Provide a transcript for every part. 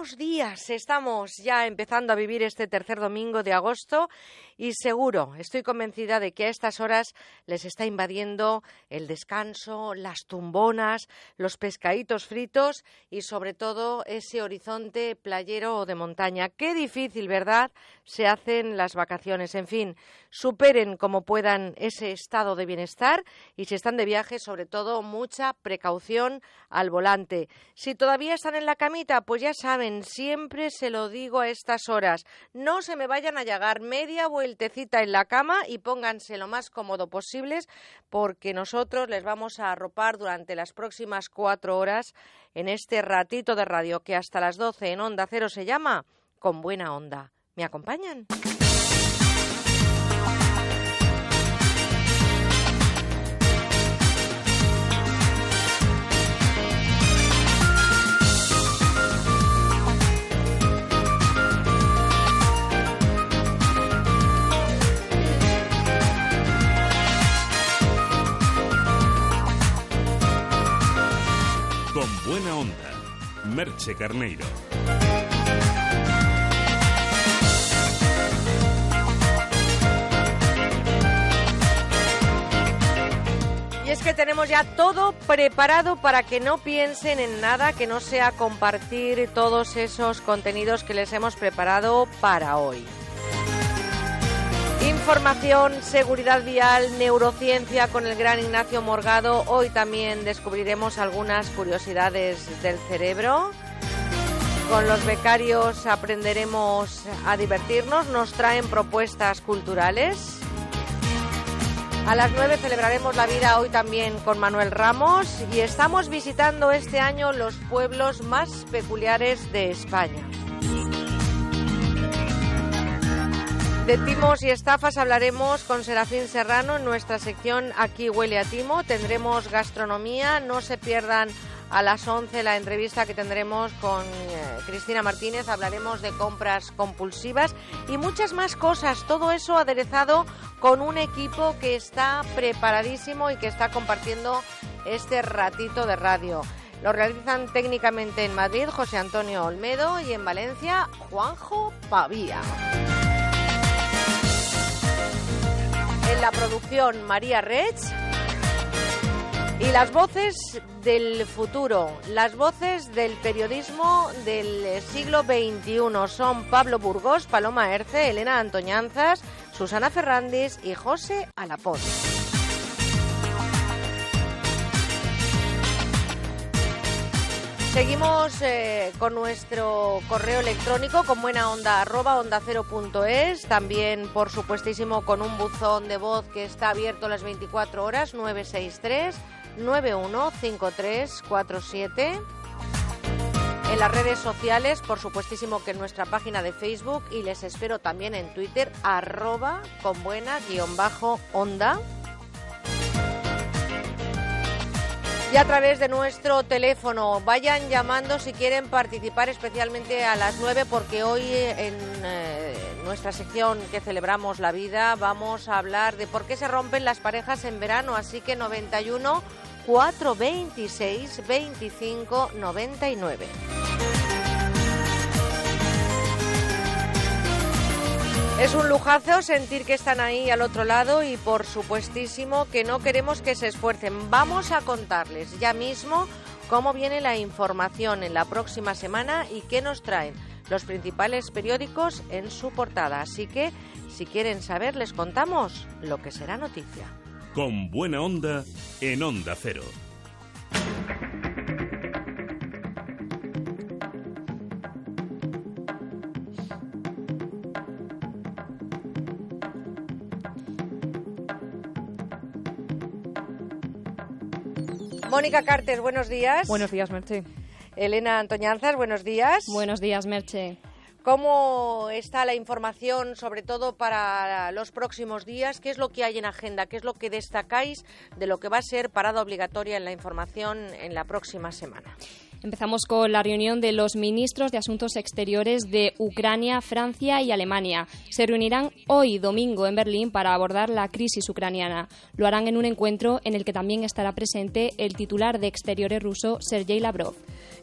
días. Estamos ya empezando a vivir este tercer domingo de agosto y seguro, estoy convencida de que a estas horas les está invadiendo el descanso, las tumbonas, los pescaditos fritos y sobre todo ese horizonte playero o de montaña. Qué difícil, ¿verdad? Se hacen las vacaciones. En fin, superen como puedan ese estado de bienestar y si están de viaje, sobre todo, mucha precaución al volante. Si todavía están en la camita, pues ya saben, siempre se lo digo a estas horas, no se me vayan a llegar media vueltecita en la cama y pónganse lo más cómodo posibles porque nosotros les vamos a arropar durante las próximas cuatro horas en este ratito de radio que hasta las doce en Onda Cero se llama Con Buena Onda. ¿Me acompañan? Buena onda. Merche Carneiro. Y es que tenemos ya todo preparado para que no piensen en nada que no sea compartir todos esos contenidos que les hemos preparado para hoy. Información, seguridad vial, neurociencia con el gran Ignacio Morgado. Hoy también descubriremos algunas curiosidades del cerebro. Con los becarios aprenderemos a divertirnos. Nos traen propuestas culturales. A las 9 celebraremos la vida hoy también con Manuel Ramos y estamos visitando este año los pueblos más peculiares de España. De timos y estafas hablaremos con Serafín Serrano en nuestra sección Aquí huele a timo. Tendremos gastronomía, no se pierdan a las 11 la entrevista que tendremos con eh, Cristina Martínez. Hablaremos de compras compulsivas y muchas más cosas. Todo eso aderezado con un equipo que está preparadísimo y que está compartiendo este ratito de radio. Lo realizan técnicamente en Madrid José Antonio Olmedo y en Valencia Juanjo Pavía. En la producción María Rech y las voces del futuro, las voces del periodismo del siglo XXI son Pablo Burgos, Paloma Erce, Elena Antoñanzas, Susana Ferrandis y José Alapón. Seguimos eh, con nuestro correo electrónico con buena onda también por supuestísimo con un buzón de voz que está abierto las 24 horas 963 915347 en las redes sociales, por supuestísimo que en nuestra página de Facebook. Y les espero también en Twitter arroba con buena guion bajo onda. Y a través de nuestro teléfono. Vayan llamando si quieren participar especialmente a las 9 porque hoy en eh, nuestra sección que celebramos la vida vamos a hablar de por qué se rompen las parejas en verano, así que 91 426 25 99. Es un lujazo sentir que están ahí al otro lado y por supuestísimo que no queremos que se esfuercen. Vamos a contarles ya mismo cómo viene la información en la próxima semana y qué nos traen los principales periódicos en su portada. Así que, si quieren saber, les contamos lo que será noticia. Con buena onda en Onda Cero. Mónica Carter, buenos días. Buenos días, Merche. Elena Antoñanzas, buenos días. Buenos días, Merche. ¿Cómo está la información, sobre todo para los próximos días? ¿Qué es lo que hay en agenda? ¿Qué es lo que destacáis de lo que va a ser parada obligatoria en la información en la próxima semana? Empezamos con la reunión de los ministros de Asuntos Exteriores de Ucrania, Francia y Alemania. Se reunirán hoy domingo en Berlín para abordar la crisis ucraniana. Lo harán en un encuentro en el que también estará presente el titular de Exteriores ruso, Sergei Lavrov.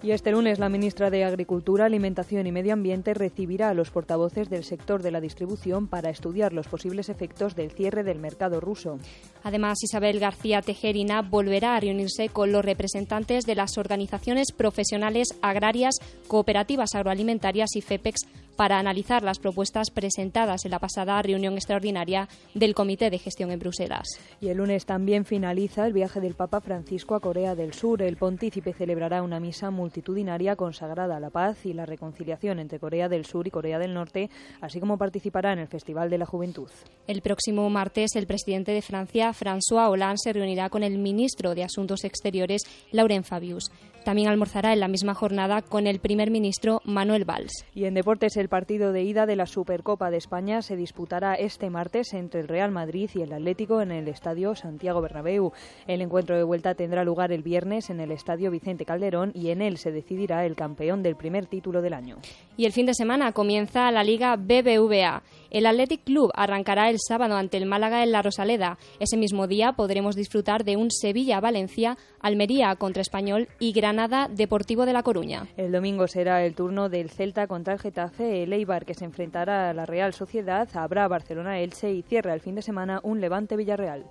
Y este lunes la ministra de Agricultura, Alimentación y Medio Ambiente recibirá a los portavoces del sector de la distribución para estudiar los posibles efectos del cierre del mercado ruso. Además, Isabel García Tejerina volverá a reunirse con los representantes de las organizaciones profesionales agrarias, cooperativas agroalimentarias y FEPEX para analizar las propuestas presentadas en la pasada reunión extraordinaria del Comité de Gestión en Bruselas. Y el lunes también finaliza el viaje del Papa Francisco a Corea del Sur. El pontícipe celebrará una misa multitudinaria consagrada a la paz y la reconciliación entre Corea del Sur y Corea del Norte, así como participará en el Festival de la Juventud. El próximo martes, el presidente de Francia, François Hollande, se reunirá con el ministro de Asuntos Exteriores, Laurent Fabius. También almorzará en la misma jornada con el primer ministro Manuel Valls. Y en deportes, el partido de ida de la Supercopa de España se disputará este martes entre el Real Madrid y el Atlético en el Estadio Santiago Bernabéu. El encuentro de vuelta tendrá lugar el viernes en el Estadio Vicente Calderón y en él se decidirá el campeón del primer título del año. Y el fin de semana comienza la Liga BBVA. El Athletic Club arrancará el sábado ante el Málaga en la Rosaleda. Ese mismo día podremos disfrutar de un Sevilla-Valencia, Almería contra Español y Granada Deportivo de La Coruña. El domingo será el turno del Celta contra el Getafe, el Eibar que se enfrentará a la Real Sociedad, habrá Barcelona-Elche y cierra el fin de semana un Levante-Villarreal.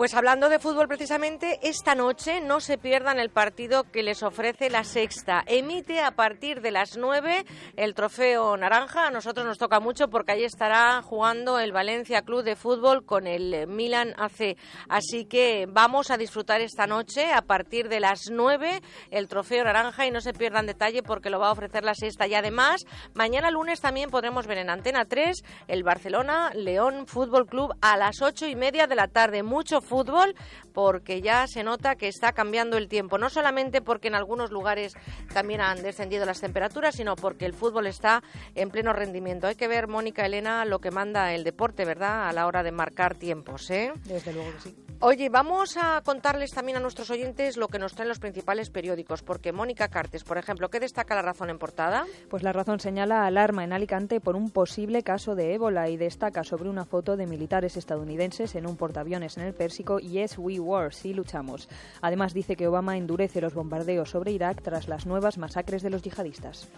Pues hablando de fútbol precisamente, esta noche no se pierdan el partido que les ofrece la Sexta. Emite a partir de las 9 el trofeo naranja. A nosotros nos toca mucho porque ahí estará jugando el Valencia Club de Fútbol con el Milan AC. Así que vamos a disfrutar esta noche a partir de las 9 el trofeo naranja y no se pierdan detalle porque lo va a ofrecer la Sexta. Y además, mañana lunes también podremos ver en Antena 3 el Barcelona León Fútbol Club a las 8 y media de la tarde. Mucho fútbol porque ya se nota que está cambiando el tiempo, no solamente porque en algunos lugares también han descendido las temperaturas, sino porque el fútbol está en pleno rendimiento. Hay que ver, Mónica Elena, lo que manda el deporte, ¿verdad?, a la hora de marcar tiempos, ¿eh? Desde luego que sí. Oye, vamos a contarles también a nuestros oyentes lo que nos traen los principales periódicos, porque Mónica Cartes, por ejemplo, ¿qué destaca la razón en portada? Pues la razón señala alarma en Alicante por un posible caso de ébola y destaca sobre una foto de militares estadounidenses en un portaaviones en el Pérsico Yes We War, sí luchamos. Además dice que Obama endurece los bombardeos sobre Irak tras las nuevas masacres de los yihadistas.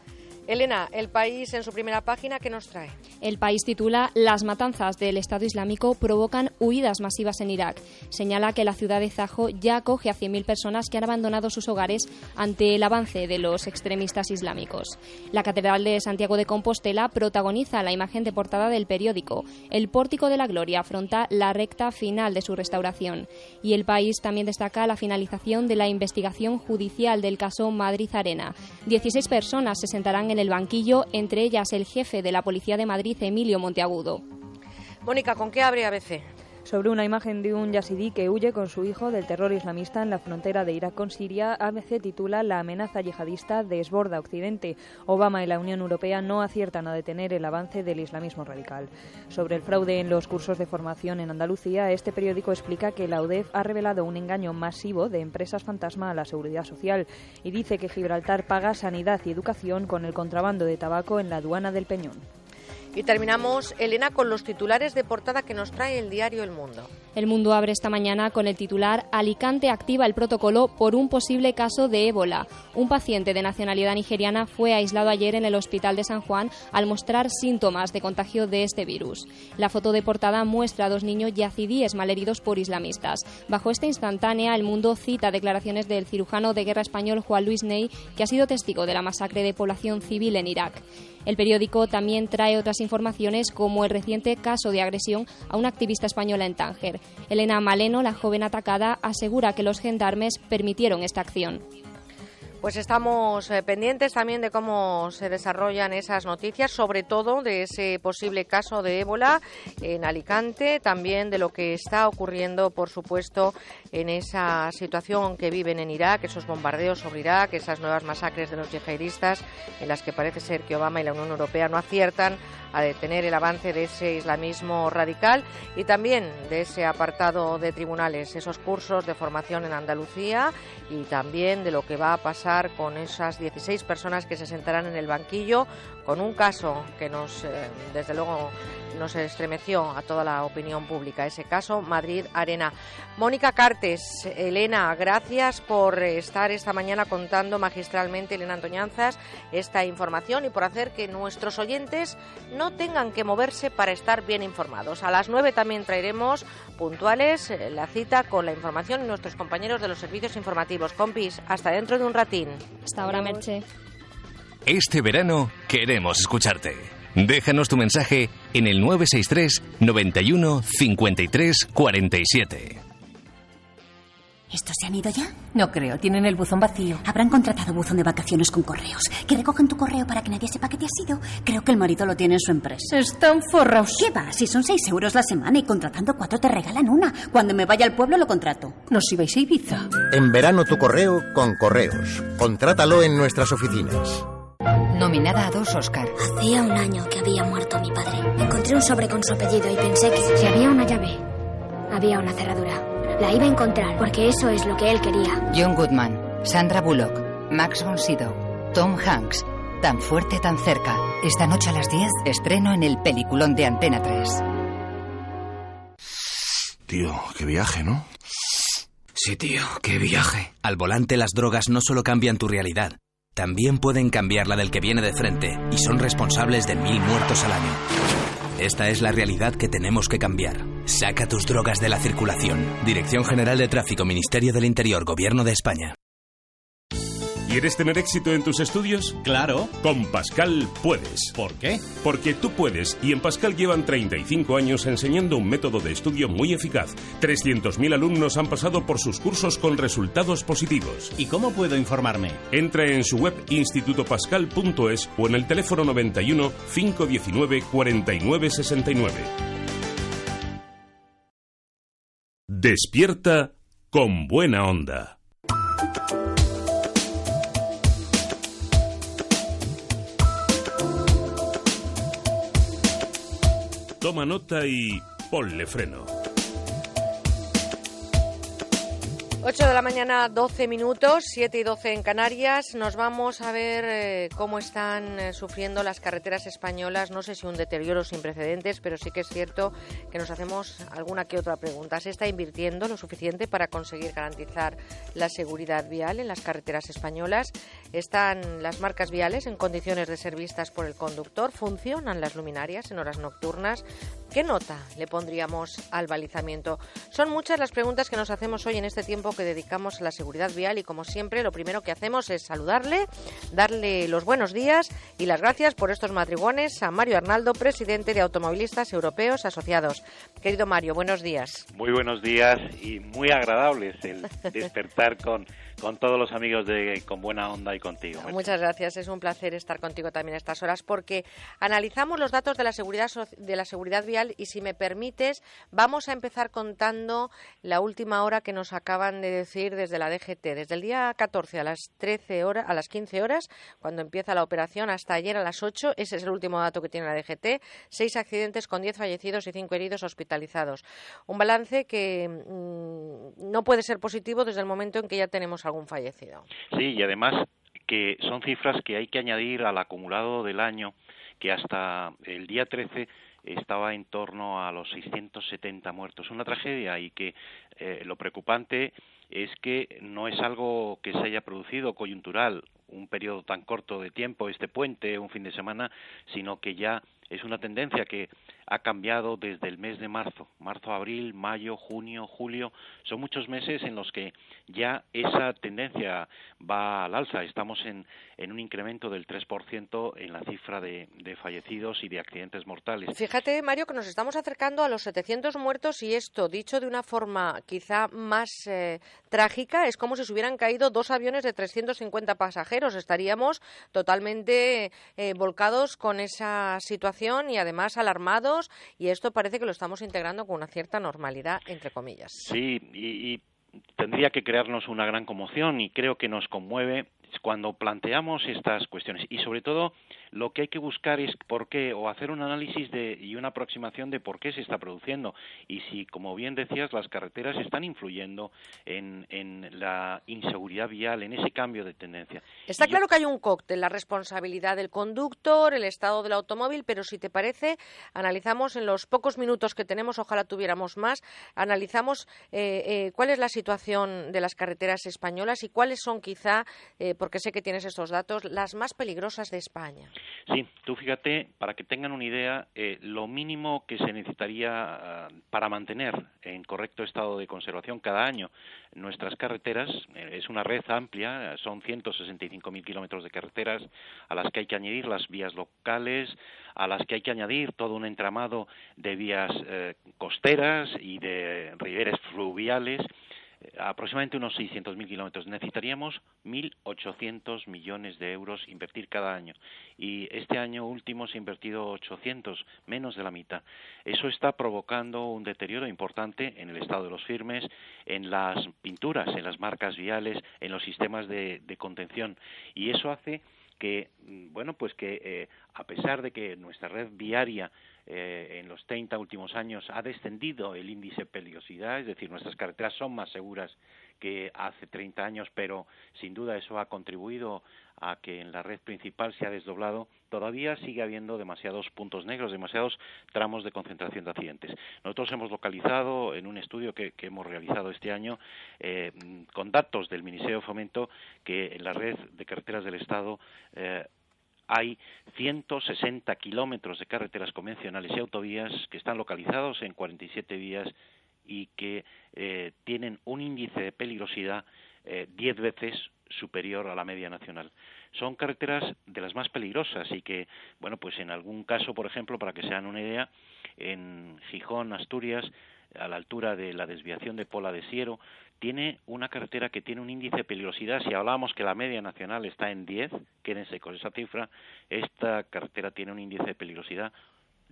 Elena, el país en su primera página, ¿qué nos trae? El país titula Las matanzas del Estado Islámico provocan huidas masivas en Irak. Señala que la ciudad de Zaho ya acoge a 100.000 personas que han abandonado sus hogares ante el avance de los extremistas islámicos. La Catedral de Santiago de Compostela protagoniza la imagen de portada del periódico. El Pórtico de la Gloria afronta la recta final de su restauración. Y el país también destaca la finalización de la investigación judicial del caso Madrid Arena. 16 personas se sentarán en el banquillo, entre ellas el jefe de la Policía de Madrid, Emilio Monteagudo. Mónica, ¿con qué abre ABC? Sobre una imagen de un yazidí que huye con su hijo del terror islamista en la frontera de Irak con Siria, ABC titula La amenaza yihadista desborda Occidente. Obama y la Unión Europea no aciertan a detener el avance del islamismo radical. Sobre el fraude en los cursos de formación en Andalucía, este periódico explica que la UDEF ha revelado un engaño masivo de empresas fantasma a la seguridad social y dice que Gibraltar paga sanidad y educación con el contrabando de tabaco en la aduana del Peñón. Y terminamos, Elena, con los titulares de portada que nos trae el diario El Mundo. El Mundo abre esta mañana con el titular Alicante activa el protocolo por un posible caso de ébola. Un paciente de nacionalidad nigeriana fue aislado ayer en el hospital de San Juan al mostrar síntomas de contagio de este virus. La foto de portada muestra a dos niños yacidíes malheridos por islamistas. Bajo esta instantánea, el Mundo cita declaraciones del cirujano de guerra español Juan Luis Ney, que ha sido testigo de la masacre de población civil en Irak. El periódico también trae otras informaciones como el reciente caso de agresión a una activista española en Tánger. Elena Maleno, la joven atacada, asegura que los gendarmes permitieron esta acción. Pues estamos eh, pendientes también de cómo se desarrollan esas noticias, sobre todo de ese posible caso de ébola en Alicante, también de lo que está ocurriendo, por supuesto, en esa situación que viven en Irak, esos bombardeos sobre Irak, esas nuevas masacres de los yihadistas, en las que parece ser que Obama y la Unión Europea no aciertan a detener el avance de ese islamismo radical y también de ese apartado de tribunales, esos cursos de formación en Andalucía y también de lo que va a pasar con esas 16 personas que se sentarán en el banquillo con un caso que nos, eh, desde luego, nos estremeció a toda la opinión pública, ese caso Madrid Arena. Mónica Cartes, Elena, gracias por estar esta mañana contando magistralmente, Elena Antoñanzas, esta información y por hacer que nuestros oyentes no tengan que moverse para estar bien informados. A las nueve también traeremos puntuales eh, la cita con la información y nuestros compañeros de los servicios informativos. Compis, hasta dentro de un ratín. Hasta ahora, Merche. Este verano queremos escucharte. Déjanos tu mensaje en el 963 91 53 47. ¿Estos se han ido ya? No creo, tienen el buzón vacío. Habrán contratado buzón de vacaciones con correos. Que recojan tu correo para que nadie sepa que te has ido. Creo que el marido lo tiene en su empresa. Están forrados. ¿Qué va? Si son seis euros la semana y contratando cuatro te regalan una. Cuando me vaya al pueblo lo contrato. Nos ibais a Ibiza. En verano tu correo con correos. Contrátalo en nuestras oficinas. Nominada a dos Oscar. Hacía un año que había muerto mi padre. Encontré un sobre con su apellido y pensé que si había una llave, había una cerradura. La iba a encontrar porque eso es lo que él quería. John Goodman, Sandra Bullock, Max von Sydow, Tom Hanks. Tan fuerte, tan cerca. Esta noche a las 10, estreno en el peliculón de Antena 3. Tío, qué viaje, ¿no? Sí, tío, qué viaje. Al volante las drogas no solo cambian tu realidad, también pueden cambiar la del que viene de frente y son responsables de mil muertos al año. Esta es la realidad que tenemos que cambiar. Saca tus drogas de la circulación. Dirección General de Tráfico, Ministerio del Interior, Gobierno de España. ¿Quieres tener éxito en tus estudios? Claro. Con Pascal puedes. ¿Por qué? Porque tú puedes y en Pascal llevan 35 años enseñando un método de estudio muy eficaz. 300.000 alumnos han pasado por sus cursos con resultados positivos. ¿Y cómo puedo informarme? Entra en su web institutopascal.es o en el teléfono 91 519 4969. Despierta con buena onda. Toma nota y ponle freno. 8 de la mañana, 12 minutos, 7 y 12 en Canarias. Nos vamos a ver eh, cómo están eh, sufriendo las carreteras españolas. No sé si un deterioro sin precedentes, pero sí que es cierto que nos hacemos alguna que otra pregunta. ¿Se está invirtiendo lo suficiente para conseguir garantizar la seguridad vial en las carreteras españolas? ¿Están las marcas viales en condiciones de ser vistas por el conductor? ¿Funcionan las luminarias en horas nocturnas? ¿Qué nota le pondríamos al balizamiento? Son muchas las preguntas que nos hacemos hoy en este tiempo que dedicamos a la seguridad vial y como siempre lo primero que hacemos es saludarle, darle los buenos días y las gracias por estos matrigones a Mario Arnaldo, presidente de Automovilistas Europeos Asociados. Querido Mario, buenos días. Muy buenos días y muy agradables el despertar con con todos los amigos de Con Buena Onda y contigo. Muchas gracias, es un placer estar contigo también a estas horas porque analizamos los datos de la seguridad de la seguridad vial y si me permites vamos a empezar contando la última hora que nos acaban de decir desde la DGT, desde el día 14 a las 13 horas, a las 15 horas cuando empieza la operación hasta ayer a las 8, ese es el último dato que tiene la DGT, seis accidentes con 10 fallecidos y cinco heridos hospitalizados. Un balance que mmm, no puede ser positivo desde el momento en que ya tenemos Sí, y además que son cifras que hay que añadir al acumulado del año, que hasta el día 13 estaba en torno a los 670 muertos. Una tragedia y que eh, lo preocupante es que no es algo que se haya producido coyuntural, un periodo tan corto de tiempo, este puente, un fin de semana, sino que ya es una tendencia que ha cambiado desde el mes de marzo, marzo, abril, mayo, junio, julio, son muchos meses en los que ya esa tendencia va al alza. Estamos en, un incremento del 3% en la cifra de, fallecidos y de accidentes mortales. Fíjate, Mario, que nos estamos acercando a los 700 muertos y esto, dicho de una forma quizá más eh, trágica, es como si se hubieran caído dos aviones de 350 pasajeros. Estaríamos totalmente eh, volcados con esa situación y además alarmados y esto parece que lo estamos integrando con una cierta normalidad, entre comillas. Sí, y, tendría que crearnos una gran conmoción y creo que nos conmueve cuando planteamos estas cuestiones y sobre todo lo que hay que buscar es por qué o hacer un análisis de, y una aproximación de por qué se está produciendo y si, como bien decías, las carreteras están influyendo en, la inseguridad vial, en ese cambio de tendencia. Está claro que hay un cóctel, la responsabilidad del conductor, el estado del automóvil, pero si te parece, analizamos en los pocos minutos que tenemos, ojalá tuviéramos más, analizamos eh, eh, cuál es la situación de las carreteras españolas y cuáles son quizá, eh, porque sé que tienes estos datos, las más peligrosas de España. Sí, tú fíjate, para que tengan una idea, eh, lo mínimo que se necesitaría ah, para mantener en correcto estado de conservación cada año nuestras carreteras, eh, es una red amplia, son 165.000 kilómetros de carreteras a las que hay que añadir las vías locales, a las que hay que añadir todo un entramado de vías eh, costeras y de riberas fluviales, aproximadamente unos 600.000 kilómetros. Necesitaríamos 1.800 millones de euros invertir cada año. Y este año último se ha invertido 800, menos de la mitad. Eso está provocando un deterioro importante en el estado de los firmes, en las pinturas, en las marcas viales, en los sistemas de, contención. Y eso hace que, mm, bueno, pues que eh, a pesar de que nuestra red viaria eh, en los 30 últimos años ha descendido el índice de peligrosidad, es decir, nuestras carreteras son más seguras que hace 30 años, pero sin duda eso ha contribuido a que en la red principal se ha desdoblado, todavía sigue habiendo demasiados puntos negros, demasiados tramos de concentración de accidentes. Nosotros hemos localizado en un estudio que, hemos realizado este año, eh, con datos del Ministerio de Fomento, que en la red de carreteras del Estado eh, hay 160 kilómetros de carreteras convencionales y autovías que están localizados en 47 vías y que eh, tienen un índice de peligrosidad eh, 10 veces superior a la media nacional. Son carreteras de las más peligrosas y que, bueno, pues en algún caso, por ejemplo, para que se hagan una idea, en Gijón, Asturias, a la altura de la desviación de Pola de Siero, tiene una carretera que tiene un índice de peligrosidad. Si hablábamos que la media nacional está en 10, quédense con esa cifra, esta carretera tiene un índice de peligrosidad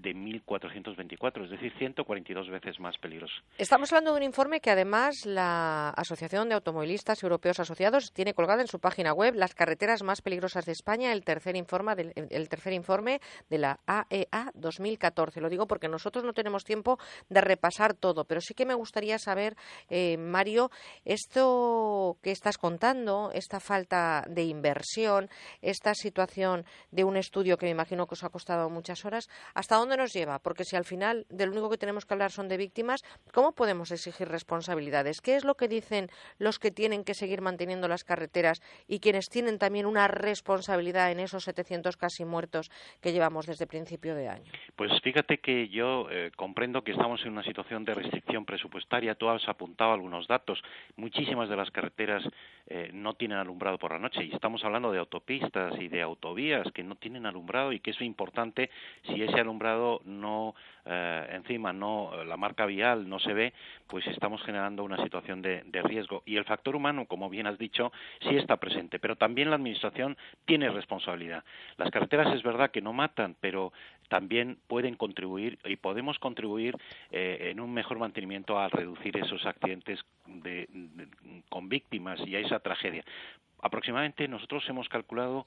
de 1.424, es decir, 142 veces más peligroso. Estamos hablando de un informe que además la Asociación de Automovilistas Europeos Asociados tiene colgada en su página web las carreteras más peligrosas de España, el tercer informe, del, el tercer informe de la AEA 2014. E Lo digo porque nosotros no tenemos tiempo de repasar todo, pero sí que me gustaría saber, eh, Mario, esto que estás contando, esta falta de inversión, esta situación de un estudio que me imagino que os ha costado muchas horas, ¿hasta dónde dónde nos lleva? Porque si al final del único que tenemos que hablar son de víctimas, ¿cómo podemos exigir responsabilidades? ¿Qué es lo que dicen los que tienen que seguir manteniendo las carreteras y quienes tienen también una responsabilidad en esos 700 casi muertos que llevamos desde principio de año? Pues fíjate que yo eh, comprendo que estamos en una situación de restricción presupuestaria. Tú has apuntado algunos datos. Muchísimas de las carreteras eh, no tienen alumbrado por la noche y estamos hablando de autopistas y de autovías que no tienen alumbrado y que es importante si ese alumbrado no eh, encima no la marca vial no se ve, pues estamos generando una situación de, riesgo. Y el factor humano, como bien has dicho, sí está presente, pero también la administración tiene responsabilidad. Las carreteras es verdad que no matan, pero también pueden contribuir y podemos contribuir eh, en un mejor mantenimiento a reducir esos accidentes con víctimas y a esa tragedia. Aproximadamente nosotros hemos calculado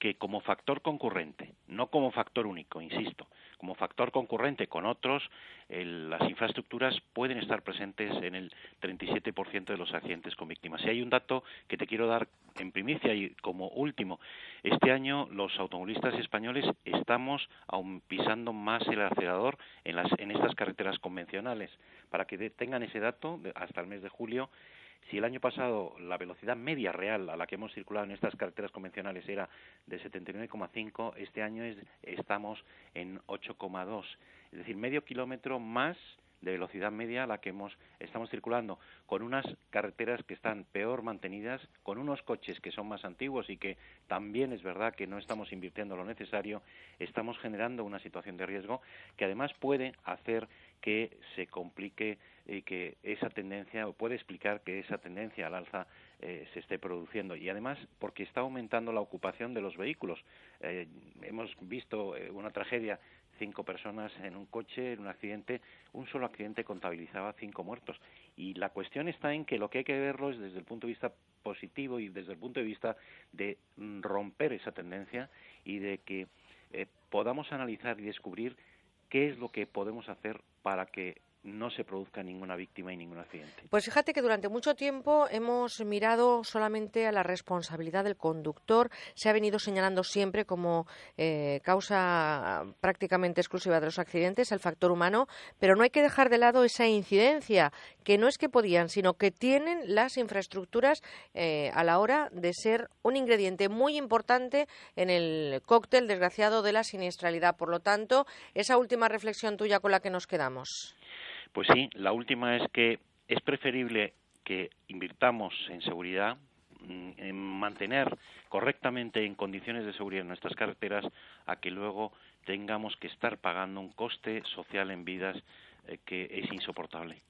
que como factor concurrente, no como factor único, insisto, como factor concurrente con otros, las infraestructuras pueden estar presentes en el 37% de los accidentes con víctimas. Y hay un dato que te quiero dar en primicia y como último. Este año los automovilistas españoles estamos aún pisando más el acelerador en, las, en estas carreteras convencionales. Para que tengan ese dato, hasta el mes de julio, Si el año pasado la velocidad media real a la que hemos circulado en estas carreteras convencionales era de 79,5, este año es, estamos en 8,2. Es decir, medio kilómetro más de velocidad media a la que hemos, estamos circulando, con unas carreteras que están peor mantenidas, con unos coches que son más antiguos y que también es verdad que no estamos invirtiendo lo necesario, estamos generando una situación de riesgo que además puede hacer que se complique y que esa tendencia, o puede explicar que esa tendencia al alza eh, se esté produciendo. Y además porque está aumentando la ocupación de los vehículos. Eh, hemos visto eh, una tragedia cinco personas en un coche, en un accidente, un solo accidente contabilizaba cinco muertos. Y la cuestión está en que lo que hay que verlo es desde el punto de vista positivo y desde el punto de vista de romper esa tendencia y de que eh, podamos analizar y descubrir qué es lo que podemos hacer para que no se produzca ninguna víctima y ningún accidente. Pues fíjate que durante mucho tiempo hemos mirado solamente a la responsabilidad del conductor. Se ha venido señalando siempre como eh, causa prácticamente exclusiva de los accidentes el factor humano, pero no hay que dejar de lado esa incidencia, que no es que podían, sino que tienen las infraestructuras eh, a la hora de ser un ingrediente muy importante en el cóctel desgraciado de la siniestralidad. Por lo tanto, esa última reflexión tuya con la que nos quedamos. Pues sí, la última es que es preferible que invirtamos en seguridad, mm, en mantener correctamente en condiciones de seguridad nuestras carreteras, a que luego tengamos que estar pagando un coste social en vidas que es insoportable.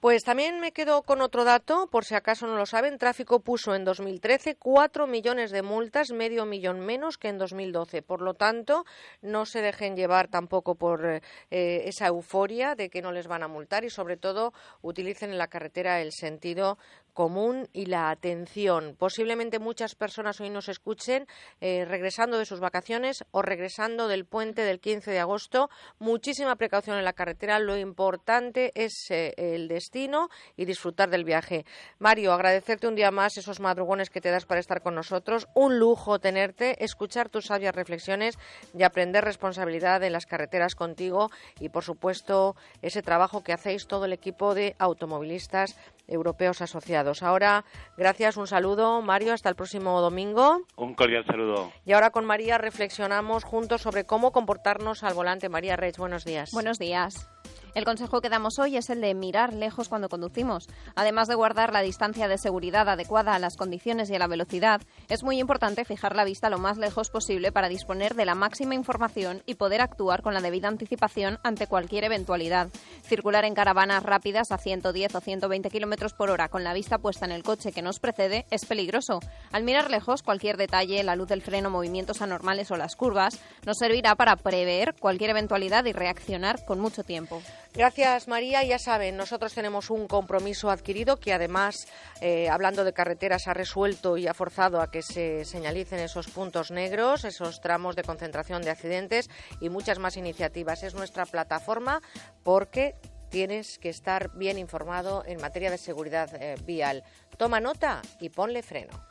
Pues también me quedo con otro dato, por si acaso no lo saben. Tráfico puso en 2013 cuatro millones de multas, medio millón menos que en 2012. Por lo tanto, no se dejen llevar tampoco por eh, esa euforia de que no les van a multar y, sobre todo, utilicen en la carretera el sentido común y la atención. Posiblemente muchas personas hoy nos escuchen eh, regresando de sus vacaciones o regresando del puente del 15 de agosto. Muchísima precaución en la carretera. Lo importante es eh, el destino y disfrutar del viaje. Mario, agradecerte un día más esos madrugones que te das para estar con nosotros. Un lujo tenerte, escuchar tus sabias reflexiones y aprender responsabilidad en las carreteras contigo y, por supuesto, ese trabajo que hacéis todo el equipo de automovilistas europeos asociados. Ahora, gracias, un saludo, Mario, hasta el próximo domingo. Un cordial saludo. Y ahora con María reflexionamos juntos sobre cómo comportarnos al volante. María Reich, buenos días. Buenos días. El consejo que damos hoy es el de mirar lejos cuando conducimos. Además de guardar la distancia de seguridad adecuada a las condiciones y a la velocidad, es muy importante fijar la vista lo más lejos posible para disponer de la máxima información y poder actuar con la debida anticipación ante cualquier eventualidad. Circular en caravanas rápidas a 110 o 120 kilómetros por hora con la vista puesta en el coche que nos precede es peligroso. Al mirar lejos, cualquier detalle, la luz del freno, movimientos anormales o las curvas, nos servirá para prever cualquier eventualidad y reaccionar con mucho tiempo. Gracias, María. Ya saben, nosotros tenemos un compromiso adquirido que además, eh, hablando de carreteras, ha resuelto y ha forzado a que se señalicen esos puntos negros, esos tramos de concentración de accidentes y muchas más iniciativas. Es nuestra plataforma porque tienes que estar bien informado en materia de seguridad eh, vial. Toma nota y ponle freno.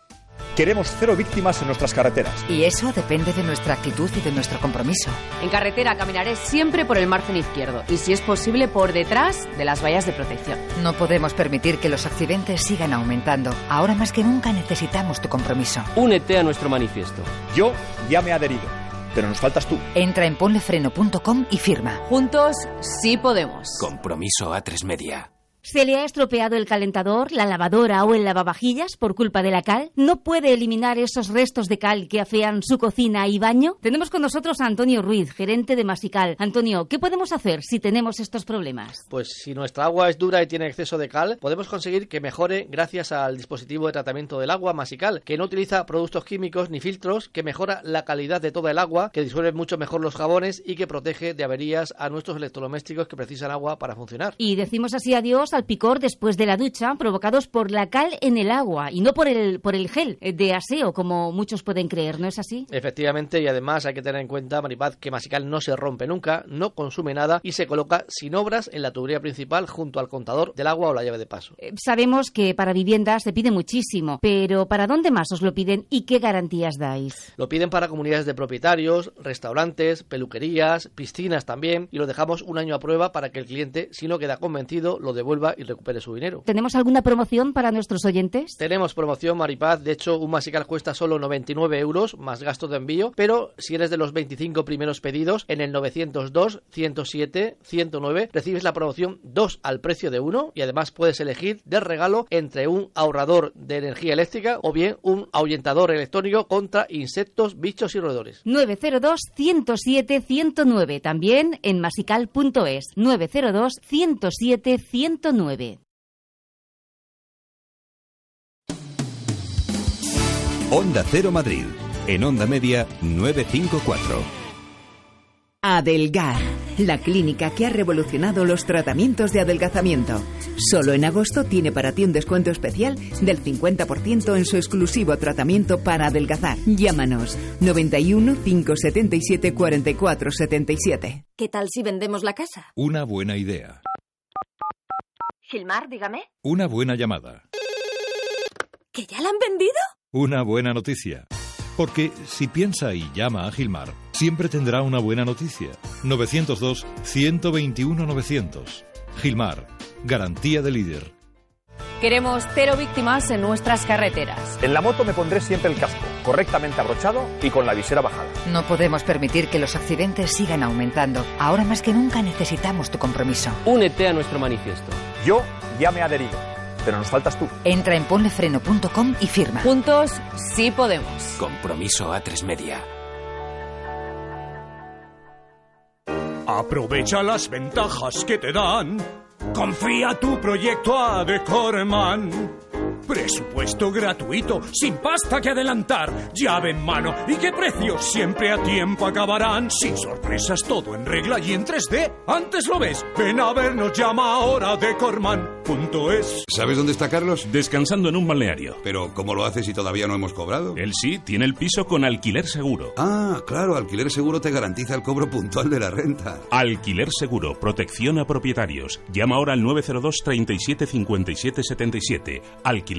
Queremos cero víctimas en nuestras carreteras. Y eso depende de nuestra actitud y de nuestro compromiso. En carretera caminaré siempre por el margen izquierdo y, si es posible, por detrás de las vallas de protección. No podemos permitir que los accidentes sigan aumentando. Ahora más que nunca necesitamos tu compromiso. Únete a nuestro manifiesto. Yo ya me he adherido, pero nos faltas tú. Entra en ponlefreno.com y firma. Juntos sí podemos. Compromiso a tres media. ¿Se le ha estropeado el calentador, la lavadora o el lavavajillas por culpa de la cal? ¿No puede eliminar esos restos de cal que afean su cocina y baño? Tenemos con nosotros a Antonio Ruiz, gerente de Masical. Antonio, ¿qué podemos hacer si tenemos estos problemas? Pues si nuestra agua es dura y tiene exceso de cal, podemos conseguir que mejore gracias al dispositivo de tratamiento del agua Masical, que no utiliza productos químicos ni filtros, que mejora la calidad de toda el agua, que disuelve mucho mejor los jabones y que protege de averías a nuestros electrodomésticos que precisan agua para funcionar. Y decimos así adiós al picor después de la ducha provocados por la cal en el agua y no por el, por el gel de aseo, como muchos pueden creer, ¿no es así? Efectivamente, y además hay que tener en cuenta, Maripaz, que Masical no se rompe nunca, no consume nada y se coloca sin obras en la tubería principal junto al contador del agua o la llave de paso. Eh, sabemos que para viviendas se pide muchísimo, pero ¿para dónde más os lo piden y qué garantías dais? Lo piden para comunidades de propietarios, restaurantes, peluquerías, piscinas también, y lo dejamos un año a prueba para que el cliente, si no queda convencido, lo devuelva y recupere su dinero. ¿Tenemos alguna promoción para nuestros oyentes? Tenemos promoción Maripaz, de hecho un Masical cuesta solo 99 euros más gasto de envío, pero si eres de los 25 primeros pedidos en el 902 107 109 recibes la promoción 2 al precio de 1 y además puedes elegir de regalo entre un ahorrador de energía eléctrica o bien un ahuyentador electrónico contra insectos, bichos y roedores. 902 107 109 también en masical.es 902 107 109 Onda Cero Madrid. En Onda Media 954. Adelgar, la clínica que ha revolucionado los tratamientos de adelgazamiento. Solo en agosto tiene para ti un descuento especial del 50% en su exclusivo tratamiento para adelgazar. Llámanos 91 577 44 77. ¿Qué tal si vendemos la casa? Una buena idea. Gilmar, dígame. Una buena llamada. ¿Que ya la han vendido? Una buena noticia. Porque si piensa y llama a Gilmar, siempre tendrá una buena noticia. 902-121-900. Gilmar, garantía de líder. Queremos cero víctimas en nuestras carreteras. En la moto me pondré siempre el casco, correctamente abrochado y con la visera bajada. No podemos permitir que los accidentes sigan aumentando. Ahora más que nunca necesitamos tu compromiso. Únete a nuestro manifiesto. Yo ya me he adherido pero nos faltas tú. Entra en ponlefreno.com y firma. Juntos sí podemos. Compromiso a tres media. Aprovecha las ventajas que te dan. Confía tu proyecto a Decorman. Presupuesto gratuito, sin pasta que adelantar, llave en mano y qué precios siempre a tiempo acabarán. Sin sorpresas, todo en regla y en 3D. Antes lo ves, ven a vernos, llama ahora decorman.es. ¿Sabes dónde está Carlos? Descansando en un balneario. Pero ¿cómo lo haces si todavía no hemos cobrado? Él sí, tiene el piso con alquiler seguro. Ah, claro, alquiler seguro te garantiza el cobro puntual de la renta. Alquiler seguro, protección a propietarios. Llama ahora al 902 37 57 77. Alquiler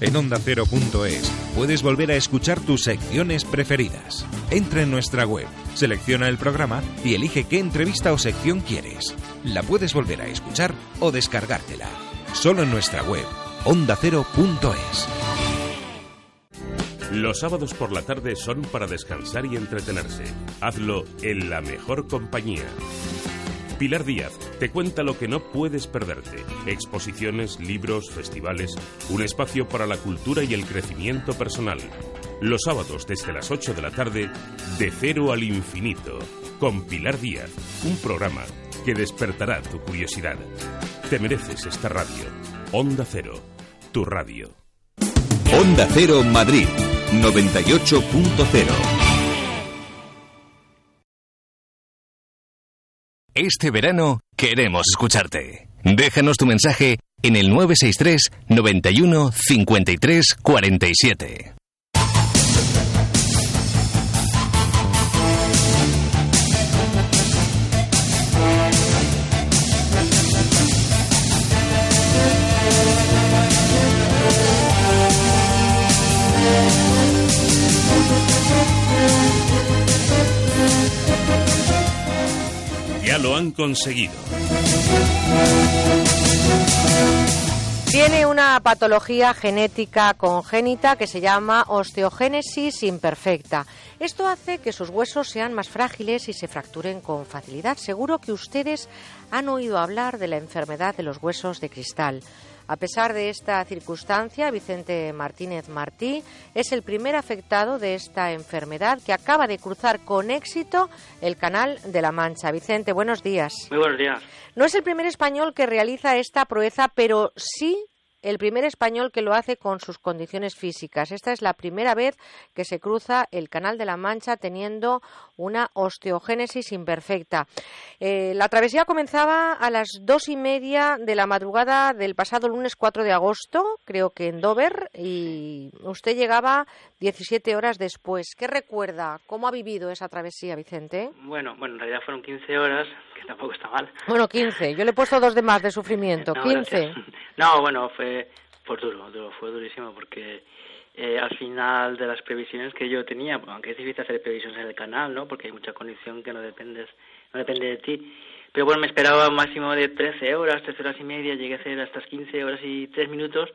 En ondacero.es puedes volver a escuchar tus secciones preferidas. Entra en nuestra web, selecciona el programa y elige qué entrevista o sección quieres. La puedes volver a escuchar o descargártela. Solo en nuestra web, ondacero.es. Los sábados por la tarde son para descansar y entretenerse. Hazlo en la mejor compañía. Pilar Díaz te cuenta lo que no puedes perderte. Exposiciones, libros, festivales, un espacio para la cultura y el crecimiento personal. Los sábados desde las 8 de la tarde, de cero al infinito, con Pilar Díaz, un programa que despertará tu curiosidad. Te mereces esta radio. Onda Cero, tu radio. Onda Cero Madrid, 98.0. Este verano queremos escucharte. Déjanos tu mensaje en el 963 91 53 47. Lo han conseguido. Tiene una patología genética congénita que se llama osteogénesis imperfecta. Esto hace que sus huesos sean más frágiles y se fracturen con facilidad. Seguro que ustedes han oído hablar de la enfermedad de los huesos de cristal. A pesar de esta circunstancia, Vicente Martínez Martí es el primer afectado de esta enfermedad que acaba de cruzar con éxito el Canal de la Mancha. Vicente, buenos días. Muy buenos días. No es el primer español que realiza esta proeza, pero sí el primer español que lo hace con sus condiciones físicas. Esta es la primera vez que se cruza el Canal de la Mancha teniendo una osteogénesis imperfecta. Eh, la travesía comenzaba a las dos y media de la madrugada del pasado lunes 4 de agosto, creo que en Dover, y usted llegaba 17 horas después. ¿Qué recuerda? ¿Cómo ha vivido esa travesía, Vicente? Bueno, bueno, en realidad fueron 15 horas, que tampoco está mal. Bueno, 15. Yo le he puesto dos de más de sufrimiento. No, 15. gracias. No, bueno, fue, fue duro, duro, fue durísimo porque eh, al final de las previsiones que yo tenía, aunque es difícil hacer previsiones en el canal, ¿no? Porque hay mucha condición que no dependes, no depende de ti. Pero bueno, me esperaba un máximo de 13 horas, 13 horas y media, llegué a hacer hasta 15 horas y 3 minutos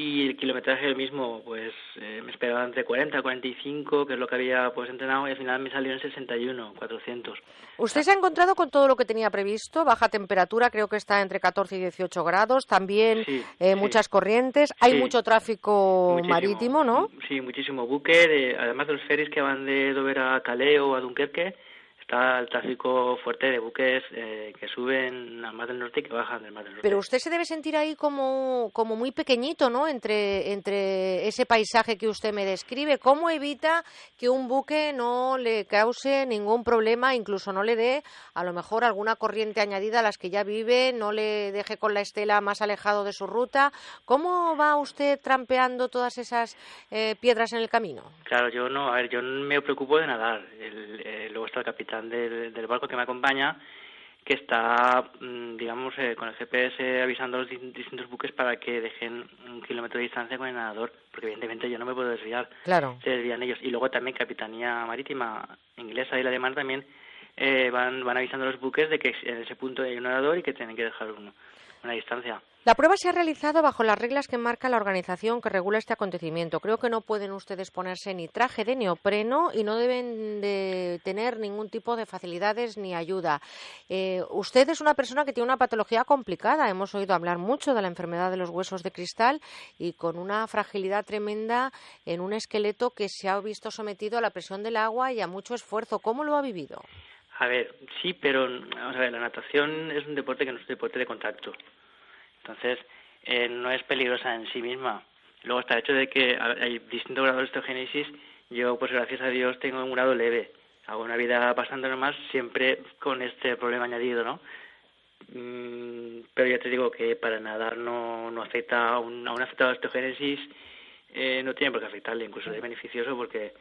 y el kilometraje el mismo, pues eh, me esperaba entre 40 y 45, que es lo que había pues entrenado, y al final me salió en 61, 400. ¿Usted se ha encontrado con todo lo que tenía previsto? Baja temperatura, creo que está entre 14 y 18 grados, también Sí, eh, sí. muchas corrientes, hay Sí. mucho tráfico Muchísimo. marítimo, ¿no? Sí, muchísimo buque, de- además de los ferries que van de Dover a Calais o a Dunkerque, está el tráfico fuerte de buques eh, que suben al mar del norte y que bajan del mar del norte. Pero usted se debe sentir ahí como, como muy pequeñito, ¿no? Entre, entre ese paisaje que usted me describe. ¿Cómo evita que un buque no le cause ningún problema, incluso no le dé a lo mejor alguna corriente añadida a las que ya vive, no le deje con la estela más alejado de su ruta? ¿Cómo va usted trampeando todas esas eh, piedras en el camino? Claro, yo no, a ver, yo no me preocupo de nadar. El- eh, luego está el capitán del, del barco que me acompaña, que está, mm, digamos, eh, con el GPS avisando a los di- distintos buques para que dejen un kilómetro de distancia con el nadador, porque evidentemente yo no me puedo desviar. Claro. Se desvían ellos. Y luego también Capitanía Marítima inglesa y la alemana también eh, van, van avisando a los buques de que en ese punto hay un nadador y que tienen que dejar un- una distancia. La prueba se ha realizado bajo las reglas que marca la organización que regula este acontecimiento. Creo que no pueden ustedes ponerse ni traje de neopreno y no deben de tener ningún tipo de facilidades ni ayuda. Eh, usted es una persona que tiene una patología complicada. Hemos oído hablar mucho de la enfermedad de los huesos de cristal y con una fragilidad tremenda en un esqueleto que se ha visto sometido a la presión del agua y a mucho esfuerzo. ¿Cómo lo ha vivido? A ver, sí, pero vamos a ver, la natación es un deporte que no es un deporte de contacto. Entonces, eh, no es peligrosa en sí misma. Luego está el hecho de que hay distintos grados de osteogénesis. Yo, pues gracias a Dios, tengo un grado leve. Hago una vida bastante normal, siempre con este problema añadido, ¿no? Mm, pero ya te digo que para nadar no, no afecta a un, a un afectado de osteogénesis, eh, no tiene por qué afectarle, incluso es beneficioso porque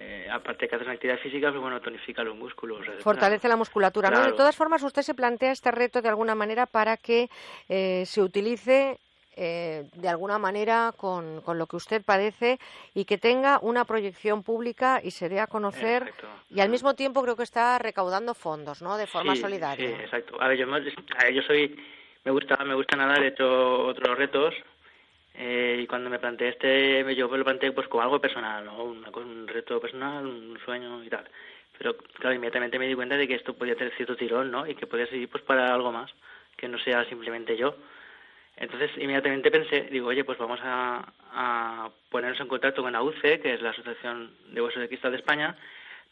eh, aparte que haces actividad física, pues bueno, tonifica los músculos. Fortalece la musculatura. ¿no? De todas formas, usted se plantea este reto de alguna manera para que eh, se utilice eh, de alguna manera con, con lo que usted padece y que tenga una proyección pública y se dé a conocer. Exacto. Y al mismo tiempo creo que está recaudando fondos, ¿no? De forma Sí, solidaria. Sí, exacto. A ver, yo, a ver, yo soy, me gusta, me gusta nadar, he hecho otros retos eh, y cuando me planteé este, yo lo planteé pues como algo personal, ¿no? Una un reto personal, un sueño y tal. Pero claro, inmediatamente me di cuenta de que esto podía tener cierto tirón, ¿no? Y que podía seguir pues para algo más, que no sea simplemente yo. Entonces inmediatamente pensé, digo, oye, pues vamos a, ponernos en contacto con AUCE, que es la Asociación de Huesos de Cristal de España,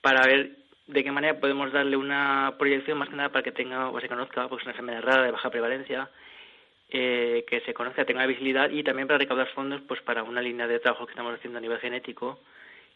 para ver de qué manera podemos darle una proyección más que nada para que tenga o se conozca pues una enfermedad rara de baja prevalencia eh, que se conozca tenga visibilidad y también para recaudar fondos pues para una línea de trabajo que estamos haciendo a nivel genético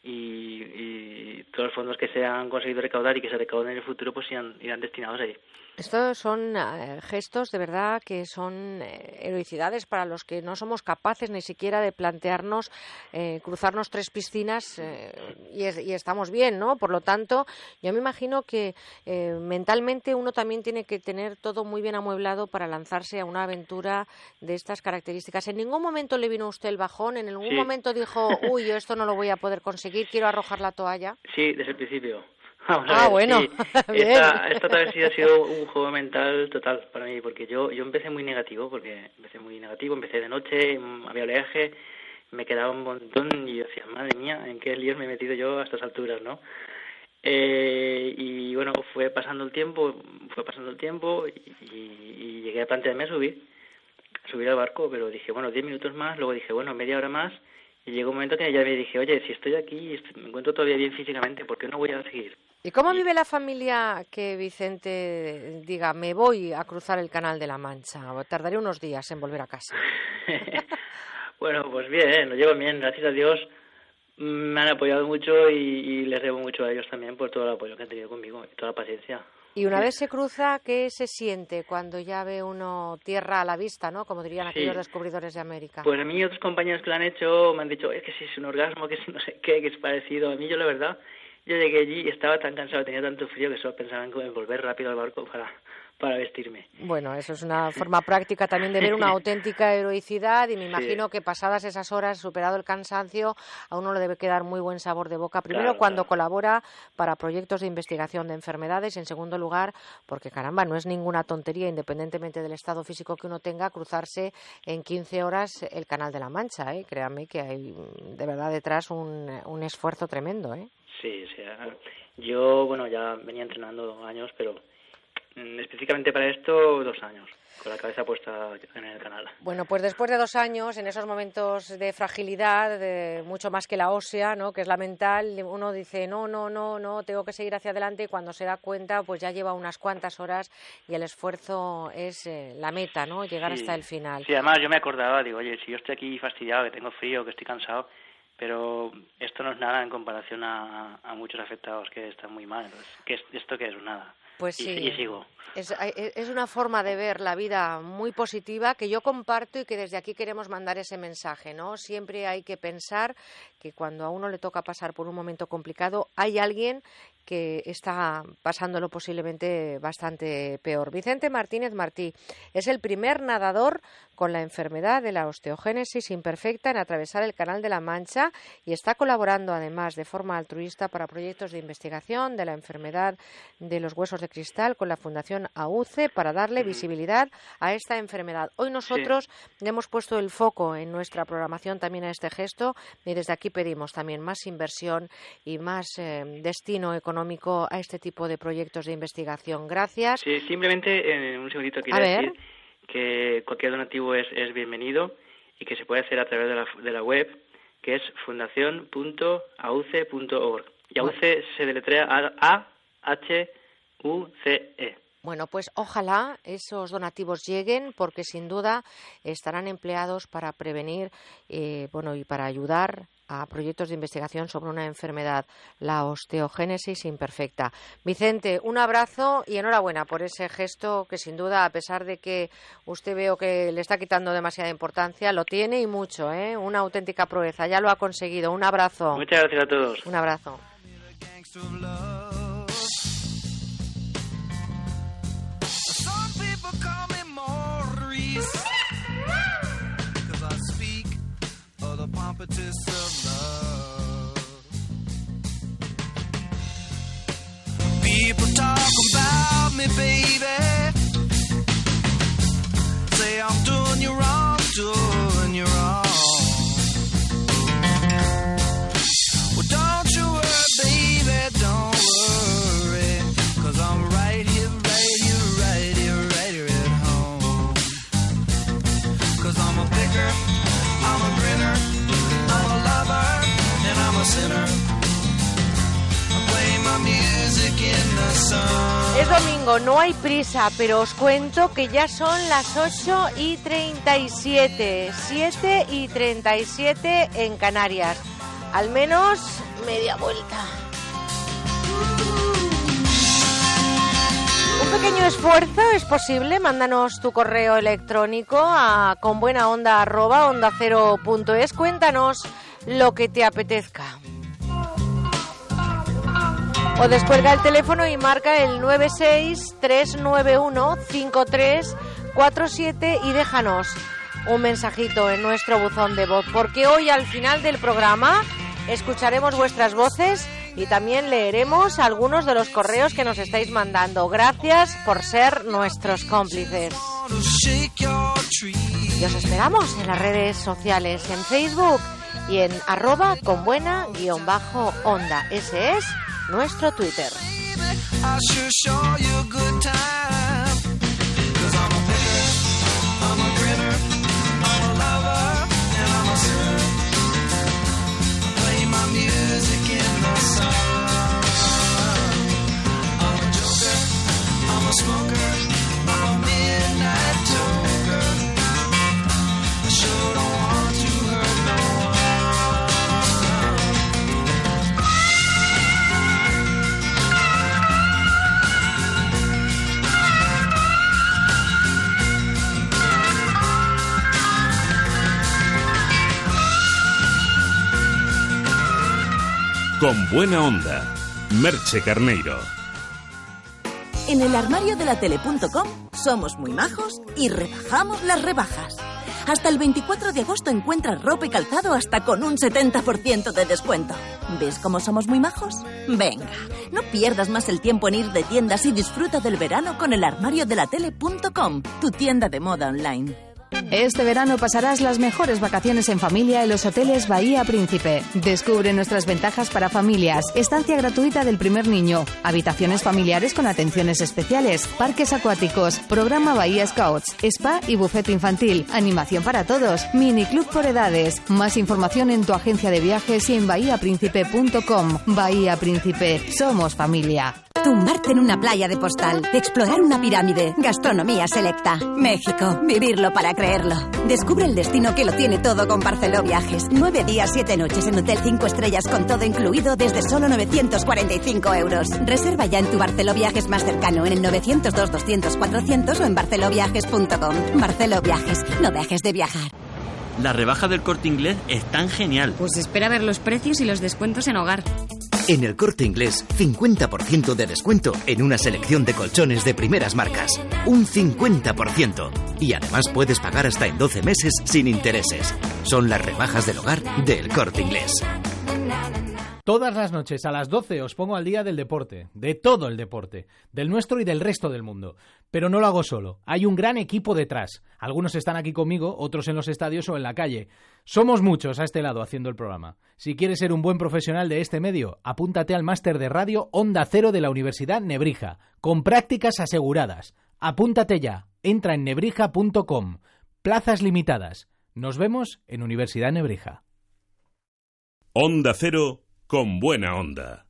y, y todos los fondos que se han conseguido recaudar y que se recauden en el futuro pues irán, irán destinados ahí Estos son eh, gestos de verdad que son eh, heroicidades para los que no somos capaces ni siquiera de plantearnos eh, cruzarnos tres piscinas eh, y, es- y estamos bien, ¿no? Por lo tanto, yo me imagino que mentalmente uno también tiene que tener todo muy bien amueblado para lanzarse a una aventura de estas características. ¿En ningún momento le vino a usted el bajón? ¿En algún Sí. momento dijo, uy, yo esto no lo voy a poder conseguir, quiero arrojar la toalla? sí desde el principio Ah, bueno, sí. esta, esta travesía ha sido un juego mental total para mí porque yo yo empecé muy negativo porque empecé muy negativo empecé de noche mm, había oleaje me quedaba un montón y yo decía madre mía en qué líos me he metido yo a estas alturas no Eh, y bueno, fue pasando el tiempo, fue pasando el tiempo y, y llegué a plantearme subir, subir al barco, pero dije, bueno, 10 minutos más, luego dije, bueno, media hora más, y llegó un momento que ya me dije, oye, si estoy aquí, est- me encuentro todavía bien físicamente, ¿por qué no voy a seguir? ¿Y cómo vive la familia que Vicente diga, me voy a cruzar el Canal de la Mancha? o Tardaré unos días en volver a casa. bueno, pues bien, lo llevo bien, gracias a Dios. mm, Me han apoyado mucho y, y les debo mucho a ellos también por todo el apoyo que han tenido conmigo y toda la paciencia. Y una vez se cruza, ¿qué se siente cuando ya ve uno tierra a la vista, ¿no? Como dirían Sí. aquellos descubridores de América. Pues a mí otros compañeros que lo han hecho me han dicho, es que si es un orgasmo, que si no sé qué, que es parecido. A mí yo la verdad, yo llegué allí y estaba tan cansado, tenía tanto frío que solo pensaba en volver rápido al barco para, para vestirme. Bueno, eso es una forma práctica también de ver una auténtica heroicidad y me imagino que pasadas esas horas, superado el cansancio, a uno le debe quedar muy buen sabor de boca. Primero, Claro, cuando colabora para proyectos de investigación de enfermedades y, en segundo lugar, porque caramba, no es ninguna tontería, independientemente del estado físico que uno tenga, cruzarse en 15 horas el Canal de la Mancha. ¿eh? Créanme que hay de verdad detrás un, un esfuerzo tremendo. ¿eh? Sí, o sea, yo, bueno, ya venía entrenando años, pero mm, específicamente para esto, dos años, con la cabeza puesta en el canal. Bueno, pues después de dos años, en esos momentos de fragilidad, de mucho más que la ósea, ¿no? que es la mental, uno dice, no, no, no, no, tengo que seguir hacia adelante y cuando se da cuenta, pues ya lleva unas cuantas horas y el esfuerzo es eh, la meta, ¿no? Llegar Sí. hasta el final. Sí, además yo me acordaba, digo, oye, si yo estoy aquí fastidiado, que tengo frío, que estoy cansado, pero esto no es nada en comparación a, a muchos afectados que están muy mal. Entonces, ¿qué es, ¿esto qué es? Nada. Pues y, sí. y sigo. Es, hay- es una forma de ver la vida muy positiva que yo comparto y que desde aquí queremos mandar ese mensaje, ¿no? Siempre hay que pensar que cuando a uno le toca pasar por un momento complicado, hay alguien que está pasándolo posiblemente bastante peor. Vicente Martínez Martí es el primer nadador con la enfermedad de la osteogénesis imperfecta en atravesar el Canal de la Mancha y está colaborando además de forma altruista para proyectos de investigación de la enfermedad de los huesos de cristal con la Fundación AUCE para darle visibilidad a esta enfermedad. Hoy nosotros hemos puesto el foco en nuestra programación también a este gesto y desde aquí pedimos también más inversión y más eh, destino económico a este tipo de proyectos de investigación. Gracias. Sí, simplemente en un segundito quería decir que cualquier donativo es, es bienvenido y que se puede hacer a través de la, de la web que es fundación.auce.org. Y AUCE se deletrea A-H-U-C-E. Bueno, pues ojalá esos donativos lleguen porque sin duda estarán empleados para prevenir eh, bueno, y para ayudar a proyectos de investigación sobre una enfermedad, la osteogénesis imperfecta. Vicente, un abrazo y enhorabuena por ese gesto que sin duda, a pesar de que usted veo que le está quitando demasiada importancia, lo tiene y mucho, ¿eh? Una auténtica proeza, ya lo ha conseguido. Un abrazo. Muchas gracias a todos. Un abrazo. Of of love. People talk about me, baby. Say I'm doing you wrong, doing Es domingo, no hay prisa, pero os cuento que ya son las 8 y 37, 7 y 37 en Canarias. Al menos media vuelta. Un pequeño esfuerzo es posible. Mándanos tu correo electrónico a conbuenaonda arroba onda cero punto es. Cuéntanos lo que te apetezca. O descuelga el teléfono y marca el 963915347 y déjanos un mensajito en nuestro buzón de voz, porque hoy al final del programa escucharemos vuestras voces y también leeremos algunos de los correos que nos estáis mandando. Gracias por ser nuestros cómplices. Y os esperamos en las redes sociales, en Facebook y en arroba con buena guion bajo onda. Ese es nuestro Twitter. Con buena onda. Merche Carneiro. En el armario de la tele.com somos muy majos y rebajamos las rebajas. Hasta el 24 de agosto encuentras ropa y calzado hasta con un 70% de descuento. ¿Ves cómo somos muy majos? Venga, no pierdas más el tiempo en ir de tiendas y disfruta del verano con el armario de la tele.com, tu tienda de moda online. Este verano pasarás las mejores vacaciones en familia en los hoteles Bahía Príncipe. Descubre nuestras ventajas para familias, estancia gratuita del primer niño, habitaciones familiares con atenciones especiales, parques acuáticos, programa Bahía Scouts, spa y bufete infantil, animación para todos, mini club por edades. Más información en tu agencia de viajes y en bahiapríncipe.com. Bahía Príncipe, somos familia. Tumbarte en una playa de postal, explorar una pirámide, gastronomía selecta. México, vivirlo para creerlo. Descubre el destino que lo tiene todo con Barceló Viajes. Nueve días, siete noches en Hotel 5 Estrellas con todo incluido desde solo 945 euros. Reserva ya en tu Barceló Viajes más cercano en el 902-200-400 o en barceloviajes.com. Barceló Viajes, no dejes de viajar. La rebaja del corte inglés es tan genial. Pues espera ver los precios y los descuentos en hogar. En el corte inglés, 50% de descuento en una selección de colchones de primeras marcas. Un 50%. Y además puedes pagar hasta en 12 meses sin intereses. Son las rebajas del hogar del corte inglés. Todas las noches a las 12 os pongo al día del deporte, de todo el deporte, del nuestro y del resto del mundo. Pero no lo hago solo, hay un gran equipo detrás. Algunos están aquí conmigo, otros en los estadios o en la calle. Somos muchos a este lado haciendo el programa. Si quieres ser un buen profesional de este medio, apúntate al máster de radio Onda Cero de la Universidad Nebrija, con prácticas aseguradas. Apúntate ya, entra en nebrija.com. Plazas limitadas. Nos vemos en Universidad Nebrija. Onda Cero con buena onda.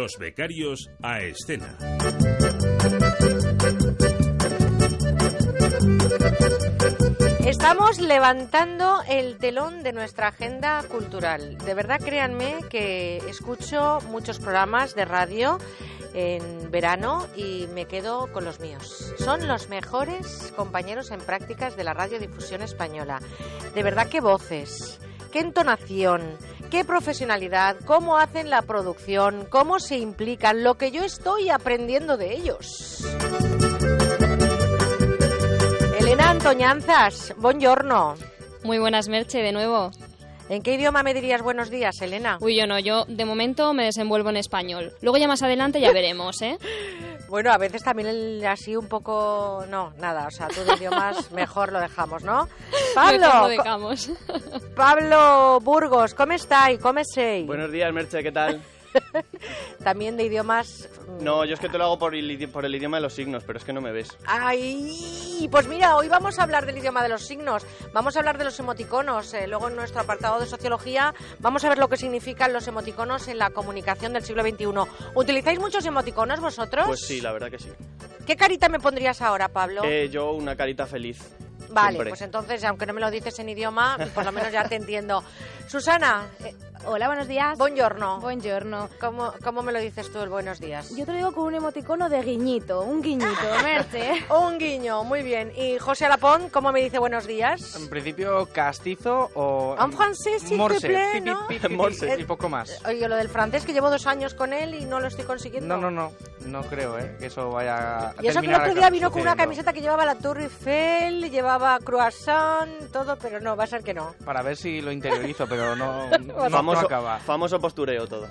Los becarios a escena. Estamos levantando el telón de nuestra agenda cultural. De verdad, créanme que escucho muchos programas de radio en verano y me quedo con los míos. Son los mejores compañeros en prácticas de la radiodifusión española. De verdad, qué voces, qué entonación, qué profesionalidad, cómo hacen la producción, cómo se implican, lo que yo estoy aprendiendo de ellos. Elena Antoñanzas, buongiorno. Muy buenas, Merche, de nuevo. ¿En qué idioma me dirías buenos días, Elena? Uy, yo no, yo de momento me desenvuelvo en español. Luego ya más adelante ya veremos, ¿eh? Bueno, a veces también el- así un poco... No, nada, o sea, tú de idiomas mejor lo dejamos, ¿no? Pablo, Mejor lo co- dejamos. Pablo Burgos, ¿cómo estáis? ¿Cómo sei? Buenos días, Merche, ¿qué tal? También de idiomas... mm, No, yo es que te lo hago por el, idi- por el idioma de los signos, pero es que no me ves. Ay, pues mira, hoy vamos a hablar del idioma de los signos, vamos a hablar de los emoticonos, eh, luego en nuestro apartado de sociología vamos a ver lo que significan los emoticonos en la comunicación del siglo XXI. ¿Utilizáis muchos emoticonos vosotros? Pues sí, la verdad que sí. ¿Qué carita me pondrías ahora, Pablo? Eh, yo una carita feliz. Vale, siempre. pues entonces, aunque no me lo dices en idioma, por lo menos ya te entiendo. Susana. eh, Hola, buenos días. Buongiorno. Buongiorno. ¿Cómo, ¿Cómo me lo dices tú el buenos días? Yo te lo digo con un emoticono de guiñito, un guiñito, Merche. Un guiño, muy bien. ¿Y José Alapón, cómo me dice buenos días? En principio, castizo o... En francés, s'il te Morse, plaît, ¿no? pi, pi, pi, Morse. y poco más. Oye, lo del francés, que llevo dos años con él y no lo estoy consiguiendo. No, no, no, no creo, ¿eh? Que eso vaya a Y eso que el otro día vino con una camiseta que llevaba la Tour Eiffel, llevaba croissant, todo, pero no, va a ser que no. Para ver si lo interiorizo, pero no, no, no famoso, acaba. famoso postureo todo.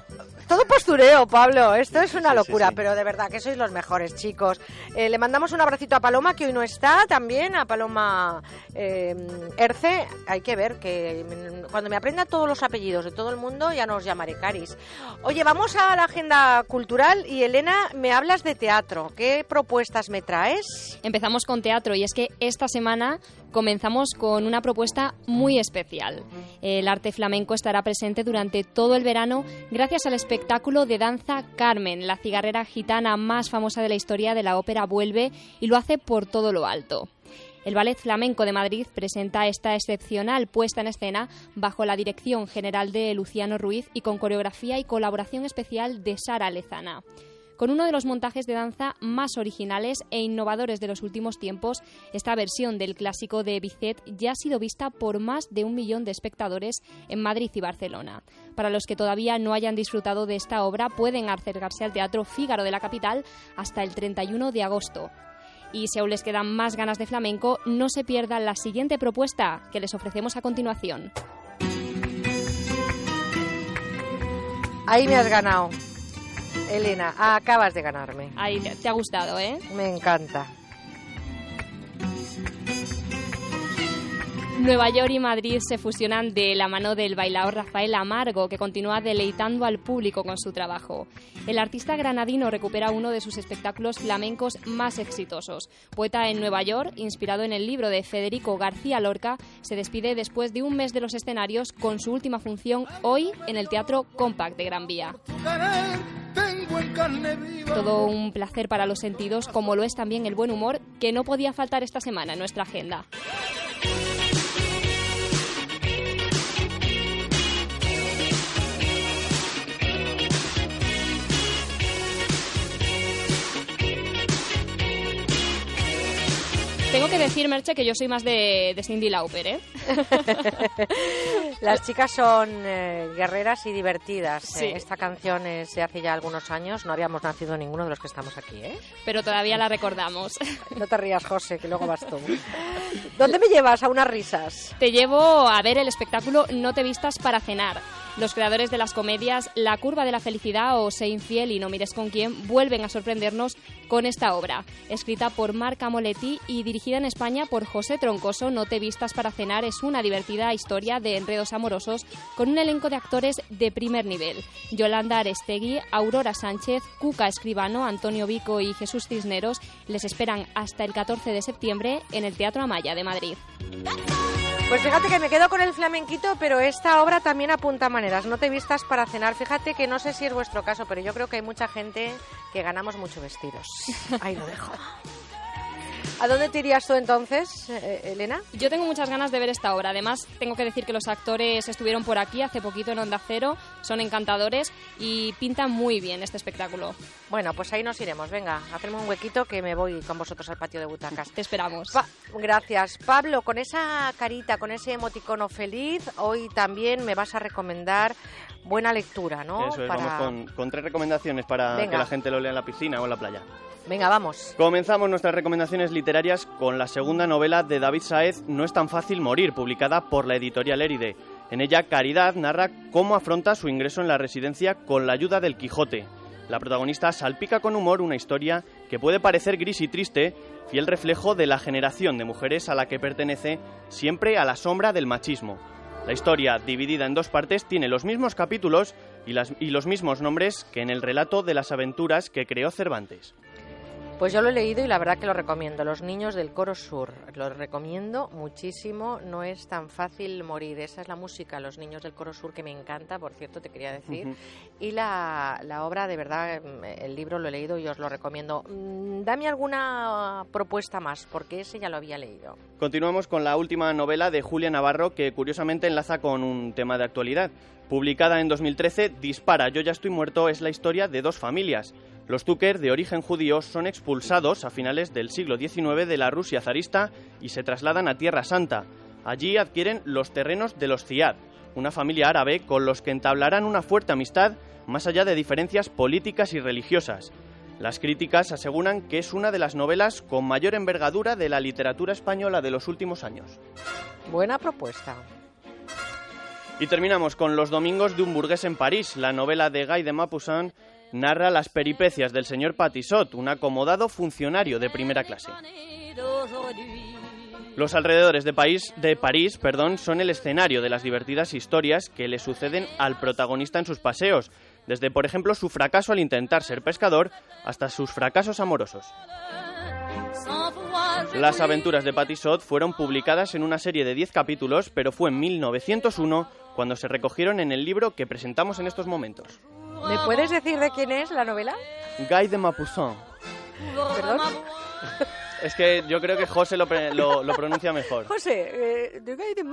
Todo postureo, Pablo. Esto es una Sí, sí, locura, sí. pero de verdad que sois los mejores, chicos. Eh, le mandamos un abracito a Paloma, que hoy no está, también a Paloma eh, Erce. Hay que ver que mm, cuando me aprenda todos los apellidos de todo el mundo ya nos llamaré Caris. Oye, vamos a la agenda cultural y Elena, me hablas de teatro. ¿Qué propuestas me traes? Empezamos con teatro y es que esta semana comenzamos con una propuesta muy especial. El arte flamenco estará presente durante todo el verano gracias al espectáculo de danza Carmen, la cigarrera gitana más famosa de la historia de la ópera Vuelve y lo hace por todo lo alto. El Ballet Flamenco de Madrid presenta esta excepcional puesta en escena bajo la dirección general de Luciano Ruiz y con coreografía y colaboración especial de Sara Lezana. Con uno de los montajes de danza más originales e innovadores de los últimos tiempos. Esta versión del clásico de Bizet ya ha sido vista por más de un millón de espectadores en Madrid y Barcelona. Para los que todavía no hayan disfrutado de esta obra, pueden acercarse al Teatro Fígaro de la capital hasta el 31 de agosto. Y si aún les quedan más ganas de flamenco, no se pierdan la siguiente propuesta que les ofrecemos a continuación. Ahí me has ganado. Elena, acabas de ganarme. Ahí te, te ha gustado, ¿eh? Me encanta. Nueva York y Madrid se fusionan de la mano del bailador Rafael Amargo, que continúa deleitando al público con su trabajo. El artista granadino recupera uno de sus espectáculos flamencos más exitosos. Poeta en Nueva York, inspirado en el libro de Federico García Lorca, se despide después de un mes de los escenarios con su última función hoy en el Teatro Compact de Gran Vía. Todo un placer para los sentidos, como lo es también el buen humor, que no podía faltar esta semana en nuestra agenda. Tengo que decir, Merche, que yo soy más de, de Cindy Lauper, ¿eh? Las chicas son eh, guerreras y divertidas. Sí. Eh, esta canción es de hace ya algunos años. No habíamos nacido ninguno de los que estamos aquí, ¿eh? Pero todavía la recordamos. No te rías, José, que luego vas tú. ¿Dónde me llevas? A unas risas. Te llevo a ver el espectáculo No te vistas para cenar. Los creadores de las comedias La curva de la felicidad o Sé infiel y no mires con quién vuelven a sorprendernos con esta obra. Escrita por Marc Amoletti y dirigida en España por José Troncoso, No te vistas para cenar es una divertida historia de enredos amorosos con un elenco de actores de primer nivel. Yolanda Arestegui, Aurora Sánchez, Cuca Escribano, Antonio Vico y Jesús Cisneros les esperan hasta el 14 de septiembre en el Teatro Amaya de Madrid. Pues fíjate que me quedo con el flamenquito, pero esta obra también apunta maneras. No te vistas para cenar. Fíjate que no sé si es vuestro caso, pero yo creo que hay mucha gente que ganamos mucho vestidos. Ahí lo dejo. ¿A dónde te irías tú entonces, eh, Elena? Yo tengo muchas ganas de ver esta obra. Además, tengo que decir que los actores estuvieron por aquí hace poquito en Onda Cero, son encantadores y pintan muy bien este espectáculo. Bueno, pues ahí nos iremos. Venga, hacemos un huequito que me voy con vosotros al patio de butacas. Te esperamos. Pa- Gracias. Pablo, con esa carita, con ese emoticono feliz, hoy también me vas a recomendar buena lectura, ¿no? Eso es, Para- vamos con, con tres recomendaciones para Venga. que la gente lo lea en la piscina o en la playa. Venga, vamos. Comenzamos nuestras recomendaciones literarias con la segunda novela de David Saez, No es tan fácil morir, publicada por la editorial Éride. En ella, Caridad narra cómo afronta su ingreso en la residencia con la ayuda del Quijote. La protagonista salpica con humor una historia que puede parecer gris y triste, fiel reflejo de la generación de mujeres a la que pertenece, siempre a la sombra del machismo. La historia, dividida en dos partes, tiene los mismos capítulos y, los mismos nombres que en el relato de las aventuras que creó Cervantes. Pues yo lo he leído y la verdad que lo recomiendo. Los niños del Coro Sur. Lo recomiendo muchísimo. No es tan fácil morir. Esa es la música, Los niños del Coro Sur, que me encanta, por cierto, te quería decir. Y la, la obra, de verdad, mm, el libro lo he leído y os lo recomiendo. Mm, Dame alguna propuesta más, porque ese ya lo había leído. Continuamos con la última novela de Julia Navarro que curiosamente enlaza con un tema de actualidad. Publicada en 2013, Dispara, yo ya estoy muerto es la historia de dos familias. Los Tucker, de origen judío, son expulsados a finales del siglo XIX de la Rusia zarista y se trasladan a Tierra Santa. Allí adquieren los terrenos de los Ziad, una familia árabe con los que entablarán una fuerte amistad más allá de diferencias políticas y religiosas. Las críticas aseguran que es una de las novelas con mayor envergadura de la literatura española de los últimos años. Buena propuesta. Y terminamos con Los Domingos de un burgués en París. La novela de Guy de Maupassant narra las peripecias del señor Patisot, un acomodado funcionario de primera clase. Los alrededores de, de París perdón, son el escenario de las divertidas historias que le suceden al protagonista en sus paseos, desde por ejemplo su fracaso al intentar ser pescador hasta sus fracasos amorosos. Las aventuras de Patisot fueron publicadas en una serie de 10 capítulos, pero fue en 1901 cuando se recogieron en el libro que presentamos en estos momentos. ¿Me puedes decir de quién es la novela? Guy de Maupassant. Perdón. Es que yo creo que José lo, lo- lo pronuncia mejor. José, eh, ¿de Guy de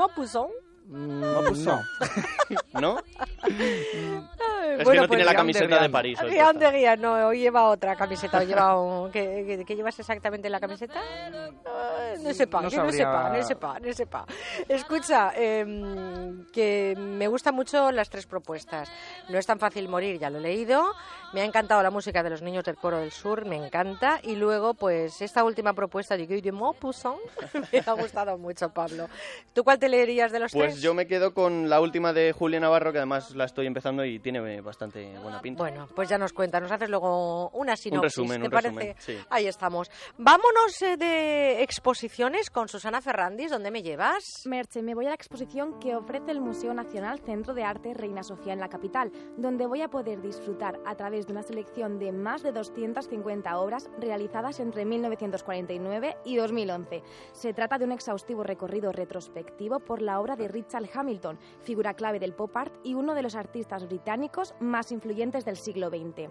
Maupassant? Maupassant. ¿No? Ay, Es Bueno, que no tiene pues- la camiseta de París. hoy de guía, no, hoy lleva otra camiseta. Hoy lleva un- ¿qué, qué- qué llevas exactamente en la camiseta? Eh, No sepa, No que no sabría- sepa, no sepa, no sepa. Escucha, em, que me gustan mucho las tres propuestas. No es tan fácil morir, ya lo he leído. Me ha encantado la música de los niños del Coro del Sur, me encanta. Y luego, pues, esta última propuesta de Guy de Maupassant me ha gustado mucho, Pablo. ¿Tú cuál te leerías de los Pues tres? Yo me quedo con la última de Julia Navarro, que además la estoy empezando y tiene bastante buena pinta. Bueno, pues ya nos cuenta, nos haces luego una sinopsis, resumen, ¿te un parece? resumen, sí. Ahí estamos. Vámonos eh, de exposiciones con Susana Ferrandis, ¿dónde me llevas? Merche, me voy a la exposición que ofrece el Museo Nacional Centro de Arte Reina Sofía en la capital, donde voy a poder disfrutar a través de una selección de más de 250 obras realizadas entre 1949 y 2011. Se trata de un exhaustivo recorrido retrospectivo por la obra de Richard Hamilton, figura clave del pop art y uno de los artistas británicos más influyentes del siglo XX.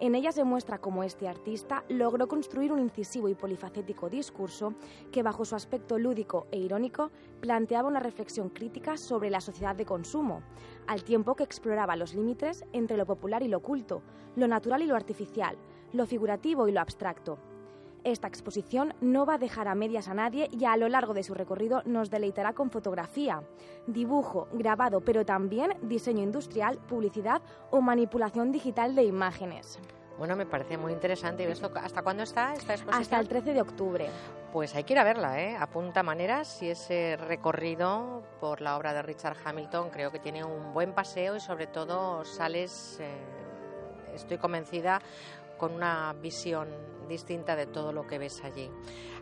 En ella se muestra cómo este artista logró construir un incisivo y polifacético discurso que, bajo su aspecto lúdico e irónico, planteaba una reflexión crítica sobre la sociedad de consumo, al tiempo que exploraba los límites entre lo popular y lo oculto, lo natural y lo artificial, lo figurativo y lo abstracto. Esta exposición no va a dejar a medias a nadie y a lo largo de su recorrido nos deleitará con fotografía, dibujo, grabado, pero también diseño industrial, publicidad o manipulación digital de imágenes. Bueno, me parece muy interesante. ¿Y ves lo- hasta cuándo está esta exposición? Hasta el 13 de octubre. Pues hay que ir a verla, ¿eh? Apunta maneras y ese recorrido por la obra de Richard Hamilton creo que tiene un buen paseo y sobre todo sales, eh, estoy convencida, con una visión distinta de todo lo que ves allí.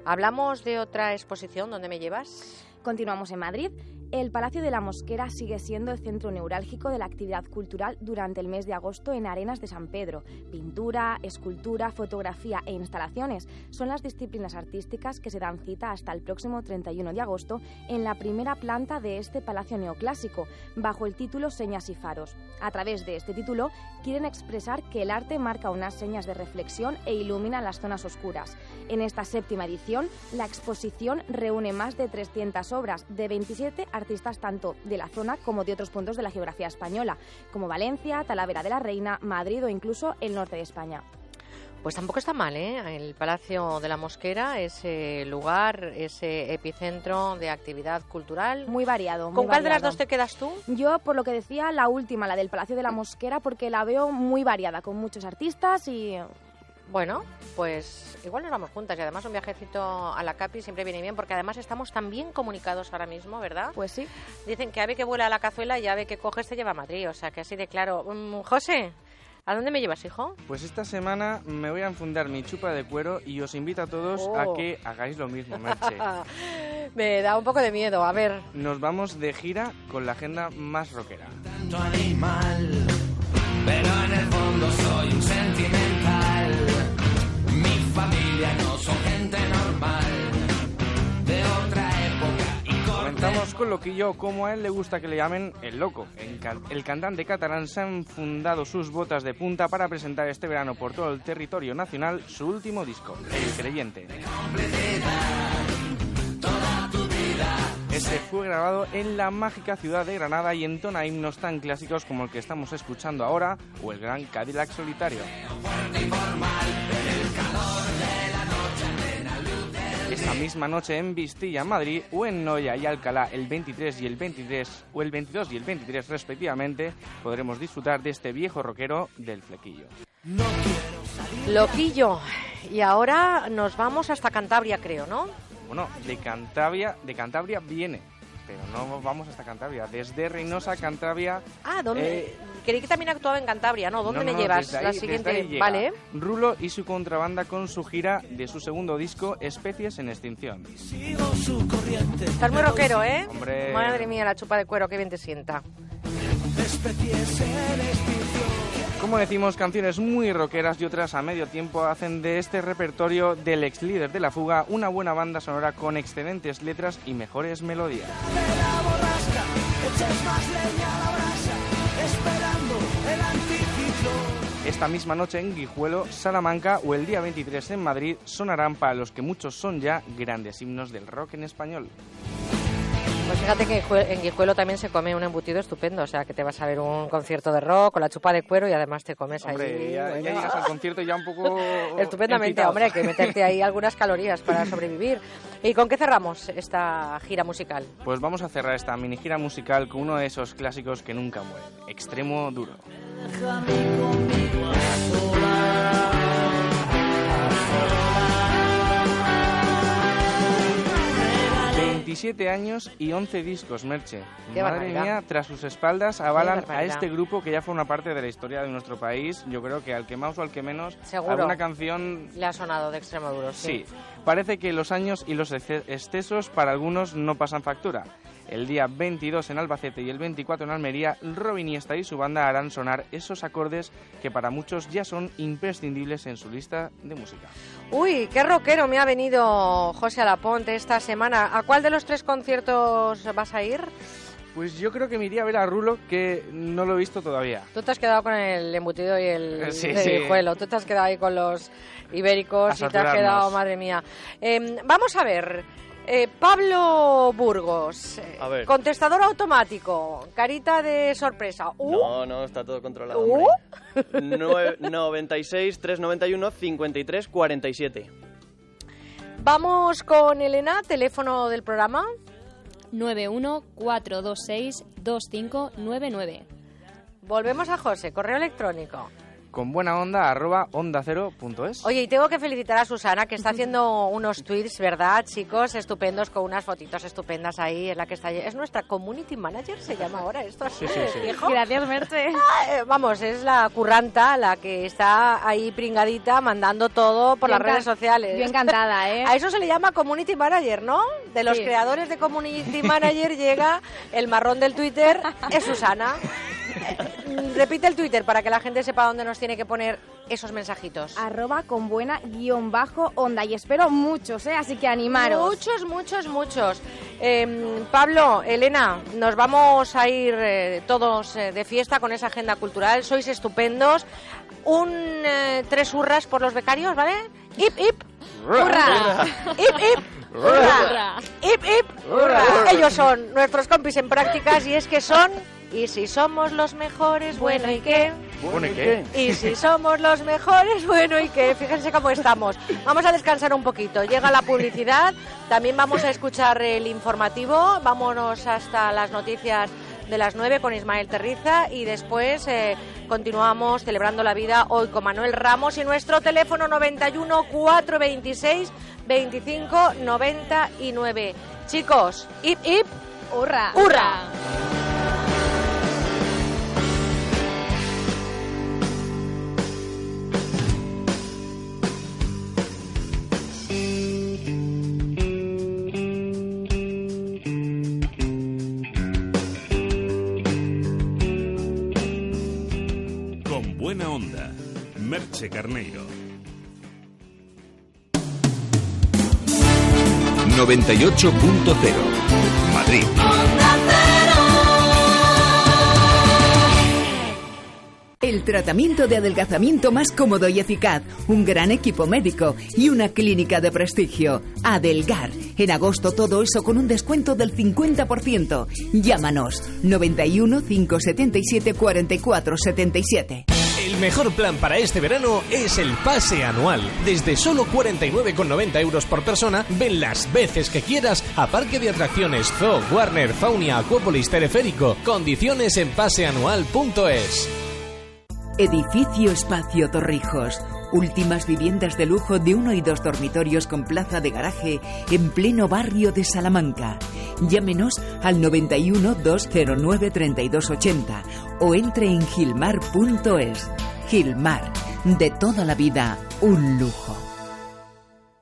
Hablamos de otra exposición, ¿dónde me llevas? Continuamos en Madrid. El Palacio de la Mosquera sigue siendo el centro neurálgico de la actividad cultural durante el mes de agosto en Arenas de San Pedro. Pintura, escultura, fotografía e instalaciones son las disciplinas artísticas que se dan cita hasta el próximo 31 de agosto en la primera planta de este palacio neoclásico, bajo el título Señas y Faros. A través de este título quieren expresar que el arte marca unas señas de reflexión e ilumina las zonas oscuras. En esta séptima edición, la exposición reúne más de 300 obras de 27 artistas tanto de la zona como de otros puntos de la geografía española, como Valencia, Talavera de la Reina, Madrid o incluso el norte de España. Pues tampoco está mal, ¿eh? El Palacio de la Mosquera, ese lugar, ese epicentro de actividad cultural. Muy variado. ¿Con muy cuál de las dos te quedas tú? Yo, por lo que decía, la última, la del Palacio de la Mosquera, porque la veo muy variada, con muchos artistas y... Bueno, pues igual nos vamos juntas y además un viajecito a la Capi siempre viene bien porque además estamos tan bien comunicados ahora mismo, ¿verdad? Pues sí. Dicen que ave que vuela a la cazuela y ave que coges te lleva a Madrid, o sea que así de claro. Mm, José, ¿a dónde me llevas, hijo? Pues esta semana me voy a enfundar mi chupa de cuero y os invito a todos a Oh. que hagáis lo mismo, Merche. me da un poco de miedo, a ver. Nos vamos de gira con la agenda más rockera. tanto animal, pero en el fondo soy un sentimental. Mi familia no son gente normal, de otra época y corte. Comenzamos con Loquillo, como a él le gusta que le llamen el loco. El, can- el cantante catalán se ha enfundado sus botas de punta para presentar este verano por todo el territorio nacional su último disco, El Creyente. Este fue grabado en la mágica ciudad de Granada y entona himnos tan clásicos como el que estamos escuchando ahora o el gran Cadillac Solitario. Esta misma noche en Vistilla, Madrid, o en Noya y Alcalá el 23 y el 23 o el 22 y el 23 respectivamente, podremos disfrutar de este viejo rockero del flequillo. Loquillo. Y ahora nos vamos hasta Cantabria, creo, ¿no? Bueno, de Cantabria, de Cantabria viene, pero no vamos hasta Cantabria. Desde Reynosa, Cantabria. Ah, ¿dónde? eh, Creí que también actuaba en Cantabria, ¿no? ¿Dónde no, me llevas? desde ahí- la desde siguiente, ahí llega vale. Rulo y su contrabanda con su gira de su segundo disco, Especies en Extinción. Estás muy rockero, ¿eh? Hombre. Madre mía, la chupa de cuero, qué bien te sienta. Como decimos, canciones muy rockeras y otras a medio tiempo hacen de este repertorio del ex líder de la fuga una buena banda sonora con excelentes letras y mejores melodías. Esta misma noche en Guijuelo, Salamanca o el día 23 en Madrid sonarán para los que muchos son ya grandes himnos del rock en español. Pues fíjate que en Guijue- en Guijuelo también se come un embutido estupendo, o sea que te vas a ver un concierto de rock con la chupa de cuero y además te comes Hombre, ahí. ya, ya bueno. llegas al concierto ya un poco... Estupendamente, empitado. hombre, hay que meterte ahí algunas calorías para sobrevivir. ¿Y con qué cerramos esta gira musical? Pues vamos a cerrar esta mini gira musical con uno de esos clásicos que nunca mueren. Extremo duro. Déjame conmigo 27 años y 11 discos, Merche. Qué Madre barbaridad. mía, tras sus espaldas avalan a este grupo que ya forma parte de la historia de nuestro país. Yo creo que al que más o al que menos, Seguro. alguna canción Le ha sonado de extremo duro, sí. Sí, parece que los años y los exce- excesos para algunos no pasan factura. El día 22 en Albacete y el 24 en Almería, Robin Iniesta y su banda harán sonar esos acordes que para muchos ya son imprescindibles en su lista de música. Uy, qué rockero me ha venido José Alaponte esta semana. ¿A cuál de los tres conciertos vas a ir? Pues yo creo que me iría a ver a Rulo, que no lo he visto todavía. Tú te has quedado con el embutido y el Eh, sí. Tú te has quedado ahí con los ibéricos y te has quedado, madre mía. Eh, vamos a ver. Eh, Pablo Burgos, eh, A ver. contestador automático, carita de sorpresa. Uh, No, no, está todo controlado. uh. hombre. Nue- 96 391 53 47. Vamos con Elena, teléfono del programa. 914262599. Volvemos a José, correo electrónico. Con buena onda, arroba onda cero punto es. Oye, y tengo que felicitar a Susana, que está haciendo unos tweets, ¿verdad, chicos? Estupendos, con unas fotitos estupendas ahí. Es la que está... Es nuestra community manager, se llama ahora esto así, Sí, sí, sí. Gracias. Ah, eh, Vamos, es la curranta, la que está ahí pringadita, mandando todo por Yo las redes sociales. yo encantada, ¿eh? A eso se le llama community manager, ¿no? De los Sí. creadores de community manager llega el marrón del Twitter, es Susana. Repite el Twitter para que la gente sepa dónde nos tiene que poner esos mensajitos. Arroba con buena guion bajo onda. Y espero muchos, ¿eh? Así que animaros. Muchos, muchos, muchos. Eh, Pablo, Elena, nos vamos a ir eh, todos eh, de fiesta con esa agenda cultural. Sois estupendos. Un eh, tres hurras por los becarios, ¿vale? ¡Hip, hip! ¡Hurra! ¡Hip, hip! ¡Hurra! ¡Hip, hip! ¡Hurra! Ellos son nuestros compis en prácticas y es que son... Y si somos los mejores, bueno, ¿y qué? Bueno, ¿y qué? Y si somos los mejores, bueno, ¿y qué? Fíjense cómo estamos. Vamos a descansar un poquito. Llega la publicidad, también vamos a escuchar el informativo, vámonos hasta las noticias de las 9 con Ismael Terriza y después eh, continuamos celebrando la vida hoy con Manuel Ramos y nuestro teléfono 91 426 25 99. Chicos, ¡hip, hip! ¡Hurra! ¡Hurra! Merche Carneiro. 98.0 Madrid. El tratamiento de adelgazamiento más cómodo y eficaz, un gran equipo médico y una clínica de prestigio. Adelgar. En agosto todo eso con un descuento del 50%. Llámanos 91 577 44 77. El mejor plan para este verano es el pase anual. Desde solo 49,90 euros por persona, ven las veces que quieras a Parque de Atracciones Zoo, Warner, Faunia, Acuópolis, Teleférico. Condiciones en paseanual.es. Edificio Espacio Torrijos. Últimas viviendas de lujo de uno y dos dormitorios con plaza de garaje en pleno barrio de Salamanca. Llámenos al 91 209 3280 o entre en gilmar.es. Gilmar, de toda la vida, un lujo.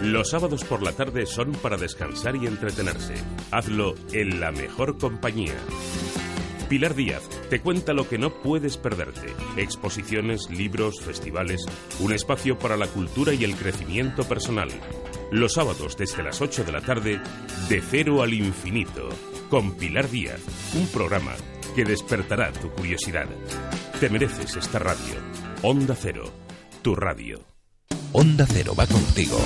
Los sábados por la tarde son para descansar y entretenerse. Hazlo en la mejor compañía. Pilar Díaz te cuenta lo que no puedes perderte. Exposiciones, libros, festivales, un espacio para la cultura y el crecimiento personal. Los sábados desde las 8 de la tarde, de cero al infinito, con Pilar Díaz, un programa que despertará tu curiosidad. Te mereces esta radio. Onda Cero, tu radio. Onda Cero va contigo,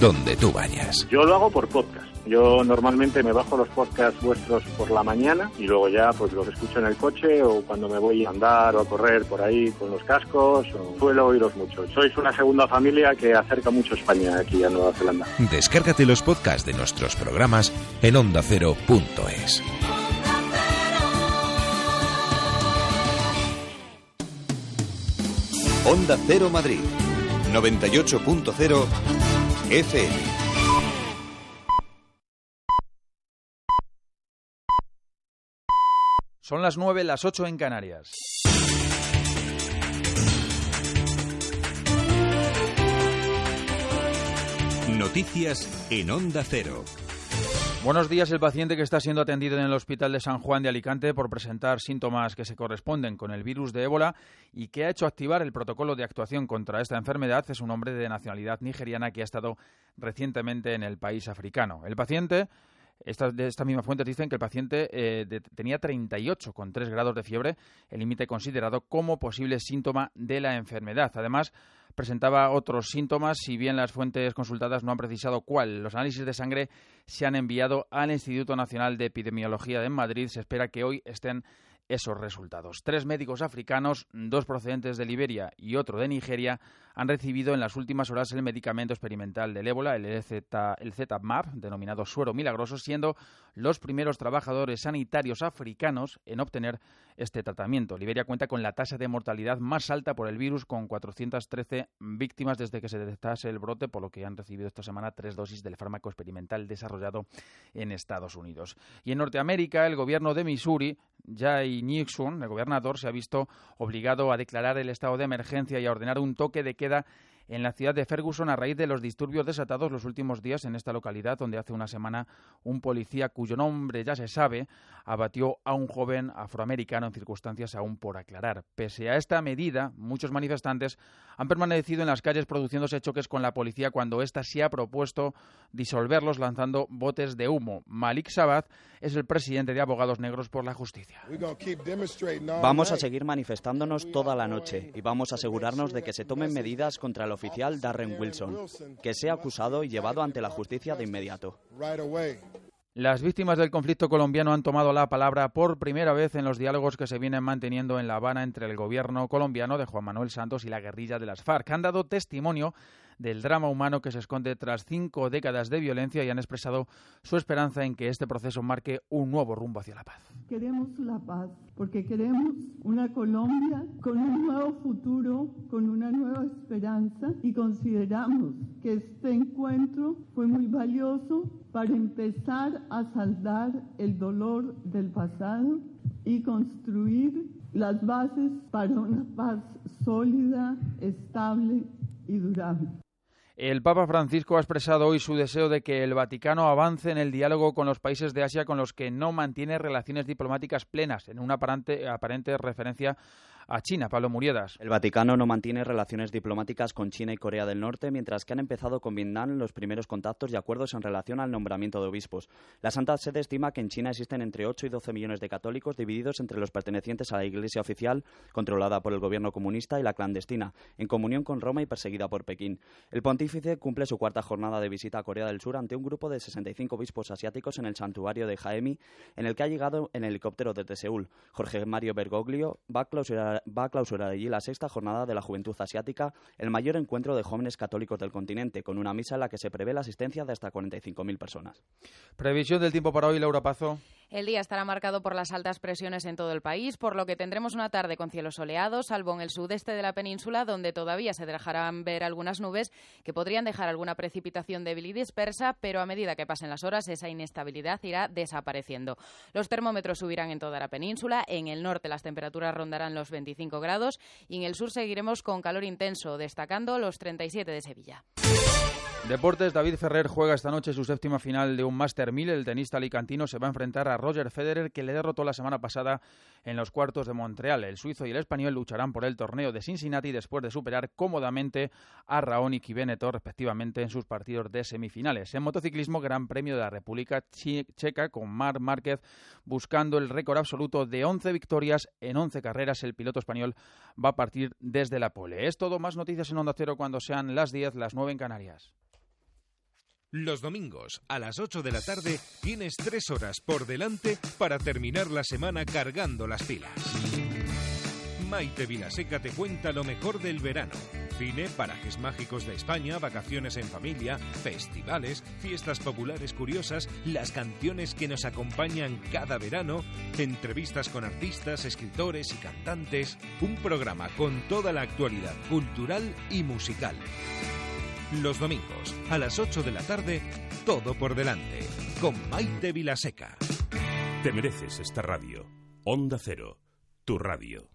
donde tú vayas. Yo lo hago por podcast. Yo normalmente me bajo los podcasts vuestros por la mañana y luego ya pues los escucho en el coche o cuando me voy a andar o a correr por ahí con los cascos o suelo oíros mucho. Sois una segunda familia que acerca mucho España aquí a Nueva Zelanda. Descárgate los podcasts de nuestros programas en ondacero.es. Onda Cero Madrid, 98.0 FM. Son las 9, las 8 en Canarias. Noticias en Onda Cero. Buenos días. El paciente que está siendo atendido en el Hospital de San Juan de Alicante por presentar síntomas que se corresponden con el virus de ébola y que ha hecho activar el protocolo de actuación contra esta enfermedad es un hombre de nacionalidad nigeriana que ha estado recientemente en el país africano. El paciente estas, de esta misma fuente dicen que el paciente eh, de, tenía 38,3 grados de fiebre, el límite considerado como posible síntoma de la enfermedad. Además, presentaba otros síntomas, si bien las fuentes consultadas no han precisado cuál. Los análisis de sangre se han enviado al Instituto Nacional de Epidemiología de Madrid. Se espera que hoy estén esos resultados. Tres médicos africanos, dos procedentes de Liberia y otro de Nigeria, han recibido en las últimas horas el medicamento experimental del ébola, el, Z, el ZMAP, denominado suero milagroso, siendo los primeros trabajadores sanitarios africanos en obtener este tratamiento. Liberia cuenta con la tasa de mortalidad más alta por el virus, con 413 víctimas desde que se detectase el brote, por lo que han recibido esta semana tres dosis del fármaco experimental desarrollado en Estados Unidos. Y en Norteamérica, el gobierno de Missouri, Jay Nixon, el gobernador, se ha visto obligado a declarar el estado de emergencia y a ordenar un toque de queda en la ciudad de Ferguson a raíz de los disturbios desatados los últimos días en esta localidad, donde hace una semana un policía cuyo nombre ya se sabe abatió a un joven afroamericano en circunstancias aún por aclarar. Pese a esta medida, muchos manifestantes han permanecido en las calles produciéndose choques con la policía cuando ésta se ha propuesto disolverlos lanzando botes de humo. Malik Sabat es el presidente de Abogados Negros por la Justicia. Vamos a seguir manifestándonos toda la noche y vamos a asegurarnos de que se tomen medidas contra el oficial Darren Wilson, que sea acusado y llevado ante la justicia de inmediato. Las víctimas del conflicto colombiano han tomado la palabra por primera vez en los diálogos que se vienen manteniendo en La Habana entre el gobierno colombiano de Juan Manuel Santos y la guerrilla de las FARC. Han dado testimonio del drama humano que se esconde tras cinco décadas de violencia y han expresado su esperanza en que este proceso marque un nuevo rumbo hacia la paz. Queremos la paz porque queremos una Colombia con un nuevo futuro, con una nueva esperanza y consideramos que este encuentro fue muy valioso para empezar a saldar el dolor del pasado y construir las bases para una paz sólida, estable y durable. El Papa Francisco ha expresado hoy su deseo de que el Vaticano avance en el diálogo con los países de Asia con los que no mantiene relaciones diplomáticas plenas, en una aparente, aparente referencia a China. Pablo Muriedas. El Vaticano no mantiene relaciones diplomáticas con China y Corea del Norte, mientras que han empezado con Vietnam los primeros contactos y acuerdos en relación al nombramiento de obispos. La Santa Sede estima que en China existen entre 8 y 12 millones de católicos divididos entre los pertenecientes a la Iglesia oficial, controlada por el gobierno comunista, y la clandestina, en comunión con Roma y perseguida por Pekín. El pontífice cumple su cuarta jornada de visita a Corea del Sur ante un grupo de 65 obispos asiáticos en el santuario de Jaemi, en el que ha llegado en helicóptero desde Seúl. Jorge Mario Bergoglio va a clausurar clausurar, va a clausurar allí la sexta jornada de la Juventud Asiática, el mayor encuentro de jóvenes católicos del continente, con una misa en la que se prevé la asistencia de hasta 45.000 personas. Previsión del tiempo para hoy, Laura Pazo. El día estará marcado por las altas presiones en todo el país, por lo que tendremos una tarde con cielos soleados, salvo en el sudeste de la península, donde todavía se dejarán ver algunas nubes que podrían dejar alguna precipitación débil y dispersa, pero a medida que pasen las horas esa inestabilidad irá desapareciendo. Los termómetros subirán en toda la península, en el norte las temperaturas rondarán los 25 grados y en el sur seguiremos con calor intenso, destacando los 37 de Sevilla. Deportes, David Ferrer juega esta noche su séptima final de un Master 1000. El tenista alicantino se va a enfrentar a Roger Federer, que le derrotó la semana pasada en los cuartos de Montreal. El suizo y el español lucharán por el torneo de Cincinnati después de superar cómodamente a Raonic y Beneto, respectivamente, en sus partidos de semifinales. En motociclismo, Gran Premio de la República Checa, con Marc Márquez buscando el récord absoluto de 11 victorias en 11 carreras. El piloto español va a partir desde la pole. Es todo, más noticias en Onda Cero cuando sean las 10, las 9 en Canarias. Los domingos a las 8 de la tarde tienes tres horas por delante para terminar la semana cargando las pilas. Maite Vilaseca te cuenta lo mejor del verano. Cine, parajes mágicos de España, vacaciones en familia, festivales, fiestas populares curiosas, las canciones que nos acompañan cada verano, entrevistas con artistas, escritores y cantantes, un programa con toda la actualidad cultural y musical. Los domingos, a las 8 de la tarde, todo por delante, con Maite Vilaseca. Te mereces esta radio. Onda Cero, tu radio.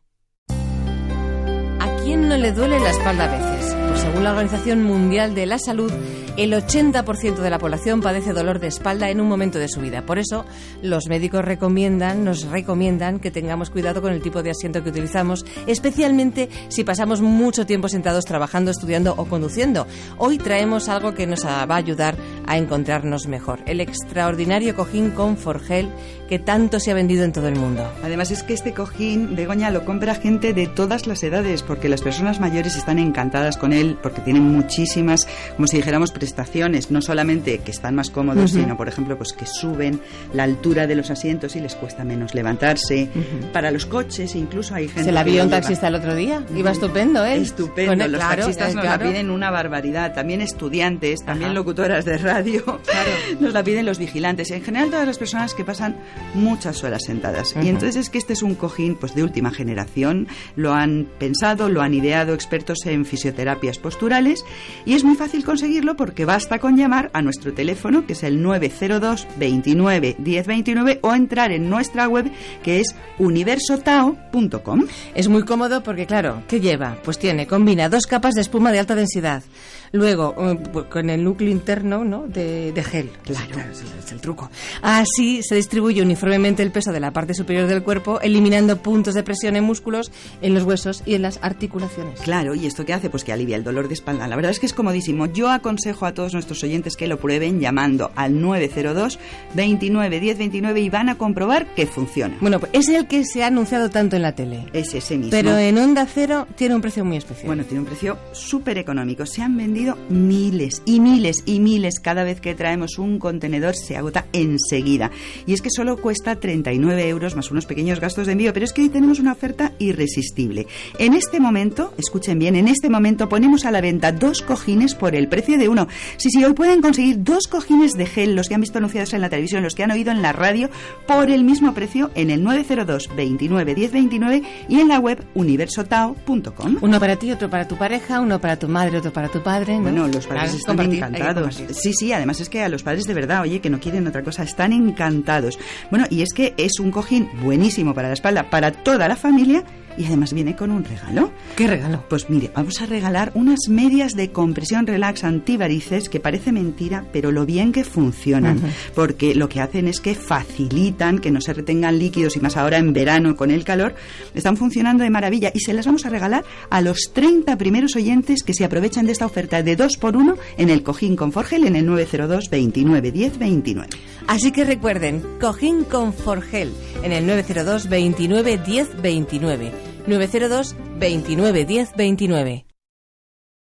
¿A quién no le duele la espalda a veces? Pues según la Organización Mundial de la Salud, el 80% de la población padece dolor de espalda en un momento de su vida. Por eso, los médicos recomiendan, nos recomiendan que tengamos cuidado con el tipo de asiento que utilizamos, especialmente si pasamos mucho tiempo sentados trabajando, estudiando o conduciendo. Hoy traemos algo que nos va a ayudar a encontrarnos mejor, el extraordinario cojín Conforgel que tanto se ha vendido en todo el mundo. Además es que este cojín, Begoña, lo compra gente de todas las edades, porque las personas mayores están encantadas con él, porque tienen muchísimas, como si dijéramos, prestaciones, no solamente que están más cómodos, Ujú. sino, por ejemplo, pues que suben la altura de los asientos y les cuesta menos levantarse. Para los coches, incluso hay gente Se la vio un taxista el otro día. Iba estupendo, ¿eh? Estupendo, el- los claro, taxistas eh, nos claro. la piden una barbaridad, también estudiantes, también locutoras de radio, nos la piden los vigilantes, en general todas las personas que pasan muchas horas sentadas. Ujú. Y entonces es que este es un cojín pues de última generación, lo han pensado, lo han ideado expertos en fisioterapias posturales y es muy fácil conseguirlo porque basta con llamar a nuestro teléfono que es el 902 29 1029 o entrar en nuestra web que es universotao.com. Es muy cómodo porque, claro, ¿qué lleva? Pues tiene, combina dos capas de espuma de alta densidad. Luego, eh, con el núcleo interno ¿no? de, de gel. Claro, es, es el truco. Así se distribuye uniformemente el peso de la parte superior del cuerpo, eliminando puntos de presión en músculos, en los huesos y en las articulaciones. Claro, ¿y esto qué hace? Pues que alivia el dolor de espalda. La verdad es que es comodísimo. Yo aconsejo a todos nuestros oyentes que lo prueben llamando al 902 29 10 29 y van a comprobar que funciona. Bueno, pues es el que se ha anunciado tanto en la tele. Es ese mismo. Pero en Onda Cero tiene un precio muy especial. Bueno, tiene un precio súper económico. Se han vendido miles y miles y miles. Cada vez que traemos un contenedor se agota enseguida. Y es que solo cuesta 39 euros más unos pequeños gastos de envío. Pero es que hoy tenemos una oferta irresistible. En este momento, escuchen bien, en este momento ponemos a la venta dos cojines por el precio de uno. Sí, sí, hoy pueden conseguir dos cojines de gel, los que han visto anunciados en la televisión, los que han oído en la radio, por el mismo precio en el 902 29 10 29 y en la web universotao.com. Uno para ti, otro para tu pareja, uno para tu madre, otro para tu padre. ¿No? Bueno, los padres Claro, están encantados. Sí, sí, además es que a los padres de verdad, oye, que no quieren otra cosa, están encantados. Bueno, y es que es un cojín buenísimo para la espalda, para toda la familia y además viene con un regalo. ¿Qué regalo? Pues mire, vamos a regalar unas medias de compresión relax antivarices que parece mentira, pero lo bien que funcionan, porque lo que hacen es que facilitan que no se retengan líquidos y más ahora en verano con el calor, están funcionando de maravilla y se las vamos a regalar a los 30 primeros oyentes que se aprovechan de esta oferta de 2 por 1 en el cojín con Forgel en el 902 29 10 29. Así que recuerden, cojín con Forgel en el 902 29 10 29. 902 29 10 29.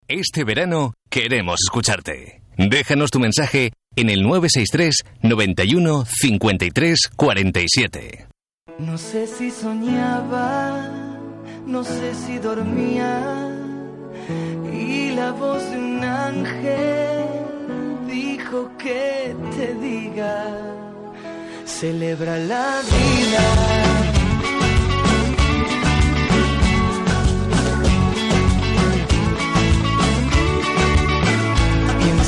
Este verano queremos escucharte. Déjanos tu mensaje en el 963 91 53 47. No sé si soñaba no sé si dormía y la voz de un ángel dijo que te diga, celebra la vida.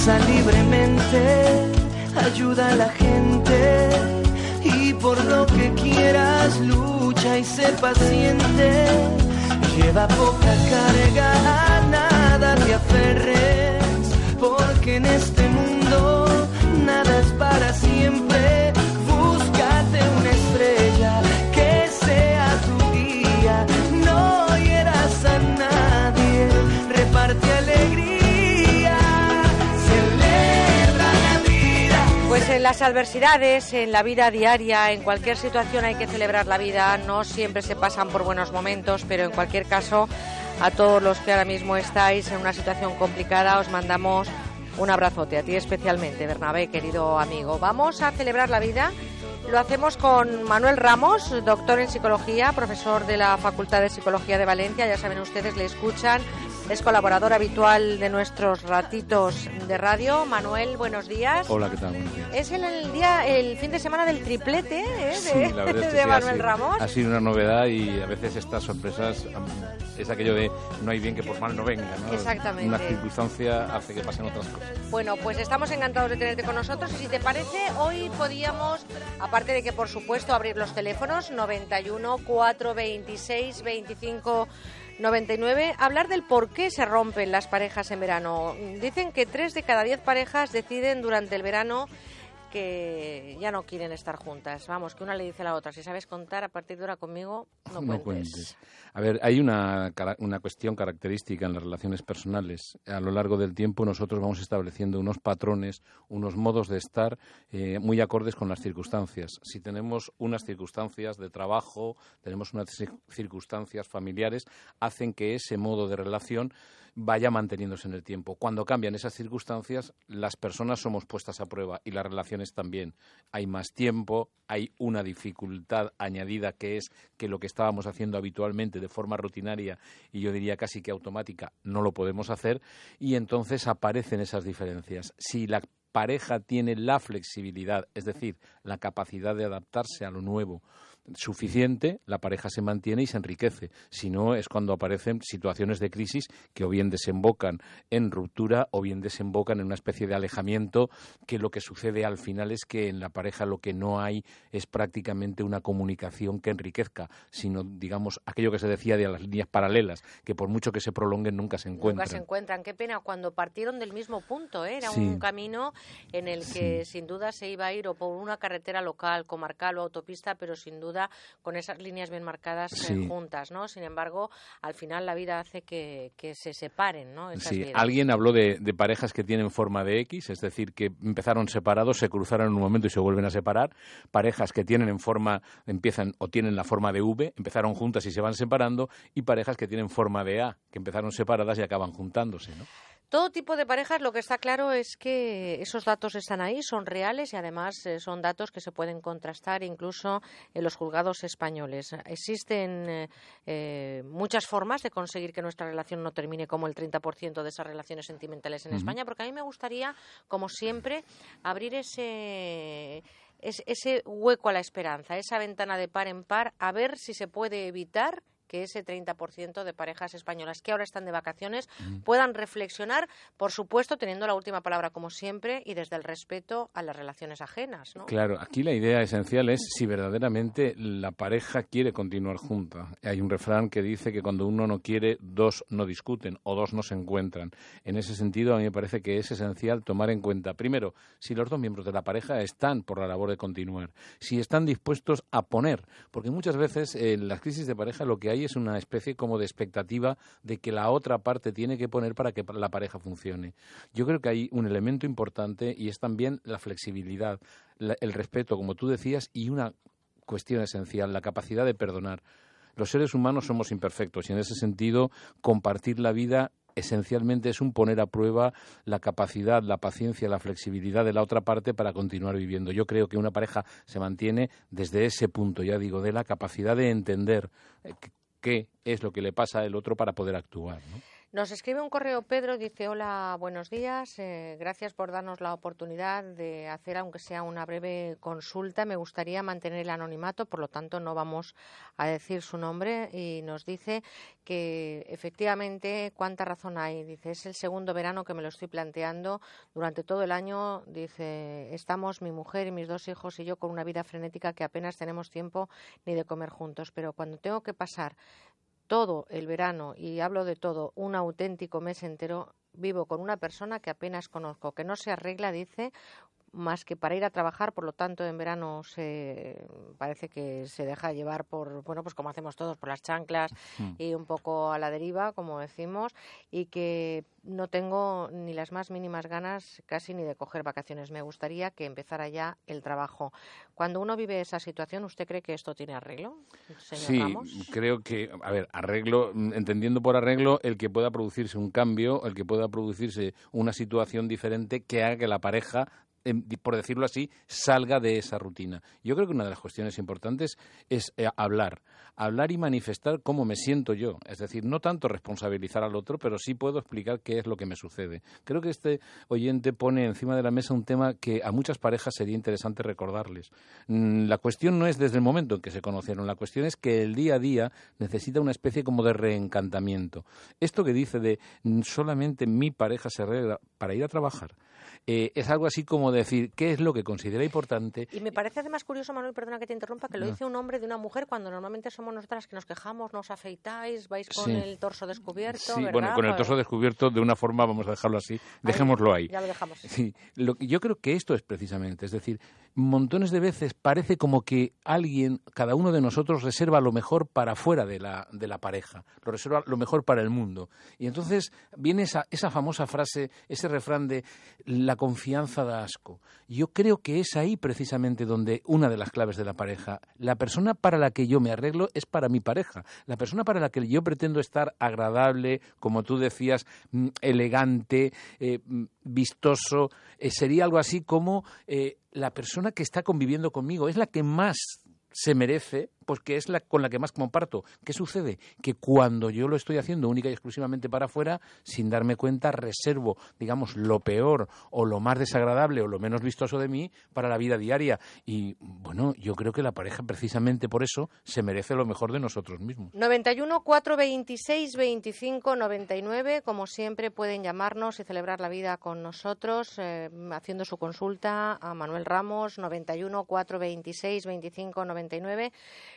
Piensa libremente, ayuda a la gente y por lo que quieras lucha y sé paciente. Lleva poca carga, a nada te aferres, porque en este mundo nada es para siempre. En las adversidades, en la vida diaria, en cualquier situación hay que celebrar la vida. No siempre se pasan por buenos momentos, pero en cualquier caso, a todos los que ahora mismo estáis en una situación complicada, os mandamos un abrazote, a ti especialmente, Bernabé, querido amigo. Vamos a celebrar la vida. Lo hacemos con Manuel Ramos, doctor en psicología, profesor de la Facultad de Psicología de Valencia. Ya saben ustedes, le escuchan. Es colaborador habitual de nuestros ratitos de radio. Manuel, buenos días. Hola, ¿qué tal? Buenos días. Es el, el día, el fin de semana del triplete ¿eh? de, Sí, la verdad es que de sí, ha Manuel sido- Ramos. Ha sido una novedad y a veces estas sorpresas es aquello de no hay bien que por mal no venga, ¿no? Exactamente. Una circunstancia hace que pasen otras cosas. Bueno, pues estamos encantados de tenerte con nosotros y si te parece, hoy podíamos, aparte de que por supuesto abrir los teléfonos 91 426 25 99, hablar del por qué se rompen las parejas en verano. Dicen que tres de cada diez parejas deciden durante el verano que ya no quieren estar juntas. Vamos, que una le dice a la otra, si sabes contar a partir de ahora conmigo, no, No cuentes. cuentes. A ver, hay una, una cuestión característica en las relaciones personales. A lo largo del tiempo nosotros vamos estableciendo unos patrones, unos modos de estar eh, muy acordes con las circunstancias. Si tenemos unas circunstancias de trabajo, tenemos unas cir- circunstancias familiares, hacen que ese modo de relación vaya manteniéndose en el tiempo. Cuando cambian esas circunstancias, las personas somos puestas a prueba y las relaciones también. Hay más tiempo, hay una dificultad añadida que es que lo que estábamos haciendo habitualmente de forma rutinaria y yo diría casi que automática no lo podemos hacer y entonces aparecen esas diferencias. Si la pareja tiene la flexibilidad, es decir, la capacidad de adaptarse a lo nuevo, suficiente, la pareja se mantiene y se enriquece. Si no, es cuando aparecen situaciones de crisis que o bien desembocan en ruptura o bien desembocan en una especie de alejamiento, que lo que sucede al final es que en la pareja lo que no hay es prácticamente una comunicación que enriquezca, sino, digamos, aquello que se decía de las líneas paralelas, que por mucho que se prolonguen nunca se encuentran. Nunca se encuentran. Qué pena cuando partieron del mismo punto. ¿eh? Era Sí. un camino en el que sin duda se iba a ir o por una carretera local, comarcal o autopista, pero sin duda con esas líneas bien marcadas eh, Sí. juntas. ¿no? Sin embargo, al final la vida hace que, que se separen ¿no? esas Sí, vidas. alguien habló de, de parejas que tienen forma de X, es decir, que empezaron separados, se cruzaron en un momento y se vuelven a separar. Parejas que tienen en forma, empiezan o tienen la forma de V, empezaron juntas y se van separando. Y parejas que tienen forma de A, que empezaron separadas y acaban juntándose, ¿no? Todo tipo de parejas, lo que está claro es que esos datos están ahí, son reales y además eh, son datos que se pueden contrastar incluso en los juzgados españoles. Existen eh, eh, muchas formas de conseguir que nuestra relación no termine como el 30% de esas relaciones sentimentales en. España, porque a mí me gustaría, como siempre, abrir ese es- ese hueco a la esperanza, esa ventana de par en par, a ver si se puede evitar que ese 30% de parejas españolas que ahora están de vacaciones puedan reflexionar, por supuesto, teniendo la última palabra como siempre y desde el respeto a las relaciones ajenas, ¿no? Claro, aquí la idea esencial es si verdaderamente la pareja quiere continuar junta. Hay un refrán que dice que cuando uno no quiere, dos no discuten o dos no se encuentran. En ese sentido, a mí me parece que es esencial tomar en cuenta, primero, si los dos miembros de la pareja están por la labor de continuar, si están dispuestos a poner, porque muchas veces en las crisis de pareja lo que hay es una especie como de expectativa de que la otra parte tiene que poner para que la pareja funcione. Yo creo que hay un elemento importante y es también la flexibilidad, el respeto, como tú decías, y una cuestión esencial, la capacidad de perdonar. Los seres humanos somos imperfectos y en ese sentido compartir la vida esencialmente es un poner a prueba la capacidad, la paciencia, la flexibilidad de la otra parte para continuar viviendo. Yo creo que una pareja se mantiene desde ese punto, ya digo, de la capacidad de entender eh, qué es lo que le pasa al otro para poder actuar. ¿no? Nos escribe un correo Pedro, dice hola, buenos días, eh, gracias por darnos la oportunidad de hacer aunque sea una breve consulta. Me gustaría mantener el anonimato, por lo tanto no vamos a decir su nombre y nos dice que efectivamente cuánta razón hay. Dice, es el segundo verano que me lo estoy planteando durante todo el año. Dice, estamos mi mujer y mis dos hijos y yo con una vida frenética que apenas tenemos tiempo ni de comer juntos, pero cuando tengo que pasar todo el verano, y hablo de todo, un auténtico mes entero, vivo con una persona que apenas conozco, que no se arregla, dice, más que para ir a trabajar, por lo tanto en verano se parece que se deja llevar por, bueno, pues como hacemos todos, por las chanclas y un poco a la deriva, como decimos, y que no tengo ni las más mínimas ganas casi ni de coger vacaciones. Me gustaría que empezara ya el trabajo. Cuando uno vive esa situación, ¿usted cree que esto tiene arreglo, señor Sí, Ramos? creo que, a ver, arreglo, entendiendo por arreglo el que pueda producirse un cambio, el que pueda producirse una situación diferente que haga que la pareja por decirlo así, salga de esa rutina. Yo creo que una de las cuestiones importantes es eh, hablar, hablar y manifestar cómo me siento yo. Es decir, no tanto responsabilizar al otro, pero sí puedo explicar qué es lo que me sucede. Creo que este oyente pone encima de la mesa un tema que a muchas parejas sería interesante recordarles. Mm, La cuestión no es desde el momento en que se conocieron, la cuestión es que el día a día necesita una especie como de reencantamiento. Esto que dice de mm, solamente mi pareja se arregla para ir a trabajar, eh, es algo así como decir qué es lo que considera importante Y me parece además curioso, Manuel, perdona que te interrumpa, que lo No. dice un hombre de una mujer cuando normalmente somos nosotras que nos quejamos, nos afeitáis, vais con Sí. el torso descubierto. Sí, ¿verdad? bueno, con el torso descubierto de una forma, vamos a dejarlo así, dejémoslo ahí. Ya lo dejamos. Sí, lo yo creo que esto es precisamente, es decir, montones de veces parece como que alguien, cada uno de nosotros reserva lo mejor para fuera de la, de la pareja, lo reserva lo mejor para el mundo. Y entonces viene esa, esa famosa frase, ese refrán de la confianza da asco. Yo creo que es ahí precisamente donde una de las claves de la pareja, la persona para la que yo me arreglo es para mi pareja, la persona para la que yo pretendo estar agradable, como tú decías, mm, elegante, eh, mm, vistoso, eh, sería algo así como eh, la persona que está conviviendo conmigo, es la que más se merece, pues que es la con la que más comparto. ¿Qué sucede? Que cuando yo lo estoy haciendo única y exclusivamente para afuera, sin darme cuenta, reservo, digamos, lo peor o lo más desagradable o lo menos vistoso de mí para la vida diaria. Y bueno, yo creo que la pareja precisamente por eso se merece lo mejor de nosotros mismos. 91 426 25 99, como siempre pueden llamarnos y celebrar la vida con nosotros eh, haciendo su consulta a Manuel Ramos 91 426 25 99.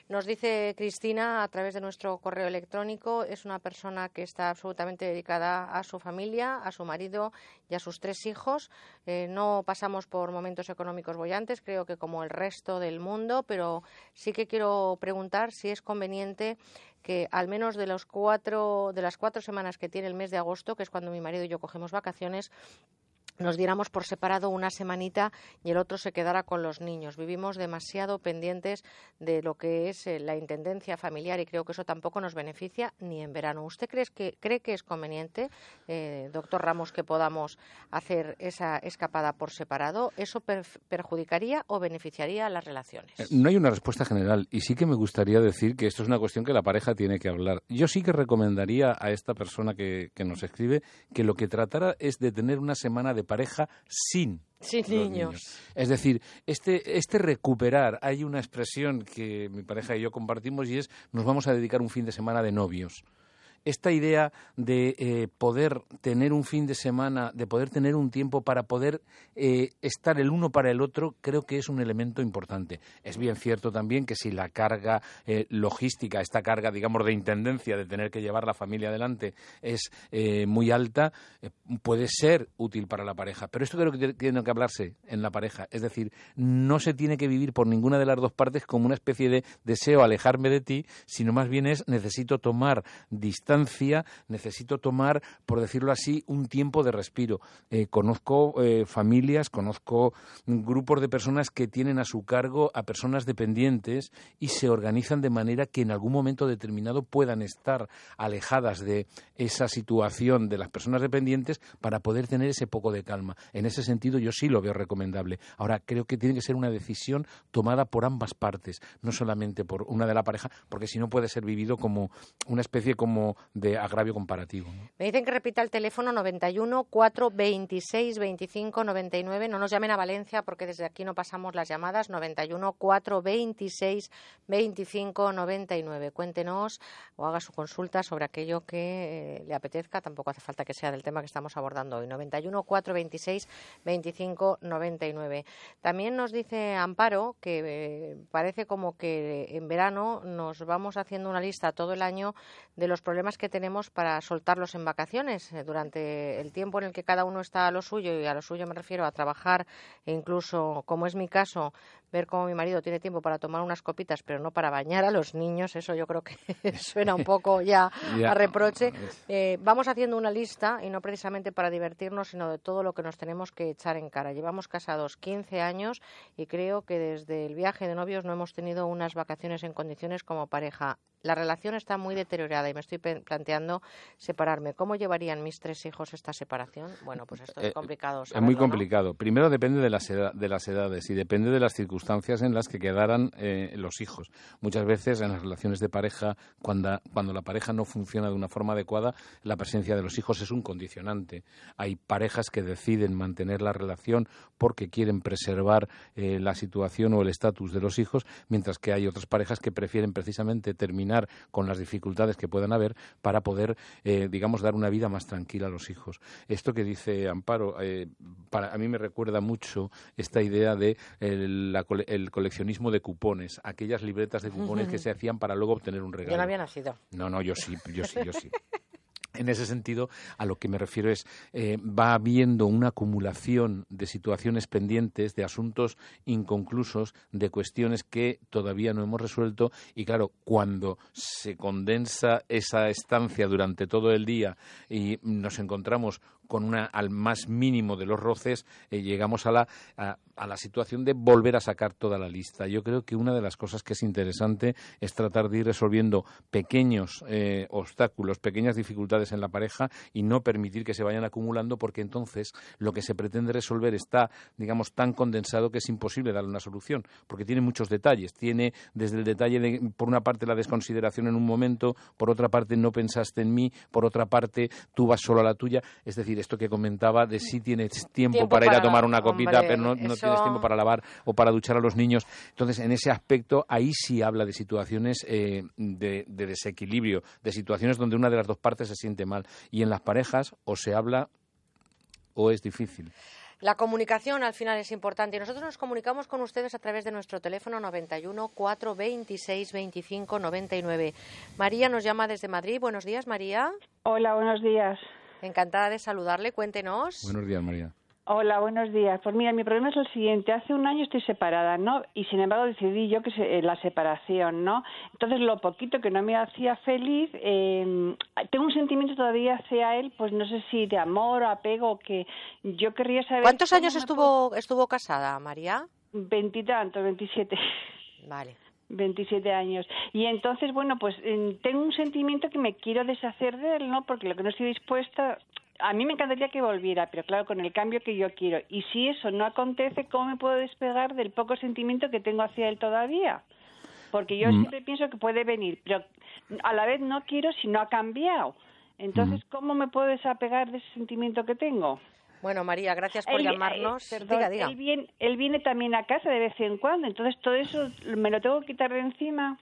Nos dice Cristina a través de nuestro correo electrónico, es una persona que está absolutamente dedicada a su familia, a su marido y a sus tres hijos. Eh, no pasamos por momentos económicos bollantes, creo que como el resto del mundo, pero sí que quiero preguntar si es conveniente que al menos de los cuatro de las cuatro semanas que tiene el mes de agosto, que es cuando mi marido y yo cogemos vacaciones, nos diéramos por separado una semanita y el otro se quedara con los niños. Vivimos demasiado pendientes de lo que es eh, la intendencia familiar y creo que eso tampoco nos beneficia ni en verano. ¿Usted cree que, cree que es conveniente, eh, doctor Ramos, que podamos hacer esa escapada por separado? ¿Eso per- perjudicaría o beneficiaría a las relaciones? Eh, No hay una respuesta general y sí que me gustaría decir que esto es una cuestión que la pareja tiene que hablar. Yo sí que recomendaría a esta persona que, que nos escribe que lo que tratara es de tener una semana de pareja sin Sin los niños. Es decir, este, este recuperar, hay una expresión que mi pareja y yo compartimos y es nos vamos a dedicar un fin de semana de novios. Esta idea de eh, poder tener un fin de semana, de poder tener un tiempo para poder eh, estar el uno para el otro, creo que es un elemento importante. Es bien cierto también que si la carga eh, logística, esta carga, digamos, de intendencia, de tener que llevar la familia adelante, es eh, muy alta, eh, puede ser útil para la pareja. Pero esto creo que tiene- que hablarse en la pareja. Es decir, no se tiene que vivir por ninguna de las dos partes como una especie de deseo alejarme de ti, sino más bien es necesito tomar distancia necesito tomar, por decirlo así, un tiempo de respiro. Eh, conozco eh, familias, conozco grupos de personas que tienen a su cargo a personas dependientes y se organizan de manera que en algún momento determinado puedan estar alejadas de esa situación de las personas dependientes para poder tener ese poco de calma. En ese sentido, yo sí lo veo recomendable. Ahora, creo que tiene que ser una decisión tomada por ambas partes, no solamente por una de la pareja, porque si no puede ser vivido como una especie como de agravio comparativo. Me dicen que repita el teléfono 91 426 25 99. No nos llamen a Valencia porque desde aquí no pasamos las llamadas. 91 426 25 99. Cuéntenos o haga su consulta sobre aquello que eh, le apetezca. Tampoco hace falta que sea del tema que estamos abordando hoy. 91 426 25 99. También nos dice Amparo que eh, parece como que en verano nos vamos haciendo una lista todo el año de los problemas que tenemos para soltarlos en vacaciones. Eh, Durante el tiempo en el que cada uno está a lo suyo, y a lo suyo me refiero a trabajar e incluso, como es mi caso, ver cómo mi marido tiene tiempo para tomar unas copitas, pero no para bañar a los niños, eso yo creo que suena un poco ya Ya. a reproche. Eh, vamos haciendo una lista, y no precisamente para divertirnos, sino de todo lo que nos tenemos que echar en cara. Llevamos casados 15 años y creo que desde el viaje de novios no hemos tenido unas vacaciones en condiciones como pareja. La relación está muy deteriorada y me estoy planteando separarme. ¿Cómo llevarían mis tres hijos esta separación? Bueno, pues esto es Eh, complicado. Es muy complicado. Primero depende de las, eda- de las edades y depende de las circunstancias en las que quedaran eh, los hijos. Muchas veces en las relaciones de pareja, cuando, cuando la pareja no funciona de una forma adecuada, la presencia de los hijos es un condicionante. Hay parejas que deciden mantener la relación porque quieren preservar eh, la situación o el estatus de los hijos, mientras que hay otras parejas que prefieren precisamente terminar con las dificultades que puedan haber para poder, eh, digamos, dar una vida más tranquila a los hijos. Esto que dice Amparo, para, a mí me recuerda mucho esta idea de la cole- el coleccionismo de cupones, aquellas libretas de cupones que se hacían para luego obtener un regalo. Yo no había nacido. No, no, yo sí, yo sí, yo sí. En ese sentido, a lo que me refiero es, eh, va habiendo una acumulación de situaciones pendientes, de asuntos inconclusos, de cuestiones que todavía no hemos resuelto y claro, cuando se condensa esa estancia durante todo el día y nos encontramos con una al más mínimo de los roces, eh, llegamos a la, a, la situación de volver a sacar toda la lista. Yo creo que una de las cosas que es interesante es tratar de ir resolviendo pequeños eh, obstáculos, pequeñas dificultades en la pareja y no permitir que se vayan acumulando porque entonces lo que se pretende resolver está, digamos, tan condensado que es imposible darle una solución porque tiene muchos detalles. Tiene desde el detalle de, por una parte, la desconsideración en un momento, por otra parte, no pensaste en mí, por otra parte, tú vas solo a la tuya. Es decir, esto que comentaba de si tienes tiempo, Tiempo para ir a tomar una copita, hombre, pero no, no eso- tienes tiempo para lavar o para duchar a los niños. Entonces, en ese aspecto, ahí sí habla de situaciones eh, de, de desequilibrio, de situaciones donde una de las dos partes se siente mal. Y en las parejas o se habla o es difícil. La comunicación al final es importante y nosotros nos comunicamos con ustedes a través de nuestro teléfono 91 426 25 99. María nos llama desde Madrid. Buenos días, María. Hola, buenos días. Encantada de saludarle. Cuéntenos. Buenos días, María. Hola, buenos días. Pues mira, mi problema es el siguiente. Hace un año estoy separada, ¿no? Y sin embargo decidí yo que se- eh, la separación, ¿no? Entonces lo poquito que no me hacía feliz, eh, tengo un sentimiento todavía hacia él, pues no sé si de amor, apego, que yo querría saber. ¿Cuántos años estuvo, estuvo casada, María? Veintitantos, veintisiete. Vale. 27 años. Y entonces, bueno, pues tengo un sentimiento que me quiero deshacer de él, ¿no? Porque lo que no estoy dispuesta, a mí me encantaría que volviera, pero claro, con el cambio que yo quiero. Y si eso no acontece, ¿cómo me puedo despegar del poco sentimiento que tengo hacia él todavía? Porque yo Mm. siempre pienso que puede venir, pero a la vez no quiero si no ha cambiado. Entonces, ¿cómo me puedo desapegar de ese sentimiento que tengo? Bueno, María, gracias por Él- eh, llamarnos. perdón, diga, diga. Él, viene, él viene también a casa de vez en cuando, entonces todo eso me lo tengo que quitar de encima.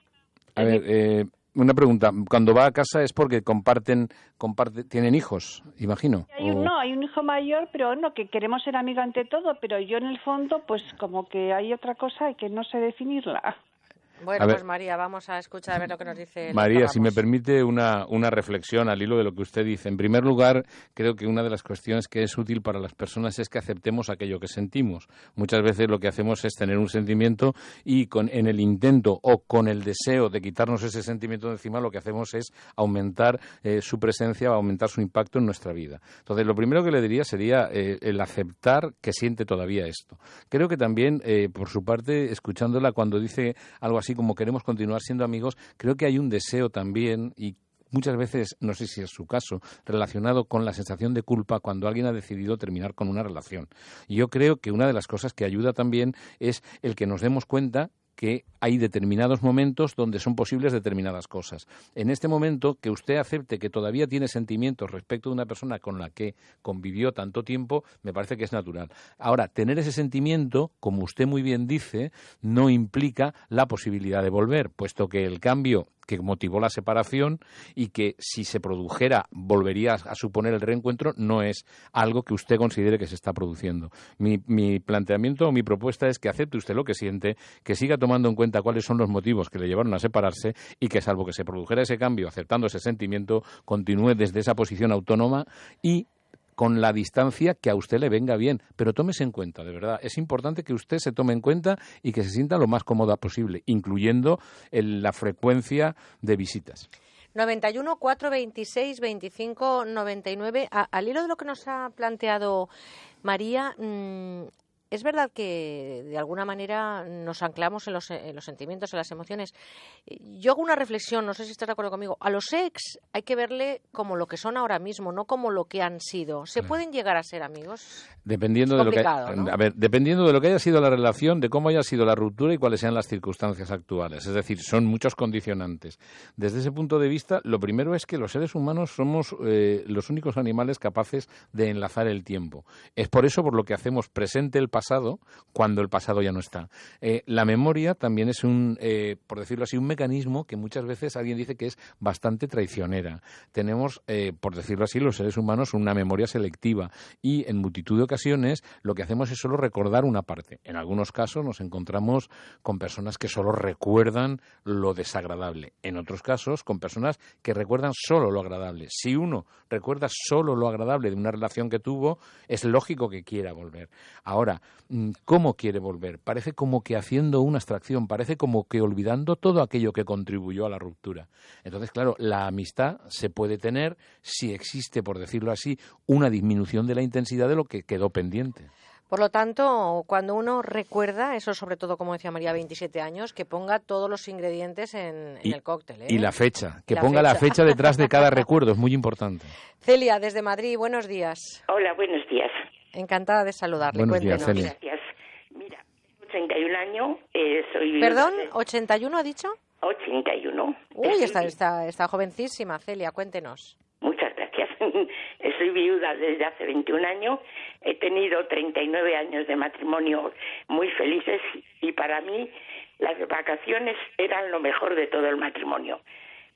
A ver, eh, una pregunta. Cuando va a casa es porque comparten, comparte, tienen hijos, imagino. Hay un, O- no, hay un hijo mayor, pero no, que queremos ser amigos ante todo, pero yo en el fondo, pues como que hay otra cosa y que no sé definirla. Bueno, ver. pues María, vamos a escuchar a ver lo que nos dice. María, si me permite una, una reflexión al hilo de lo que usted dice. En primer lugar, creo que una de las cuestiones que es útil para las personas es que aceptemos aquello que sentimos. Muchas veces lo que hacemos es tener un sentimiento y con, en el intento o con el deseo de quitarnos ese sentimiento de encima, lo que hacemos es aumentar eh, su presencia, aumentar su impacto en nuestra vida. Entonces, lo primero que le diría sería eh, el aceptar que siente todavía esto. Creo que también, eh, por su parte, escuchándola cuando dice algo así como queremos continuar siendo amigos, creo que hay un deseo también y muchas veces, no sé si es su caso, relacionado con la sensación de culpa cuando alguien ha decidido terminar con una relación. Y yo creo que una de las cosas que ayuda también es el que nos demos cuenta que hay determinados momentos donde son posibles determinadas cosas. En este momento, que usted acepte que todavía tiene sentimientos respecto de una persona con la que convivió tanto tiempo, me parece que es natural. Ahora, tener ese sentimiento, como usted muy bien dice, no implica la posibilidad de volver, puesto que el cambio que motivó la separación y que si se produjera volvería a suponer el reencuentro no es algo que usted considere que se está produciendo. Mi, mi planteamiento o mi propuesta es que acepte usted lo que siente, que siga tomando en cuenta cuáles son los motivos que le llevaron a separarse y que salvo que se produjera ese cambio aceptando ese sentimiento, continúe desde esa posición autónoma y con la distancia que a usted le venga bien. Pero tómese en cuenta, de verdad. Es importante que usted se tome en cuenta y que se sienta lo más cómoda posible, incluyendo el- la frecuencia de visitas. 91 426 25 99. A- al hilo de lo que nos ha planteado María, mm, es verdad que de alguna manera nos anclamos en los, en los sentimientos, en las emociones. Yo hago una reflexión, no sé si estás de acuerdo conmigo. A los ex hay que verle como lo que son ahora mismo, no como lo que han sido. ¿Se pueden llegar a ser amigos? Dependiendo de lo que a ver, dependiendo de lo que haya sido la relación, de cómo haya sido la ruptura y cuáles sean las circunstancias actuales. Es decir, son muchos condicionantes. Desde ese punto de vista, lo primero es que los seres humanos somos eh, los únicos animales capaces de enlazar el tiempo. Es por eso por lo que hacemos presente el pasado cuando el pasado ya no está. Eh, la memoria también es un, eh, por decirlo así, un mecanismo que muchas veces alguien dice que es bastante traicionera. Tenemos, eh, por decirlo así, los seres humanos una memoria selectiva y en multitud de ocasiones lo que hacemos es solo recordar una parte. En algunos casos nos encontramos con personas que solo recuerdan lo desagradable. En otros casos con personas que recuerdan solo lo agradable. Si uno recuerda solo lo agradable de una relación que tuvo, es lógico que quiera volver. Ahora, ¿cómo quiere volver? Parece como que haciendo una abstracción, parece como que olvidando todo aquello que contribuyó a la ruptura. Entonces, claro, la amistad se puede tener si existe, por decirlo así, una disminución de la intensidad de lo que quedó pendiente. Por lo tanto, cuando uno recuerda, eso sobre todo, como decía María, 27 años, que ponga todos los ingredientes en, en Y- el cóctel. ¿eh? Y la fecha, que La ponga la fecha. fecha detrás de cada recuerdo, es muy importante. Celia, desde Madrid, buenos días. Hola, buenos días. Encantada de saludarle. Buenos días, Cuéntenos. Celia. Gracias. Mira, 31 años, eh, soy viuda ¿Perdón? de- ¿81 ha dicho? 81. Uy, está, está, está jovencísima, Celia, cuéntenos. Muchas gracias. Soy viuda desde hace 21 años. He tenido 39 años de matrimonio muy felices y para mí las vacaciones eran lo mejor de todo el matrimonio.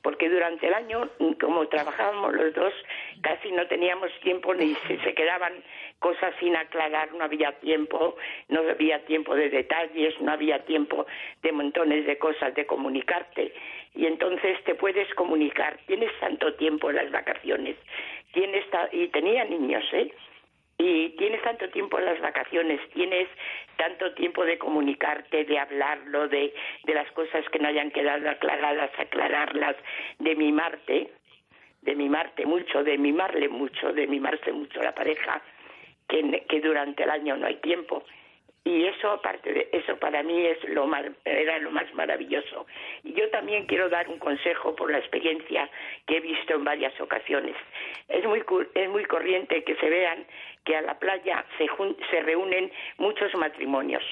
Porque durante el año, como trabajábamos los dos, casi no teníamos tiempo ni se, se quedaban cosas sin aclarar, no había tiempo, no había tiempo de detalles, no había tiempo de montones de cosas de comunicarte. Y entonces te puedes comunicar, tienes tanto tiempo en las vacaciones, tienes y tenía niños, ¿eh? Y tienes tanto tiempo en las vacaciones, tienes tanto tiempo de comunicarte, de hablarlo, de, de las cosas que no hayan quedado aclaradas, aclararlas, de mimarte, de mimarte mucho, de mimarle mucho, de mimarse mucho la pareja, que, que durante el año no hay tiempo. Y eso, aparte de eso, para mí es lo era lo más maravilloso. Y yo también quiero dar un consejo por la experiencia que he visto en varias ocasiones. Es muy, es muy corriente que se vean que a la playa se, se reúnen muchos matrimonios,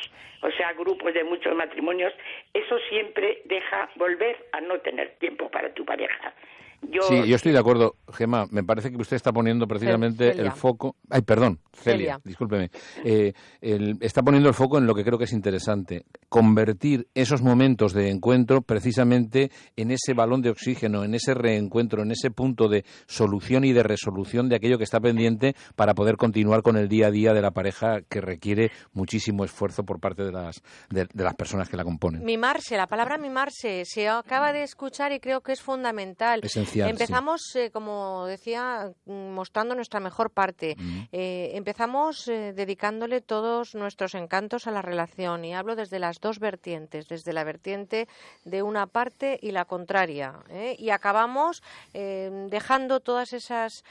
o sea, grupos de muchos matrimonios. Eso siempre deja volver a no tener tiempo para tu pareja. Yo, Sí, yo estoy de acuerdo, Gemma. Me parece que usted está poniendo precisamente Celia. el foco. Ay, perdón, Celia, Celia. discúlpeme. Eh, el- está poniendo el foco en lo que creo que es interesante. Convertir esos momentos de encuentro precisamente en ese balón de oxígeno, en ese reencuentro, en ese punto de solución y de resolución de aquello que está pendiente para poder continuar con el día a día de la pareja que requiere muchísimo esfuerzo por parte de las, de, de las personas que la componen. Mimarse, la palabra mimarse se acaba de escuchar y creo que es fundamental. Esencial, Empezamos, eh, como decía, mm, mostrando nuestra mejor parte. Eh, empezamos eh, dedicándole todos nuestros encantos a la relación y hablo desde las dos vertientes, desde la vertiente de una parte y la contraria. Y acabamos dejando todas esas,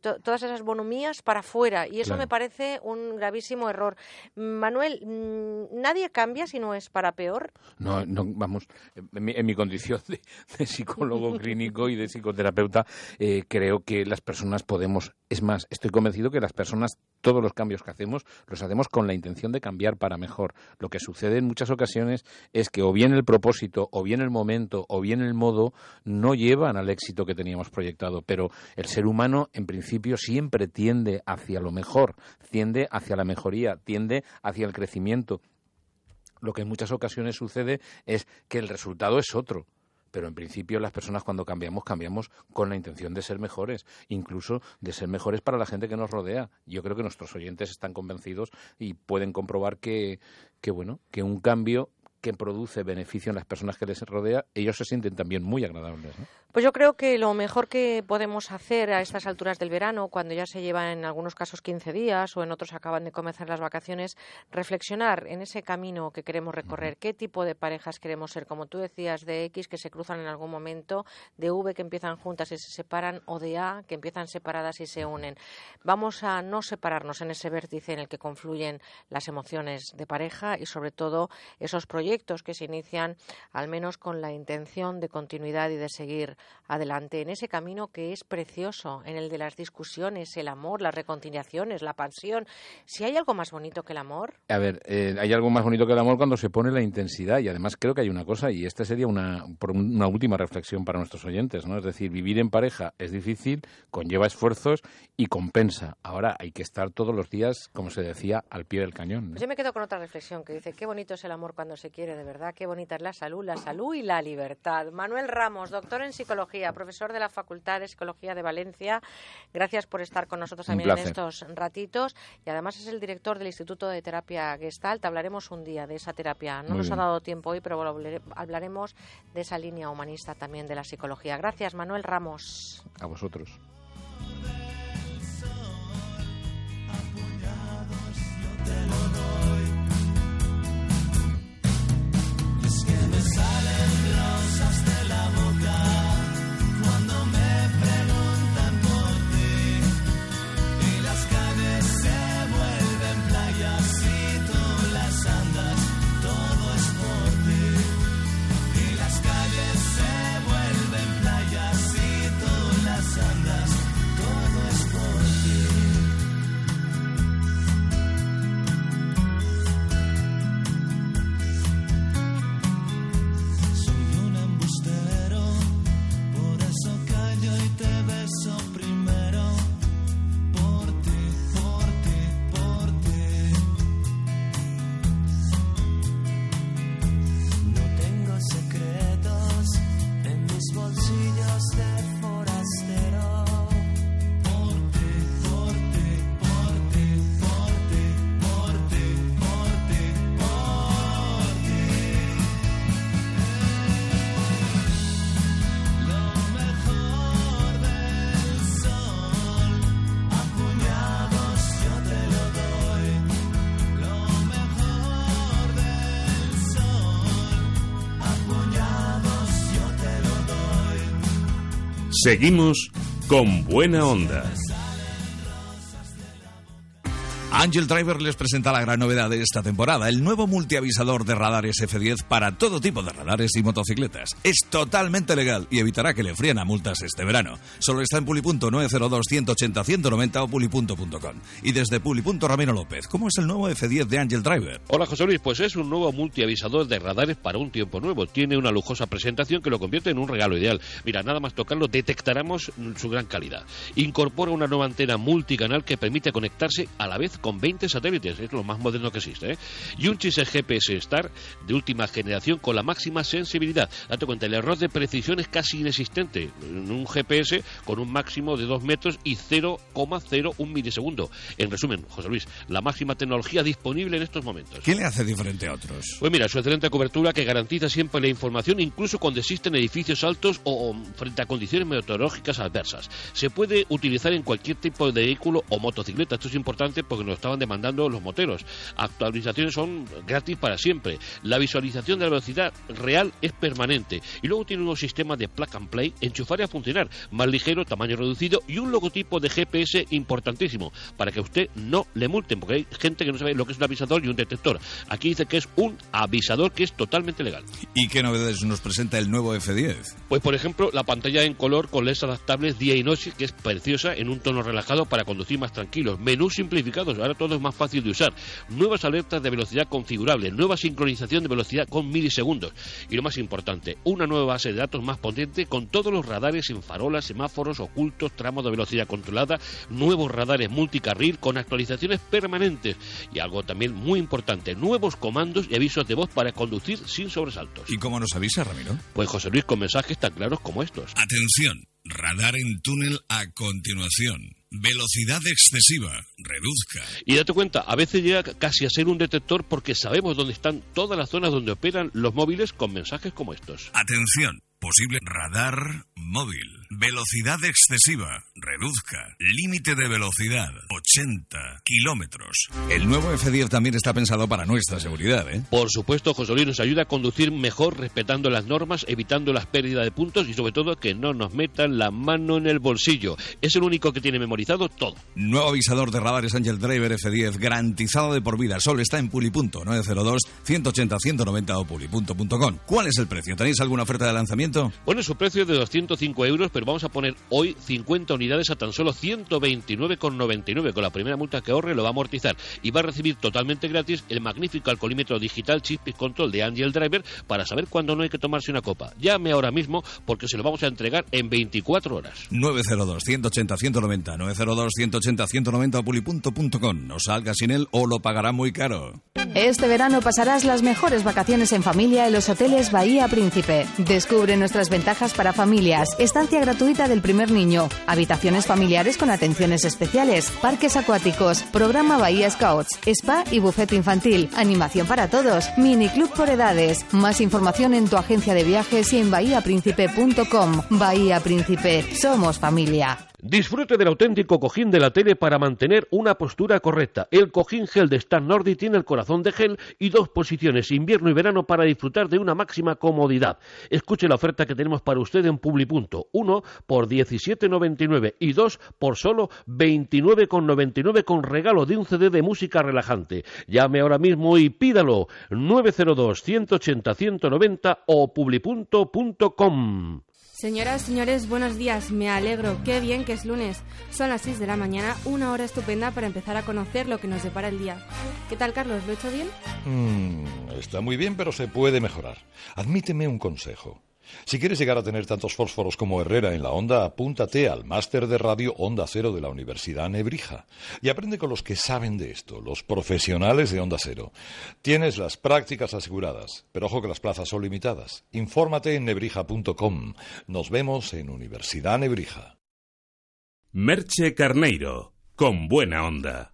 to- todas esas bonomías para afuera y eso Claro. me parece un gravísimo error. Manuel, mm, nadie cambia si no es para peor. No, no, vamos, en mi, en mi condición de, de psicólogo clínico y de psicoterapeuta, eh, creo que las personas podemos, es más, estoy convencido que las personas, todos los cambios que hacemos, los hacemos con la intención de cambiar para mejor. Lo que sucede en muchas ocasiones es que o bien el propósito, o bien el momento, o bien el modo, no llevan al éxito que teníamos proyectado, pero el ser humano, en principio, siempre tiende hacia lo mejor, tiende hacia la mejoría, tiende hacia el crecimiento lo que en muchas ocasiones sucede es que el resultado es otro. Pero en principio las personas cuando cambiamos, cambiamos con la intención de ser mejores, incluso de ser mejores para la gente que nos rodea. Yo creo que nuestros oyentes están convencidos y pueden comprobar que, que bueno, que un cambio que produce beneficio en las personas que les rodea, ellos se sienten también muy agradables. ¿no? Pues yo creo que lo mejor que podemos hacer a estas alturas del verano, cuando ya se llevan en algunos casos 15 días o en otros acaban de comenzar las vacaciones, reflexionar en ese camino que queremos recorrer, qué tipo de parejas queremos ser, como tú decías, de X que se cruzan en algún momento, de V que empiezan juntas y se separan, o de A que empiezan separadas y se unen. Vamos a no separarnos en ese vértice en el que confluyen las emociones de pareja y sobre todo esos proyectos que se inician al menos con la intención de continuidad y de seguir adelante en ese camino que es precioso, en el de las discusiones, el amor, las reconciliaciones, la pasión. Si hay algo más bonito que el amor, A ver, eh, hay algo más bonito que el amor cuando se pone la intensidad y además creo que hay una cosa y esta sería una, una última reflexión para nuestros oyentes, ¿no? Es decir, vivir en pareja es difícil, conlleva esfuerzos y compensa. Ahora hay que estar todos los días, como se decía, al pie del cañón. ¿no? Pues yo me quedo con otra reflexión que dice, qué bonito es el amor cuando se quiere, de verdad, qué bonita es la salud, la salud y la libertad. Manuel Ramos, doctor en psicología, profesor de la Facultad de Psicología de Valencia, gracias por estar con nosotros también en estos ratitos y además es el director del Instituto de Terapia Gestalt. Hablaremos un día de esa terapia. No Muy nos ha bien. dado tiempo hoy, pero hablaremos de esa línea humanista también de la psicología. Gracias, Manuel Ramos. A vosotros. Seguimos con buena onda. Angel Driver les presenta la gran novedad de esta temporada, el nuevo multiavisador de radares F10 para todo tipo de radares y motocicletas. Es totalmente legal y evitará que le fríen a multas este verano. Solo está en Pulipunto 902 180 190 o pulipunto.com. Y desde Pulipunto Ramiro López, ¿cómo es el nuevo F10 de Angel Driver? Hola José Luis, pues es un nuevo multiavisador de radares para un tiempo nuevo. Tiene una lujosa presentación que lo convierte en un regalo ideal. Mira, nada más tocarlo detectaremos su gran calidad. Incorpora una nueva antena multicanal que permite conectarse a la vez con 20 satélites, es lo más moderno que existe. ¿eh? Y un chip GPS Star de última generación con la máxima sensibilidad. Date cuenta, el error de precisión es casi inexistente. En un GPS con un máximo de 2 metros y 0,01 milisegundo. En resumen, José Luis, la máxima tecnología disponible en estos momentos. ¿Qué le hace diferente a otros? Pues mira, su excelente cobertura que garantiza siempre la información incluso cuando existen edificios altos o, o frente a condiciones meteorológicas adversas. Se puede utilizar en cualquier tipo de vehículo o motocicleta. Esto es importante porque nos estaban demandando los moteros. Actualizaciones son gratis para siempre. La visualización de la velocidad real es permanente. Y luego tiene un sistema de plug and play, enchufar y a funcionar, más ligero, tamaño reducido y un logotipo de GPS importantísimo para que a usted no le multen, porque hay gente que no sabe lo que es un avisador y un detector. Aquí dice que es un avisador que es totalmente legal. ¿Y qué novedades nos presenta el nuevo F10? Pues por ejemplo, la pantalla en color con LEDs adaptables día y noche, que es preciosa en un tono relajado para conducir más tranquilos. Menús simplificados, ahora todo es más fácil de usar. Nuevas alertas de velocidad configurable, nueva sincronización de velocidad con milisegundos. Y lo más importante, una nueva base de datos más potente con todos los radares en farolas, semáforos, ocultos, tramos de velocidad controlada, nuevos radares multicarril con actualizaciones permanentes. Y algo también muy importante, nuevos comandos y avisos de voz para conducir sin sobresaltos. ¿Y cómo nos avisa, Ramiro? Pues José Luis, con mensajes tan claros como estos. Atención, radar en túnel a continuación. Velocidad excesiva, reduzca. Y date cuenta, a veces llega casi a ser un detector porque sabemos dónde están todas las zonas donde operan los móviles con mensajes como estos. Atención, posible radar móvil. Velocidad excesiva, reduzca. Límite de velocidad, 80 kilómetros. El nuevo F10 también está pensado para nuestra seguridad, ¿eh? Por supuesto, José Luis nos ayuda a conducir mejor respetando las normas, evitando las pérdidas de puntos y sobre todo que no nos metan la mano en el bolsillo. Es el único que tiene memorizado todo. Nuevo avisador de radares Angel Driver F10, garantizado de por vida. Solo está en Pulipunto, 902 180 190 o pulipunto.com. ¿Cuál es el precio? ¿Tenéis alguna oferta de lanzamiento? Bueno, su precio es de 205 euros, pero vamos a poner hoy 50 unidades a tan solo 129,99. Con la primera multa que ahorre lo va a amortizar y va a recibir totalmente gratis el magnífico alcoholímetro digital Chip Control de Angel Driver para saber cuándo no hay que tomarse una copa. Llame ahora mismo porque se lo vamos a entregar en 24 horas. 902 180 190 902 180 190 o pulipunto.com. No salga sin él o lo pagará muy caro. Este verano pasarás las mejores vacaciones en familia en los hoteles Bahía Príncipe. Descubre nuestras ventajas para familias, estancia gratuita del primer niño, habitaciones familiares con atenciones especiales, parques acuáticos, programa Bahía Scouts, spa y buffet infantil, animación para todos, mini club por edades. Más información en tu agencia de viajes y en bahiapríncipe.com. Bahía Príncipe, somos familia. Disfrute del auténtico cojín de la tele para mantener una postura correcta. El cojín gel de Stan Nordi tiene el corazón de gel y dos posiciones, invierno y verano, para disfrutar de una máxima comodidad. Escuche la oferta que tenemos para usted en Publipunto. Uno por 17,99 y dos por solo 29,99 con regalo de un CD de música relajante. Llame ahora mismo y pídalo. 902 180 190 o publipunto.com. Señoras, señores, buenos días. Me alegro. Qué bien que es lunes. Son las 6 de la mañana, una hora estupenda para empezar a conocer lo que nos depara el día. ¿Qué tal, Carlos? ¿Lo he hecho bien? Mm, está muy bien, pero se puede mejorar. Admíteme un consejo. Si quieres llegar a tener tantos fósforos como Herrera en la onda, apúntate al máster de radio Onda Cero de la Universidad Nebrija y aprende con los que saben de esto, los profesionales de Onda Cero. Tienes las prácticas aseguradas, pero ojo que las plazas son limitadas. Infórmate en nebrija.com. Nos vemos en Universidad Nebrija. Merche Carneiro, con buena onda.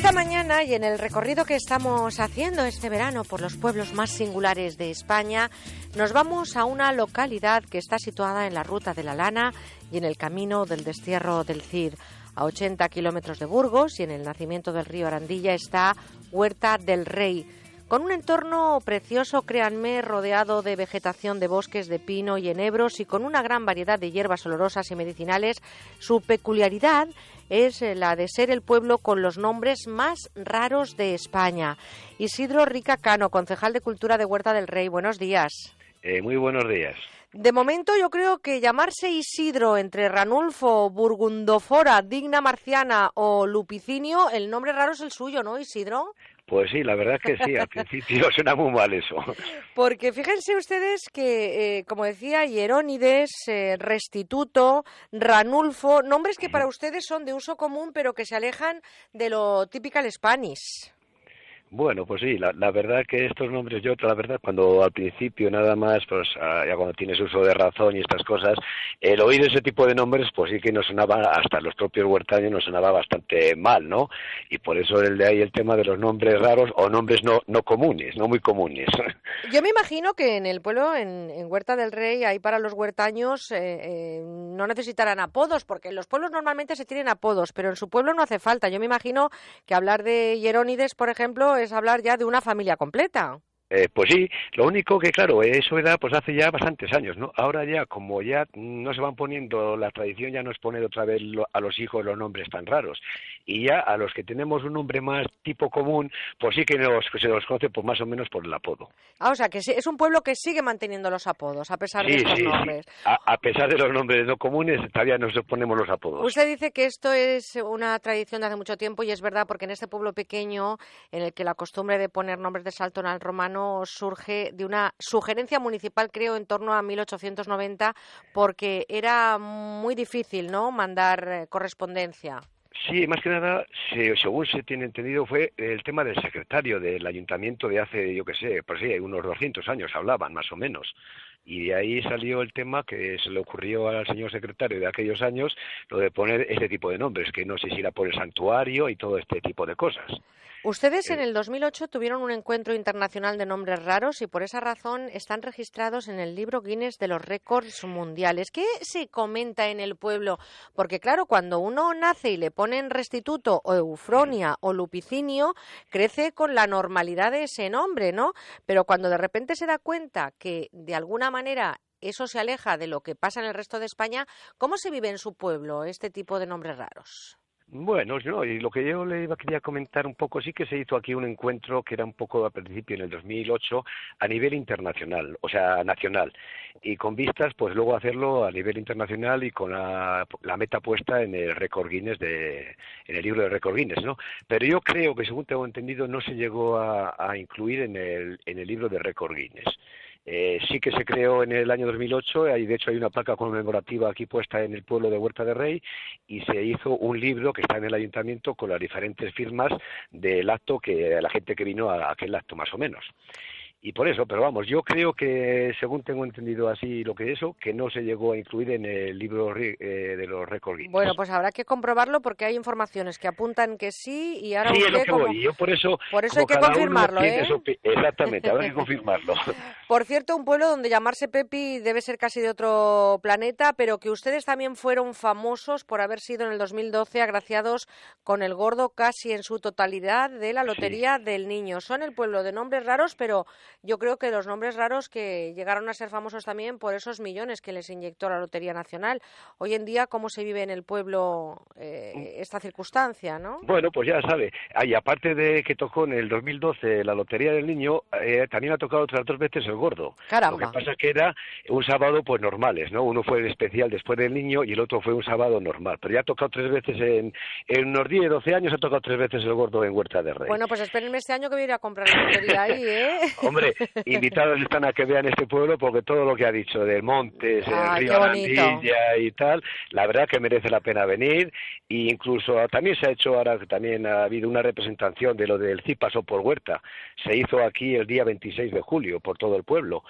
Esta mañana y en el recorrido que estamos haciendo este verano por los pueblos más singulares de España, nos vamos a una localidad que está situada en la ruta de la lana y en el camino del destierro del Cid. A 80 kilómetros de Burgos y en el nacimiento del río Arandilla está Huerta del Rey, con un entorno precioso, créanme, rodeado de vegetación de bosques de pino y enebros y con una gran variedad de hierbas olorosas y medicinales, su peculiaridad es eh, la de ser el pueblo con los nombres más raros de España. Isidro Rica Cano, concejal de Cultura de Huerta del Rey, buenos días. Eh, muy buenos días. De momento yo creo que llamarse Isidro entre Ranulfo, Burgundofora, Digna Marciana o Lupicinio, el nombre raro es el suyo, ¿no, Isidro? Pues sí, la verdad es que sí, al principio suena muy mal eso. Porque fíjense ustedes que, eh, como decía, Hierónides, eh, Restituto, Ranulfo, nombres que para ustedes son de uso común, pero que se alejan de lo typical Spanish. Bueno, pues sí, la, la verdad que estos nombres yo, la verdad, cuando al principio nada más, pues ah, ya cuando tienes uso de razón y estas cosas, el oír ese tipo de nombres, pues sí que nos sonaba, hasta los propios huertaños nos sonaba bastante mal, ¿no? Y por eso el de ahí el tema de los nombres raros o nombres no, no comunes, no muy comunes. Yo me imagino que en el pueblo, en, Huerta del Rey, ahí para los huertaños eh, eh, no necesitarán apodos, porque en los pueblos normalmente se tienen apodos, pero en su pueblo no hace falta. Yo me imagino que hablar de Hierónides, por ejemplo, es hablar ya de una familia completa. Eh, pues sí, lo único que claro, eso era pues hace ya bastantes años, ¿no? Ahora ya, como ya no se van poniendo, la tradición ya nos pone otra vez lo- a los hijos los nombres tan raros. Y ya a los que tenemos un nombre más tipo común, pues sí que nos, se nos conoce pues más o menos por el apodo. Ah, o sea, que sí- es un pueblo que sigue manteniendo los apodos, a pesar de Sí, estos sí, sí. nombres. A, a pesar de los nombres no comunes, todavía nos ponemos los apodos. Usted dice que esto es una tradición de hace mucho tiempo y es verdad porque en este pueblo pequeño en el que la costumbre de poner nombres de salto en al romano surge de una sugerencia municipal creo en torno a 1890 porque era muy difícil, ¿no? mandar eh, correspondencia. Sí, más que nada, se- según se tiene entendido, fue el tema del secretario del ayuntamiento de hace, yo qué sé, pues sí, unos 200 años hablaban, más o menos. Y de ahí salió el tema que se le ocurrió al señor secretario de aquellos años, lo de poner este tipo de nombres, que no sé si era por el santuario y todo este tipo de cosas. Ustedes en el 2008 tuvieron un encuentro internacional de nombres raros y por esa razón están registrados en el libro Guinness de los récords mundiales. ¿Qué se comenta en el pueblo? Porque claro, cuando uno nace y le ponen restituto o eufronia o lupicinio, crece con la normalidad de ese nombre, ¿no? Pero cuando de repente se da cuenta que de alguna manera eso se aleja de lo que pasa en el resto de España, ¿cómo se vive en su pueblo este tipo de nombres raros? Bueno, no, y lo que yo le iba, quería comentar un poco, sí que se hizo aquí un encuentro que era un poco al principio en el 2008 a nivel internacional, o sea, nacional, y con vistas, pues luego hacerlo a nivel internacional y con la, la meta puesta en el récord Guinness de, en el libro de récord Guinness, ¿no? Pero yo creo que, según tengo entendido, no se llegó a, a incluir en el, en el libro de récord Guinness. Eh, sí que se creó en el año 2008, y de hecho hay una placa conmemorativa aquí puesta en el pueblo de Huerta de Rey, y se hizo un libro que está en el ayuntamiento con las diferentes firmas del acto que la gente que vino a aquel acto más o menos. Y por eso, pero vamos, yo creo que, según tengo entendido así lo que es eso, que no se llegó a incluir en el libro eh, de los récords. Bueno, pues habrá que comprobarlo porque hay informaciones que apuntan que sí y ahora sí, es lo usted que como... voy, yo por eso... Por eso hay que confirmarlo, ¿eh? Exactamente, habrá que confirmarlo. Por cierto, un pueblo donde llamarse Pepi debe ser casi de otro planeta, pero que ustedes también fueron famosos por haber sido en el 2012 agraciados con el gordo casi en su totalidad de la Lotería del Niño. Son el pueblo de nombres raros, pero yo creo que los nombres raros que llegaron a ser famosos también por esos millones que les inyectó la Lotería Nacional. Hoy en día, ¿cómo se vive en el pueblo eh, esta circunstancia, no? Bueno, pues ya sabe. Y aparte de que tocó en el 2012 la Lotería del Niño, eh, también ha tocado otras dos veces el gordo. Caramba. Lo que pasa que era un sábado pues normales, ¿no? Uno fue el especial después del niño y el otro fue un sábado normal. Pero ya ha tocado tres veces en, en unos 10, 12 años ha tocado tres veces el gordo en Huerta de Rey. Bueno, pues espérenme este año que voy a ir a comprar la lotería ahí, ¿eh? Hombre, invitados están a que vean este pueblo porque todo lo que ha dicho de montes, el Ay, río. Arandilla y tal, la verdad que merece la pena venir. E incluso también se ha hecho ahora que también ha habido una representación de lo del CIP pasó por Huerta. Se hizo aquí el día 26 de julio por todo el pueblo.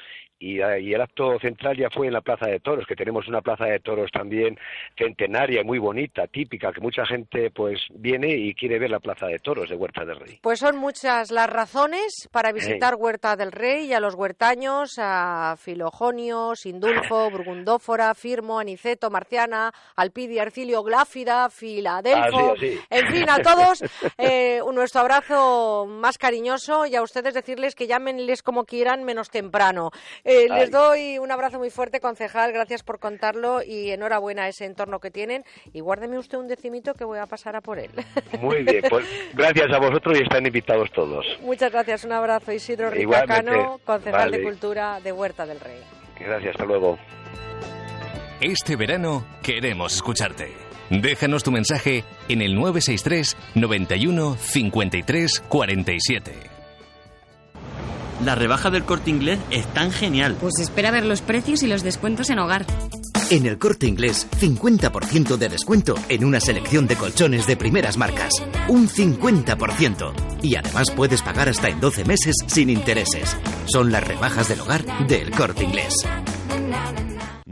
Y, eh, y el acto central ya fue en la Plaza de Toros, que tenemos una Plaza de Toros también centenaria, y muy bonita, típica, que mucha gente pues viene y quiere ver la Plaza de Toros de Huerta del Rey. Pues son muchas las razones para visitar Huerta del Rey y a los huertaños, a Filojonio, Sindulfo, Burgundófora, Firmo, Aniceto, Marciana, Alpidia, Ercilio, Gláfira, Filadelfo, Así, así. en fin, a todos eh, nuestro abrazo más cariñoso y a ustedes decirles que llámenles como quieran menos temprano. Eh, les doy un abrazo muy fuerte, concejal, gracias por contarlo y enhorabuena a ese entorno que tienen y guárdeme usted un decimito que voy a pasar a por él. Muy bien, pues gracias a vosotros y están invitados todos. Muchas gracias, un abrazo. Isidro Igualmente. Ricacano, concejal de. Cultura de Huerta del Rey. Gracias, hasta luego. Este verano queremos escucharte. Déjanos tu mensaje en el 963 91 53 47. La rebaja del corte inglés es tan genial. Pues espera a ver los precios y los descuentos en hogar. En el corte inglés, 50% de descuento en una selección de colchones de primeras marcas. Un 50%. Y además puedes pagar hasta en 12 meses sin intereses. Son las rebajas del hogar del corte inglés.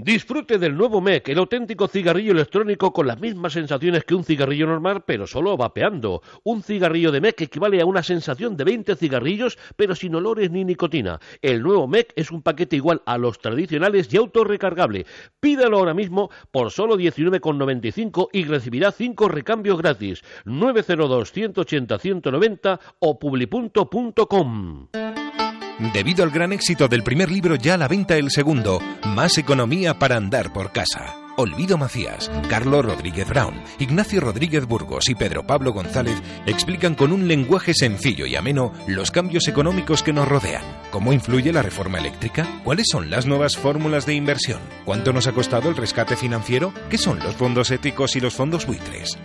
Disfrute del nuevo MEC, el auténtico cigarrillo electrónico con las mismas sensaciones que un cigarrillo normal, pero solo vapeando. Un cigarrillo de MEC equivale a una sensación de 20 cigarrillos, pero sin olores ni nicotina. El nuevo MEC es un paquete igual a los tradicionales y autorrecargable. Pídalo ahora mismo por solo 19,95 y recibirá 5 recambios gratis. 902 180 190 o publipunto.com. Debido al gran éxito del primer libro, ya a la venta el segundo, Más economía para andar por casa. Olvido Macías, Carlos Rodríguez Brown, Ignacio Rodríguez Burgos y Pedro Pablo González explican con un lenguaje sencillo y ameno los cambios económicos que nos rodean. ¿Cómo influye la reforma eléctrica? ¿Cuáles son las nuevas fórmulas de inversión? ¿Cuánto nos ha costado el rescate financiero? ¿Qué son los fondos éticos y los fondos buitres?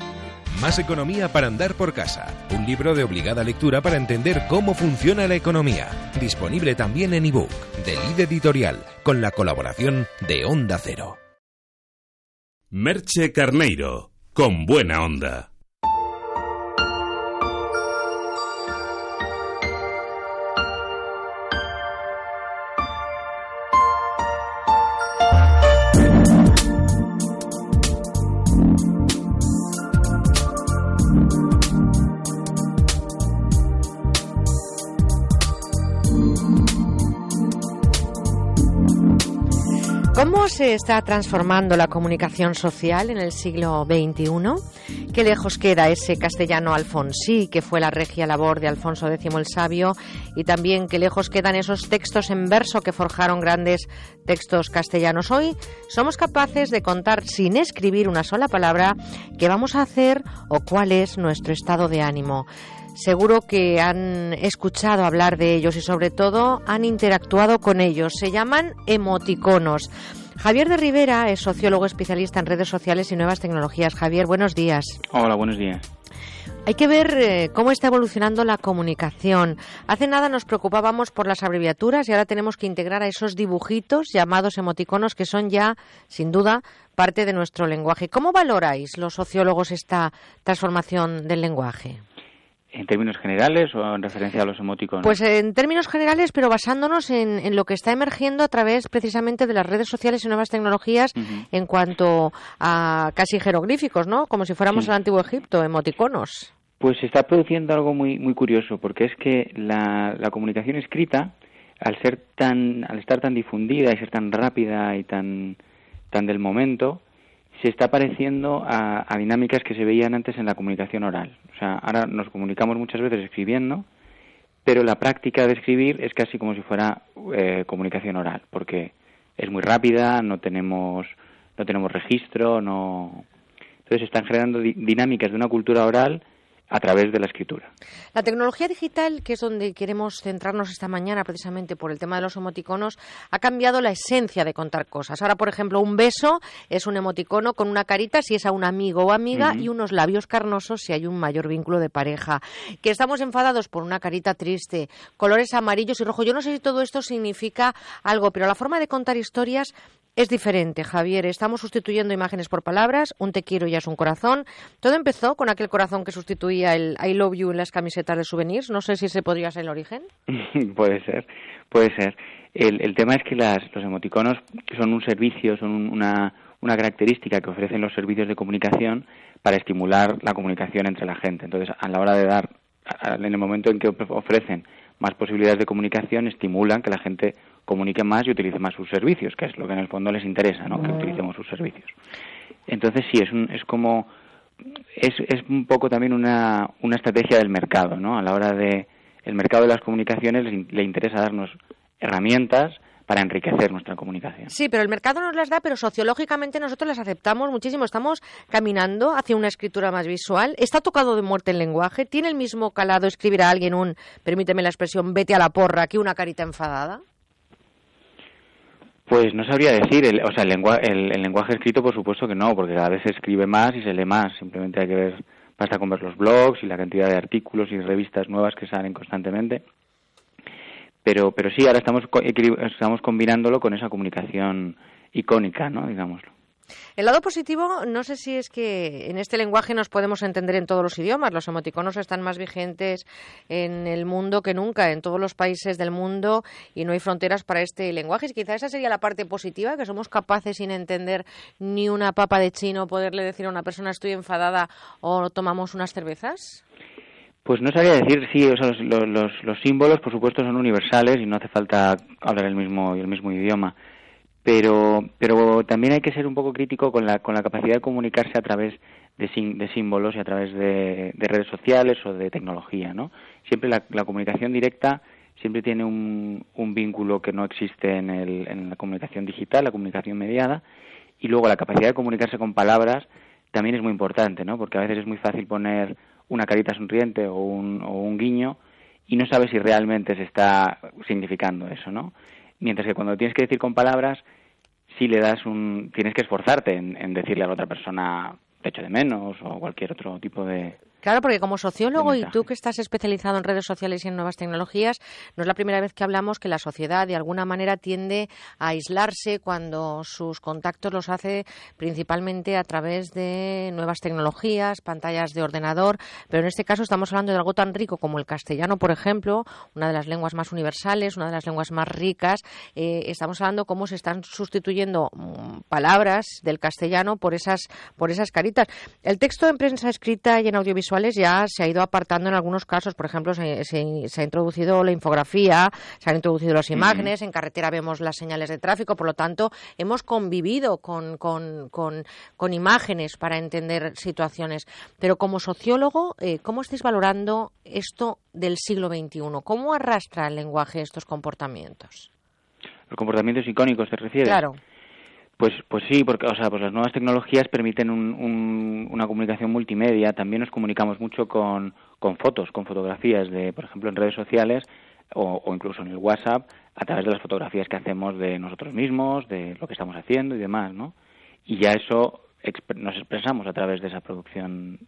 Más economía para andar por casa. Un libro de obligada lectura para entender cómo funciona la economía. Disponible también en ebook de Lid Editorial con la colaboración de Onda Cero. Merche Carneiro, con buena onda. ¿Cómo se está transformando la comunicación social en el siglo XXI? ¿Qué lejos queda ese castellano alfonsí que fue la regia labor de Alfonso X el Sabio? Y también qué lejos quedan esos textos en verso que forjaron grandes textos castellanos. Hoy somos capaces de contar sin escribir una sola palabra qué vamos a hacer o cuál es nuestro estado de ánimo. Seguro que han escuchado hablar de ellos y sobre todo han interactuado con ellos. Se llaman emoticonos. Javier de Rivera es sociólogo especialista en redes sociales y nuevas tecnologías. Javier, buenos días. Hola, buenos días. Hay que ver eh, cómo está evolucionando la comunicación. Hace nada nos preocupábamos por las abreviaturas y ahora tenemos que integrar a esos dibujitos llamados emoticonos que son ya, sin duda, parte de nuestro lenguaje. ¿Cómo valoráis los sociólogos esta transformación del lenguaje? ¿En términos generales o en referencia a los emoticonos? Pues en términos generales, pero basándonos en, en lo que está emergiendo a través precisamente de las redes sociales y nuevas tecnologías en cuanto a casi jeroglíficos, ¿no? Como si fuéramos Sí. el antiguo Egipto, emoticonos. Pues se está produciendo algo muy muy curioso, porque es que la, la comunicación escrita, al ser tan, al estar tan difundida y ser tan rápida y tan, tan del momento, se está pareciendo a, a dinámicas que se veían antes en la comunicación oral. O sea, ahora nos comunicamos muchas veces escribiendo, pero la práctica de escribir es casi como si fuera eh, comunicación oral, porque es muy rápida, no tenemos, no tenemos registro, no. Entonces están generando di- dinámicas de una cultura oral a través de la escritura. La tecnología digital, que es donde queremos centrarnos esta mañana precisamente por el tema de los emoticonos, ha cambiado la esencia de contar cosas. Ahora, por ejemplo, un beso es un emoticono con una carita si es a un amigo o amiga y unos labios carnosos si hay un mayor vínculo de pareja. Que estamos enfadados por una carita triste, colores amarillos y rojos. Yo no sé si todo esto significa algo, pero la forma de contar historias es diferente, Javier. Estamos sustituyendo imágenes por palabras. Un te quiero ya es un corazón. Todo empezó con aquel corazón que sustituía el I love you en las camisetas de souvenirs. No sé si ese podría ser el origen. puede ser, puede ser. El, el tema es que las, los emoticonos son un servicio, son un- una, una característica que ofrecen los servicios de comunicación para estimular la comunicación entre la gente. Entonces, a la hora de dar, en el momento en que of- ofrecen más posibilidades de comunicación, estimulan que la gente comunique más y utilice más sus servicios, que es lo que en el fondo les interesa, ¿no? Que utilicemos sus servicios. Entonces, sí, es, un, es como es, es un poco también una, una estrategia del mercado, ¿no? A la hora de el mercado de las comunicaciones le, in- le interesa darnos herramientas para enriquecer nuestra comunicación. Sí, pero el mercado nos las da, pero sociológicamente nosotros las aceptamos muchísimo. Estamos caminando hacia una escritura más visual. Está tocado de muerte el lenguaje. ¿Tiene el mismo calado escribir a alguien un, permíteme la expresión, vete a la porra, que una carita enfadada? Pues no sabría decir, el, o sea, el, lengua- el, el lenguaje escrito por supuesto que no, porque cada vez se escribe más y se lee más. Simplemente hay que ver, basta con ver los blogs y la cantidad de artículos y revistas nuevas que salen constantemente. Pero, pero sí, ahora estamos, estamos combinándolo con esa comunicación icónica, ¿no? Digámoslo. El lado positivo, no sé si es que en este lenguaje nos podemos entender en todos los idiomas. Los emoticonos están más vigentes en el mundo que nunca, en todos los países del mundo, y no hay fronteras para este lenguaje. Y quizá esa sería la parte positiva, que somos capaces, sin entender ni una papa de chino, poderle decir a una persona estoy enfadada o tomamos unas cervezas. Pues no sabría decir, sí, los, los- los símbolos por supuesto son universales y no hace falta hablar el mismo, el mismo idioma. Pero, pero también hay que ser un poco crítico con la, con la capacidad de comunicarse a través de, de símbolos y a través de, de redes sociales o de tecnología, ¿no? Siempre la, la comunicación directa siempre tiene un, un vínculo que no existe en, el, en la comunicación digital, la comunicación mediada, y luego la capacidad de comunicarse con palabras también es muy importante, ¿no? Porque a veces es muy fácil poner una carita sonriente o un, o un guiño y no sabes si realmente se está significando eso, ¿no? Mientras que cuando tienes que decir con palabras, sí le das un... tienes que esforzarte en, en decirle a la otra persona te echo de menos o cualquier otro tipo de, Claro, porque como sociólogo y tú que estás especializado en redes sociales y en nuevas tecnologías, no es la primera vez que hablamos que la sociedad de alguna manera tiende a aislarse cuando sus contactos los hace principalmente a través de nuevas tecnologías, pantallas de ordenador, pero en este caso estamos hablando de algo tan rico como el castellano, por ejemplo, una de las lenguas más universales, una de las lenguas más ricas. Eh, estamos hablando cómo se están sustituyendo mm, palabras del castellano por esas por esas caritas. El texto en prensa escrita y en ya se ha ido apartando en algunos casos. Por ejemplo, se, se- se ha introducido la infografía, se han introducido las imágenes, en carretera vemos las señales de tráfico. Por lo tanto, hemos convivido con, con, con- con imágenes para entender situaciones. Pero como sociólogo, eh, ¿cómo estáis valorando esto del siglo XXI? ¿Cómo arrastra el lenguaje estos comportamientos? los comportamientos icónicos, ¿te refieres? Claro. Pues, pues sí, porque o sea, pues las nuevas tecnologías permiten un- un- una comunicación multimedia. También nos comunicamos mucho con, con fotos, con fotografías de, por ejemplo, en redes sociales o, o incluso en el WhatsApp a través de las fotografías que hacemos de nosotros mismos, de lo que estamos haciendo y demás, ¿no? Y ya eso nos expresamos a través de esa producción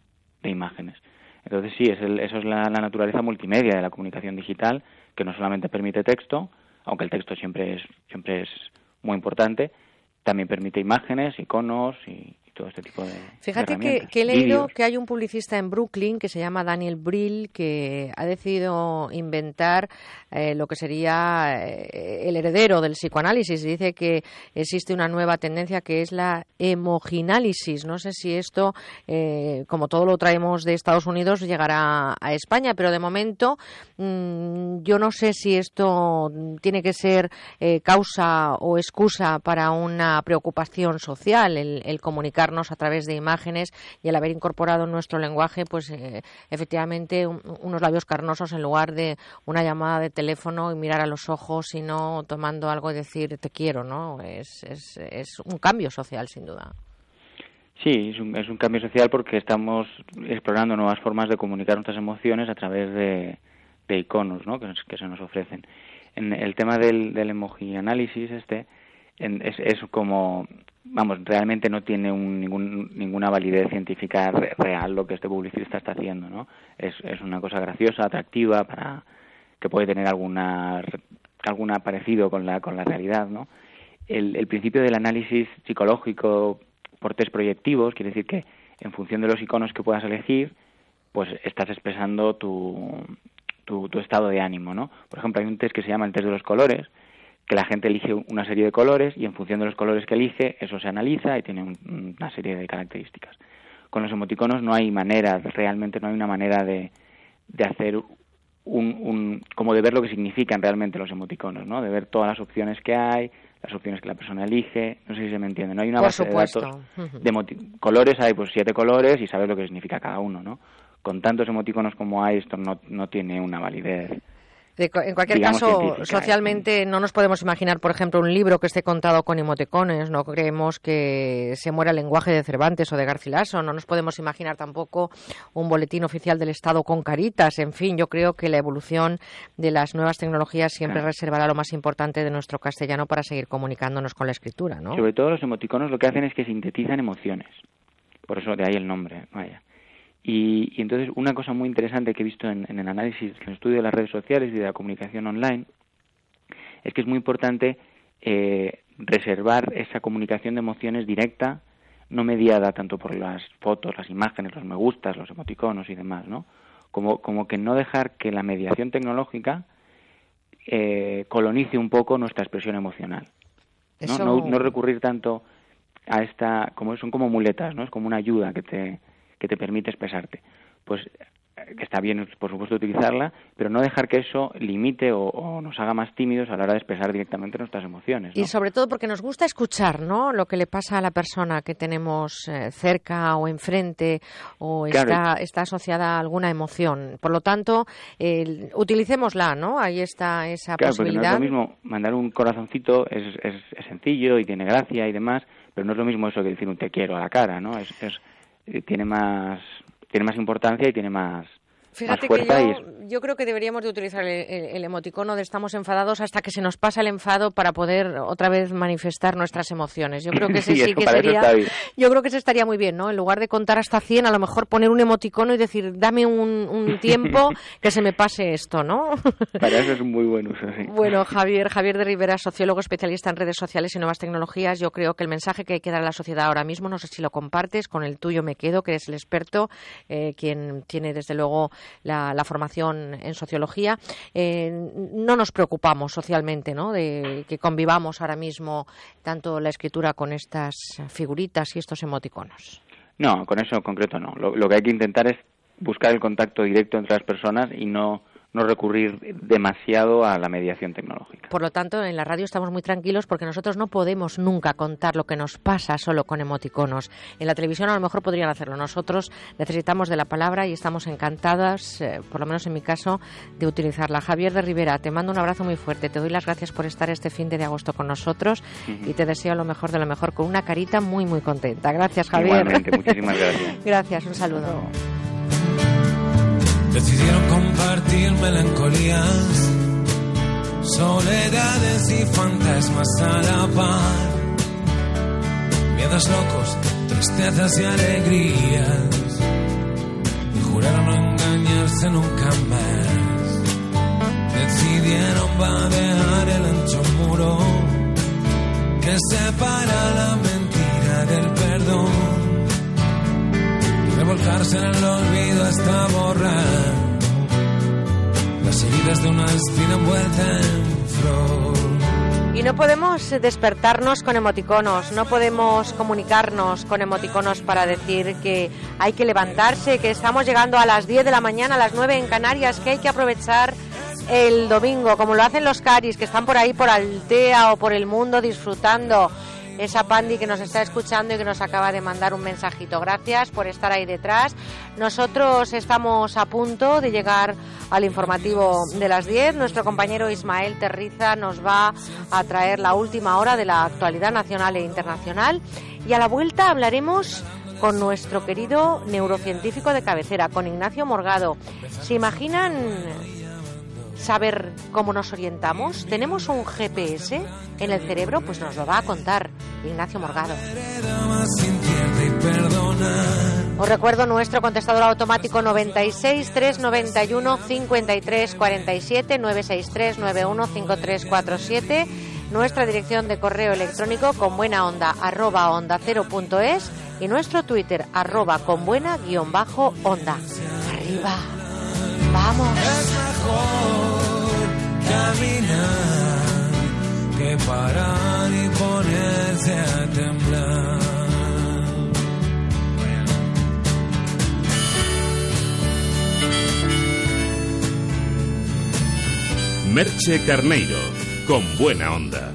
de imágenes. Entonces sí, es el- eso es la, la naturaleza multimedia de la comunicación digital, que no solamente permite texto, aunque el texto siempre es siempre es muy importante, también permite imágenes, iconos y, todo este tipo de Fíjate que, he leído que hay un publicista en Brooklyn que se llama Daniel Brill que ha decidido inventar eh, lo que sería eh, el heredero del psicoanálisis. Dice que existe una nueva tendencia que es la hemoginálisis. No sé si esto, eh, como todo lo traemos de Estados Unidos, llegará a España, pero de momento mm, yo no sé si esto tiene que ser eh, causa o excusa para una preocupación social, el, el comunicarnos a través de imágenes y el haber incorporado en nuestro lenguaje, pues eh, efectivamente un- unos labios carnosos en lugar de una llamada de teléfono y mirar a los ojos, sino tomando algo y decir te quiero, ¿no? Es, es, es un cambio social, sin duda. Sí, es un, es un cambio social porque estamos explorando nuevas formas de comunicar nuestras emociones a través de, de iconos ¿no? que, que se nos ofrecen. En el tema del, del emoji análisis, este, en- es, es como, vamos, realmente no tiene un- ningún, ninguna validez científica re- real lo que este publicista está haciendo, ¿no? Es, es una cosa graciosa, atractiva, para que puede tener alguna alguna parecido con la con la realidad, ¿no? El, el principio del análisis psicológico por test proyectivos quiere decir que en función de los iconos que puedas elegir, pues estás expresando tu, tu, tu estado de ánimo, ¿no? Por ejemplo, hay un test que se llama el test de los colores, que la gente elige una serie de colores y en función de los colores que elige, eso se analiza y tiene un- una serie de características. Con los emoticonos no hay manera, realmente no hay una manera de, de hacer un, un, como de ver lo que significan realmente los emoticonos, ¿no? De ver todas las opciones que hay, las opciones que la persona elige, no sé si se me entiende, no hay una Por base supuesto. de datos de emoti- colores, hay pues siete colores y sabes lo que significa cada uno, ¿no? Con tantos emoticonos como hay, esto no, no tiene una validez. De en cualquier digamos, caso, socialmente no nos podemos imaginar, por ejemplo, un libro que esté contado con emoticones. No creemos que se muera el lenguaje de Cervantes o de Garcilaso. No nos podemos imaginar tampoco un boletín oficial del Estado con caritas. En fin, yo creo que la evolución de las nuevas tecnologías siempre Claro. reservará lo más importante de nuestro castellano para seguir comunicándonos con la escritura, ¿no? Sobre todo los emoticonos lo que hacen es que sintetizan emociones. Por eso de ahí el nombre, vaya. Y, y entonces una cosa muy interesante que he visto en, en el análisis, en el estudio de las redes sociales y de la comunicación online, es que es muy importante eh, reservar esa comunicación de emociones directa, no mediada tanto por las fotos, las imágenes, los me gustas, los emoticonos y demás, ¿no? Como, como que no dejar que la mediación tecnológica eh, colonice un poco nuestra expresión emocional. ¿no? Eso- No, no recurrir tanto a esta, como son como muletas, ¿no? Es como una ayuda que te, que te permite expresarte. Pues eh, que está bien, por supuesto, utilizarla, pero no dejar que eso limite o, o nos haga más tímidos a la hora de expresar directamente nuestras emociones. ¿no? Y sobre todo porque nos gusta escuchar, ¿no? Lo que le pasa a la persona que tenemos eh, cerca o enfrente o Claro. está, está asociada a alguna emoción. Por lo tanto, utilicémosla, ¿no? Ahí está esa Claro, porque no es posibilidad. lo mismo mandar un corazoncito, es, es, es sencillo y tiene gracia y demás, pero no es lo mismo eso que decir un te quiero a la cara, ¿no? Es, es- tiene más tiene más importancia y tiene más, Fíjate que yo, yo creo que deberíamos de utilizar el, el- el emoticono de estamos enfadados hasta que se nos pasa el enfado para poder otra vez manifestar nuestras emociones. Yo creo que ese Sí, que sería, yo creo que ese estaría muy bien, ¿no? En lugar de contar hasta 100, a lo mejor poner un emoticono y decir, dame un, un tiempo que se me pase esto, ¿no? para eso es muy buen uso, sí. Bueno, Javier, Javier de Rivera, sociólogo especialista en redes sociales y nuevas tecnologías. Yo creo que el mensaje que hay que dar a la sociedad ahora mismo, no sé si lo compartes, con el tuyo me quedo, que eres el experto, eh, quien tiene desde luego la, la formación en sociología. Eh, no nos preocupamos socialmente, ¿no? De que convivamos ahora mismo tanto la escritura con estas figuritas y estos emoticonos. No, con eso en concreto no. Lo, lo que hay que intentar es buscar el contacto directo entre las personas y no, no recurrir demasiado a la mediación tecnológica. Por lo tanto, en la radio estamos muy tranquilos porque nosotros no podemos nunca contar lo que nos pasa solo con emoticonos. En la televisión a lo mejor podrían hacerlo. Nosotros necesitamos de la palabra y estamos encantadas, eh, por lo menos en mi caso, de utilizarla. Javier de Rivera, te mando un abrazo muy fuerte. Te doy las gracias por estar este fin de agosto con nosotros y te deseo lo mejor de lo mejor con una carita muy, muy contenta. Gracias, Javier. Igualmente, muchísimas gracias. gracias, un saludo. Decidieron compartir melancolías, soledades y fantasmas a la par. Miedos locos, tristezas y alegrías. Y juraron no engañarse nunca más. Decidieron vadear el ancho muro que separa la mentira del Y no podemos despertarnos con emoticonos, no podemos comunicarnos con emoticonos para decir que hay que levantarse, que estamos llegando a las 10 de la mañana, a las 9 en Canarias, que hay que aprovechar el domingo, como lo hacen los caris, que están por ahí por Altea o por el mundo disfrutando. Esa Pandi que nos está escuchando y que nos acaba de mandar un mensajito. Gracias por estar ahí detrás. Nosotros estamos a punto de llegar al informativo de las 10. Nuestro compañero Ismael Terriza nos va a traer la última hora de la actualidad nacional e internacional. Y a la vuelta hablaremos con nuestro querido neurocientífico de cabecera, con Ignacio Morgado. ¿Se imaginan saber cómo nos orientamos? ¿Tenemos un GPS en el cerebro? Pues nos lo va a contar Ignacio Morgado. Os recuerdo nuestro contestador automático 96 391 53 47 963 91 5347 nuestra dirección de correo electrónico con buena onda arroba onda cero punto es y nuestro Twitter arroba con buena guion bajo onda. Arriba. Vamos. caminar que parar y ponerse a temblar. Merche Carneiro, con buena onda.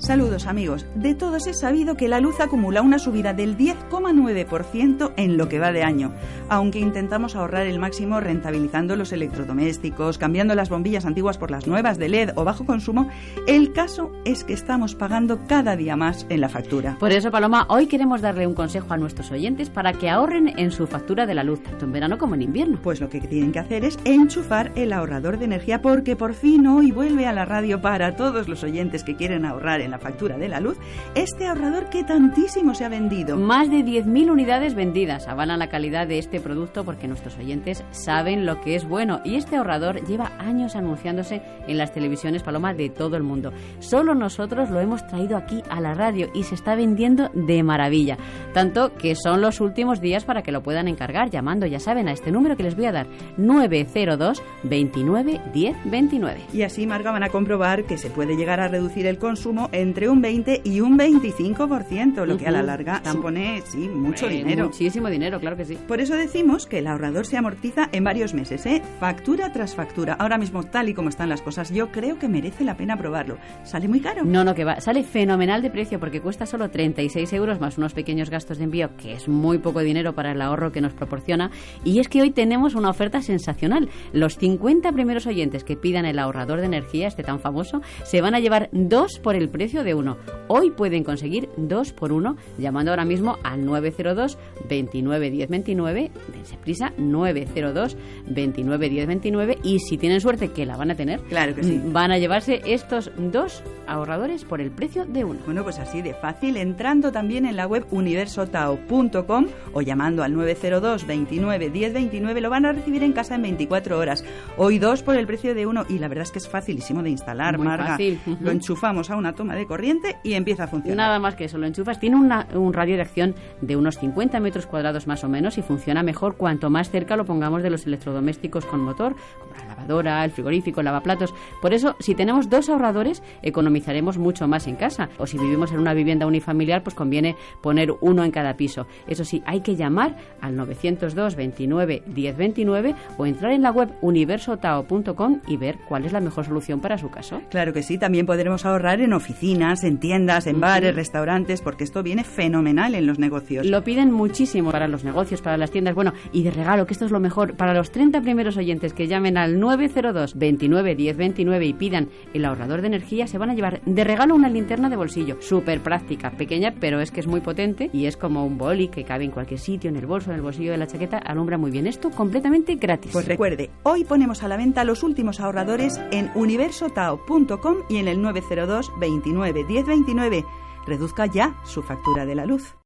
Saludos amigos. De todos he sabido que la luz acumula una subida del 10,9% en lo que va de año, aunque intentamos ahorrar el máximo rentabilizando los electrodomésticos, cambiando las bombillas antiguas por las nuevas de LED o bajo consumo, el caso es que estamos pagando cada día más en la factura. Por eso, Paloma, hoy queremos darle un consejo a nuestros oyentes para que ahorren en su factura de la luz, tanto en verano como en invierno. Pues lo que tienen que hacer es enchufar el ahorrador de energía porque por fin hoy vuelve a la radio para todos los oyentes que quieren ahorrar en la factura de la luz este ahorrador que tantísimo se ha vendido. Más de 10.000 unidades vendidas avalan la calidad de este producto porque nuestros oyentes saben lo que es bueno y este ahorrador lleva años anunciándose en las televisiones Paloma de todo el mundo. Solo nosotros lo hemos traído aquí a la radio y se está vendiendo de maravilla. Tanto que son los últimos días para que lo puedan encargar llamando, ya saben, a este número que les voy a dar, 902 29 10 29. Y así, Marga, van a comprobar que se puede llegar a reducir el consumo entre un 20 y un 25%, lo que a la larga supone, sí, mucho Eh, dinero. Muchísimo dinero, claro que sí. Por eso decimos que el ahorrador se amortiza en varios meses, ¿eh? Factura tras factura. Ahora mismo, tal y como están las cosas, yo creo que merece la pena probarlo. ¿Sale muy caro? No, no, que va. Sale fenomenal de precio porque cuesta solo 36 euros más unos pequeños gastos de envío, que es muy poco dinero para el ahorro que nos proporciona. Y es que hoy tenemos una oferta sensacional. Los 50 primeros oyentes que pidan el ahorrador de energía, este tan famoso, se van a llevar dos por el precio de uno. Hoy pueden conseguir dos por uno llamando ahora mismo al 902 29 10 29. Dense prisa, 902 29 10 29. Y si tienen suerte, que la van a tener, Claro que sí. van a llevarse estos dos ahorradores por el precio de uno. Bueno, pues así de fácil, entrando también en la web universotao.com o llamando al 902 29 10 29, lo van a recibir en casa en 24 horas. Hoy dos por el precio de uno y la verdad es que es facilísimo de instalar, Muy Marga. fácil. Lo enchufamos a una toma de corriente y empieza a funcionar. Nada más que eso, lo enchufas. Tiene una- un radio de acción de unos 50 metros cuadrados más o menos y funciona mejor cuanto más cerca lo pongamos de los electrodomésticos con motor, como la lavadora, el frigorífico, el lavaplatos. Por eso, si tenemos dos ahorradores, economizaremos mucho más en casa. O si vivimos en una vivienda unifamiliar, pues conviene poner uno en cada piso. Eso sí, hay que llamar al 902 29 10 29 o entrar en la web universotao.com y ver cuál es la mejor solución para su caso. Claro que sí, también podremos ahorrar en en tiendas, en bares, restaurantes, porque esto viene fenomenal en los negocios. Lo piden muchísimo para los negocios, para las tiendas. Bueno, y de regalo, que esto es lo mejor, para los 30 primeros oyentes que llamen al 902 29 10 29 y pidan el ahorrador de energía, se van a llevar de regalo una linterna de bolsillo. Súper práctica, pequeña, pero es que es muy potente y es como un boli que cabe en cualquier sitio, en el bolso, en el bolsillo de la chaqueta. Alumbra muy bien esto, completamente gratis. Pues recuerde, hoy ponemos a la venta los últimos ahorradores en universotao.com y en el 902 29 10 29. Reduzca ya su factura de la luz.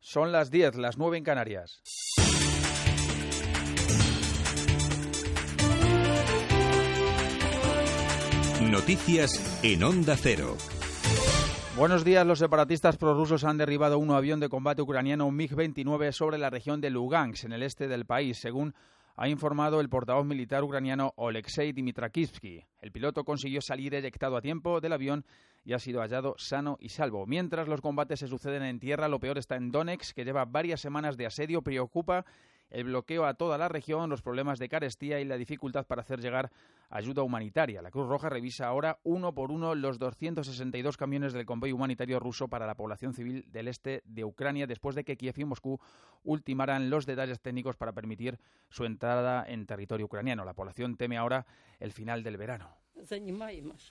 Son las 10, las 9 en Canarias. Noticias en Onda Cero. Buenos días. Los separatistas prorrusos han derribado un avión de combate ucraniano, un MiG-29, sobre la región de Lugansk, en el este del país, según ha informado el portavoz militar ucraniano Oleksiy Dimitrakivsky. El piloto consiguió salir eyectado a tiempo del avión y ha sido hallado sano y salvo. Mientras los combates se suceden en tierra, lo peor está en Donetsk, que lleva varias semanas de asedio, preocupa el bloqueo a toda la región, los problemas de carestía y la dificultad para hacer llegar ayuda humanitaria. La Cruz Roja revisa ahora uno por uno los 262 camiones del convoy humanitario ruso para la población civil del este de Ucrania después de que Kiev y Moscú ultimaran los detalles técnicos para permitir su entrada en territorio ucraniano. La población teme ahora el final del verano.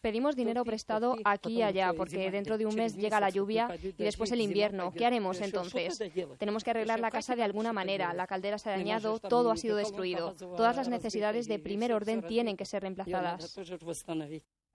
Pedimos dinero prestado aquí y allá porque dentro de un mes llega la lluvia y después el invierno. ¿Qué haremos entonces? Tenemos que arreglar la casa de alguna manera. La caldera se ha dañado, todo ha sido destruido. Todas las necesidades de primer orden tienen que ser reemplazadas.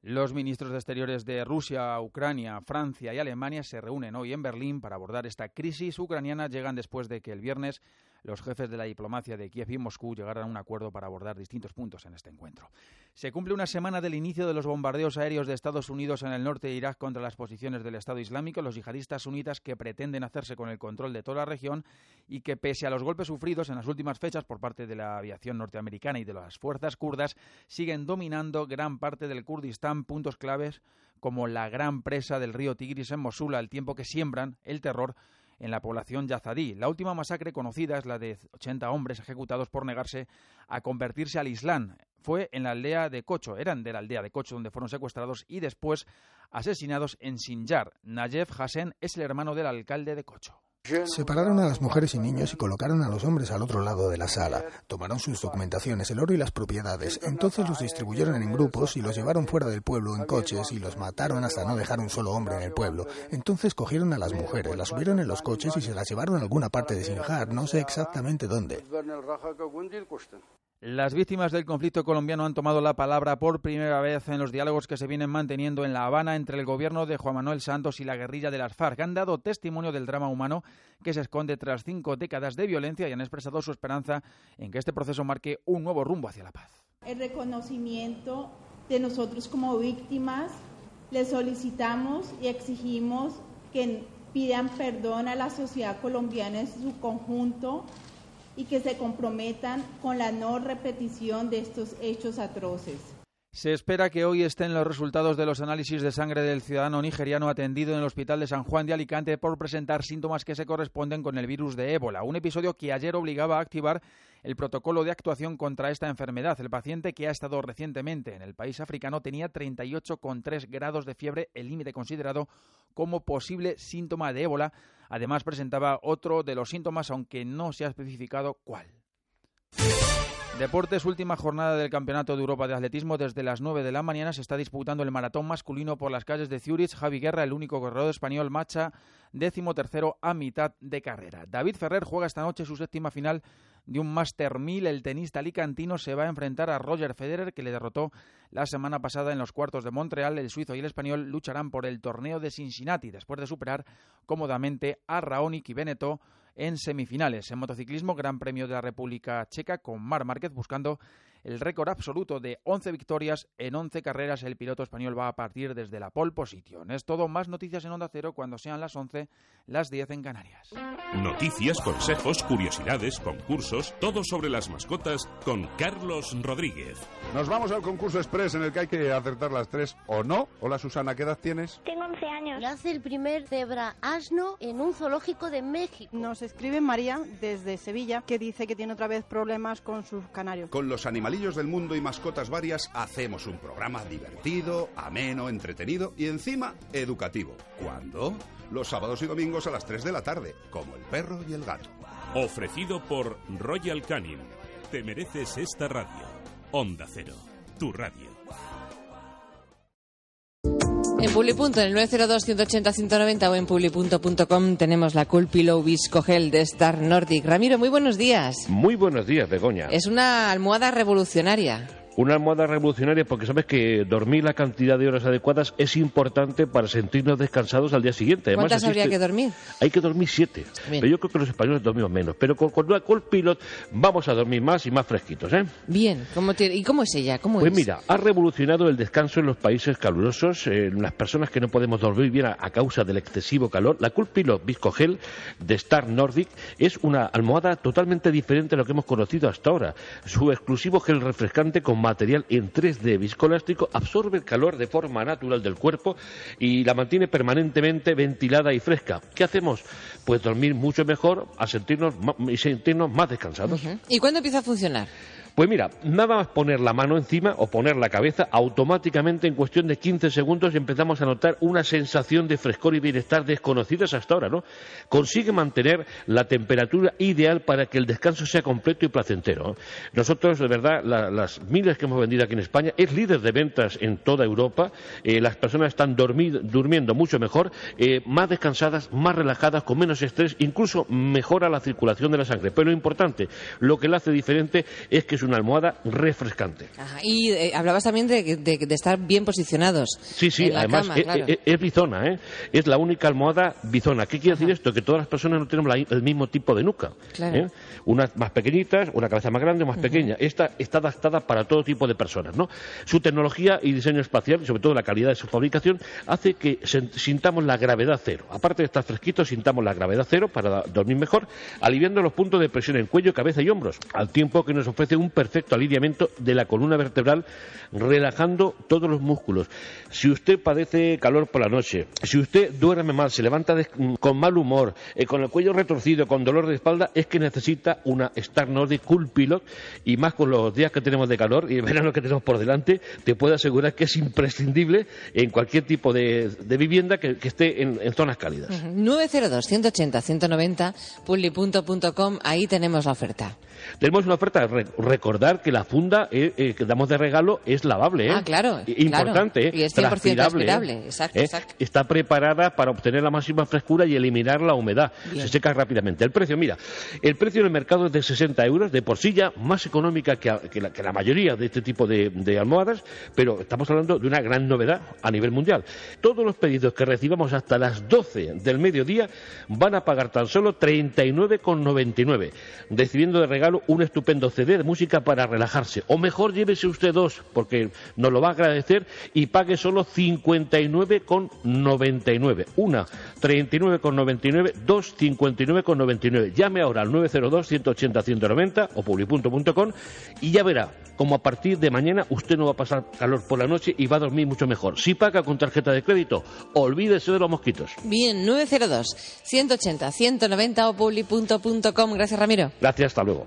Los ministros de Exteriores de Rusia, Ucrania, Francia y Alemania se reúnen hoy en Berlín para abordar esta crisis ucraniana. Llegan después de que el viernes los jefes de la diplomacia de Kiev y Moscú llegaran a un acuerdo para abordar distintos puntos en este encuentro. Se cumple una semana del inicio de los bombardeos aéreos de Estados Unidos en el norte de Irak contra las posiciones del Estado Islámico, los yihadistas sunitas que pretenden hacerse con el control de toda la región y que, pese a los golpes sufridos en las últimas fechas por parte de la aviación norteamericana y de las fuerzas kurdas, siguen dominando gran parte del Kurdistán, puntos claves como la gran presa del río Tigris en Mosul, al tiempo que siembran el terror en la población yazadí. La última masacre conocida es la de 80 hombres ejecutados por negarse a convertirse al Islam. Fue en la aldea de Cocho, eran de la aldea de Cocho donde fueron secuestrados y después asesinados en Sinjar. Nayef Hassan es el hermano del alcalde de Cocho. Separaron a las mujeres y niños y colocaron a los hombres al otro lado de la sala. Tomaron sus documentaciones, el oro y las propiedades. Entonces los distribuyeron en grupos y los llevaron fuera del pueblo en coches y los mataron hasta no dejar un solo hombre en el pueblo. Entonces cogieron a las mujeres, las subieron en los coches y se las llevaron a alguna parte de Sinjar, no sé exactamente dónde. Las víctimas del conflicto colombiano han tomado la palabra por primera vez en los diálogos que se vienen manteniendo en La Habana entre el gobierno de Juan Manuel Santos y la guerrilla de las FARC. Han dado testimonio del drama humano que se esconde tras cinco décadas de violencia y han expresado su esperanza en que este proceso marque un nuevo rumbo hacia la paz. El reconocimiento de nosotros como víctimas, le solicitamos y exigimos que pidan perdón a la sociedad colombiana en su conjunto y que se comprometan con la no repetición de estos hechos atroces. Se espera que hoy estén los resultados de los análisis de sangre del ciudadano nigeriano atendido en el Hospital de San Juan de Alicante por presentar síntomas que se corresponden con el virus de ébola, un episodio que ayer obligaba a activar el protocolo de actuación contra esta enfermedad. El paciente que ha estado recientemente en el país africano tenía 38,3 grados de fiebre, el límite considerado como posible síntoma de ébola. Además presentaba otro de los síntomas, aunque no se ha especificado cuál. Deportes, última jornada del Campeonato de Europa de Atletismo. Desde las 9 de la mañana se está disputando el maratón masculino por las calles de Zurich. Javi Guerra, el único corredor español, marcha décimo tercero a mitad de carrera. David Ferrer juega esta noche su séptima final de un Master 1000. El tenista alicantino se va a enfrentar a Roger Federer, que le derrotó la semana pasada en los cuartos de Montreal. El suizo y el español lucharán por el torneo de Cincinnati, después de superar cómodamente a Raonic y en semifinales. En motociclismo, Gran Premio de la República Checa con Mar Márquez buscando el récord absoluto de 11 victorias en 11 carreras. El piloto español va a partir desde la pole position. Es todo, más noticias en Onda Cero cuando sean las 11, las 10 en Canarias. Noticias, consejos, curiosidades, concursos, todo sobre las mascotas con Carlos Rodríguez. Nos vamos al concurso express en el que hay que acertar las tres o no. Hola Susana, ¿qué edad tienes? Tengo 11 años. Nace el primer cebra asno en un zoológico de México. Nos escribe María desde Sevilla que dice que tiene otra vez problemas con sus canarios. Con los del mundo y mascotas varias hacemos un programa divertido, ameno, entretenido y encima educativo. ¿Cuándo? Los sábados y domingos a las 3 de la tarde, como el perro y el gato. Ofrecido por Royal Canin. Te mereces esta radio. Onda Cero, tu radio. En Publipunto, en el 902-180-190 o en publipunto.com tenemos la Cool Pillow Visco Gel de Star Nordic. Ramiro, muy buenos días. Muy buenos días, Begoña. Es una almohada revolucionaria. Una almohada revolucionaria porque sabes que dormir la cantidad de horas adecuadas es importante para sentirnos descansados al día siguiente. Además, ¿Cuántas habría que dormir? Hay que dormir siete. Bien. Pero yo creo que los españoles dormimos menos. Pero con, con una Cold Pilot vamos a dormir más y más fresquitos, ¿eh? Bien, ¿cómo tiene- ¿y cómo es ella? ¿Cómo Pues es? mira, ha revolucionado el descanso en los países calurosos, en las personas que no podemos dormir bien a, a causa del excesivo calor. La Cool Pilot Viscogel de Star Nordic es una almohada totalmente diferente a lo que hemos conocido hasta ahora. Su exclusivo gel refrescante con material en 3D viscoelástico absorbe el calor de forma natural del cuerpo y la mantiene permanentemente ventilada y fresca. ¿Qué hacemos? Pues dormir mucho mejor a sentirnos y sentirnos más descansados. ¿Y cuándo empieza a funcionar? Pues mira, nada más poner la mano encima o poner la cabeza, automáticamente en cuestión de 15 segundos empezamos a notar una sensación de frescor y bienestar desconocidas hasta ahora, ¿no? Consigue mantener la temperatura ideal para que el descanso sea completo y placentero. Nosotros, de verdad, la- las miles que hemos vendido aquí en España, es líder de ventas en toda Europa. Eh, las personas están durmiendo mucho mejor, eh, más descansadas, más relajadas, con menos estrés, incluso mejora la circulación de la sangre. Pero lo importante, lo que la hace diferente es que es una almohada refrescante. Ajá, Y eh, hablabas también de, de- de estar bien posicionados. Sí, sí, en la además cama, es, claro. es- es bizona, ¿eh? Es la única almohada bizona. ¿Qué quiere decir esto? Que todas las personas no tenemos la- el mismo tipo de nuca. Claro. ¿eh? Unas más pequeñitas, una cabeza más grande, más pequeña. Esta está adaptada para todo tipo de personas, ¿no? Su tecnología y diseño espacial, y sobre todo la calidad de su fabricación, hace que sintamos la gravedad cero. Aparte de estar fresquitos, sintamos la gravedad cero para dormir mejor, aliviando los puntos de presión en cuello, cabeza y hombros, al tiempo que nos ofrece un perfecto alineamiento de la columna vertebral, relajando todos los músculos. Si usted padece calor por la noche, si usted duerme mal, se levanta des- con mal humor, eh, con el cuello retorcido, con dolor de espalda, es que necesita una Star Nordic Cool Pilot y más con los días que tenemos de calor y el verano que tenemos por delante, te puedo asegurar que es imprescindible en cualquier tipo de, de vivienda que, que esté en, en zonas cálidas. Ujú. 902-180-190, publi.com, ahí tenemos la oferta. Tenemos una oferta, re- recordar que la funda eh, eh, que damos de regalo es lavable. ¿eh? Ah, claro, Importante, claro. ¿eh? Y es 100% Transpirable, transpirable, exacto, exacto. Está preparada para obtener la máxima frescura y eliminar la humedad. Bien. Se seca rápidamente. El precio, mira, el precio en mercado es de 60 euros, de por sí ya más económica que, la, que la mayoría de este tipo de, almohadas, pero estamos hablando de una gran novedad a nivel mundial. Todos los pedidos que recibamos hasta las 12 del mediodía van a pagar tan solo 39,99, recibiendo de regalo un estupendo CD de música para relajarse. O mejor, llévese usted dos, porque nos lo va a agradecer y pague solo 59,99. Una, 39,99, dos, 59,99. Llame ahora al 902-180-190 o publi.com y ya verá como a partir de mañana usted no va a pasar calor por la noche y va a dormir mucho mejor. Si paga con tarjeta de crédito, olvídese de los mosquitos. Bien, 902-180-190 o publi.com. Gracias, Ramiro. Gracias, hasta luego.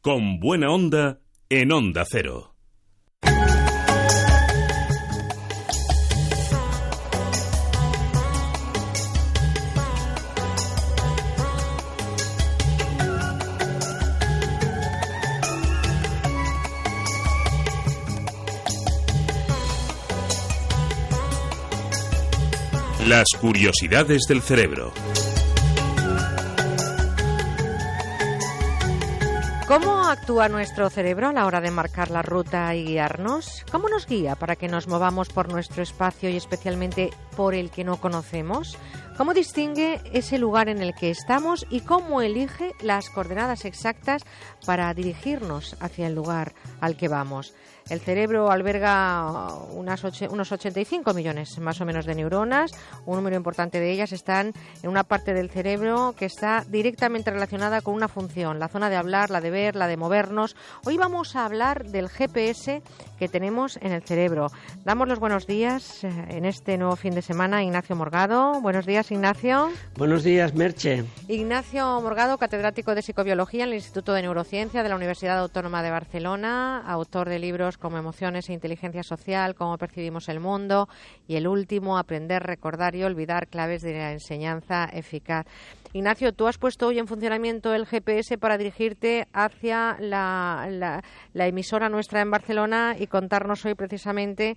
Con buena onda en Onda Cero. Las curiosidades del cerebro. ¿Cómo actúa nuestro cerebro a la hora de marcar la ruta y guiarnos? ¿Cómo nos guía para que nos movamos por nuestro espacio y especialmente por el que no conocemos? ¿Cómo distingue ese lugar en el que estamos y cómo elige las coordenadas exactas para dirigirnos hacia el lugar al que vamos? El cerebro alberga unas oche- unos 85 millones más o menos de neuronas. Un número importante de ellas están en una parte del cerebro que está directamente relacionada con una función, la zona de hablar, la de ver, la de movernos. Hoy vamos a hablar del GPS que tenemos en el cerebro. Damos los buenos días eh, en este nuevo fin de semana a Ignacio Morgado. Buenos días, Ignacio. Buenos días, Merche. Ignacio Morgado, catedrático de psicobiología en el Instituto de Neurociencia de la Universidad Autónoma de Barcelona, autor de libros como Emociones e Inteligencia Social, Cómo percibimos el mundo y el último, Aprender, recordar y olvidar claves de la enseñanza eficaz. Ignacio, tú has puesto hoy en funcionamiento el GPS para dirigirte hacia la, la- emisora nuestra en Barcelona y contarnos hoy precisamente